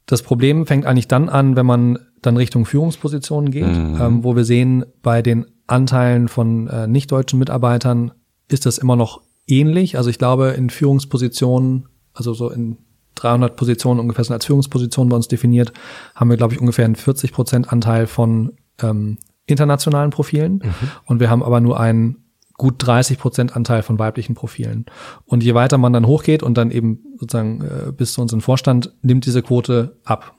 Das Problem fängt eigentlich dann an, wenn man dann Richtung Führungspositionen geht, mhm. ähm, wo wir sehen, bei den Anteilen von äh, nicht-deutschen Mitarbeitern ist das immer noch ähnlich. Also ich glaube, in Führungspositionen, also so in 300 Positionen ungefähr sind als Führungspositionen bei uns definiert, haben wir, glaube ich, ungefähr einen 40 Prozent Anteil von ähm, internationalen Profilen. Mhm. Und wir haben aber nur einen gut 30 Prozent Anteil von weiblichen Profilen. Und je weiter man dann hochgeht und dann eben sozusagen äh, bis zu unserem Vorstand, nimmt diese Quote ab.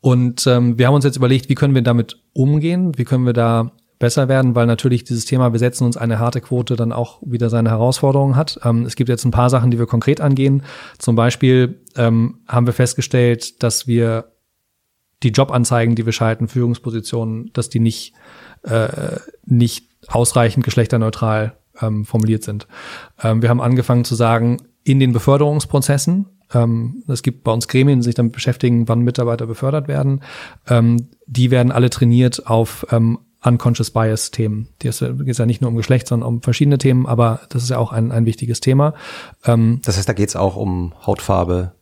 Und ähm, wir haben uns jetzt überlegt, wie können wir damit umgehen? Wie können wir da besser werden, weil natürlich dieses Thema, wir setzen uns eine harte Quote, dann auch wieder seine Herausforderungen hat. Ähm, es gibt jetzt ein paar Sachen, die wir konkret angehen. Zum Beispiel ähm, haben wir festgestellt, dass wir die Jobanzeigen, die wir schalten, Führungspositionen, dass die nicht, äh, nicht ausreichend geschlechterneutral ähm, formuliert sind. Ähm, wir haben angefangen zu sagen, in den Beförderungsprozessen, ähm, es gibt bei uns Gremien, die sich damit beschäftigen, wann Mitarbeiter befördert werden. Ähm, die werden alle trainiert auf ähm, Unconscious Bias Themen. Ist, geht ja nicht nur um Geschlecht, sondern um verschiedene Themen, aber das ist ja auch ein, ein wichtiges Thema. Ähm, das heißt, da geht es auch um Hautfarbe.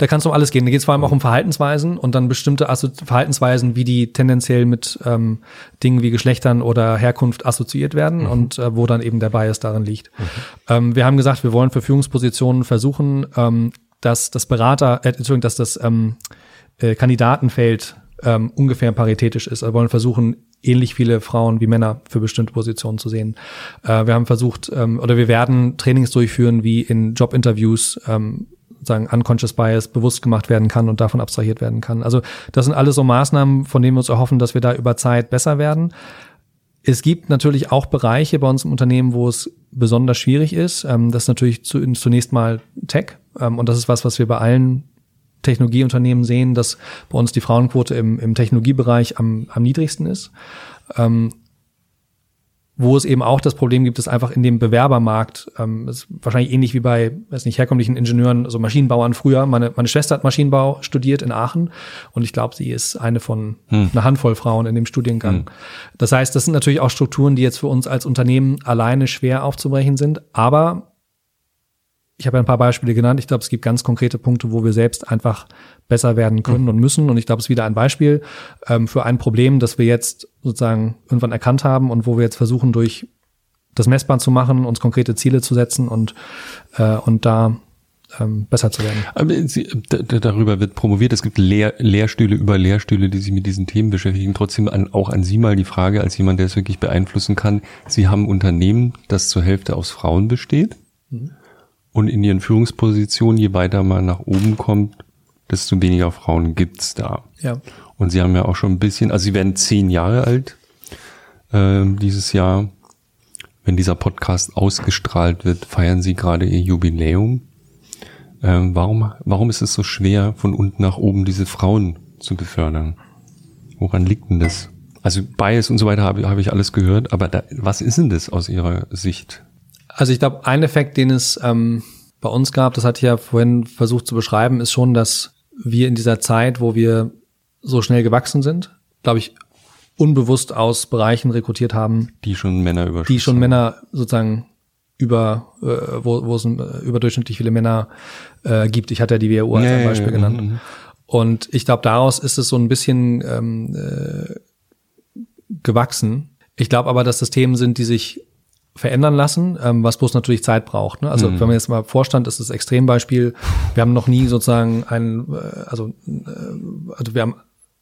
Da kann es um alles gehen. Da geht es vor allem auch um Verhaltensweisen und dann bestimmte Verhaltensweisen, wie die tendenziell mit ähm, Dingen wie Geschlechtern oder Herkunft assoziiert werden mhm. und äh, wo dann eben der Bias darin liegt. Mhm. Ähm, wir haben gesagt, wir wollen für Führungspositionen versuchen, ähm, dass das Berater, äh, Entschuldigung, dass das ähm, äh, Kandidatenfeld ähm, ungefähr paritätisch ist. Wir wollen versuchen, ähnlich viele Frauen wie Männer für bestimmte Positionen zu sehen. Äh, wir haben versucht, ähm, oder wir werden Trainings durchführen, wie in Jobinterviews ähm, sagen unconscious bias bewusst gemacht werden kann und davon abstrahiert werden kann. Also das sind alles so Maßnahmen, von denen wir uns erhoffen, dass wir da über Zeit besser werden. Es gibt natürlich auch Bereiche bei uns im Unternehmen, wo es besonders schwierig ist. Ähm, das ist natürlich zunächst mal Tech. Ähm, und das ist was, was wir bei allen Technologieunternehmen sehen, dass bei uns die Frauenquote im, im Technologiebereich am, am niedrigsten ist. Ähm, wo es eben auch das Problem gibt, dass einfach in dem Bewerbermarkt, ähm, ist wahrscheinlich ähnlich wie bei, weiß nicht, herkömmlichen Ingenieuren, also Maschinenbauern früher. Meine, meine Schwester hat Maschinenbau studiert in Aachen und ich glaube, sie ist eine von hm. einer Handvoll Frauen in dem Studiengang. Hm. Das heißt, das sind natürlich auch Strukturen, die jetzt für uns als Unternehmen alleine schwer aufzubrechen sind, aber ich habe ein paar Beispiele genannt. Ich glaube, es gibt ganz konkrete Punkte, wo wir selbst einfach besser werden können mhm. und müssen. Und ich glaube, es ist wieder ein Beispiel ähm, für ein Problem, das wir jetzt sozusagen irgendwann erkannt haben und wo wir jetzt versuchen, durch das messbar zu machen, uns konkrete Ziele zu setzen und, äh, und da ähm, besser zu werden. Aber Sie, darüber wird promoviert. Es gibt Lehr Lehrstühle über Lehrstühle, die sich mit diesen Themen beschäftigen. Trotzdem an, auch an Sie mal die Frage, als jemand, der es wirklich beeinflussen kann. Sie haben ein Unternehmen, das zur Hälfte aus Frauen besteht. Mhm. Und in ihren Führungspositionen, je weiter man nach oben kommt, desto weniger Frauen gibt's da. Ja. Und sie haben ja auch schon ein bisschen, also sie werden zehn Jahre alt äh, dieses Jahr. Wenn dieser Podcast ausgestrahlt wird, feiern sie gerade ihr Jubiläum. Ähm, warum, warum ist es so schwer, von unten nach oben diese Frauen zu befördern? Woran liegt denn das? Also Bias und so weiter habe, habe ich alles gehört, aber da, was ist denn das aus Ihrer Sicht? Also ich glaube, ein Effekt, den es ähm, bei uns gab, das hatte ich ja vorhin versucht zu beschreiben, ist schon, dass wir in dieser Zeit, wo wir so schnell gewachsen sind, glaube ich, unbewusst aus Bereichen rekrutiert haben, die schon Männer über die schon Männer sozusagen über äh, wo, wo es äh, überdurchschnittlich viele Männer äh, gibt. Ich hatte ja die WHU als ja, ein Beispiel ja, genannt. Ja, Und ich glaube, daraus ist es so ein bisschen ähm, äh, gewachsen. Ich glaube aber, dass das Themen sind, die sich verändern lassen, ähm, was bloß natürlich Zeit braucht. Ne? Also mhm. wenn man jetzt mal Vorstand ist, das Extrembeispiel. Wir haben noch nie sozusagen einen, äh, also, äh, also wir haben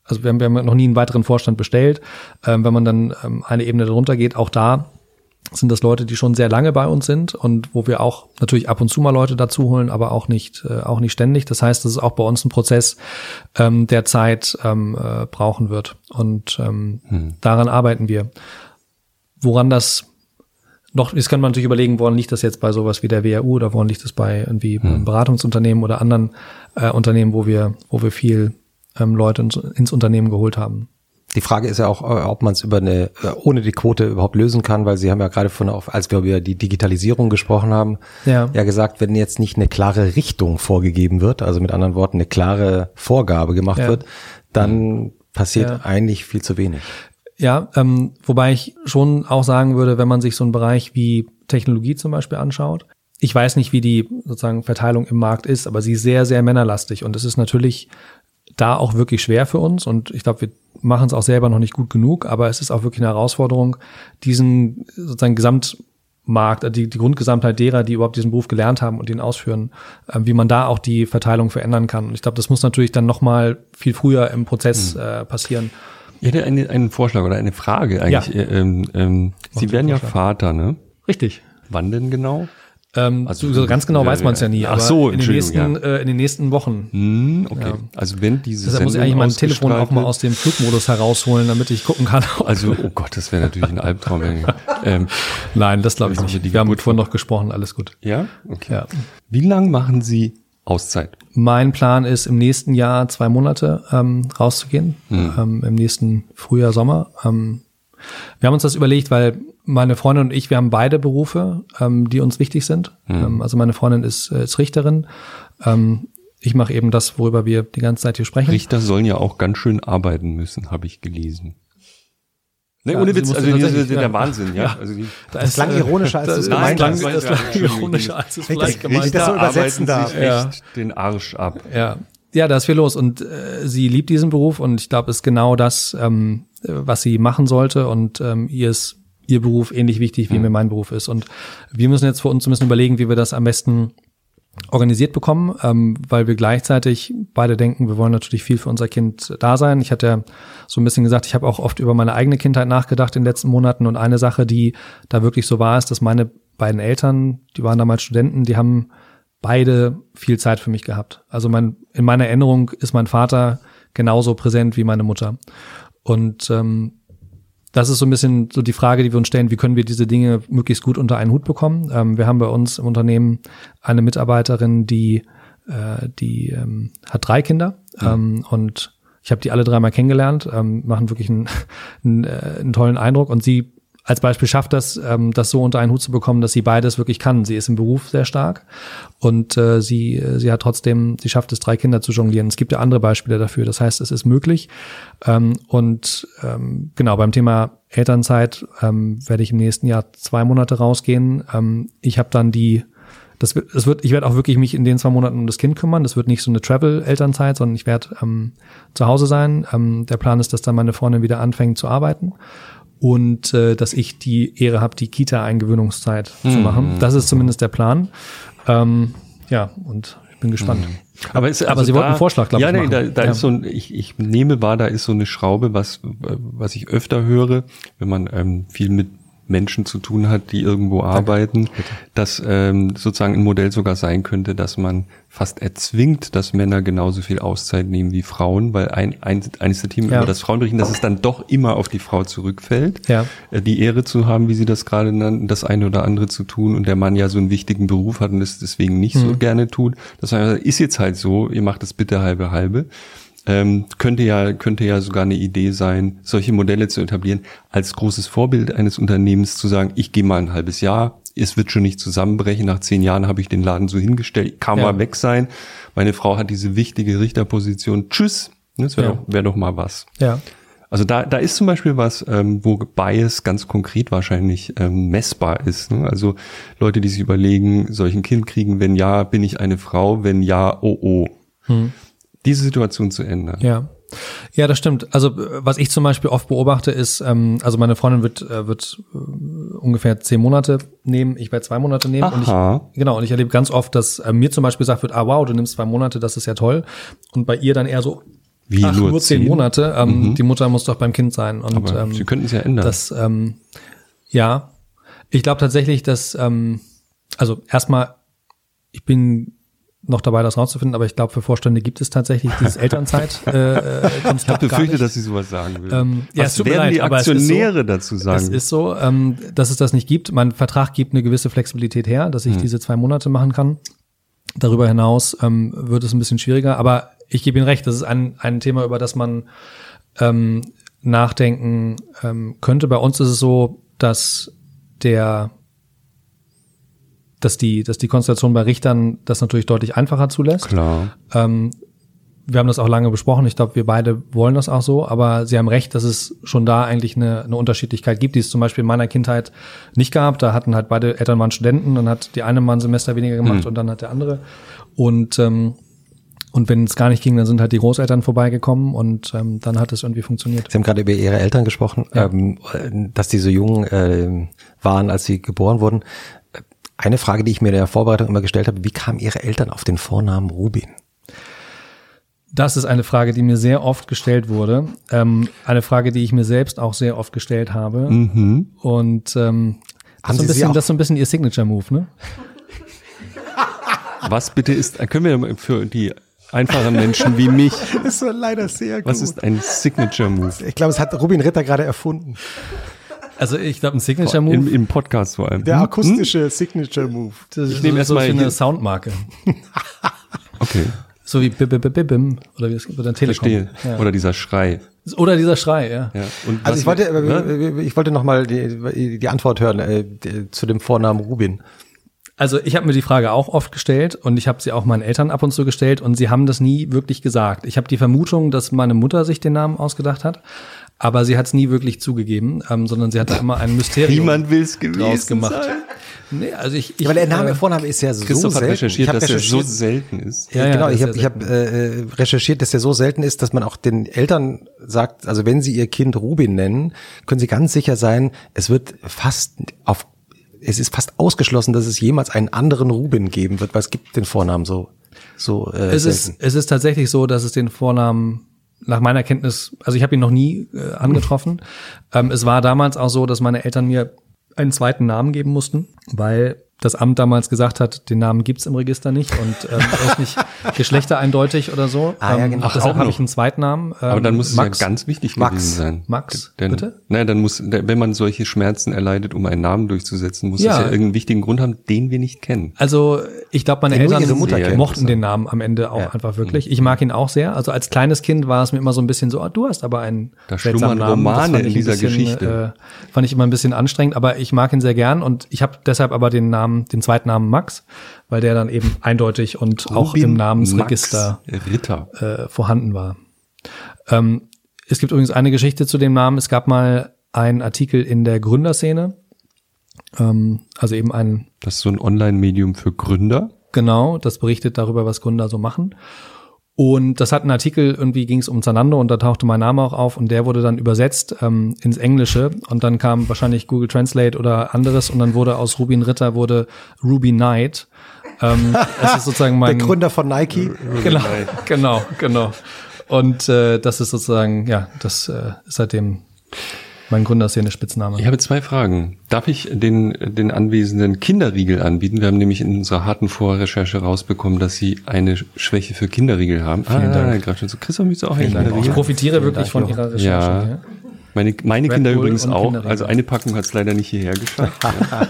also wir haben, wir haben noch nie einen weiteren Vorstand bestellt. Ähm, wenn man dann ähm, eine Ebene darunter geht, auch da sind das Leute, die schon sehr lange bei uns sind und wo wir auch natürlich ab und zu mal Leute dazu holen, aber auch nicht äh, auch nicht ständig. Das heißt, das ist auch bei uns ein Prozess, ähm, der Zeit ähm, äh, brauchen wird und ähm, hm. daran arbeiten wir. Woran das noch, jetzt kann man natürlich überlegen, woran liegt das jetzt bei sowas wie der WHU oder woran liegt das bei irgendwie hm. Beratungsunternehmen oder anderen äh, Unternehmen, wo wir, wo wir viel ähm, Leute ins, ins Unternehmen geholt haben. Die Frage ist ja auch, äh, ob man es über eine äh, ohne die Quote überhaupt lösen kann, weil Sie haben ja gerade von, als wir über die Digitalisierung gesprochen haben, ja. ja gesagt, wenn jetzt nicht eine klare Richtung vorgegeben wird, also mit anderen Worten eine klare Vorgabe gemacht ja. wird, dann passiert ja. eigentlich viel zu wenig. Ja, ähm, wobei ich schon auch sagen würde, wenn man sich so einen Bereich wie Technologie zum Beispiel anschaut, ich weiß nicht, wie die sozusagen Verteilung im Markt ist, aber sie ist sehr, sehr männerlastig und es ist natürlich da auch wirklich schwer für uns und ich glaube, wir machen es auch selber noch nicht gut genug, aber es ist auch wirklich eine Herausforderung, diesen sozusagen Gesamtmarkt, äh, die, die Grundgesamtheit derer, die überhaupt diesen Beruf gelernt haben und ihn ausführen, äh, wie man da auch die Verteilung verändern kann. Und ich glaube, das muss natürlich dann nochmal viel früher im Prozess mhm. äh, passieren. Ich hätte einen, einen Vorschlag oder eine Frage eigentlich. Ja. Ähm, ähm, Sie werden ja Vater, ne? Richtig. Wann denn genau? Ähm, also so ganz genau weiß man es ja nie. Ach so, in den nächsten, ja. äh, in den nächsten Wochen. Hm, okay. Ja. Also wenn diese Deshalb muss ich eigentlich mein Telefon auch mal aus dem Flugmodus herausholen, damit ich gucken kann. Also oh Gott, das wäre natürlich ein Albtraum. ähm, Nein, das glaube ich nicht. Wir haben vorhin noch gesprochen, alles gut. Ja, okay. Ja. Wie lang machen Sie Auszeit? Mein Plan ist, im nächsten Jahr zwei Monate ähm, rauszugehen, hm. ähm, im nächsten Frühjahr, Sommer. Ähm, wir haben uns das überlegt, weil meine Freundin und ich, wir haben beide Berufe, ähm, die uns wichtig sind. Mhm. Also meine Freundin ist, äh, ist Richterin. Ähm, ich mache eben das, worüber wir die ganze Zeit hier sprechen. Richter sollen ja auch ganz schön arbeiten müssen, habe ich gelesen. Nee, ja, ohne Witz, also das ist der Wahnsinn, ja. ja. Also die, das, das klang ironischer, als du es gemeint hast. Das klang ironischer, als du es vielleicht gemeint hast. das so übersetzen darf. Sich ja. echt den Arsch ab. Ja, ja, da ist viel los und äh, sie liebt diesen Beruf und ich glaube, es ist genau das, ähm, was sie machen sollte und ähm, ihr ist ihr Beruf ähnlich wichtig, wie mhm. mir mein Beruf ist. Und wir müssen jetzt für uns ein bisschen überlegen, wie wir das am besten organisiert bekommen, ähm, weil wir gleichzeitig beide denken, wir wollen natürlich viel für unser Kind da sein. Ich hatte ja so ein bisschen gesagt, ich habe auch oft über meine eigene Kindheit nachgedacht in den letzten Monaten und eine Sache, die da wirklich so war, ist, dass meine beiden Eltern, die waren damals Studenten, die haben beide viel Zeit für mich gehabt. Also mein, in meiner Erinnerung ist mein Vater genauso präsent wie meine Mutter. Und ähm, das ist so ein bisschen so die Frage, die wir uns stellen, wie können wir diese Dinge möglichst gut unter einen Hut bekommen. Ähm, wir haben bei uns im Unternehmen eine Mitarbeiterin, die, äh, die ähm, hat drei Kinder ähm, und ich habe die alle dreimal kennengelernt, ähm, machen wirklich einen, einen, äh, einen tollen Eindruck und sie als Beispiel schafft das, ähm, das so unter einen Hut zu bekommen, dass sie beides wirklich kann. Sie ist im Beruf sehr stark und äh, sie, äh, sie hat trotzdem, sie schafft es, drei Kinder zu jonglieren. Es gibt ja andere Beispiele dafür. Das heißt, es ist möglich. Ähm, und ähm, genau, beim Thema Elternzeit ähm, werde ich im nächsten Jahr zwei Monate rausgehen. Ähm, ich habe dann die das wird, das wird, ich werde auch wirklich mich in den zwei Monaten um das Kind kümmern. Das wird nicht so eine Travel-Elternzeit, sondern ich werde ähm, zu Hause sein. Ähm, der Plan ist, dass dann meine Freundin wieder anfängt zu arbeiten und äh, dass ich die Ehre habe, die Kita-Eingewöhnungszeit mhm. zu machen. Das ist zumindest der Plan. Ähm, ja, und ich bin gespannt. Mhm. Aber, ist, also Aber Sie da, wollten einen Vorschlag, glaube ja, ich. Nee, da, da ja. ist so ein, ich, ich nehme wahr, da ist so eine Schraube, was, was ich öfter höre, wenn man ähm, viel mit Menschen zu tun hat, die irgendwo arbeiten, dass ähm, sozusagen ein Modell sogar sein könnte, dass man fast erzwingt, dass Männer genauso viel Auszeit nehmen wie Frauen, weil ein, ein eines der Themen, ja. über das Frauen berichten, dass es dann doch immer auf die Frau zurückfällt, ja. Äh, die Ehre zu haben, wie sie das gerade nannten, das eine oder andere zu tun und der Mann ja so einen wichtigen Beruf hat und es deswegen nicht mhm. so gerne tut. Das ist jetzt halt so, ihr macht es bitte halbe halbe ähm, könnte ja könnte ja sogar eine Idee sein, solche Modelle zu etablieren, als großes Vorbild eines Unternehmens zu sagen, ich gehe mal ein halbes Jahr, es wird schon nicht zusammenbrechen. Nach zehn Jahren habe ich den Laden so hingestellt, kann ja. mal weg sein. Meine Frau hat diese wichtige Richterposition. Tschüss. Das wäre ja. doch, wär doch mal was. Ja. Also da, da ist zum Beispiel was, ähm, wo Bias ganz konkret wahrscheinlich ähm, messbar ist. Ne? Also Leute, die sich überlegen, soll ich ein Kind kriegen? Wenn ja, bin ich eine Frau? Wenn ja, oh oh. Hm diese Situation zu ändern. Ja. Ja, das stimmt. Also was ich zum Beispiel oft beobachte ist, ähm, also meine Freundin wird äh, wird äh, ungefähr zehn Monate nehmen, ich werde zwei Monate nehmen. Aha. Und ich, genau, und ich erlebe ganz oft, dass äh, mir zum Beispiel gesagt wird, ah wow, du nimmst zwei Monate, das ist ja toll. Und bei ihr dann eher so, wie ach, nur, nur zehn, Monate. Ähm, mhm. Die Mutter muss doch beim Kind sein. Und Aber ähm, Sie könnten es ja ändern. Das, ähm, ja, ich glaube tatsächlich, dass ähm, also erstmal, ich bin noch dabei, das rauszufinden, aber ich glaube, für Vorstände gibt es tatsächlich dieses Elternzeit. Äh, äh, ich habe befürchtet, dass sie sowas sagen will. Ähm, ja, Was werden leid, die Aktionäre so, dazu sagen? Es ist so, ähm, dass es das nicht gibt. Mein Vertrag gibt eine gewisse Flexibilität her, dass ich hm. diese zwei Monate machen kann. Darüber hinaus ähm, wird es ein bisschen schwieriger, aber ich gebe Ihnen recht, das ist ein, ein Thema, über das man ähm, nachdenken ähm, könnte. Bei uns ist es so, dass der dass die, dass die Konstellation bei Richtern das natürlich deutlich einfacher zulässt. Klar. Ähm, wir haben das auch lange besprochen. Ich glaube, wir beide wollen das auch so. Aber Sie haben recht, dass es schon da eigentlich eine, eine Unterschiedlichkeit gibt, die es zum Beispiel in meiner Kindheit nicht gab. Da hatten halt beide Eltern waren Studenten, dann hat die eine mal ein Semester weniger gemacht mhm. und dann hat der andere. Und ähm, Und wenn es gar nicht ging, dann sind halt die Großeltern vorbeigekommen und ähm, dann hat es irgendwie funktioniert. Sie haben gerade über Ihre Eltern gesprochen, Ja. ähm, dass die so jung äh, waren, als sie geboren wurden. Eine Frage, die ich mir in der Vorbereitung immer gestellt habe, wie kamen Ihre Eltern auf den Vornamen Rubin? Das ist eine Frage, die mir sehr oft gestellt wurde. Ähm, eine Frage, die ich mir selbst auch sehr oft gestellt habe. Mhm. Und ähm, das, Haben ist so Sie ein bisschen, das ist so ein bisschen ihr Signature-Move, ne? Was bitte ist, können wir für die einfachen Menschen wie mich, Das war leider sehr was ist ein Signature Move? Ich glaube, es hat Rubin Ritter gerade erfunden. Also ich glaube, ein Signature-Move. Im, Im Podcast vor allem. Der Hm? akustische Signature Move. das ich nehme so, erst so eine Soundmarke. Okay, So wie bim, bim, bim, bim oder wie es oder Telekom. verstehe. Ja. Oder dieser Schrei. Oder dieser Schrei, ja. Ja. Und Also ich wollte, ne? ich wollte noch mal die, die Antwort hören äh, die- zu dem Vornamen Rubin. Also ich habe mir die Frage auch oft gestellt und ich habe sie auch meinen Eltern ab und zu gestellt und sie haben das nie wirklich gesagt. Ich habe die Vermutung, dass meine Mutter sich den Namen ausgedacht hat, aber sie hat es nie wirklich zugegeben, ähm, sondern sie hat da immer ein Mysterium Niemand will es gewesen draus gemacht. sein. Nee, also ich, ich Ja, weil der Name, äh, Vorname ist ja so Christoph selten. recherchiert, ich hab dass er so selten ist. Ja, ja, genau, ich habe ich hab, äh, recherchiert, dass der so selten ist, dass man auch den Eltern sagt, also wenn sie ihr Kind Rubin nennen, können sie ganz sicher sein, es wird fast auf, es ist fast ausgeschlossen, dass es jemals einen anderen Rubin geben wird, weil es gibt den Vornamen so, so äh, es ist, es ist tatsächlich so, dass es den Vornamen nach meiner Kenntnis, also ich habe ihn noch nie äh, angetroffen. ähm, es war damals auch so, dass meine Eltern mir einen zweiten Namen geben mussten, weil das Amt damals gesagt hat, den Namen gibt's im Register nicht und ähm, er ist nicht geschlechtereindeutig oder so. Ah, ja, ähm, genau. Ach, deshalb auch habe ich einen Zweitnamen. Ähm, Aber dann muss es Max. ja ganz wichtig Max. gewesen sein. Max, Denn, bitte? Naja, dann muss, wenn man solche Schmerzen erleidet, um einen Namen durchzusetzen, muss Ja. es ja irgendeinen wichtigen Grund haben, den wir nicht kennen. Also ich glaube, meine Den Eltern ihre Mutter kennt. mochten den Namen am Ende auch Ja. einfach wirklich. Ich mag ihn auch sehr. Also als kleines Kind war es mir immer so ein bisschen so, ah, du hast aber einen Da seltsamen schlummern Namen. Romane in ein dieser bisschen, Geschichte. Äh, fand ich immer ein bisschen anstrengend, aber ich mag ihn sehr gern und ich habe deshalb aber den Namen, den Zweitnamen Max, weil der dann eben eindeutig und auch Rubin im Namensregister äh, vorhanden war. Ähm, es gibt übrigens eine Geschichte zu dem Namen. Es gab mal einen Artikel in der Gründerszene, ähm, also eben ein Das ist so ein Online-Medium für Gründer. Genau, das berichtet darüber, was Gründer so machen. Und das hat einen Artikel, irgendwie ging es um Zalando und da tauchte mein Name auch auf und der wurde dann übersetzt ähm, ins Englische und dann kam wahrscheinlich Google Translate oder anderes und dann wurde aus Rubin Ritter wurde Ruby Knight. Ähm, es ist sozusagen Der mein Gründer von Nike. genau, genau, genau. Und äh, das ist sozusagen, ja, das äh, ist seitdem mein Gründerszene-Spitzname. Ich habe zwei Fragen. Darf ich den, den Anwesenden Kinderriegel anbieten? Wir haben nämlich in unserer harten Vorrecherche rausbekommen, dass sie eine Schwäche für Kinderriegel haben. Vielen Dank. Ah, gerade schon so. Christoph, auch einen Ich Kinderriegel? profitiere wirklich Dank, von. Ihrer Recherche. Ja. Ja. Meine, meine Red Kinder Bull übrigens auch. Kinderriegel. Also eine Packung hat es leider nicht hierher geschafft. ja.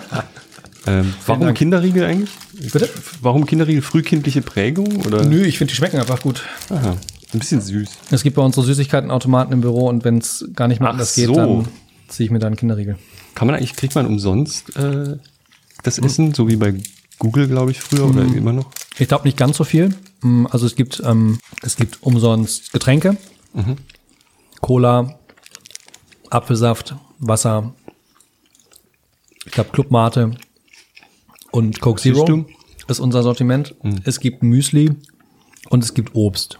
ähm, warum Dank. Kinderriegel eigentlich? Bitte? Warum Kinderriegel? Frühkindliche Prägung? Oder? Nö, ich finde, die schmecken einfach gut. Aha, ein bisschen süß. Es gibt bei uns so Süßigkeitenautomaten im Büro und wenn es gar nicht mehr Ach anders geht, so. dann ziehe ich mir da einen Kinderriegel. Kann man eigentlich, kriegt man umsonst äh, das Essen, so wie bei Google, glaube ich, früher oder immer noch? Ich glaube nicht ganz so viel. Mm, Also es gibt, ähm, es gibt umsonst Getränke, Cola, Apfelsaft, Wasser, ich glaube Clubmate und Coke Zero ist unser Sortiment. Es gibt Müsli und es gibt Obst.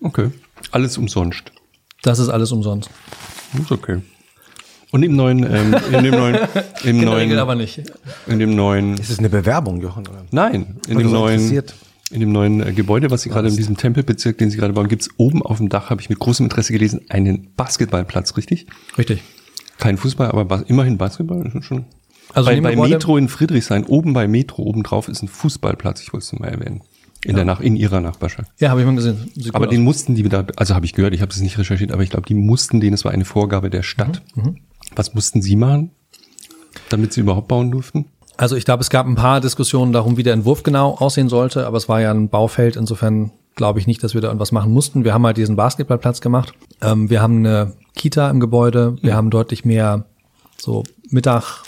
Okay. Alles umsonst. Das ist alles umsonst. Ist okay. Und im neuen, ähm, in dem neuen, im neuen, aber nicht. in dem neuen, Ist es eine Bewerbung, Jochen? Oder? nein, in Weil dem neuen, in dem neuen äh, Gebäude, was sie gerade in diesem Tempelbezirk, den sie gerade bauen, gibt's oben auf dem Dach, habe ich mit großem Interesse gelesen, einen Basketballplatz, richtig? Richtig. Kein Fußball, aber Bas immerhin Basketball. Ist schon. Also bei bei Metro in Friedrichshain, oben bei Metro, oben drauf ist ein Fußballplatz, ich wollte es mal erwähnen. In, der Nach in ihrer Nachbarschaft. Ja, habe ich mal gesehen. Aber den aus. mussten die da, also habe ich gehört, ich habe es nicht recherchiert, aber ich glaube, die mussten den, es war eine Vorgabe der Stadt. Mhm, Was mussten sie machen, damit sie überhaupt bauen durften? Also ich glaube, es gab ein paar Diskussionen darum, wie der Entwurf genau aussehen sollte, aber es war ja ein Baufeld, insofern glaube ich nicht, dass wir da irgendwas machen mussten. Wir haben halt diesen Basketballplatz gemacht. Ähm, wir haben eine Kita im Gebäude, wir haben deutlich mehr so Mittag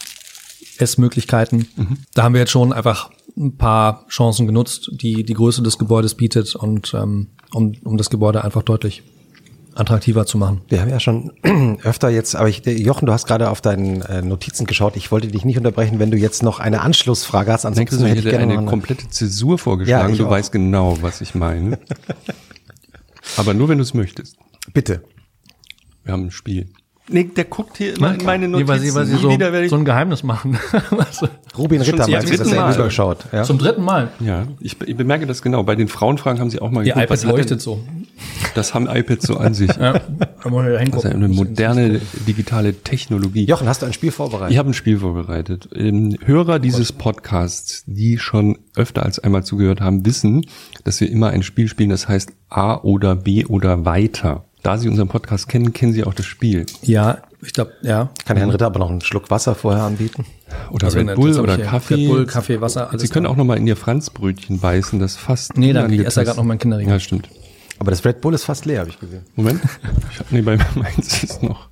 Essmöglichkeiten. Da haben wir jetzt schon einfach ein paar Chancen genutzt, die die Größe des Gebäudes bietet und ähm, um, um das Gebäude einfach deutlich attraktiver zu machen. Wir haben ja schon öfter jetzt, aber ich, Jochen, du hast gerade auf deinen äh, Notizen geschaut. Ich wollte dich nicht unterbrechen, wenn du jetzt noch eine Anschlussfrage hast. Denkst Ansonsten du, ich hätte ich hätte gerne eine komplette Zäsur vorgeschlagen? Ja, du auch. weißt genau, was ich meine. Aber nur, wenn du es möchtest. Bitte. Wir haben ein Spiel. Nee, der guckt hier immer in meine Nee, Notizen. weil sie, weil sie so, wieder werde ich so ein Geheimnis machen. Du? Rubin Ritter meinst du, dass er Mal. überschaut. Ja? Zum dritten Mal. Ja, ich, ich bemerke das genau. Bei den Frauenfragen haben sie auch mal Ihr geguckt, iPad leuchtet denn, so. Das haben iPads so an sich. Ja, Das hingucken. ist ja eine moderne digitale Technologie. Jochen, hast du ein Spiel vorbereitet? Ich habe ein Spiel vorbereitet. Ähm, Hörer dieses Podcasts, die schon öfter als einmal zugehört haben, wissen, dass wir immer ein Spiel spielen, das heißt A oder B oder weiter. Da Sie unseren Podcast kennen, kennen Sie auch das Spiel. Ja, ich glaube, ja. Kann Herrn Ritter aber noch einen Schluck Wasser vorher anbieten? Oder Also Red Bull oder. Kaffee. Red Bull, Kaffee, Wasser, alles Sie können da. auch noch mal in Ihr Franzbrötchen beißen, das fast. Nee, danke, ich esse ja gerade noch meinen Kinderriegel. Ja, stimmt. Aber das Red Bull ist fast leer, habe ich gesehen. Moment. Ich hab, nee, bei meins ist noch.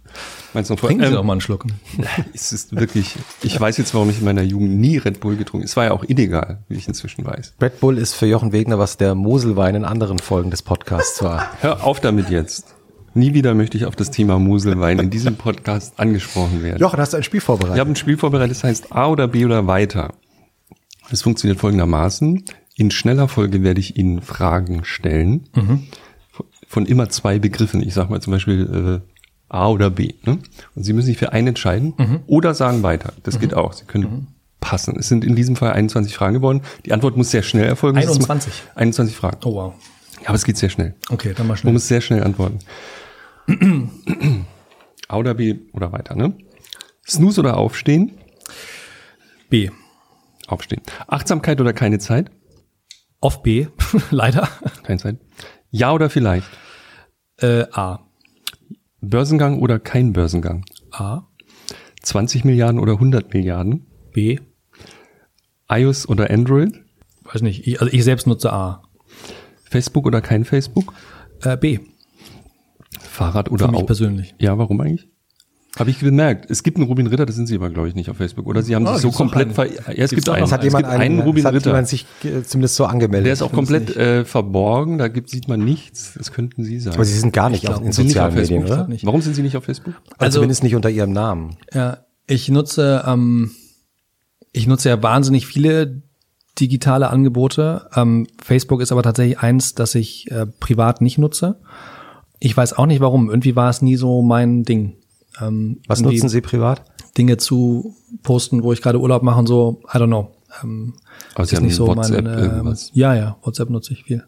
Meins noch vor. Trinken Sie Ähm, doch mal einen Schluck. Es ist wirklich, ich weiß jetzt, warum ich in meiner Jugend nie Red Bull getrunken habe. Es war ja auch illegal, wie ich inzwischen weiß. Red Bull ist für Jochen Wegner, was der Moselwein in anderen Folgen des Podcasts war. Hör auf damit jetzt. Nie wieder möchte ich auf das Thema Moselwein in diesem Podcast angesprochen werden. Jochen, hast du ein Spiel Ich vorbereitet? habe ein Spiel vorbereitet, das heißt A oder B oder weiter. Es funktioniert folgendermaßen. In schneller Folge werde ich Ihnen Fragen stellen. Von- Von immer zwei Begriffen. Ich sage mal zum Beispiel äh, A oder B. Ne? Und Sie müssen sich für einen entscheiden oder sagen weiter. Das geht auch. Sie können passen. Es sind in diesem Fall 21 Fragen geworden. Die Antwort muss sehr schnell erfolgen. Das ist 21? mal- 21 Fragen. Oh wow. Ja, aber es geht sehr schnell. Okay, dann mal Man schnell. muss sehr schnell antworten. A oder B oder weiter, ne? Snooze oder aufstehen? B. Aufstehen. Achtsamkeit oder keine Zeit? Auf B, leider. Keine Zeit. Ja oder vielleicht? Äh, A. Börsengang oder kein Börsengang? A. 20 Milliarden oder 100 Milliarden? B. iOS oder Android? Weiß nicht. Ich, also ich selbst nutze A. Facebook oder kein Facebook? Äh, B. Fahrrad oder Für mich Au- persönlich. Ja, warum eigentlich? Habe ich gemerkt. Es gibt einen Rubin Ritter, das sind Sie aber, glaube ich, nicht auf Facebook. Oder Sie haben Ah, sich so komplett einen. ver... Ja, es gibt einen. Es hat es jemand gibt einen, es Rubin hat Ritter. jemand sich äh, zumindest so angemeldet. Der ist auch komplett äh, verborgen, da gibt, sieht man nichts. Das könnten Sie sein. Aber Sie sind gar nicht auf, in sozialen auf Facebook, Medien, oder? Warum sind Sie nicht auf Facebook? Also, Also- zumindest nicht unter Ihrem Namen. Ja, ich nutze, ähm, ich nutze ja wahnsinnig viele digitale Angebote. Ähm, Facebook ist aber tatsächlich eins, das ich äh, privat nicht nutze. Ich weiß auch nicht warum. Irgendwie war es nie so mein Ding. Ähm, Was nutzen Sie privat? Dinge zu posten, wo ich gerade Urlaub mache und so. I don't know. Ähm, Aber Sie ist haben nicht so WhatsApp, mein. irgendwas. ja, ja. WhatsApp nutze ich viel.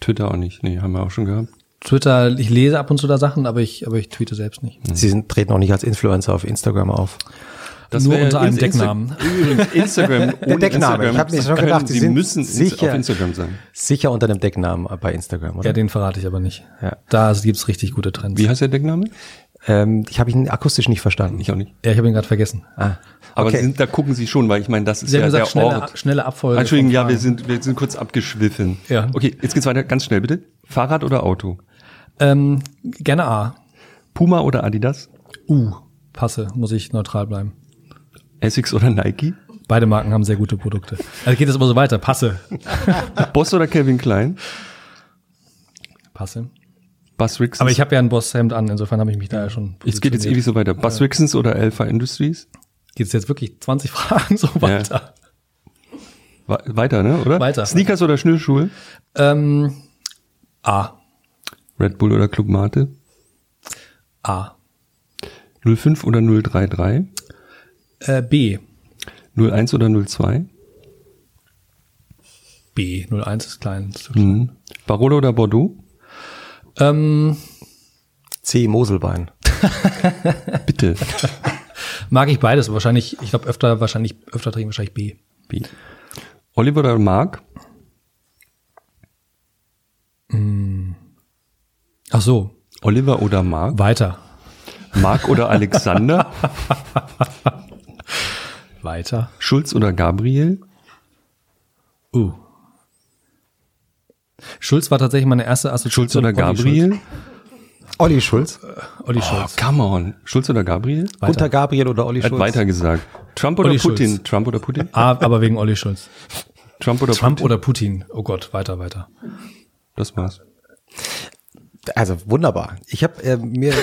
Twitter auch nicht. Nee, haben wir auch schon gehabt. Twitter, ich lese ab und zu da Sachen, aber ich, aber ich tweete selbst nicht. Sie sind, treten auch nicht als Influencer auf Instagram auf. Das Nur unter einem Decknamen. Übrigens, Instagram. ohne Deckname. Ich hab mir schon gedacht, Sie Sie sind müssen sicher- auf Instagram sein. Sicher unter dem Decknamen bei Instagram, oder? Ja, den verrate ich aber nicht. Ja. Da gibt's richtig gute Trends. Wie heißt der Deckname? Ähm, ich habe ihn akustisch nicht verstanden. Ich auch nicht. Ja, ich habe ihn gerade vergessen. Ah, Aber okay. Sind, da gucken Sie schon, weil ich meine, das ist Sie haben ja gesagt, der schnelle, Ort. schnelle Abfolge. Entschuldigung, ja, wir sind, wir sind kurz abgeschwiffen. Ja. Okay, jetzt geht's weiter. Ganz schnell bitte. Fahrrad oder Auto? Ähm, gerne A. Puma oder Adidas? U. Passe, muss ich neutral bleiben. Essex oder Nike? Beide Marken haben sehr gute Produkte. Also geht es aber so weiter. Passe. Boss oder Calvin Klein? Passe. Buzz Rixons? Aber ich habe ja ein Bosshemd an, insofern habe ich mich da ja schon. Es geht jetzt ewig so weiter. Buzz Rixons oder Alpha Industries? Geht es jetzt wirklich 20 Fragen so weiter? Wa- Weiter, ne? Oder? Weiter. Sneakers oder Schnürschuhe? Ähm, A. Red Bull oder Club Mate? A. 05 oder 033? Äh, B. 01 oder 02? B. 01 ist klein. Ist so Mhm. Barolo oder Bordeaux? ähm, C. Moselbein. Bitte. mag ich beides. Wahrscheinlich, ich glaube öfter, wahrscheinlich, öfter trinken wahrscheinlich B. B. Oliver oder Mark? Ach so. Oliver oder Mark? Weiter. Mark oder Alexander? Weiter. Schulz oder Gabriel? Uh. Schulz war tatsächlich meine erste Assoziation. Schulz oder Olli Gabriel? Olli Schulz. Schulz. Olli Oh, Schulz. come on. Schulz oder Gabriel? Weiter. Unter Gabriel oder Olli Er hat Schulz. weiter gesagt. Trump oder Olli Putin? Schulz. Trump oder Putin? A, aber wegen Olli Schulz. Trump oder Trump Putin? oder Putin. Oh Gott, weiter, weiter. Das war's. Also wunderbar. Ich habe äh, mir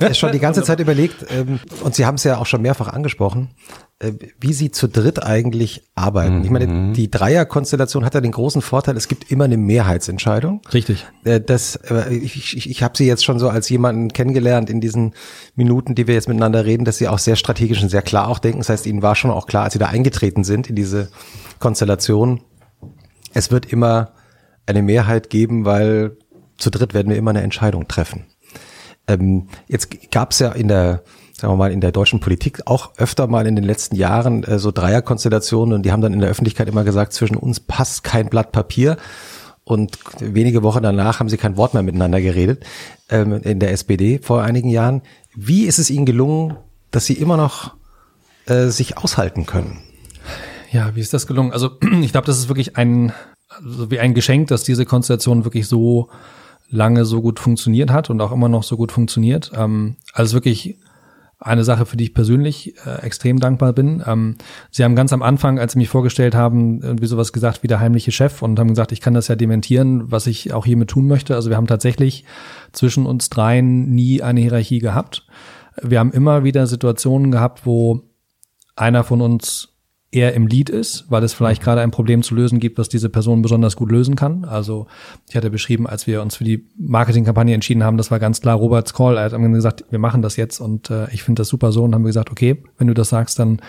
äh, schon die ganze Zeit überlegt, ähm, und Sie haben es ja auch schon mehrfach angesprochen, äh, wie Sie zu dritt eigentlich arbeiten. Mhm. Ich meine, mhm. die Dreierkonstellation hat ja den großen Vorteil, es gibt immer eine Mehrheitsentscheidung. Richtig. Äh, das, äh, ich ich, ich habe Sie jetzt schon so als jemanden kennengelernt in diesen Minuten, die wir jetzt miteinander reden, dass Sie auch sehr strategisch und sehr klar auch denken. Das heißt, Ihnen war schon auch klar, als Sie da eingetreten sind in diese Konstellation, es wird immer eine Mehrheit geben, weil zu dritt werden wir immer eine Entscheidung treffen. Ähm, jetzt gab es ja in der, sagen wir mal, in der deutschen Politik auch öfter mal in den letzten Jahren äh, so Dreierkonstellationen und die haben dann in der Öffentlichkeit immer gesagt, zwischen uns passt kein Blatt Papier. Und wenige Wochen danach haben sie kein Wort mehr miteinander geredet ähm, in der SPD vor einigen Jahren. Wie ist es ihnen gelungen, dass sie immer noch äh, sich aushalten können? Ja, wie ist das gelungen? Also ich glaube, das ist wirklich ein, also wie ein Geschenk, dass diese Konstellation wirklich so lange so gut funktioniert hat und auch immer noch so gut funktioniert. Ähm, also wirklich eine Sache, für die ich persönlich äh, extrem dankbar bin. Ähm, Sie haben ganz am Anfang, als Sie mich vorgestellt haben, irgendwie sowas gesagt wie der heimliche Chef und haben gesagt, ich kann das ja dementieren, was ich auch hiermit tun möchte. Also wir haben tatsächlich zwischen uns dreien nie eine Hierarchie gehabt. Wir haben immer wieder Situationen gehabt, wo einer von uns eher im Lead ist, weil es vielleicht mhm. gerade ein Problem zu lösen gibt, was diese Person besonders gut lösen kann. Also ich hatte beschrieben, als wir uns für die Marketingkampagne entschieden haben, das war ganz klar Roberts Call. Er hat gesagt, wir machen das jetzt und äh, ich finde das super so und haben wir gesagt, okay, wenn du das sagst, dann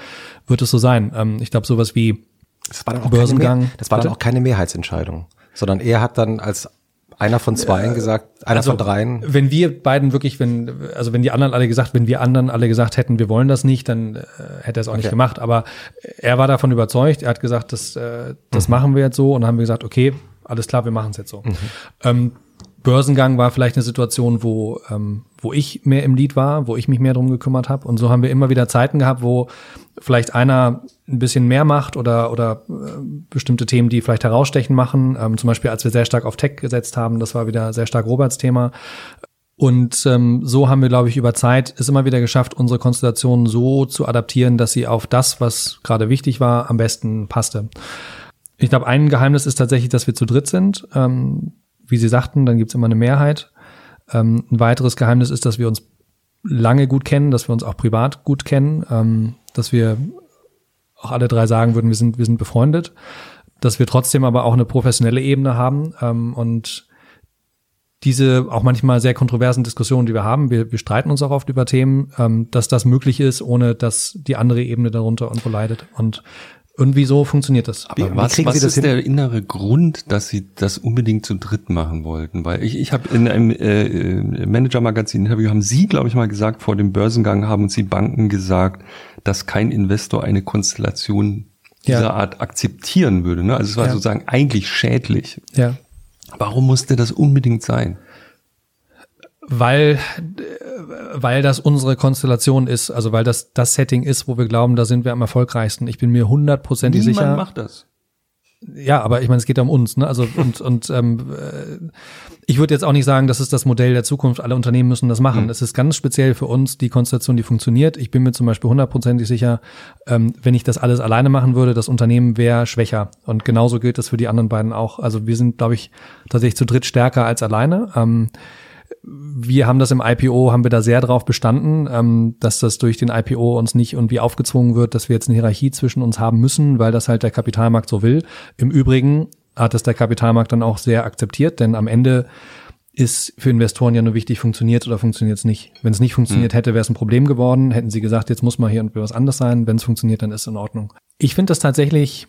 wird es so sein. Ähm, ich glaube, sowas wie das war dann auch Börsengang. Mehr, das war dann auch keine Mehrheitsentscheidung, sondern er hat dann als einer von zwei äh, gesagt, einer also, von dreien. Wenn wir beiden wirklich, wenn, also wenn die anderen alle gesagt, wenn wir anderen alle gesagt hätten, wir wollen das nicht, dann äh, hätte er es auch okay. nicht gemacht. Aber er war davon überzeugt, er hat gesagt, das, äh, das mhm. machen wir jetzt so und dann haben wir gesagt, okay, alles klar, wir machen es jetzt so. Mhm. Ähm, Börsengang war vielleicht eine Situation, wo, ähm, wo ich mehr im Lied war, wo ich mich mehr drum gekümmert habe. Und so haben wir immer wieder Zeiten gehabt, wo vielleicht einer ein bisschen mehr macht oder, oder äh, bestimmte Themen, die vielleicht herausstechen machen. Ähm, zum Beispiel, als wir sehr stark auf Tech gesetzt haben, das war wieder sehr stark Roberts Thema. Und ähm, so haben wir, glaube ich, über Zeit es immer wieder geschafft, unsere Konstellation so zu adaptieren, dass sie auf das, was gerade wichtig war, am besten passte. Ich glaube, ein Geheimnis ist tatsächlich, dass wir zu dritt sind. Ähm, wie Sie sagten, dann gibt's immer eine Mehrheit. Ähm, ein weiteres Geheimnis ist, dass wir uns lange gut kennen, dass wir uns auch privat gut kennen, ähm, dass wir auch alle drei sagen würden, wir sind, wir sind befreundet, dass wir trotzdem aber auch eine professionelle Ebene haben ähm, und diese auch manchmal sehr kontroversen Diskussionen, die wir haben, wir, wir streiten uns auch oft über Themen, ähm, dass das möglich ist, ohne dass die andere Ebene darunter irgendwo leidet. Und irgendwie so funktioniert das. Aber wie, was, wie was ist hin? der innere Grund, dass Sie das unbedingt zu dritt machen wollten? Weil ich, ich habe in einem äh, äh Manager-Magazin-Interview haben Sie, glaube ich, mal gesagt, vor dem Börsengang haben uns die Banken gesagt, dass kein Investor eine Konstellation dieser ja. Art akzeptieren würde. Ne? Also es war ja. sozusagen eigentlich schädlich. Ja. Warum musste das unbedingt sein? Weil weil das unsere Konstellation ist, also weil das das Setting ist, wo wir glauben, da sind wir am erfolgreichsten. Ich bin mir hundertprozentig sicher. Niemand macht das. Ja, aber ich meine, es geht um uns, ne? Also und und ähm, äh, ich würde jetzt auch nicht sagen, das ist das Modell der Zukunft. Alle Unternehmen müssen das machen. Mhm. Es ist ganz speziell für uns die Konstellation, die funktioniert. Ich bin mir zum Beispiel hundertprozentig sicher, ähm, wenn ich das alles alleine machen würde, das Unternehmen wäre schwächer. Und genauso gilt das für die anderen beiden auch. Also wir sind, glaube ich, tatsächlich zu dritt stärker als alleine. Ähm, wir haben das im IPO, haben wir da sehr drauf bestanden, ähm, dass das durch den IPO uns nicht irgendwie aufgezwungen wird, dass wir jetzt eine Hierarchie zwischen uns haben müssen, weil das halt der Kapitalmarkt so will. Im Übrigen hat es der Kapitalmarkt dann auch sehr akzeptiert, denn am Ende ist für Investoren ja nur wichtig, funktioniert oder funktioniert es nicht. Wenn es nicht funktioniert mhm. hätte, wäre es ein Problem geworden. Hätten sie gesagt, jetzt muss mal hier irgendwie was anderes sein. Wenn es funktioniert, dann ist es in Ordnung. Ich finde das tatsächlich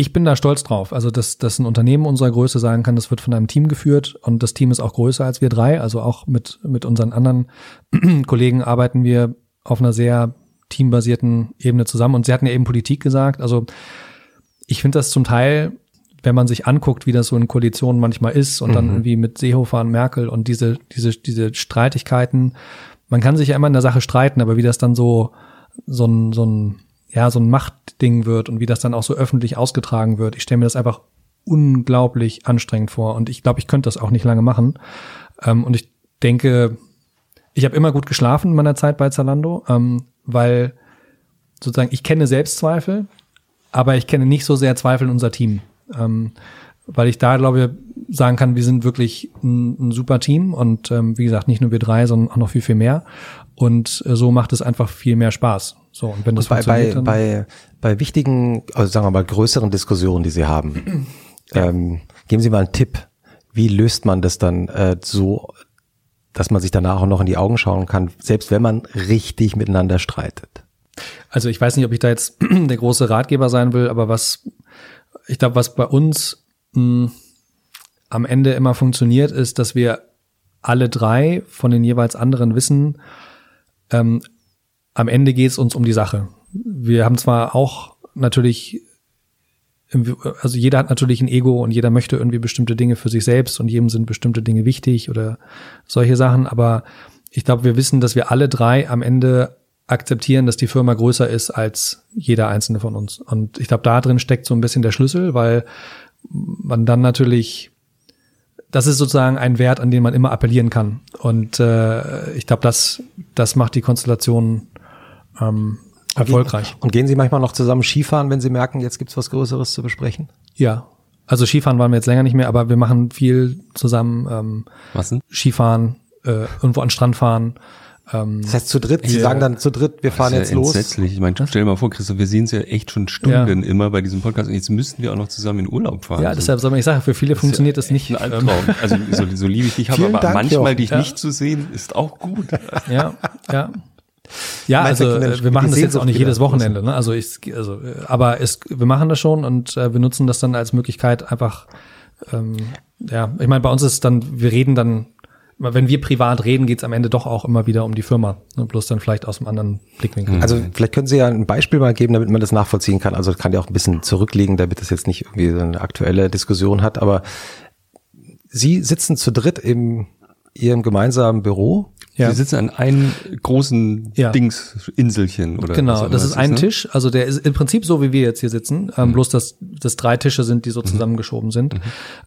ich bin da stolz drauf. Also, dass, dass ein Unternehmen unserer Größe sagen kann, das wird von einem Team geführt und das Team ist auch größer als wir drei. Also auch mit, mit unseren anderen Kollegen arbeiten wir auf einer sehr teambasierten Ebene zusammen. Und Sie hatten ja eben Politik gesagt. Also ich finde das zum Teil, wenn man sich anguckt, wie das so in Koalitionen manchmal ist und mhm. dann irgendwie mit Seehofer und Merkel und diese, diese, diese Streitigkeiten, man kann sich ja immer in der Sache streiten, aber wie das dann so, so ein, so ein ja, so ein Machtding wird und wie das dann auch so öffentlich ausgetragen wird. Ich stelle mir das einfach unglaublich anstrengend vor und ich glaube, ich könnte das auch nicht lange machen. Ähm, und ich denke, ich habe immer gut geschlafen in meiner Zeit bei Zalando, ähm, weil sozusagen ich kenne Selbstzweifel, aber ich kenne nicht so sehr Zweifel in unser Team. Ähm, weil ich da glaube sagen kann, wir sind wirklich ein, ein super Team und ähm, wie gesagt nicht nur wir drei, sondern auch noch viel viel mehr und äh, so macht es einfach viel mehr Spaß. So und wenn das und bei, bei, bei bei wichtigen, also sagen wir mal größeren Diskussionen, die Sie haben, ja. ähm, geben Sie mal einen Tipp. Wie löst man das dann äh, so, dass man sich danach auch noch in die Augen schauen kann, selbst wenn man richtig miteinander streitet? Also ich weiß nicht, ob ich da jetzt der große Ratgeber sein will, aber was ich glaube, was bei uns mh, am Ende immer funktioniert, ist, dass wir alle drei von den jeweils anderen wissen, ähm, am Ende geht es uns um die Sache. Wir haben zwar auch natürlich, also jeder hat natürlich ein Ego und jeder möchte irgendwie bestimmte Dinge für sich selbst und jedem sind bestimmte Dinge wichtig oder solche Sachen, aber ich glaube, wir wissen, dass wir alle drei am Ende akzeptieren, dass die Firma größer ist als jeder einzelne von uns. Und ich glaube, da drin steckt so ein bisschen der Schlüssel, weil man dann natürlich das ist sozusagen ein Wert, an den man immer appellieren kann. Und äh, ich glaube, das, das macht die Konstellation ähm, erfolgreich. Und gehen Sie manchmal noch zusammen Skifahren, wenn Sie merken, jetzt gibt's was Größeres zu besprechen? Ja. Also Skifahren waren wir jetzt länger nicht mehr, aber wir machen viel zusammen. Ähm, was denn? Skifahren, äh, irgendwo an Strand fahren. Ähm, das heißt zu dritt, Sie sagen dann zu dritt, wir fahren jetzt ja los. Entsetzlich. Ich meine, stell dir mal vor, Christoph, wir sehen es ja echt schon Stunden ja. immer bei diesem Podcast und jetzt müssten wir auch noch zusammen in Urlaub fahren. Ja, deshalb soll man ich sagen, für viele das funktioniert ja das nicht. Ein Albtraum. Ähm, also so, so liebe ich dich habe, aber Dank, manchmal dich nicht zu sehen, ist auch gut. Ja, ja. Ja, also wir machen das jetzt auch nicht jedes Wochenende, ne? Also ich, also, äh, aber es, wir machen das schon und äh, wir nutzen das dann als Möglichkeit einfach. Ähm, ja, ich meine, bei uns ist dann, wir reden dann wenn wir privat reden, geht es am Ende doch auch immer wieder um die Firma. Ne? Bloß dann vielleicht aus einem anderen Blickwinkel. Also vielleicht können Sie ja ein Beispiel mal geben, damit man das nachvollziehen kann. Also kann ja auch ein bisschen zurückliegen, damit das jetzt nicht irgendwie so eine aktuelle Diskussion hat. Aber Sie sitzen zu dritt im Ihrem gemeinsamen Büro. Ja. Sie sitzen an einem großen ja. Dings, Inselchen oder Genau, das ist ein ist, ne? Tisch. Also der ist im Prinzip so, wie wir jetzt hier sitzen. Ähm, mhm. Bloß, dass das drei Tische sind, die so mhm. zusammengeschoben sind. Mhm.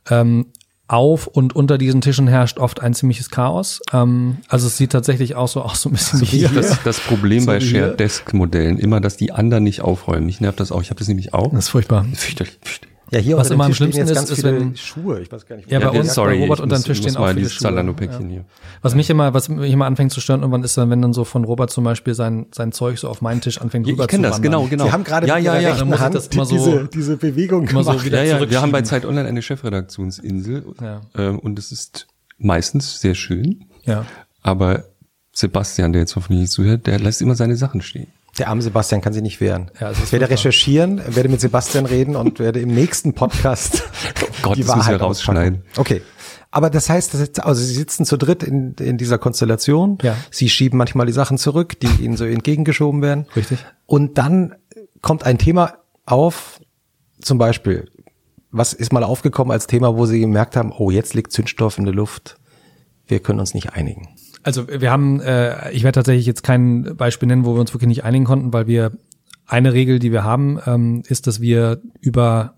Ähm, auf und unter diesen Tischen herrscht oft ein ziemliches Chaos. Ähm, also es sieht tatsächlich auch so aus, so ein bisschen wie hier. Das, das Problem so bei Shared Desk Modellen immer, dass die anderen nicht aufräumen. Mich nervt das auch. Ich habe das nämlich auch. Das ist furchtbar. Fürchterlich. fürchterlich. Ja, hier was immer am schlimmsten ist, ist wenn Schuhe, ich weiß gar nicht. Ja, bei uns, sorry, bei Robert unter dem Tisch stehen auch viele Schuhe. Ja. Hier. Was mich immer, was mich immer anfängt zu stören, irgendwann ist dann, wenn dann so von Robert zum Beispiel sein sein Zeug so auf meinen Tisch anfängt rüber ich kenn zu das, genau, genau. Wir haben gerade ja, ja, ja, dann muss Hand das immer so diese, diese Bewegung immer so wieder ja, ja, Wir haben bei Zeit Online eine Chefredaktionsinsel ja. ähm, und es ist meistens sehr schön. Ja. Aber Sebastian, der jetzt hoffentlich nicht zuhört, der lässt immer seine Sachen stehen. Der arme Sebastian kann sich nicht wehren. Ja, ich werde recherchieren, werde mit Sebastian reden und werde im nächsten Podcast oh Gott, die Wahrheit rausschneiden. Okay. Aber das heißt, also Sie sitzen zu dritt in, in dieser Konstellation. Ja. Sie schieben manchmal die Sachen zurück, die Ihnen so entgegengeschoben werden. Richtig. Und dann kommt ein Thema auf, zum Beispiel, was ist mal aufgekommen als Thema, wo Sie gemerkt haben, oh, jetzt liegt Zündstoff in der Luft, wir können uns nicht einigen. Also wir haben, äh, ich werde tatsächlich jetzt kein Beispiel nennen, wo wir uns wirklich nicht einigen konnten, weil wir eine Regel, die wir haben, ähm, ist, dass wir über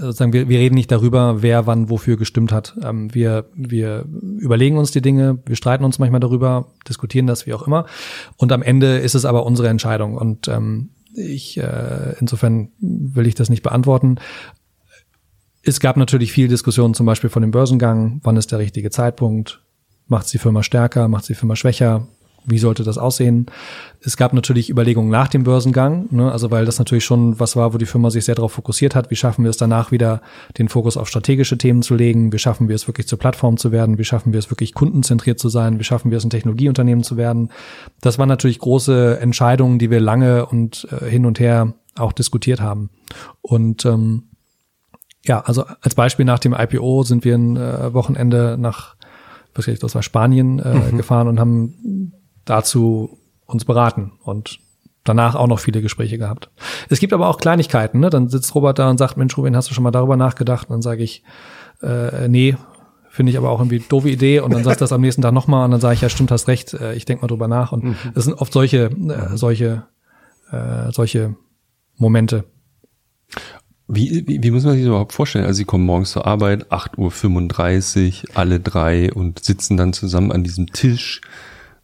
sozusagen wir, wir reden nicht darüber, wer wann wofür gestimmt hat. Ähm, wir, wir überlegen uns die Dinge, wir streiten uns manchmal darüber, diskutieren das, wie auch immer. Und am Ende ist es aber unsere Entscheidung. Und ähm, ich, äh, insofern will ich das nicht beantworten. Es gab natürlich viel Diskussion zum Beispiel von dem Börsengang, wann ist der richtige Zeitpunkt, Macht es die Firma stärker? Macht es die Firma schwächer? Wie sollte das aussehen? Es gab natürlich Überlegungen nach dem Börsengang, ne? also weil das natürlich schon was war, wo die Firma sich sehr darauf fokussiert hat. Wie schaffen wir es danach wieder, den Fokus auf strategische Themen zu legen? Wie schaffen wir es wirklich zur Plattform zu werden? Wie schaffen wir es wirklich kundenzentriert zu sein? Wie schaffen wir es ein Technologieunternehmen zu werden? Das waren natürlich große Entscheidungen, die wir lange und äh, hin und her auch diskutiert haben. Und ähm, ja, also als Beispiel nach dem IPO sind wir ein äh, Wochenende nach was ich, das war Spanien äh, mhm. gefahren und haben dazu uns beraten und danach auch noch viele Gespräche gehabt. Es gibt aber auch Kleinigkeiten, ne? Dann sitzt Robert da und sagt, Mensch, Ruben, hast du schon mal darüber nachgedacht? Und dann sage ich, äh, nee, finde ich aber auch irgendwie doofe Idee. Und dann sagt das am nächsten Tag nochmal und dann sage ich, ja, stimmt, hast recht, äh, ich denke mal drüber nach. Und es mhm. sind oft solche, äh, solche, äh, solche Momente. Wie, wie, wie muss man sich das überhaupt vorstellen? Also sie kommen morgens zur Arbeit, 8.35 Uhr, alle drei und sitzen dann zusammen an diesem Tisch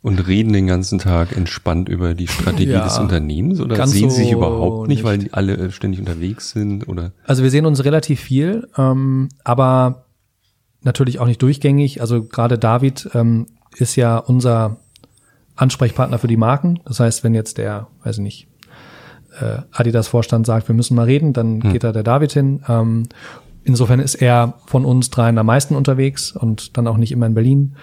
Und reden den ganzen Tag entspannt über die Strategie Ja, des Unternehmens oder sehen Sie sich so überhaupt nicht, weil nicht. die alle ständig unterwegs sind oder? Also wir sehen uns relativ viel, ähm, aber natürlich auch nicht durchgängig. Also gerade David ähm, ist ja unser Ansprechpartner für die Marken. Das heißt, wenn jetzt der, weiß ich nicht, äh, Adidas-Vorstand sagt, wir müssen mal reden, dann geht da der David hin. Ähm, insofern ist er von uns dreien am meisten unterwegs und dann auch nicht immer in Berlin.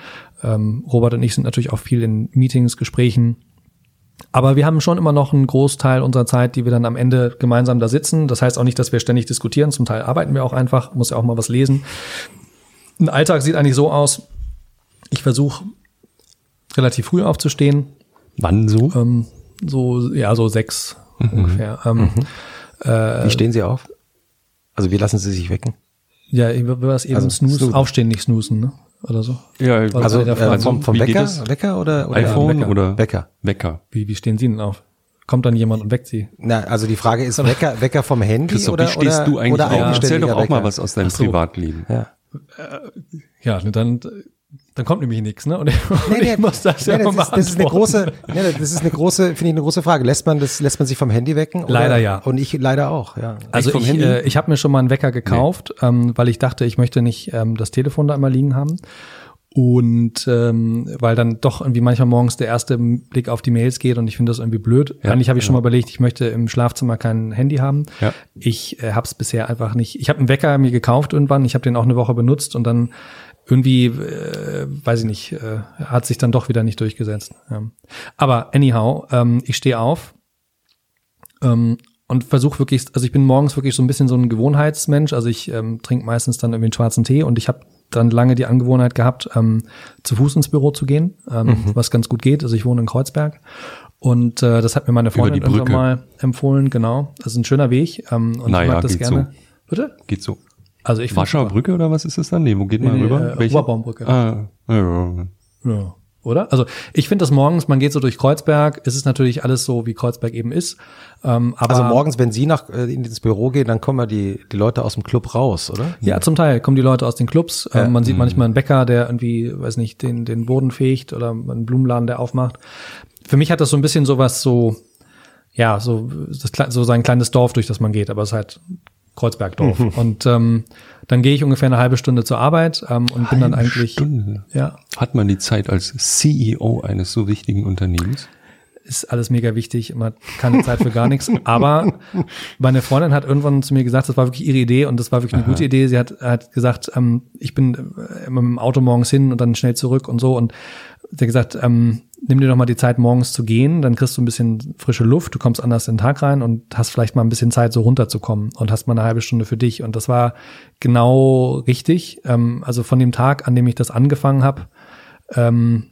Ähm, Robert und ich sind natürlich auch viel in Meetings, Gesprächen. Aber wir haben schon immer noch einen Großteil unserer Zeit, die wir dann am Ende gemeinsam da sitzen. Das heißt auch nicht, dass wir ständig diskutieren. Zum Teil arbeiten wir auch einfach, muss ja auch mal was lesen. Ein Alltag sieht eigentlich so aus, ich versuche relativ früh aufzustehen, Wann so? ähm, so, ja, so sechs ungefähr. Ähm, Wie stehen Sie auf? Also wie lassen Sie sich wecken? Ja, war das eben Also snooze, snoozen. aufstehen, nicht snoosen, ne? Oder so. ja, Also, Also äh, vom, vom Wecker? Wecker oder, oder iPhone Wecker. oder Wecker. Wecker. Wie, wie stehen Sie denn auf? Kommt dann jemand und weckt Sie? Na, also die Frage ist Wecker, Wecker vom Handy Christoph, oder wie stehst oder, du eigentlich oder auf? Erzähl eigenständiger doch auch mal Wecker? was aus deinem so. Privatleben. Ja. Ja, ne, dann, dann kommt nämlich nichts, ne? Und ich, und Nee, nee, ich muss das ja nee, mal das, ist, das ist eine große, nee, das ist eine große, finde ich eine große Frage. Lässt man das, lässt man sich vom Handy wecken? Oder? Leider ja. Und ich leider auch, ja. Also ich, Handy? äh, ich habe mir schon mal einen Wecker gekauft, ähm, weil ich dachte, ich möchte nicht ähm, das Telefon da immer liegen haben. Und ähm, weil dann doch irgendwie manchmal morgens der erste Blick auf die Mails geht und ich finde das irgendwie blöd. Ja, Eigentlich habe ich schon mal überlegt, ich möchte im Schlafzimmer kein Handy haben. Ja. Ich äh, habe es bisher einfach nicht. Ich habe einen Wecker mir gekauft irgendwann. Ich habe den auch eine Woche benutzt und dann irgendwie, äh, weiß ich nicht, äh, hat sich dann doch wieder nicht durchgesetzt. Ja. Aber anyhow, ähm, ich stehe auf, ähm, und versuche wirklich, also ich bin morgens wirklich so ein bisschen so ein Gewohnheitsmensch. Also ich ähm, trinke meistens dann irgendwie einen schwarzen Tee und ich habe dann lange die Angewohnheit gehabt, ähm, zu Fuß ins Büro zu gehen, ähm, was ganz gut geht. Also ich wohne in Kreuzberg und äh, das hat mir meine Freundin irgendwann mal empfohlen. Genau, das ist ein schöner Weg ähm, und Naja, ich mag das geht gerne. Bitte? Geht so. Also ich Warschauer. Brücke oder was ist das dann? Nee, wo geht man Nee, rüber? äh, Oberbaumbrücke. Ah, ja. Ja. Oder? Also ich finde das morgens, man geht so durch Kreuzberg, es ist natürlich alles so, wie Kreuzberg eben ist. Ähm, aber Also morgens, wenn Sie nach äh, ins Büro gehen, dann kommen ja die, die Leute aus dem Club raus, oder? Ja, zum Teil kommen die Leute aus den Clubs. Ähm, man sieht manchmal einen Bäcker, der irgendwie, weiß nicht, den, den Boden fegt oder einen Blumenladen, der aufmacht. Für mich hat das so ein bisschen sowas so, ja, so, das, so sein kleines Dorf, durch das man geht, aber es ist halt Kreuzbergdorf. Und ähm, dann gehe ich ungefähr eine halbe Stunde zur Arbeit ähm, und bin dann Halbe eigentlich, Stunde. ja, Hat man die Zeit als CEO eines so wichtigen Unternehmens? ist alles mega wichtig, immer keine Zeit für gar nichts. Aber meine Freundin hat irgendwann zu mir gesagt, das war wirklich ihre Idee und das war wirklich eine gute Idee. Sie hat, hat gesagt, ähm, ich bin äh, immer mit dem Auto morgens hin und dann schnell zurück und so. Und sie hat gesagt, ähm, nimm dir doch mal die Zeit, morgens zu gehen, dann kriegst du ein bisschen frische Luft, du kommst anders in den Tag rein und hast vielleicht mal ein bisschen Zeit, so runterzukommen und hast mal eine halbe Stunde für dich. Und das war genau richtig. Ähm, also von dem Tag, an dem ich das angefangen habe, ähm,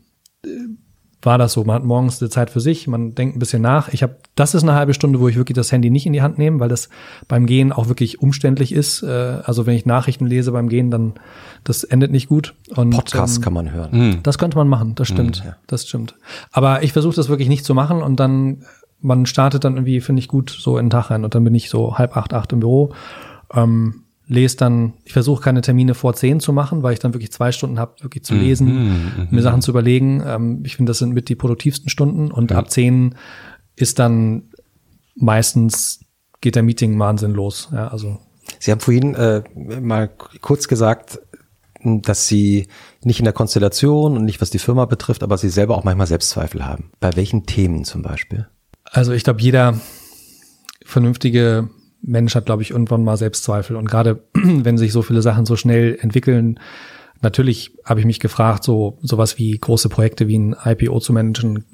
war das so. Man hat morgens eine Zeit für sich, man denkt ein bisschen nach. Ich habe, das ist eine halbe Stunde, wo ich wirklich das Handy nicht in die Hand nehme, weil das beim Gehen auch wirklich umständlich ist. Äh, Also wenn ich Nachrichten lese beim Gehen, dann das endet nicht gut. Und, Podcast ähm, kann man hören. Hm. das könnte man machen, das stimmt. Das stimmt. Aber ich versuche das wirklich nicht zu machen und dann, man startet dann irgendwie, finde ich, gut so in den Tag rein und dann bin ich so halb acht, acht im Büro. Ähm, lese dann, ich versuche keine Termine vor zehn zu machen, weil ich dann wirklich zwei Stunden habe, wirklich zu lesen, mir Sachen zu überlegen. Ähm, ich finde, das sind mit die produktivsten Stunden und ab zehn ist dann meistens geht der Meeting Wahnsinn los. Ja, also Sie haben vorhin äh, mal kurz gesagt, dass Sie nicht in der Konstellation und nicht was die Firma betrifft, aber Sie selber auch manchmal Selbstzweifel haben. Bei welchen Themen zum Beispiel? Also ich glaube, jeder vernünftige Mensch hat, glaube ich, irgendwann mal Selbstzweifel. Und gerade wenn sich so viele Sachen so schnell entwickeln, natürlich habe ich mich gefragt, so sowas wie große Projekte wie ein IPO zu managen,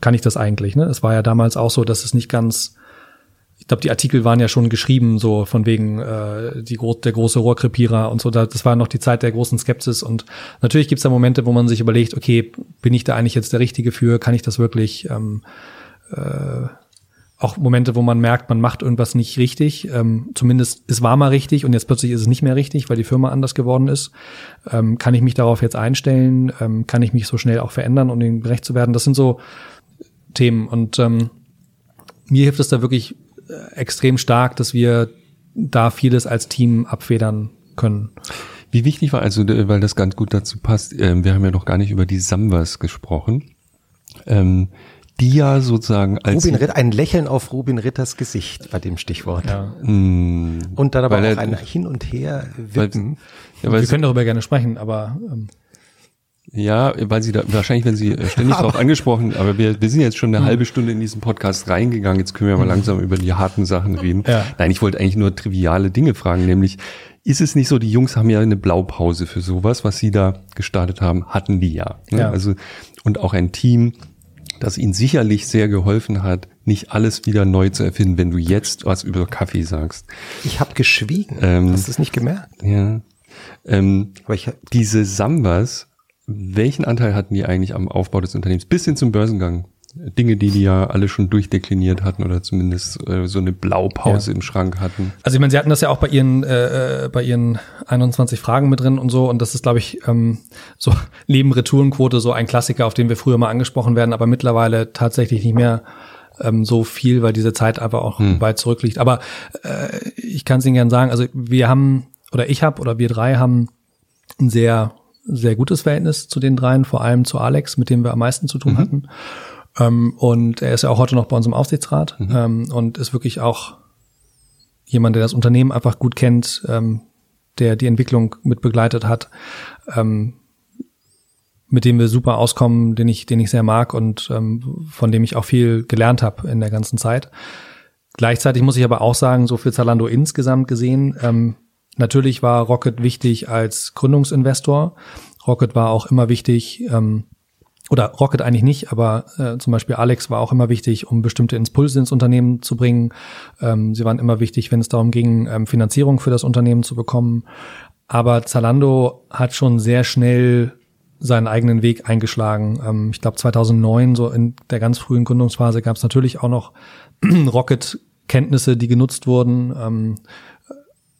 kann ich das eigentlich? Ne? Es war ja damals auch so, dass es nicht ganz ich glaube, die Artikel waren ja schon geschrieben, so von wegen äh, die der große Rohrkrepierer und so. Da, das war noch die Zeit der großen Skepsis. Und natürlich gibt es da Momente, wo man sich überlegt, okay, bin ich da eigentlich jetzt der Richtige für? Kann ich das wirklich? Ähm, äh, auch Momente, wo man merkt, man macht irgendwas nicht richtig. Ähm, zumindest es war mal richtig und jetzt plötzlich ist es nicht mehr richtig, weil die Firma anders geworden ist. Ähm, kann ich mich darauf jetzt einstellen? Ähm, kann ich mich so schnell auch verändern, um dem gerecht zu werden? Das sind so Themen. Und ähm, mir hilft es da wirklich äh, extrem stark, dass wir da vieles als Team abfedern können. Wie wichtig war also, äh, weil das ganz gut dazu passt, äh, wir haben ja noch gar nicht über die Sambas gesprochen. ähm, die ja sozusagen als Rubin Ritter, ein Lächeln auf Rubin Ritters Gesicht bei dem Stichwort. Ja. Mh, Und dann aber Weil auch er- ein Hin und Her weil, wippen. ja, weil Wir sie, können darüber gerne sprechen, aber ähm, ja, weil sie da wahrscheinlich, wenn sie äh, ständig darauf angesprochen, aber wir, wir sind jetzt schon eine halbe Stunde in diesen Podcast reingegangen. Jetzt können wir mal langsam über die harten Sachen reden. Ja. Nein, ich wollte eigentlich nur triviale Dinge fragen, nämlich ist es nicht so, die Jungs haben ja eine Blaupause für sowas, was sie da gestartet haben, hatten die ja. Ne? Ja. Also und auch ein Team, das ihnen sicherlich sehr geholfen hat, nicht alles wieder neu zu erfinden, wenn du jetzt was über Kaffee sagst. Ich habe geschwiegen. Ähm, Hast du es nicht gemerkt? Ja. Ähm, Aber ich diese Sambas, welchen Anteil hatten die eigentlich am Aufbau des Unternehmens bis hin zum Börsengang? Dinge, die die ja alle schon durchdekliniert hatten oder zumindest äh, so eine Blaupause im Schrank hatten. Also ich meine, sie hatten das ja auch bei ihren äh, äh, bei ihren 21 Fragen mit drin und so und das ist, glaube ich, ähm, so neben Retourenquote so ein Klassiker, auf den wir früher mal angesprochen werden, aber mittlerweile tatsächlich nicht mehr ähm, so viel, weil diese Zeit einfach auch weit zurückliegt. Aber äh, ich kann es Ihnen gerne sagen, also wir haben oder ich habe oder wir drei haben ein sehr sehr gutes Verhältnis zu den dreien, vor allem zu Alex, mit dem wir am meisten zu tun hatten. Ähm, und er ist ja auch heute noch bei uns im Aufsichtsrat ähm, und ist wirklich auch jemand, der das Unternehmen einfach gut kennt, ähm, der die Entwicklung mit begleitet hat, ähm, mit dem wir super auskommen, den ich, den ich sehr mag und ähm, von dem ich auch viel gelernt habe in der ganzen Zeit. Gleichzeitig muss ich aber auch sagen, so für Zalando insgesamt gesehen, ähm, natürlich war Rocket wichtig als Gründungsinvestor. Rocket war auch immer wichtig, ähm, oder Rocket eigentlich nicht, aber äh, zum Beispiel Alex war auch immer wichtig, um bestimmte Impulse ins Unternehmen zu bringen. Ähm, sie waren immer wichtig, wenn es darum ging, ähm, Finanzierung für das Unternehmen zu bekommen. Aber Zalando hat schon sehr schnell seinen eigenen Weg eingeschlagen. Ähm, ich glaube 2009, so in der ganz frühen Gründungsphase, gab es natürlich auch noch Rocket-Kenntnisse, die genutzt wurden. Ähm,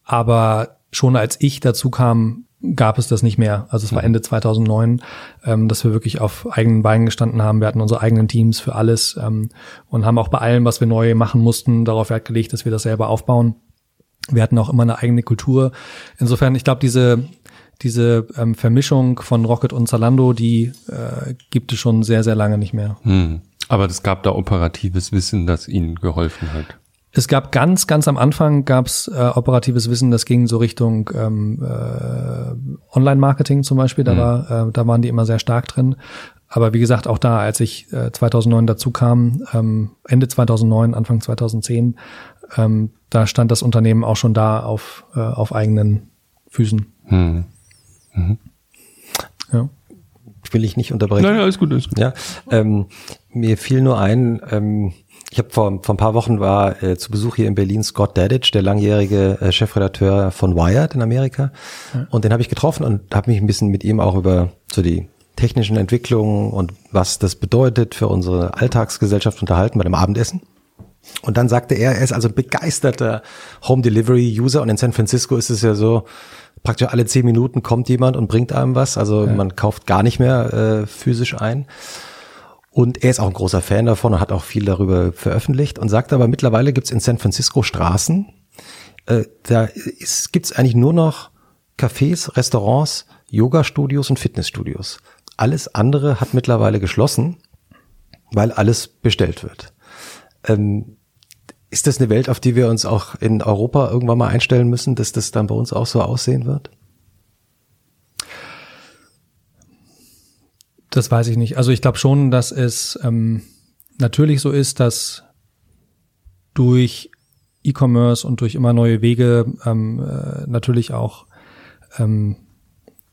aber schon als ich dazu kam, gab es das nicht mehr. Also es war Ende 2009, ähm, dass wir wirklich auf eigenen Beinen gestanden haben. Wir hatten unsere eigenen Teams für alles ähm, und haben auch bei allem, was wir neu machen mussten, darauf Wert gelegt, dass wir das selber aufbauen. Wir hatten auch immer eine eigene Kultur. Insofern, ich glaube, diese diese ähm, Vermischung von Rocket und Zalando, die äh, gibt es schon sehr, sehr lange nicht mehr. Hm. Aber es gab da operatives Wissen, das ihnen geholfen hat. Es gab ganz, ganz am Anfang gab's äh, operatives Wissen, das ging so Richtung ähm, äh, Online-Marketing zum Beispiel. Da war, äh, da waren die immer sehr stark drin. Aber wie gesagt, auch da, als ich äh, 2009 dazu kam, ähm, Ende 2009, Anfang 2010, ähm, da stand das Unternehmen auch schon da auf äh, auf eigenen Füßen. Hm. Ja. will ich nicht unterbrechen. Nein, alles gut, alles gut. Ja, ähm, mir fiel nur ein, ähm, ich habe vor, vor ein paar Wochen war äh, zu Besuch hier in Berlin Scott Dadich, der langjährige äh, Chefredakteur von Wired in Amerika. Und den habe ich getroffen und habe mich ein bisschen mit ihm auch über so die technischen Entwicklungen und was das bedeutet für unsere Alltagsgesellschaft unterhalten bei dem Abendessen. Und dann sagte er, er ist also ein begeisterter Home Delivery User und in San Francisco ist es ja so, praktisch alle zehn Minuten kommt jemand und bringt einem was. Also man kauft gar nicht mehr äh, physisch ein. Und er ist auch ein großer Fan davon und hat auch viel darüber veröffentlicht und sagt aber, mittlerweile gibt's in San Francisco Straßen, äh, da ist, gibt's eigentlich nur noch Cafés, Restaurants, Yoga-Studios und Fitnessstudios. Alles andere hat mittlerweile geschlossen, weil alles bestellt wird. Ähm, ist das eine Welt, auf die wir uns auch in Europa irgendwann mal einstellen müssen, dass das dann bei uns auch so aussehen wird? Das weiß ich nicht. Also ich glaube schon, dass es ähm, natürlich so ist, dass durch E-Commerce und durch immer neue Wege ähm, äh, natürlich auch ähm,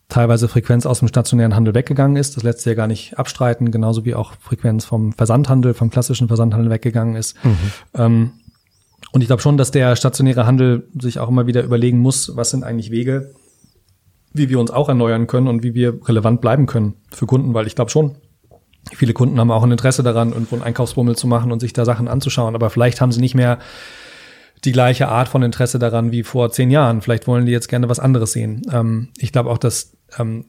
teilweise Frequenz aus dem stationären Handel weggegangen ist. Das lässt sich ja gar nicht abstreiten, genauso wie auch Frequenz vom Versandhandel, vom klassischen Versandhandel weggegangen ist. Ähm, und ich glaube schon, dass der stationäre Handel sich auch immer wieder überlegen muss, was sind eigentlich Wege, wie wir uns auch erneuern können und wie wir relevant bleiben können für Kunden, weil ich glaube schon, viele Kunden haben auch ein Interesse daran, irgendwo einen Einkaufsbummel zu machen und sich da Sachen anzuschauen, aber vielleicht haben sie nicht mehr die gleiche Art von Interesse daran wie vor zehn Jahren. Vielleicht wollen die jetzt gerne was anderes sehen. Ähm, ich glaube auch, dass, ähm,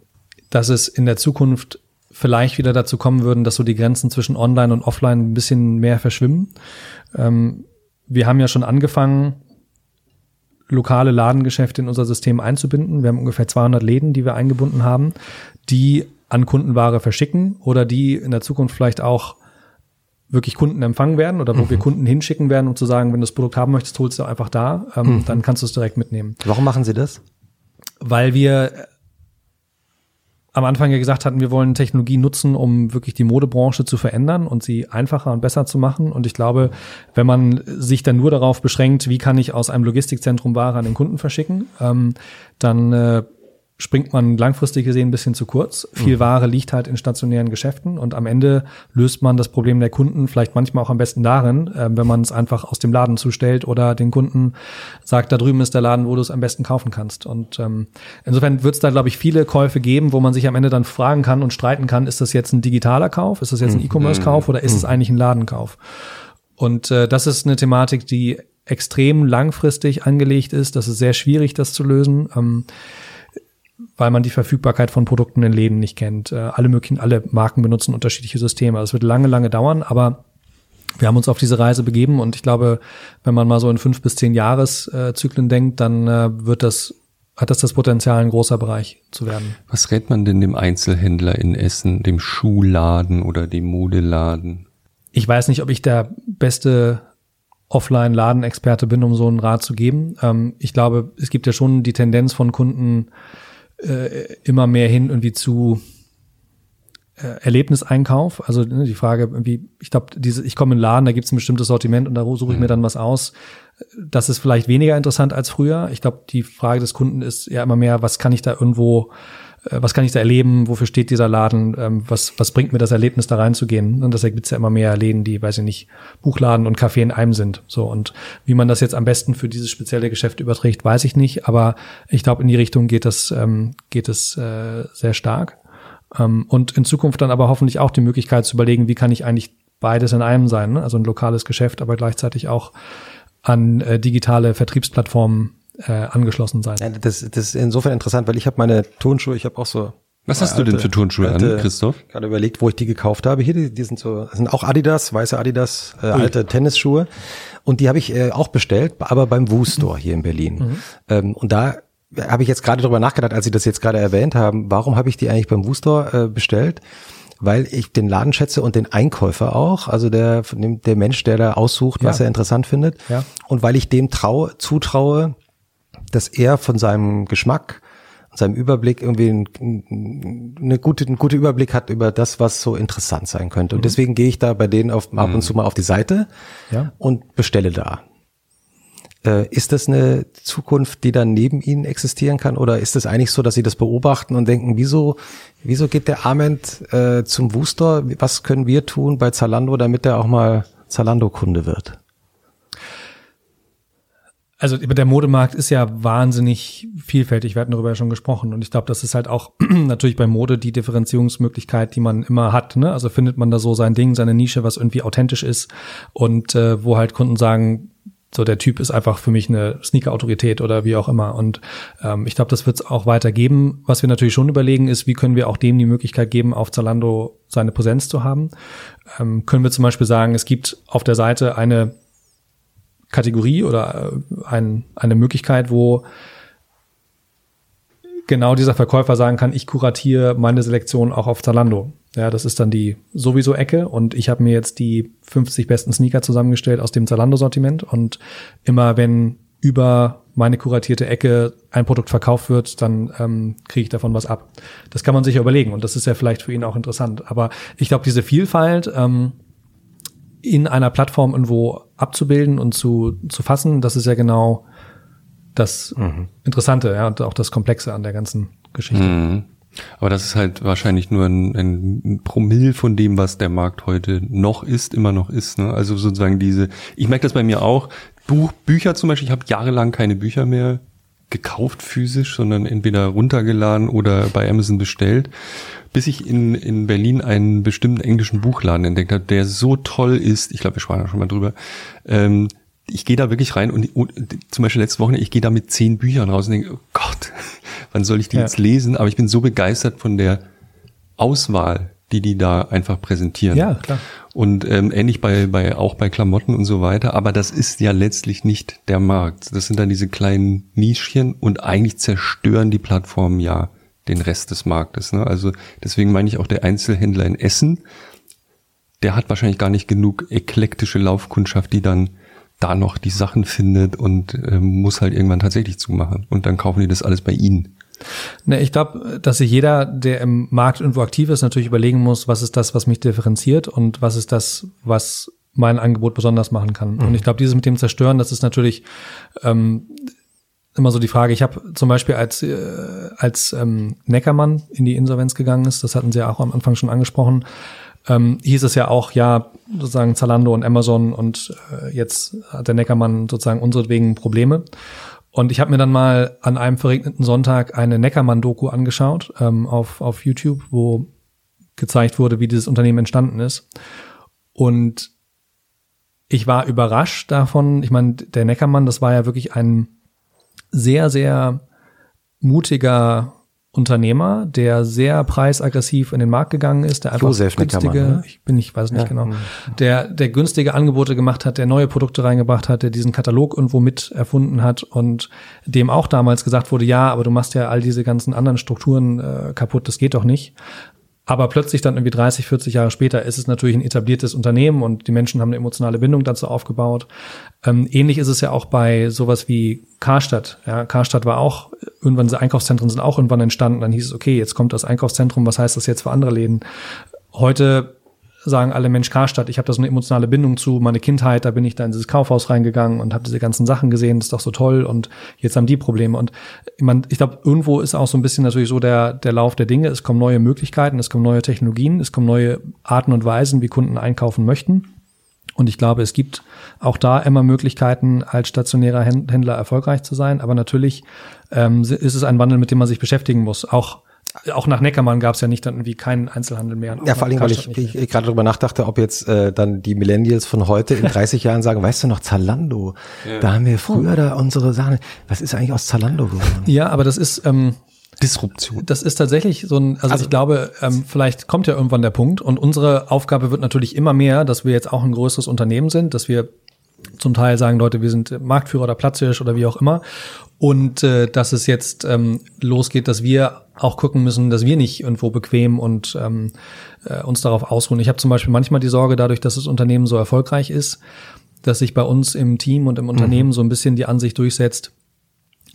dass es in der Zukunft vielleicht wieder dazu kommen würden, dass so die Grenzen zwischen Online und Offline ein bisschen mehr verschwimmen. Ähm, wir haben ja schon angefangen, lokale Ladengeschäfte in unser System einzubinden. Wir haben ungefähr 200 Läden, die wir eingebunden haben, die an Kundenware verschicken oder die in der Zukunft vielleicht auch wirklich Kunden empfangen werden oder wo mhm. wir Kunden hinschicken werden, um zu sagen, wenn du das Produkt haben möchtest, holst du einfach da, ähm, mhm. dann kannst du es direkt mitnehmen. Warum machen Sie das? Weil wir am Anfang ja gesagt hatten, wir wollen Technologie nutzen, um wirklich die Modebranche zu verändern und sie einfacher und besser zu machen. Und ich glaube, wenn man sich dann nur darauf beschränkt, wie kann ich aus einem Logistikzentrum Ware an den Kunden verschicken, ähm, dann äh, springt man langfristig gesehen ein bisschen zu kurz. Viel mhm. Ware liegt halt in stationären Geschäften und am Ende löst man das Problem der Kunden vielleicht manchmal auch am besten darin, äh, wenn man es einfach aus dem Laden zustellt oder den Kunden sagt, da drüben ist der Laden, wo du es am besten kaufen kannst. Und ähm, insofern wird es da, glaube ich, viele Käufe geben, wo man sich am Ende dann fragen kann und streiten kann, ist das jetzt ein digitaler Kauf, ist das jetzt ein mhm. E-Commerce-Kauf oder ist es mhm. eigentlich ein Ladenkauf? Und äh, das ist eine Thematik, die extrem langfristig angelegt ist. Das ist sehr schwierig, das zu lösen. Ähm, weil man die Verfügbarkeit von Produkten in Läden nicht kennt. Äh, alle möglichen, alle Marken benutzen unterschiedliche Systeme. Also es wird lange, lange dauern, aber wir haben uns auf diese Reise begeben und ich glaube, wenn man mal so in fünf bis zehn Jahreszyklen denkt, dann äh, wird das hat das das Potenzial, ein großer Bereich zu werden. Was rät man denn dem Einzelhändler in Essen, dem Schuhladen oder dem Modeladen? Ich weiß nicht, ob ich der beste Offline-Ladenexperte bin, um so einen Rat zu geben. Ähm, ich glaube, es gibt ja schon die Tendenz von Kunden, äh, immer mehr hin irgendwie zu äh, Erlebniseinkauf. Also ne, die Frage, irgendwie, ich glaube, diese, ich komme in den Laden, da gibt es ein bestimmtes Sortiment und da suche ich mir mhm. dann was aus. Das ist vielleicht weniger interessant als früher. Ich glaube, die Frage des Kunden ist ja immer mehr, was kann ich da irgendwo was kann ich da erleben, wofür steht dieser Laden, ähm, was, was bringt mir das Erlebnis, da reinzugehen. Und deshalb gibt's ja immer mehr Läden, die, weiß ich nicht, Buchladen und Café in einem sind. So und wie man das jetzt am besten für dieses spezielle Geschäft überträgt, weiß ich nicht, aber ich glaube, in die Richtung geht das, ähm, geht es äh, sehr stark. Ähm, und in Zukunft dann aber hoffentlich auch die Möglichkeit zu überlegen, wie kann ich eigentlich beides in einem sein, ne? also ein lokales Geschäft, aber gleichzeitig auch an äh, digitale Vertriebsplattformen äh, angeschlossen sein. Das, das ist insofern interessant, weil ich habe meine Turnschuhe, ich habe auch so. Was hast alte, du denn für Turnschuhe alte, an, Christoph? Gerade überlegt, wo ich die gekauft habe. Hier, die, die sind so, sind auch Adidas, weiße Adidas, äh, alte Tennisschuhe. Und die habe ich äh, auch bestellt, aber beim Woo Store hier in Berlin. Mhm. Ähm, und da habe ich jetzt gerade darüber nachgedacht, als Sie das jetzt gerade erwähnt haben, warum habe ich die eigentlich beim Woo Store äh, bestellt? weil ich den Laden schätze und den Einkäufer auch, also der, der Mensch, der da aussucht, was ja. er interessant findet. Ja. Und weil ich dem traue, zutraue, dass er von seinem Geschmack, seinem Überblick irgendwie ein, eine gute, einen guten Überblick hat über das, was so interessant sein könnte. Und mhm. deswegen gehe ich da bei denen auf, ab und mhm. zu mal auf die Seite ja. und bestelle da. Äh, ist das eine Zukunft, die dann neben Ihnen existieren kann? Oder ist es eigentlich so, dass Sie das beobachten und denken, wieso, wieso geht der Arment äh, zum Wooster? Was können wir tun bei Zalando, damit er auch mal Zalando-Kunde wird? Also der Modemarkt ist ja wahnsinnig vielfältig. Wir hatten darüber ja schon gesprochen. Und ich glaube, das ist halt auch natürlich bei Mode die Differenzierungsmöglichkeit, die man immer hat. Ne? Also findet man da so sein Ding, seine Nische, was irgendwie authentisch ist und äh, wo halt Kunden sagen, so der Typ ist einfach für mich eine Sneaker-Autorität oder wie auch immer. Und ähm, ich glaube, das wird es auch weitergeben. Was wir natürlich schon überlegen, ist, wie können wir auch dem die Möglichkeit geben, auf Zalando seine Präsenz zu haben. Ähm, können wir zum Beispiel sagen, es gibt auf der Seite eine Kategorie oder äh, ein, eine Möglichkeit, wo genau dieser Verkäufer sagen kann, ich kuratiere meine Selektion auch auf Zalando. Ja, das ist dann die sowieso Ecke und ich habe mir jetzt die 50 besten Sneaker zusammengestellt aus dem Zalando-Sortiment und immer wenn über meine kuratierte Ecke ein Produkt verkauft wird, dann ähm, kriege ich davon was ab. Das kann man sich überlegen und das ist ja vielleicht für ihn auch interessant. Aber ich glaube, diese Vielfalt ähm, in einer Plattform irgendwo abzubilden und zu, zu fassen, das ist ja genau das mhm. Interessante, ja, und auch das Komplexe an der ganzen Geschichte. Mhm. Aber das ist halt wahrscheinlich nur ein, ein Promille von dem, was der Markt heute noch ist, immer noch ist. Ne? Also sozusagen diese, ich merke das bei mir auch, Buch, Bücher zum Beispiel, ich habe jahrelang keine Bücher mehr gekauft physisch, sondern entweder runtergeladen oder bei Amazon bestellt, bis ich in, in Berlin einen bestimmten englischen Buchladen entdeckt habe, der so toll ist, ich glaube, wir sprachen da schon mal drüber, ähm, ich gehe da wirklich rein und, und, zum Beispiel letzte Woche, ich gehe da mit zehn Büchern raus und denke, oh Gott, wann soll ich die ja. jetzt lesen? Aber ich bin so begeistert von der Auswahl, die die da einfach präsentieren. Ja, klar. Und ähm, ähnlich bei, bei auch bei Klamotten und so weiter. Aber das ist ja letztlich nicht der Markt. Das sind dann diese kleinen Nischchen und eigentlich zerstören die Plattformen ja den Rest des Marktes. Ne? Also deswegen meine ich auch der Einzelhändler in Essen, der hat wahrscheinlich gar nicht genug eklektische Laufkundschaft, die dann da noch die Sachen findet und äh, muss halt irgendwann tatsächlich zumachen. Und dann kaufen die das alles bei ihnen. Ne, ich glaube, dass sich jeder, der im Markt irgendwo aktiv ist, natürlich überlegen muss, was ist das, was mich differenziert und was ist das, was mein Angebot besonders machen kann. Mhm. Und ich glaube, dieses mit dem Zerstören, das ist natürlich ähm, immer so die Frage. Ich habe zum Beispiel als äh, als ähm, Neckermann in die Insolvenz gegangen ist, das hatten Sie ja auch am Anfang schon angesprochen, ähm, hieß es ja auch, ja, sozusagen Zalando und Amazon und äh, jetzt hat der Neckermann sozusagen unseretwegen Probleme. Und ich habe mir dann mal an einem verregneten Sonntag eine Neckermann-Doku angeschaut ähm, auf, auf YouTube, wo gezeigt wurde, wie dieses Unternehmen entstanden ist. Und ich war überrascht davon. Ich meine, der Neckermann, das war ja wirklich ein sehr, sehr mutiger Unternehmer, der sehr preisaggressiv in den Markt gegangen ist, der einfach Josef günstige, ne? ich bin ich weiß nicht ja. genau, der der günstige Angebote gemacht hat, der neue Produkte reingebracht hat, der diesen Katalog irgendwo mit erfunden hat und dem auch damals gesagt wurde, ja, aber du machst ja all diese ganzen anderen Strukturen äh, kaputt, das geht doch nicht. Aber plötzlich dann irgendwie 30, 40 Jahre später ist es natürlich ein etabliertes Unternehmen und die Menschen haben eine emotionale Bindung dazu aufgebaut. Ähm, ähnlich ist es ja auch bei sowas wie Karstadt. Ja, Karstadt war auch, irgendwann diese Einkaufszentren sind auch irgendwann entstanden. Dann hieß es, okay, jetzt kommt das Einkaufszentrum, was heißt das jetzt für andere Läden? Heute sagen alle Mensch Karstadt, ich habe da so eine emotionale Bindung zu, meine Kindheit, da bin ich da in dieses Kaufhaus reingegangen und habe diese ganzen Sachen gesehen, das ist doch so toll und jetzt haben die Probleme und man, ich glaube, irgendwo ist auch so ein bisschen natürlich so der der Lauf der Dinge, es kommen neue Möglichkeiten, es kommen neue Technologien, es kommen neue Arten und Weisen, wie Kunden einkaufen möchten. Und ich glaube, es gibt auch da immer Möglichkeiten, als stationärer Händler erfolgreich zu sein. Aber natürlich ähm, ist es ein Wandel, mit dem man sich beschäftigen muss. Auch auch nach Neckermann gab es ja nicht dann irgendwie keinen Einzelhandel mehr. Ja, vor allem, weil ich, ich, ich gerade darüber nachdachte, ob jetzt äh, dann die Millennials von heute in 30 Jahren sagen, weißt du noch, Zalando, ja. da haben wir früher da unsere Sachen, was ist eigentlich aus Zalando geworden? Ja, aber das ist, ähm, Disruption. Das ist tatsächlich so ein, also, also ich glaube, ähm, vielleicht kommt ja irgendwann der Punkt und unsere Aufgabe wird natürlich immer mehr, dass wir jetzt auch ein größeres Unternehmen sind, dass wir zum Teil sagen Leute, wir sind Marktführer oder Platzhirsch oder wie auch immer. Und äh, dass es jetzt ähm, losgeht, dass wir auch gucken müssen, dass wir nicht irgendwo bequem und ähm, äh, uns darauf ausruhen. Ich habe zum Beispiel manchmal die Sorge, dadurch, dass das Unternehmen so erfolgreich ist, dass sich bei uns im Team und im Unternehmen mhm. so ein bisschen die Ansicht durchsetzt,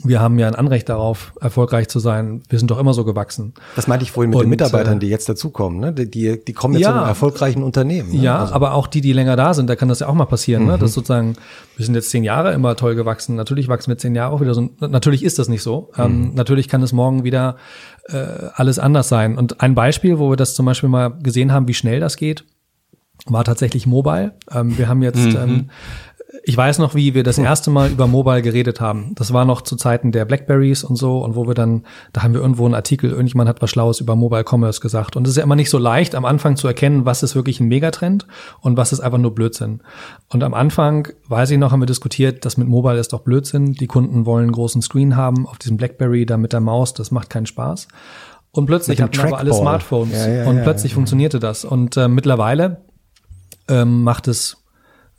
wir haben ja ein Anrecht darauf, erfolgreich zu sein. Wir sind doch immer so gewachsen. Das meinte ich vorhin mit und, den Mitarbeitern, äh, die jetzt dazukommen. Ne? Die, die, die kommen jetzt ja, zu einem erfolgreichen Unternehmen. Ne? Ja, also. aber auch die, die länger da sind, da kann das ja auch mal passieren. Ne? Mhm. Ne? Das sozusagen, wir sind jetzt zehn Jahre immer toll gewachsen. Natürlich wachsen wir zehn Jahre auch wieder so. Natürlich ist das nicht so. Ähm, mhm. Ähm, natürlich kann es morgen wieder äh, alles anders sein. Und ein Beispiel, wo wir das zum Beispiel mal gesehen haben, wie schnell das geht, war tatsächlich Mobile. Ähm, wir haben jetzt mhm. ähm, ich weiß noch, wie wir das erste Mal über Mobile geredet haben. Das war noch zu Zeiten der Blackberries und so und wo wir dann, da haben wir irgendwo einen Artikel, irgendjemand hat was Schlaues über Mobile Commerce gesagt. Und es ist ja immer nicht so leicht, am Anfang zu erkennen, was ist wirklich ein Megatrend und was ist einfach nur Blödsinn. Und am Anfang, weiß ich noch, haben wir diskutiert, das mit Mobile ist doch Blödsinn. Die Kunden wollen einen großen Screen haben auf diesem Blackberry, da mit der Maus, das macht keinen Spaß. Und plötzlich hatten aber alle Smartphones ja, ja, und ja, plötzlich funktionierte das. Und äh, mittlerweile ähm, macht es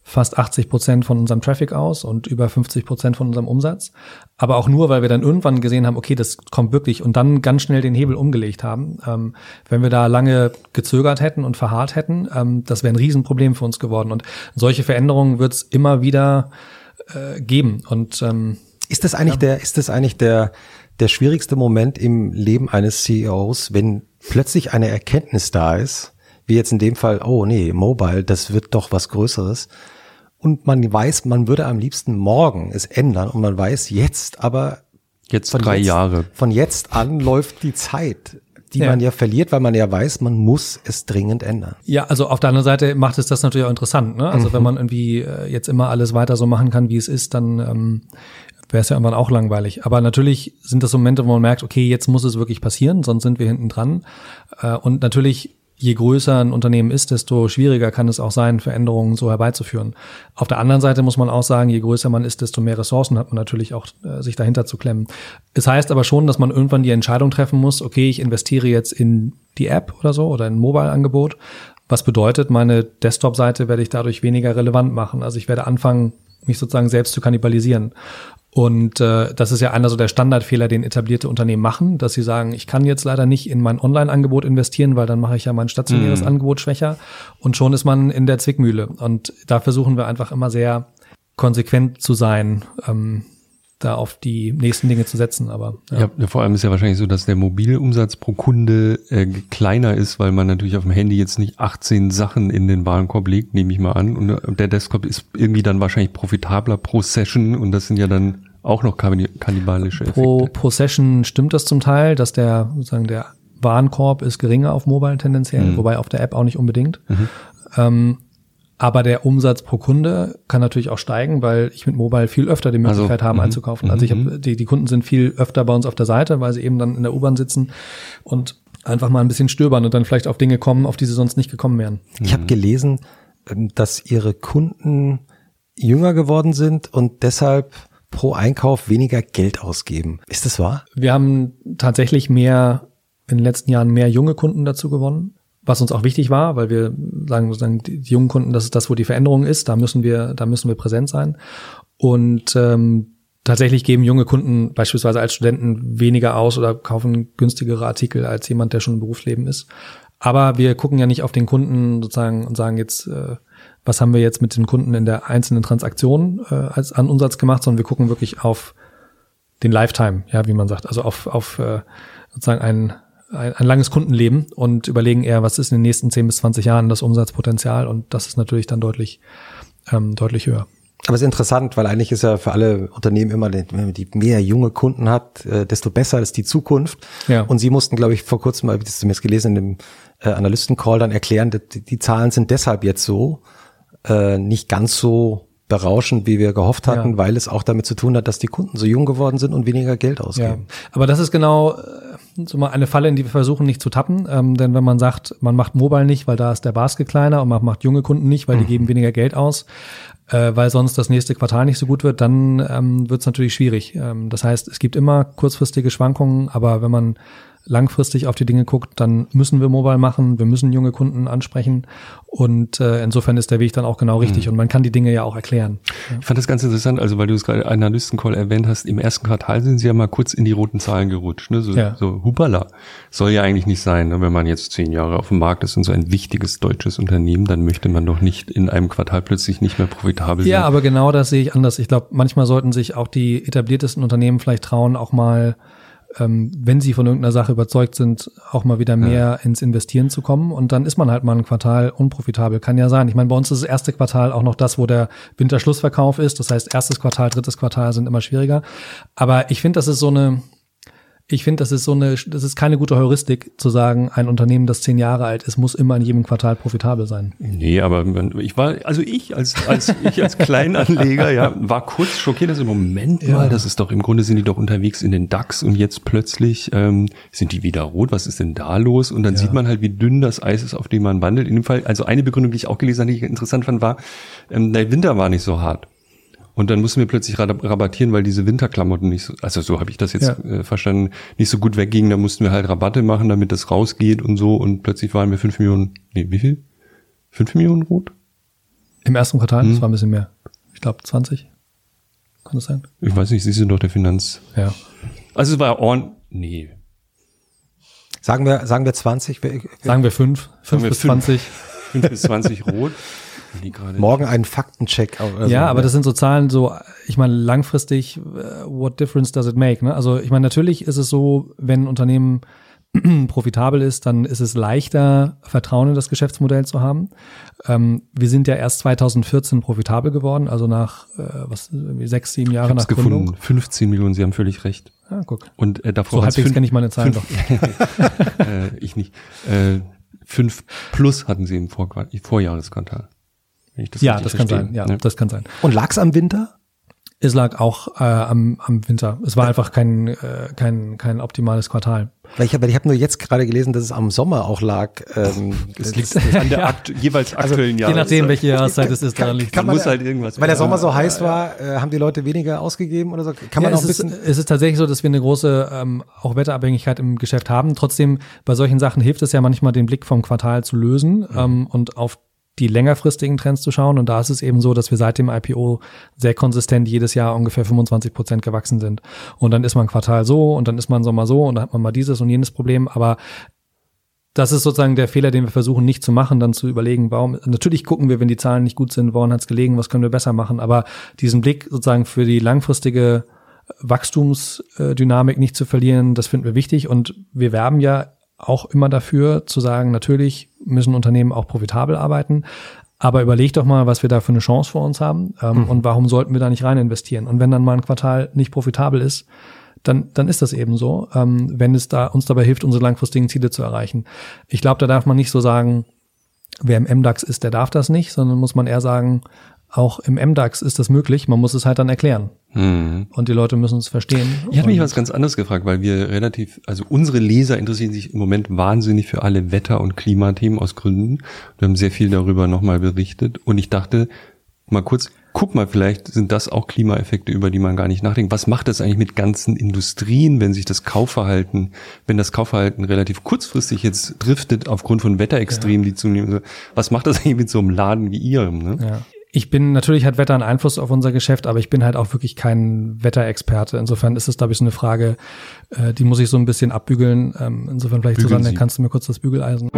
fast 80 Prozent von unserem Traffic aus und über 50 Prozent von unserem Umsatz. Aber auch nur, weil wir dann irgendwann gesehen haben, okay, das kommt wirklich und dann ganz schnell den Hebel umgelegt haben. Ähm, wenn wir da lange gezögert hätten und verharrt hätten, ähm, das wäre ein Riesenproblem für uns geworden. Und solche Veränderungen wird es immer wieder äh, geben. Und ähm, ist das eigentlich ja. der, ist das eigentlich der, der schwierigste Moment im Leben eines CEOs, wenn plötzlich eine Erkenntnis da ist, wie jetzt in dem Fall, oh nee, Mobile, das wird doch was Größeres und man weiß, man würde am liebsten morgen es ändern und man weiß jetzt aber jetzt drei jetzt, Jahre. Von jetzt an läuft die Zeit die ja. man ja verliert, weil man ja weiß, man muss es dringend ändern. Ja, also auf der anderen Seite macht es das natürlich auch interessant. Ne? Also mhm. wenn man irgendwie äh, jetzt immer alles weiter so machen kann, wie es ist, dann ähm, wäre es ja irgendwann auch langweilig. Aber natürlich sind das Momente, wo man merkt, okay, jetzt muss es wirklich passieren, sonst sind wir hinten dran. Äh, und natürlich je größer ein Unternehmen ist, desto schwieriger kann es auch sein, Veränderungen so herbeizuführen. Auf der anderen Seite muss man auch sagen, je größer man ist, desto mehr Ressourcen hat man natürlich auch, äh, sich dahinter zu klemmen. Es heißt aber schon, dass man irgendwann die Entscheidung treffen muss, okay, ich investiere jetzt in die App oder so oder ein Mobile-Angebot. Was bedeutet, meine Desktop-Seite werde ich dadurch weniger relevant machen. Also ich werde anfangen, mich sozusagen selbst zu kannibalisieren. Und äh, das ist ja einer so der Standardfehler, den etablierte Unternehmen machen, dass sie sagen, ich kann jetzt leider nicht in mein Online-Angebot investieren, weil dann mache ich ja mein stationäres mm. Angebot schwächer. Und schon ist man in der Zwickmühle. Und da versuchen wir einfach immer sehr konsequent zu sein. Ähm, da auf die nächsten Dinge zu setzen. Aber ja. ja, vor allem ist ja wahrscheinlich so, dass der Mobilumsatz pro Kunde äh, kleiner ist, weil man natürlich auf dem Handy jetzt nicht 18 Sachen in den Warenkorb legt, nehme ich mal an. Und äh, der Desktop ist irgendwie dann wahrscheinlich profitabler pro Session und das sind ja dann auch noch kannibalische Effekte. Pro, pro Session stimmt das zum Teil, dass der sozusagen der Warenkorb ist geringer auf Mobile tendenziell, mhm. wobei auf der App auch nicht unbedingt. Mhm. Ähm, aber der Umsatz pro Kunde kann natürlich auch steigen, weil ich mit Mobile viel öfter die also, Möglichkeit also, habe, einzukaufen. Also ich habe mhm. die, die Kunden sind viel öfter bei uns auf der Seite, weil sie eben dann in der U-Bahn sitzen und einfach mal ein bisschen stöbern und dann vielleicht auf Dinge kommen, auf die sie sonst nicht gekommen wären. Ich habe gelesen, ähm, dass ihre Kunden jünger geworden sind und deshalb pro Einkauf weniger Geld ausgeben. Ist das wahr? Wir haben tatsächlich mehr in den letzten Jahren mehr junge Kunden dazu gewonnen was uns auch wichtig war, weil wir sagen, sagen die jungen Kunden, das ist das, wo die Veränderung ist, da müssen wir, da müssen wir präsent sein. Und ähm, tatsächlich geben junge Kunden beispielsweise als Studenten weniger aus oder kaufen günstigere Artikel als jemand, der schon im Berufsleben ist. Aber wir gucken ja nicht auf den Kunden sozusagen und sagen jetzt, äh, was haben wir jetzt mit den Kunden in der einzelnen Transaktion äh, als an Umsatz gemacht, sondern wir gucken wirklich auf den Lifetime, ja, wie man sagt, also auf, auf äh, sozusagen einen ein, ein langes Kundenleben und überlegen eher, was ist in den nächsten 10 bis 20 Jahren das Umsatzpotenzial und das ist natürlich dann deutlich, ähm, deutlich höher. Aber es ist interessant, weil eigentlich ist ja für alle Unternehmen immer, wenn man die mehr junge Kunden hat, äh, desto besser ist die Zukunft. Ja. Und Sie mussten, glaube ich, vor kurzem, habe ich das zumindest gelesen, in dem äh, Analystencall dann erklären, die, die Zahlen sind deshalb jetzt so, äh, nicht ganz so berauschend, wie wir gehofft hatten, ja. weil es auch damit zu tun hat, dass die Kunden so jung geworden sind und weniger Geld ausgeben. Ja. Aber das ist genau äh, so mal eine Falle, in die wir versuchen nicht zu tappen. Ähm, denn wenn man sagt, man macht Mobile nicht, weil da ist der Basket kleiner und man macht junge Kunden nicht, weil die mhm. geben weniger Geld aus, äh, weil sonst das nächste Quartal nicht so gut wird, dann ähm, wird es natürlich schwierig. Ähm, das heißt, es gibt immer kurzfristige Schwankungen, aber wenn man langfristig auf die Dinge guckt, dann müssen wir Mobile machen, wir müssen junge Kunden ansprechen und äh, insofern ist der Weg dann auch genau richtig mhm. und man kann die Dinge ja auch erklären. Ja. Ich fand das ganz interessant, also weil du es gerade Analystencall erwähnt hast, im ersten Quartal sind sie ja mal kurz in die roten Zahlen gerutscht, ne? so, ja. so hupala. Soll ja eigentlich nicht sein, ne? wenn man jetzt zehn Jahre auf dem Markt ist und so ein wichtiges deutsches Unternehmen, dann möchte man doch nicht in einem Quartal plötzlich nicht mehr profitabel sein. Ja, aber genau das sehe ich anders. Ich glaube, manchmal sollten sich auch die etabliertesten Unternehmen vielleicht trauen, auch mal ähm, wenn sie von irgendeiner Sache überzeugt sind, auch mal wieder mehr ja. ins Investieren zu kommen. Und dann ist man halt mal ein Quartal unprofitabel. Kann ja sein. Ich meine, bei uns ist das erste Quartal auch noch das, wo der Winterschlussverkauf ist. Das heißt, erstes Quartal, drittes Quartal sind immer schwieriger. Aber ich finde, das ist so eine, ich finde, das ist so eine, das ist keine gute Heuristik zu sagen, ein Unternehmen, das zehn Jahre alt ist, muss immer in jedem Quartal profitabel sein. Nee, aber ich war, also ich als, als ich als Kleinanleger, ja, war kurz schockiert, also im Moment ja. mal, das ist doch, im Grunde sind die doch unterwegs in den DAX und jetzt plötzlich ähm, sind die wieder rot, was ist denn da los? Und dann ja. sieht man halt, wie dünn das Eis ist, auf dem man wandelt. In dem Fall, also eine Begründung, die ich auch gelesen habe, die ich interessant fand, war, ähm, der Winter war nicht so hart. Und dann mussten wir plötzlich rabattieren, weil diese Winterklamotten nicht so, also so habe ich das jetzt ja. äh, verstanden, nicht so gut weggingen. Da mussten wir halt Rabatte machen, damit das rausgeht und so. Und plötzlich waren wir fünf Millionen, nee, wie viel? Fünf Millionen rot? Im ersten Quartal, hm. das war ein bisschen mehr. Ich glaube 20. Kann das sein? Ich weiß nicht, Sie sind doch der Finanz. Ja. Also es war on, nee. Sagen wir, sagen wir 20? Sagen wir fünf. Fünf bis 20. Fünf bis 20 rot. Morgen einen Faktencheck. ja, so. aber das sind so Zahlen, so, ich meine, langfristig, uh, what difference does it make? Ne? Also ich meine, natürlich ist es so, wenn ein Unternehmen profitabel ist, dann ist es leichter, Vertrauen in das Geschäftsmodell zu haben. Ähm, wir sind ja erst 2014 profitabel geworden, also nach äh, was sechs, sieben Jahre nach gefunden. Gründung. 15 Millionen, Sie haben völlig recht. Ja, guck. Und äh, davor so halbwegs kenne ich meine Zahlen fünf, doch. äh, ich nicht. Äh, fünf plus hatten Sie im Vor Vorjahresquartal das ja, das kann sein. Ja, ja, das kann sein. Und lag's am Winter? Es lag auch äh, am, am Winter. Es war einfach kein, äh, kein, kein optimales Quartal. Weil ich habe ich hab nur jetzt gerade gelesen, dass es am Sommer auch lag. Ähm, es liegt an der akt jeweils also aktuellen also, Je nachdem, welche Jahreszeit es ist, daran liegt kann man, muss halt irgendwas. Weil der Sommer so heiß war, äh, haben die Leute weniger ausgegeben oder so? Kann man ja, auch ein bisschen. Ist, es ist tatsächlich so, dass wir eine große ähm, auch Wetterabhängigkeit im Geschäft haben. Trotzdem, bei solchen Sachen hilft es ja manchmal, den Blick vom Quartal zu lösen mhm. ähm, und auf die längerfristigen Trends zu schauen. Und da ist es eben so, dass wir seit dem IPO sehr konsistent jedes Jahr ungefähr 25 Prozent gewachsen sind. Und dann ist man Quartal so und dann ist man Sommer so und dann hat man mal dieses und jenes Problem. Aber das ist sozusagen der Fehler, den wir versuchen nicht zu machen, dann zu überlegen, warum, natürlich gucken wir, wenn die Zahlen nicht gut sind, woran hat es gelegen, was können wir besser machen, aber diesen Blick sozusagen für die langfristige Wachstumsdynamik nicht zu verlieren, das finden wir wichtig und wir werben ja auch immer dafür zu sagen, natürlich müssen Unternehmen auch profitabel arbeiten, aber überleg doch mal, was wir da für eine Chance vor uns haben ähm, mhm. und warum sollten wir da nicht rein investieren. Und wenn dann mal ein Quartal nicht profitabel ist, dann, dann ist das eben so, ähm, wenn es da uns dabei hilft, unsere langfristigen Ziele zu erreichen. Ich glaube, da darf man nicht so sagen, wer im MDAX ist, der darf das nicht, sondern muss man eher sagen, auch im MDAX ist das möglich, man muss es halt dann erklären. Mhm. Und die Leute müssen es verstehen. Ich habe mich was ganz anderes gefragt, weil wir relativ, also unsere Leser interessieren sich im Moment wahnsinnig für alle Wetter- und Klimathemen aus Gründen. Wir haben sehr viel darüber nochmal berichtet und ich dachte, mal kurz, guck mal, vielleicht sind das auch Klimaeffekte, über die man gar nicht nachdenkt. Was macht das eigentlich mit ganzen Industrien, wenn sich das Kaufverhalten, wenn das Kaufverhalten relativ kurzfristig jetzt driftet aufgrund von Wetterextremen, ja. die zunehmen? Was macht das eigentlich mit so einem Laden wie ihrem? Ne? Ja. Ich bin, natürlich hat Wetter einen Einfluss auf unser Geschäft, aber ich bin halt auch wirklich kein Wetterexperte. Insofern ist es, glaube ich, so eine Frage, äh, die muss ich so ein bisschen abbügeln. Ähm, insofern vielleicht, Bügeln Susanne, kannst du mir kurz das Bügeleisen.